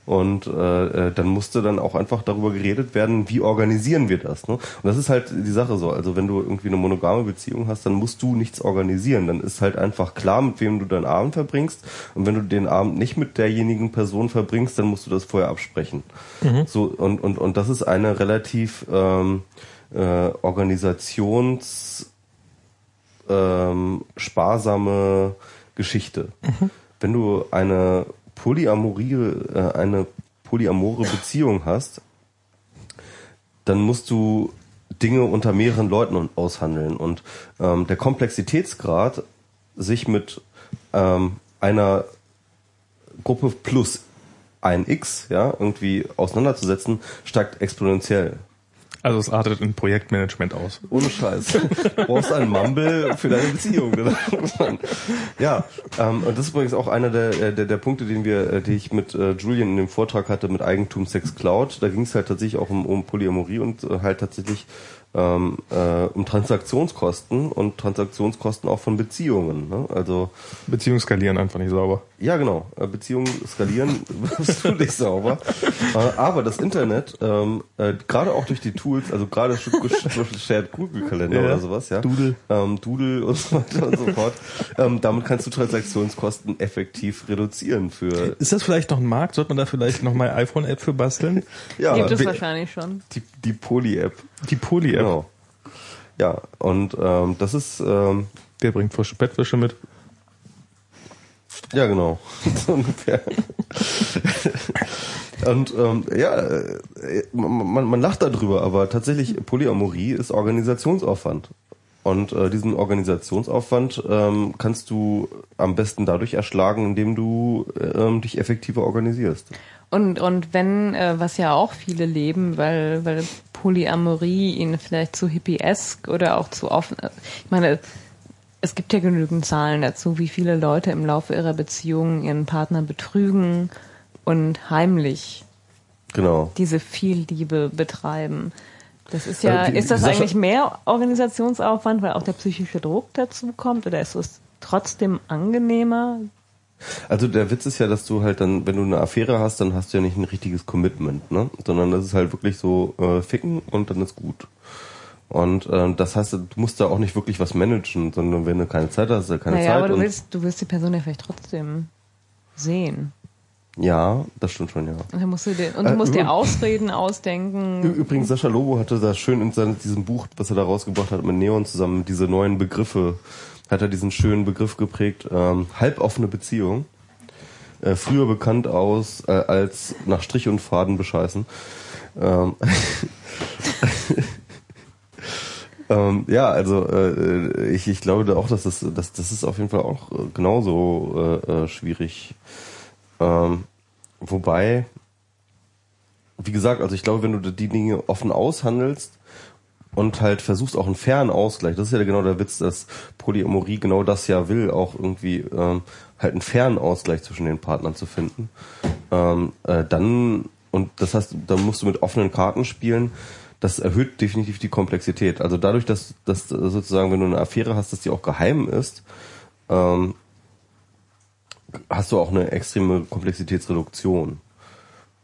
Und äh, äh, dann musste dann auch einfach darüber geredet werden, wie organisieren wir das. Ne? Und das ist halt die Sache so. Also wenn du irgendwie eine monogame Beziehung hast, dann musst du nichts organisieren. Dann ist halt einfach klar, mit wem du deinen Abend verbringst. Und wenn du den Abend nicht mit derjenigen Person verbringst, dann musst du das vorher absprechen. So und und und das ist eine relativ ähm, äh, Organisations ähm, sparsame Geschichte. Wenn du eine Polyamorie, äh, eine polyamore Beziehung hast, dann musst du Dinge unter mehreren Leuten aushandeln. Und ähm, der Komplexitätsgrad, sich mit ähm, einer Gruppe plus ein X, ja, irgendwie auseinanderzusetzen, steigt exponentiell. Also es artet in Projektmanagement aus. Ohne Scheiß. Du brauchst einen Mumble für deine Beziehung. ja, ähm, und das ist übrigens auch einer der, der, der Punkte, den wir, äh, die ich mit äh, Julian in dem Vortrag hatte mit Eigentum Sex Cloud. Da ging es halt tatsächlich auch um, um Polyamorie und äh, halt tatsächlich ähm, äh, um Transaktionskosten und Transaktionskosten auch von Beziehungen. Ne? Also Beziehungen skalieren einfach nicht sauber. Ja, genau. Äh, Beziehungen skalieren wirst du nicht sauber. Äh, aber das Internet, ähm, äh, gerade auch durch die Tools, also gerade Sh- Shared Google Kalender Ja. oder sowas, ja. Doodle. Ähm, Doodle und so weiter und so fort. Ähm, damit kannst du Transaktionskosten effektiv reduzieren für Ist das vielleicht noch ein Markt? Sollte man da vielleicht noch mal iPhone-App für basteln? ja, Gibt es wahrscheinlich schon. die, die Poly-App. Die Poly-App. Genau. Ja, und ähm, das ist ähm, Der bringt frische Bettwäsche mit. Ja, genau. Und ähm, ja, äh, man, man lacht darüber, aber tatsächlich Polyamorie ist Organisationsaufwand. Und äh, diesen Organisationsaufwand ähm, kannst du am besten dadurch erschlagen, indem du ähm, dich effektiver organisierst. Und, und wenn, äh, was ja auch viele leben, weil, weil Polyamorie ihnen vielleicht zu hippiesk oder auch zu offen, ich meine, es gibt ja genügend Zahlen dazu, wie viele Leute im Laufe ihrer Beziehung ihren Partner betrügen und heimlich Genau. diese Vielliebe betreiben. Das ist ja, Äh, die- ist das eigentlich mehr Organisationsaufwand, weil auch der psychische Druck dazu kommt, oder ist es trotzdem angenehmer? Also der Witz ist ja, dass du halt dann, wenn du eine Affäre hast, dann hast du ja nicht ein richtiges Commitment, ne? Sondern das ist halt wirklich so äh, ficken und dann ist gut. Und äh, das heißt, du musst da auch nicht wirklich was managen, sondern wenn du keine Zeit hast, keine naja, Zeit. aber du willst, du willst die Person ja vielleicht trotzdem sehen. ja, das stimmt schon, ja. Und, dann musst du dir, und du Äh, musst dir üb- Ausreden ausdenken. Übrigens, Sascha Lobo hatte da schön in seinem, diesem Buch, was er da rausgebracht hat, mit Neon zusammen, diese neuen Begriffe, hat er diesen schönen Begriff geprägt, ähm, halboffene Beziehung. Äh, früher bekannt aus äh, als nach Strich und Faden bescheißen. Ähm, ähm, ja, also äh, ich, ich glaube auch, dass das, das, das ist auf jeden Fall auch äh, genauso äh, äh, schwierig. Ähm, wobei, wie gesagt, also ich glaube, wenn du die Dinge offen aushandelst und halt versuchst auch einen fairen Ausgleich, das ist ja genau der Witz, dass Polyamorie genau das ja will, auch irgendwie ähm, halt einen fairen Ausgleich zwischen den Partnern zu finden, ähm, äh, dann und das heißt, da musst du mit offenen Karten spielen. Das erhöht definitiv die Komplexität. Also dadurch, dass, dass äh, sozusagen, wenn du eine Affäre hast, dass die auch geheim ist, ähm, hast du auch eine extreme Komplexitätsreduktion.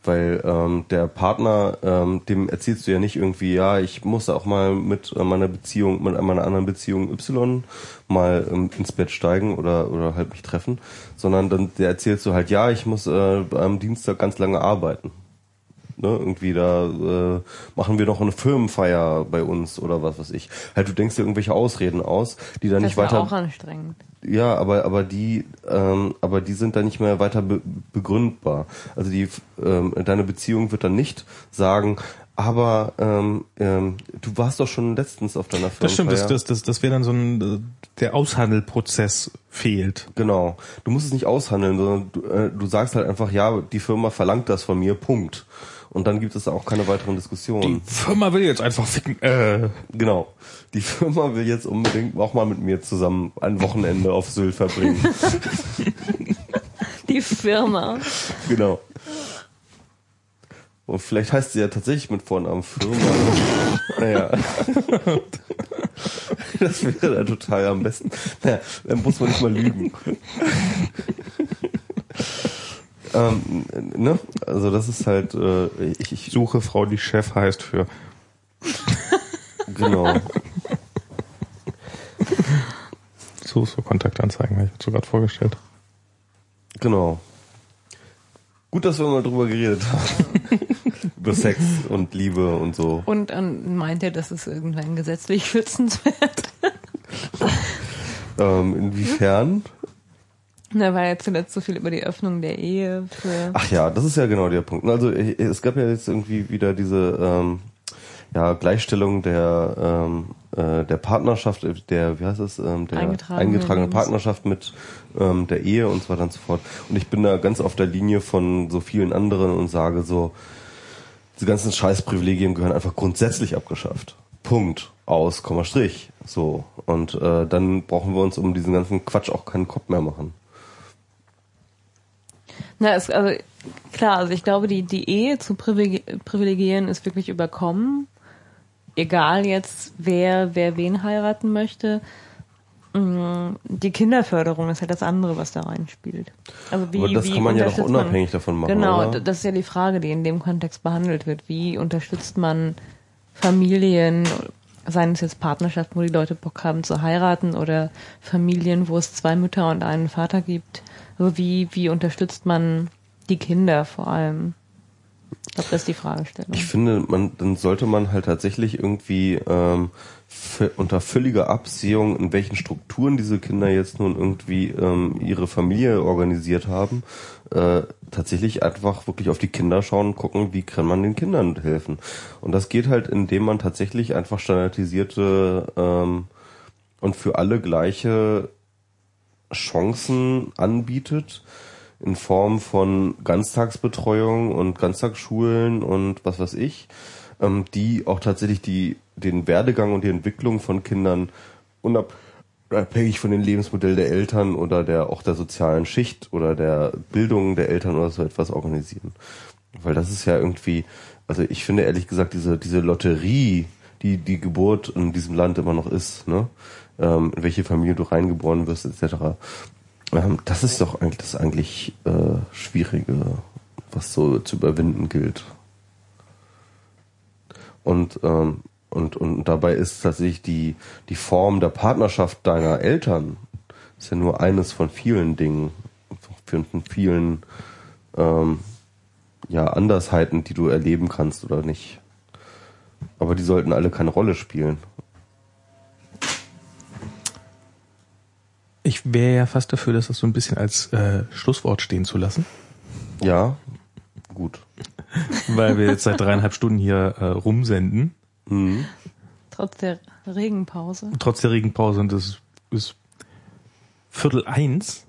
Weil ähm, der Partner, ähm, dem erzählst du ja nicht irgendwie, ja, ich muss auch mal mit äh, meiner Beziehung, mit meiner anderen Beziehung Y mal ähm, ins Bett steigen oder, oder halt mich treffen, sondern dann der erzählst du halt, ja, ich muss äh, am Dienstag ganz lange arbeiten. Ne, irgendwie da äh, machen wir noch eine Firmenfeier bei uns oder was weiß ich. Halt, du denkst dir irgendwelche Ausreden aus, die dann Das nicht ist ja weiter auch anstrengend. ja, aber aber die ähm, aber die sind dann nicht mehr weiter be begründbar. Also die ähm, deine Beziehung wird dann nicht sagen, aber ähm, ähm, du warst doch schon letztens auf deiner Firma. Das stimmt, das, das, das, das wäre dann so ein, äh, der Aushandelprozess fehlt. Genau. Du musst es nicht aushandeln, sondern du, äh, du sagst halt einfach, ja, die Firma verlangt das von mir, Punkt. Und dann gibt es auch keine weiteren Diskussionen. Die Firma will jetzt einfach ficken. Äh, Genau. Die Firma will jetzt unbedingt auch mal mit mir zusammen ein Wochenende auf Sylt verbringen. Die Firma. Genau. Und vielleicht heißt sie ja tatsächlich mit Vornamen Firma. naja. Das wäre dann total am besten. Naja, dann muss man nicht mal lügen. ähm, ne? Also das ist halt, äh, ich, ich suche Frau, die Chef heißt für. genau. So, so Kontaktanzeigen, habe ich mir so gerade vorgestellt. Genau. Gut, dass wir mal drüber geredet haben. Über Sex und Liebe und so. Und, und meint er, dass es irgendwann gesetzlich schützenswert? Ähm, inwiefern? Na, war ja zuletzt so viel über die Öffnung der Ehe für. Ach ja, das ist ja genau der Punkt. Also es gab ja jetzt irgendwie wieder diese ähm, ja, Gleichstellung der ähm, äh, der Partnerschaft, äh, der wie heißt es, ähm, der Eingetragene eingetragenen Lebens- Partnerschaft mit ähm, der Ehe und so weiter und so fort. Und ich bin da ganz auf der Linie von so vielen anderen und sage so, diese ganzen Scheißprivilegien gehören einfach grundsätzlich abgeschafft. Punkt. Aus, Komma, Strich. So. Und äh, dann brauchen wir uns um diesen ganzen Quatsch auch keinen Kopf mehr machen. Na, es, also klar, also ich glaube, die, die Ehe zu privilegi- privilegieren ist wirklich überkommen. Egal jetzt, wer, wer wen heiraten möchte. Mm, Die Kinderförderung ist ja das andere, was da reinspielt. Also wie, Aber das wie kann man ja doch unterstützt man- unabhängig davon machen, Genau, oder? das ist ja die Frage, die in dem Kontext behandelt wird. Wie unterstützt man Familien, seien es jetzt Partnerschaften, wo die Leute Bock haben zu heiraten oder Familien, wo es zwei Mütter und einen Vater gibt. Also wie, wie unterstützt man die Kinder vor allem? Ich glaube, das ist die Fragestellung. Ich finde, man, dann sollte man halt tatsächlich irgendwie ähm, unter völliger Absehung, in welchen Strukturen diese Kinder jetzt nun irgendwie ähm, ihre Familie organisiert haben, äh, tatsächlich einfach wirklich auf die Kinder schauen und gucken, wie kann man den Kindern helfen. Und das geht halt, indem man tatsächlich einfach standardisierte ähm, und für alle gleiche Chancen anbietet in Form von Ganztagsbetreuung und Ganztagsschulen und was weiß ich, ähm, die auch tatsächlich die, den Werdegang und die Entwicklung von Kindern unabhängig von dem Lebensmodell der Eltern oder der auch der sozialen Schicht oder der Bildung der Eltern oder so etwas organisieren. Weil das ist ja irgendwie, also ich finde ehrlich gesagt, diese, diese Lotterie, die die Geburt in diesem Land immer noch ist, ne? Ähm, in welche Familie du reingeboren wirst, etc. Ähm, das ist doch eigentlich das eigentlich äh, Schwierige, was so zu überwinden gilt. Und, ähm, und, und dabei ist tatsächlich die, die Form der Partnerschaft deiner Eltern ist ja nur eines von vielen Dingen, von vielen ähm, ja, Andersheiten, die du erleben kannst oder nicht. Aber die sollten alle keine Rolle spielen. Ich wäre ja fast dafür, das so ein bisschen als äh, Schlusswort stehen zu lassen, Ja, gut. weil wir jetzt seit dreieinhalb Stunden hier äh, rumsenden. Mhm. Trotz der Regenpause. Trotz der Regenpause und es ist Viertel eins.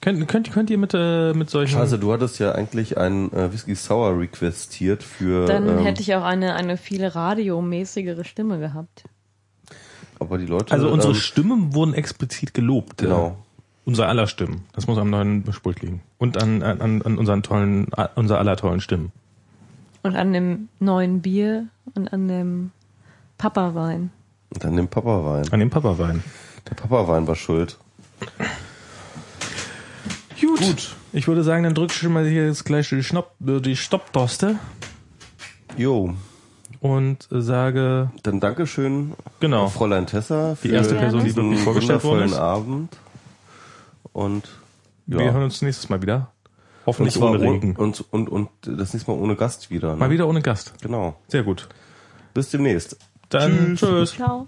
Könnt, könnt, könnt ihr mit, äh, mit solchen... Scheiße, du hattest ja eigentlich einen äh, Whisky Sour requestiert für. Dann ähm, hätte ich auch eine, eine viel radiomäßigere Stimme gehabt. Aber die Leute. Also unsere ähm, Stimmen wurden explizit gelobt. Genau. Äh, unser aller Stimmen. Das muss am neuen Pult liegen. Und an, an, an unseren tollen, an unser aller tollen Stimmen. Und an dem neuen Bier und an dem Papawein. Und dann den Papawein. An dem Papawein. Der Papawein war schuld. Gut. Gut. Ich würde sagen, dann drückst du mal hier jetzt gleich die, Schnopp, die Stopptaste Jo. Und sage, Dann Dankeschön, genau, Fräulein Tessa, für die erste Person, die diesen wirklich vorgestellt worden ist. Abend. Und ja. Wir hören uns nächstes Mal wieder. und, Hoffentlich zwar ohne Regen. und, und, und das nächste Mal ohne Gast wieder. Ne? Mal wieder ohne Gast. Genau. Sehr gut. Bis demnächst. Dann tschüss. Ciao.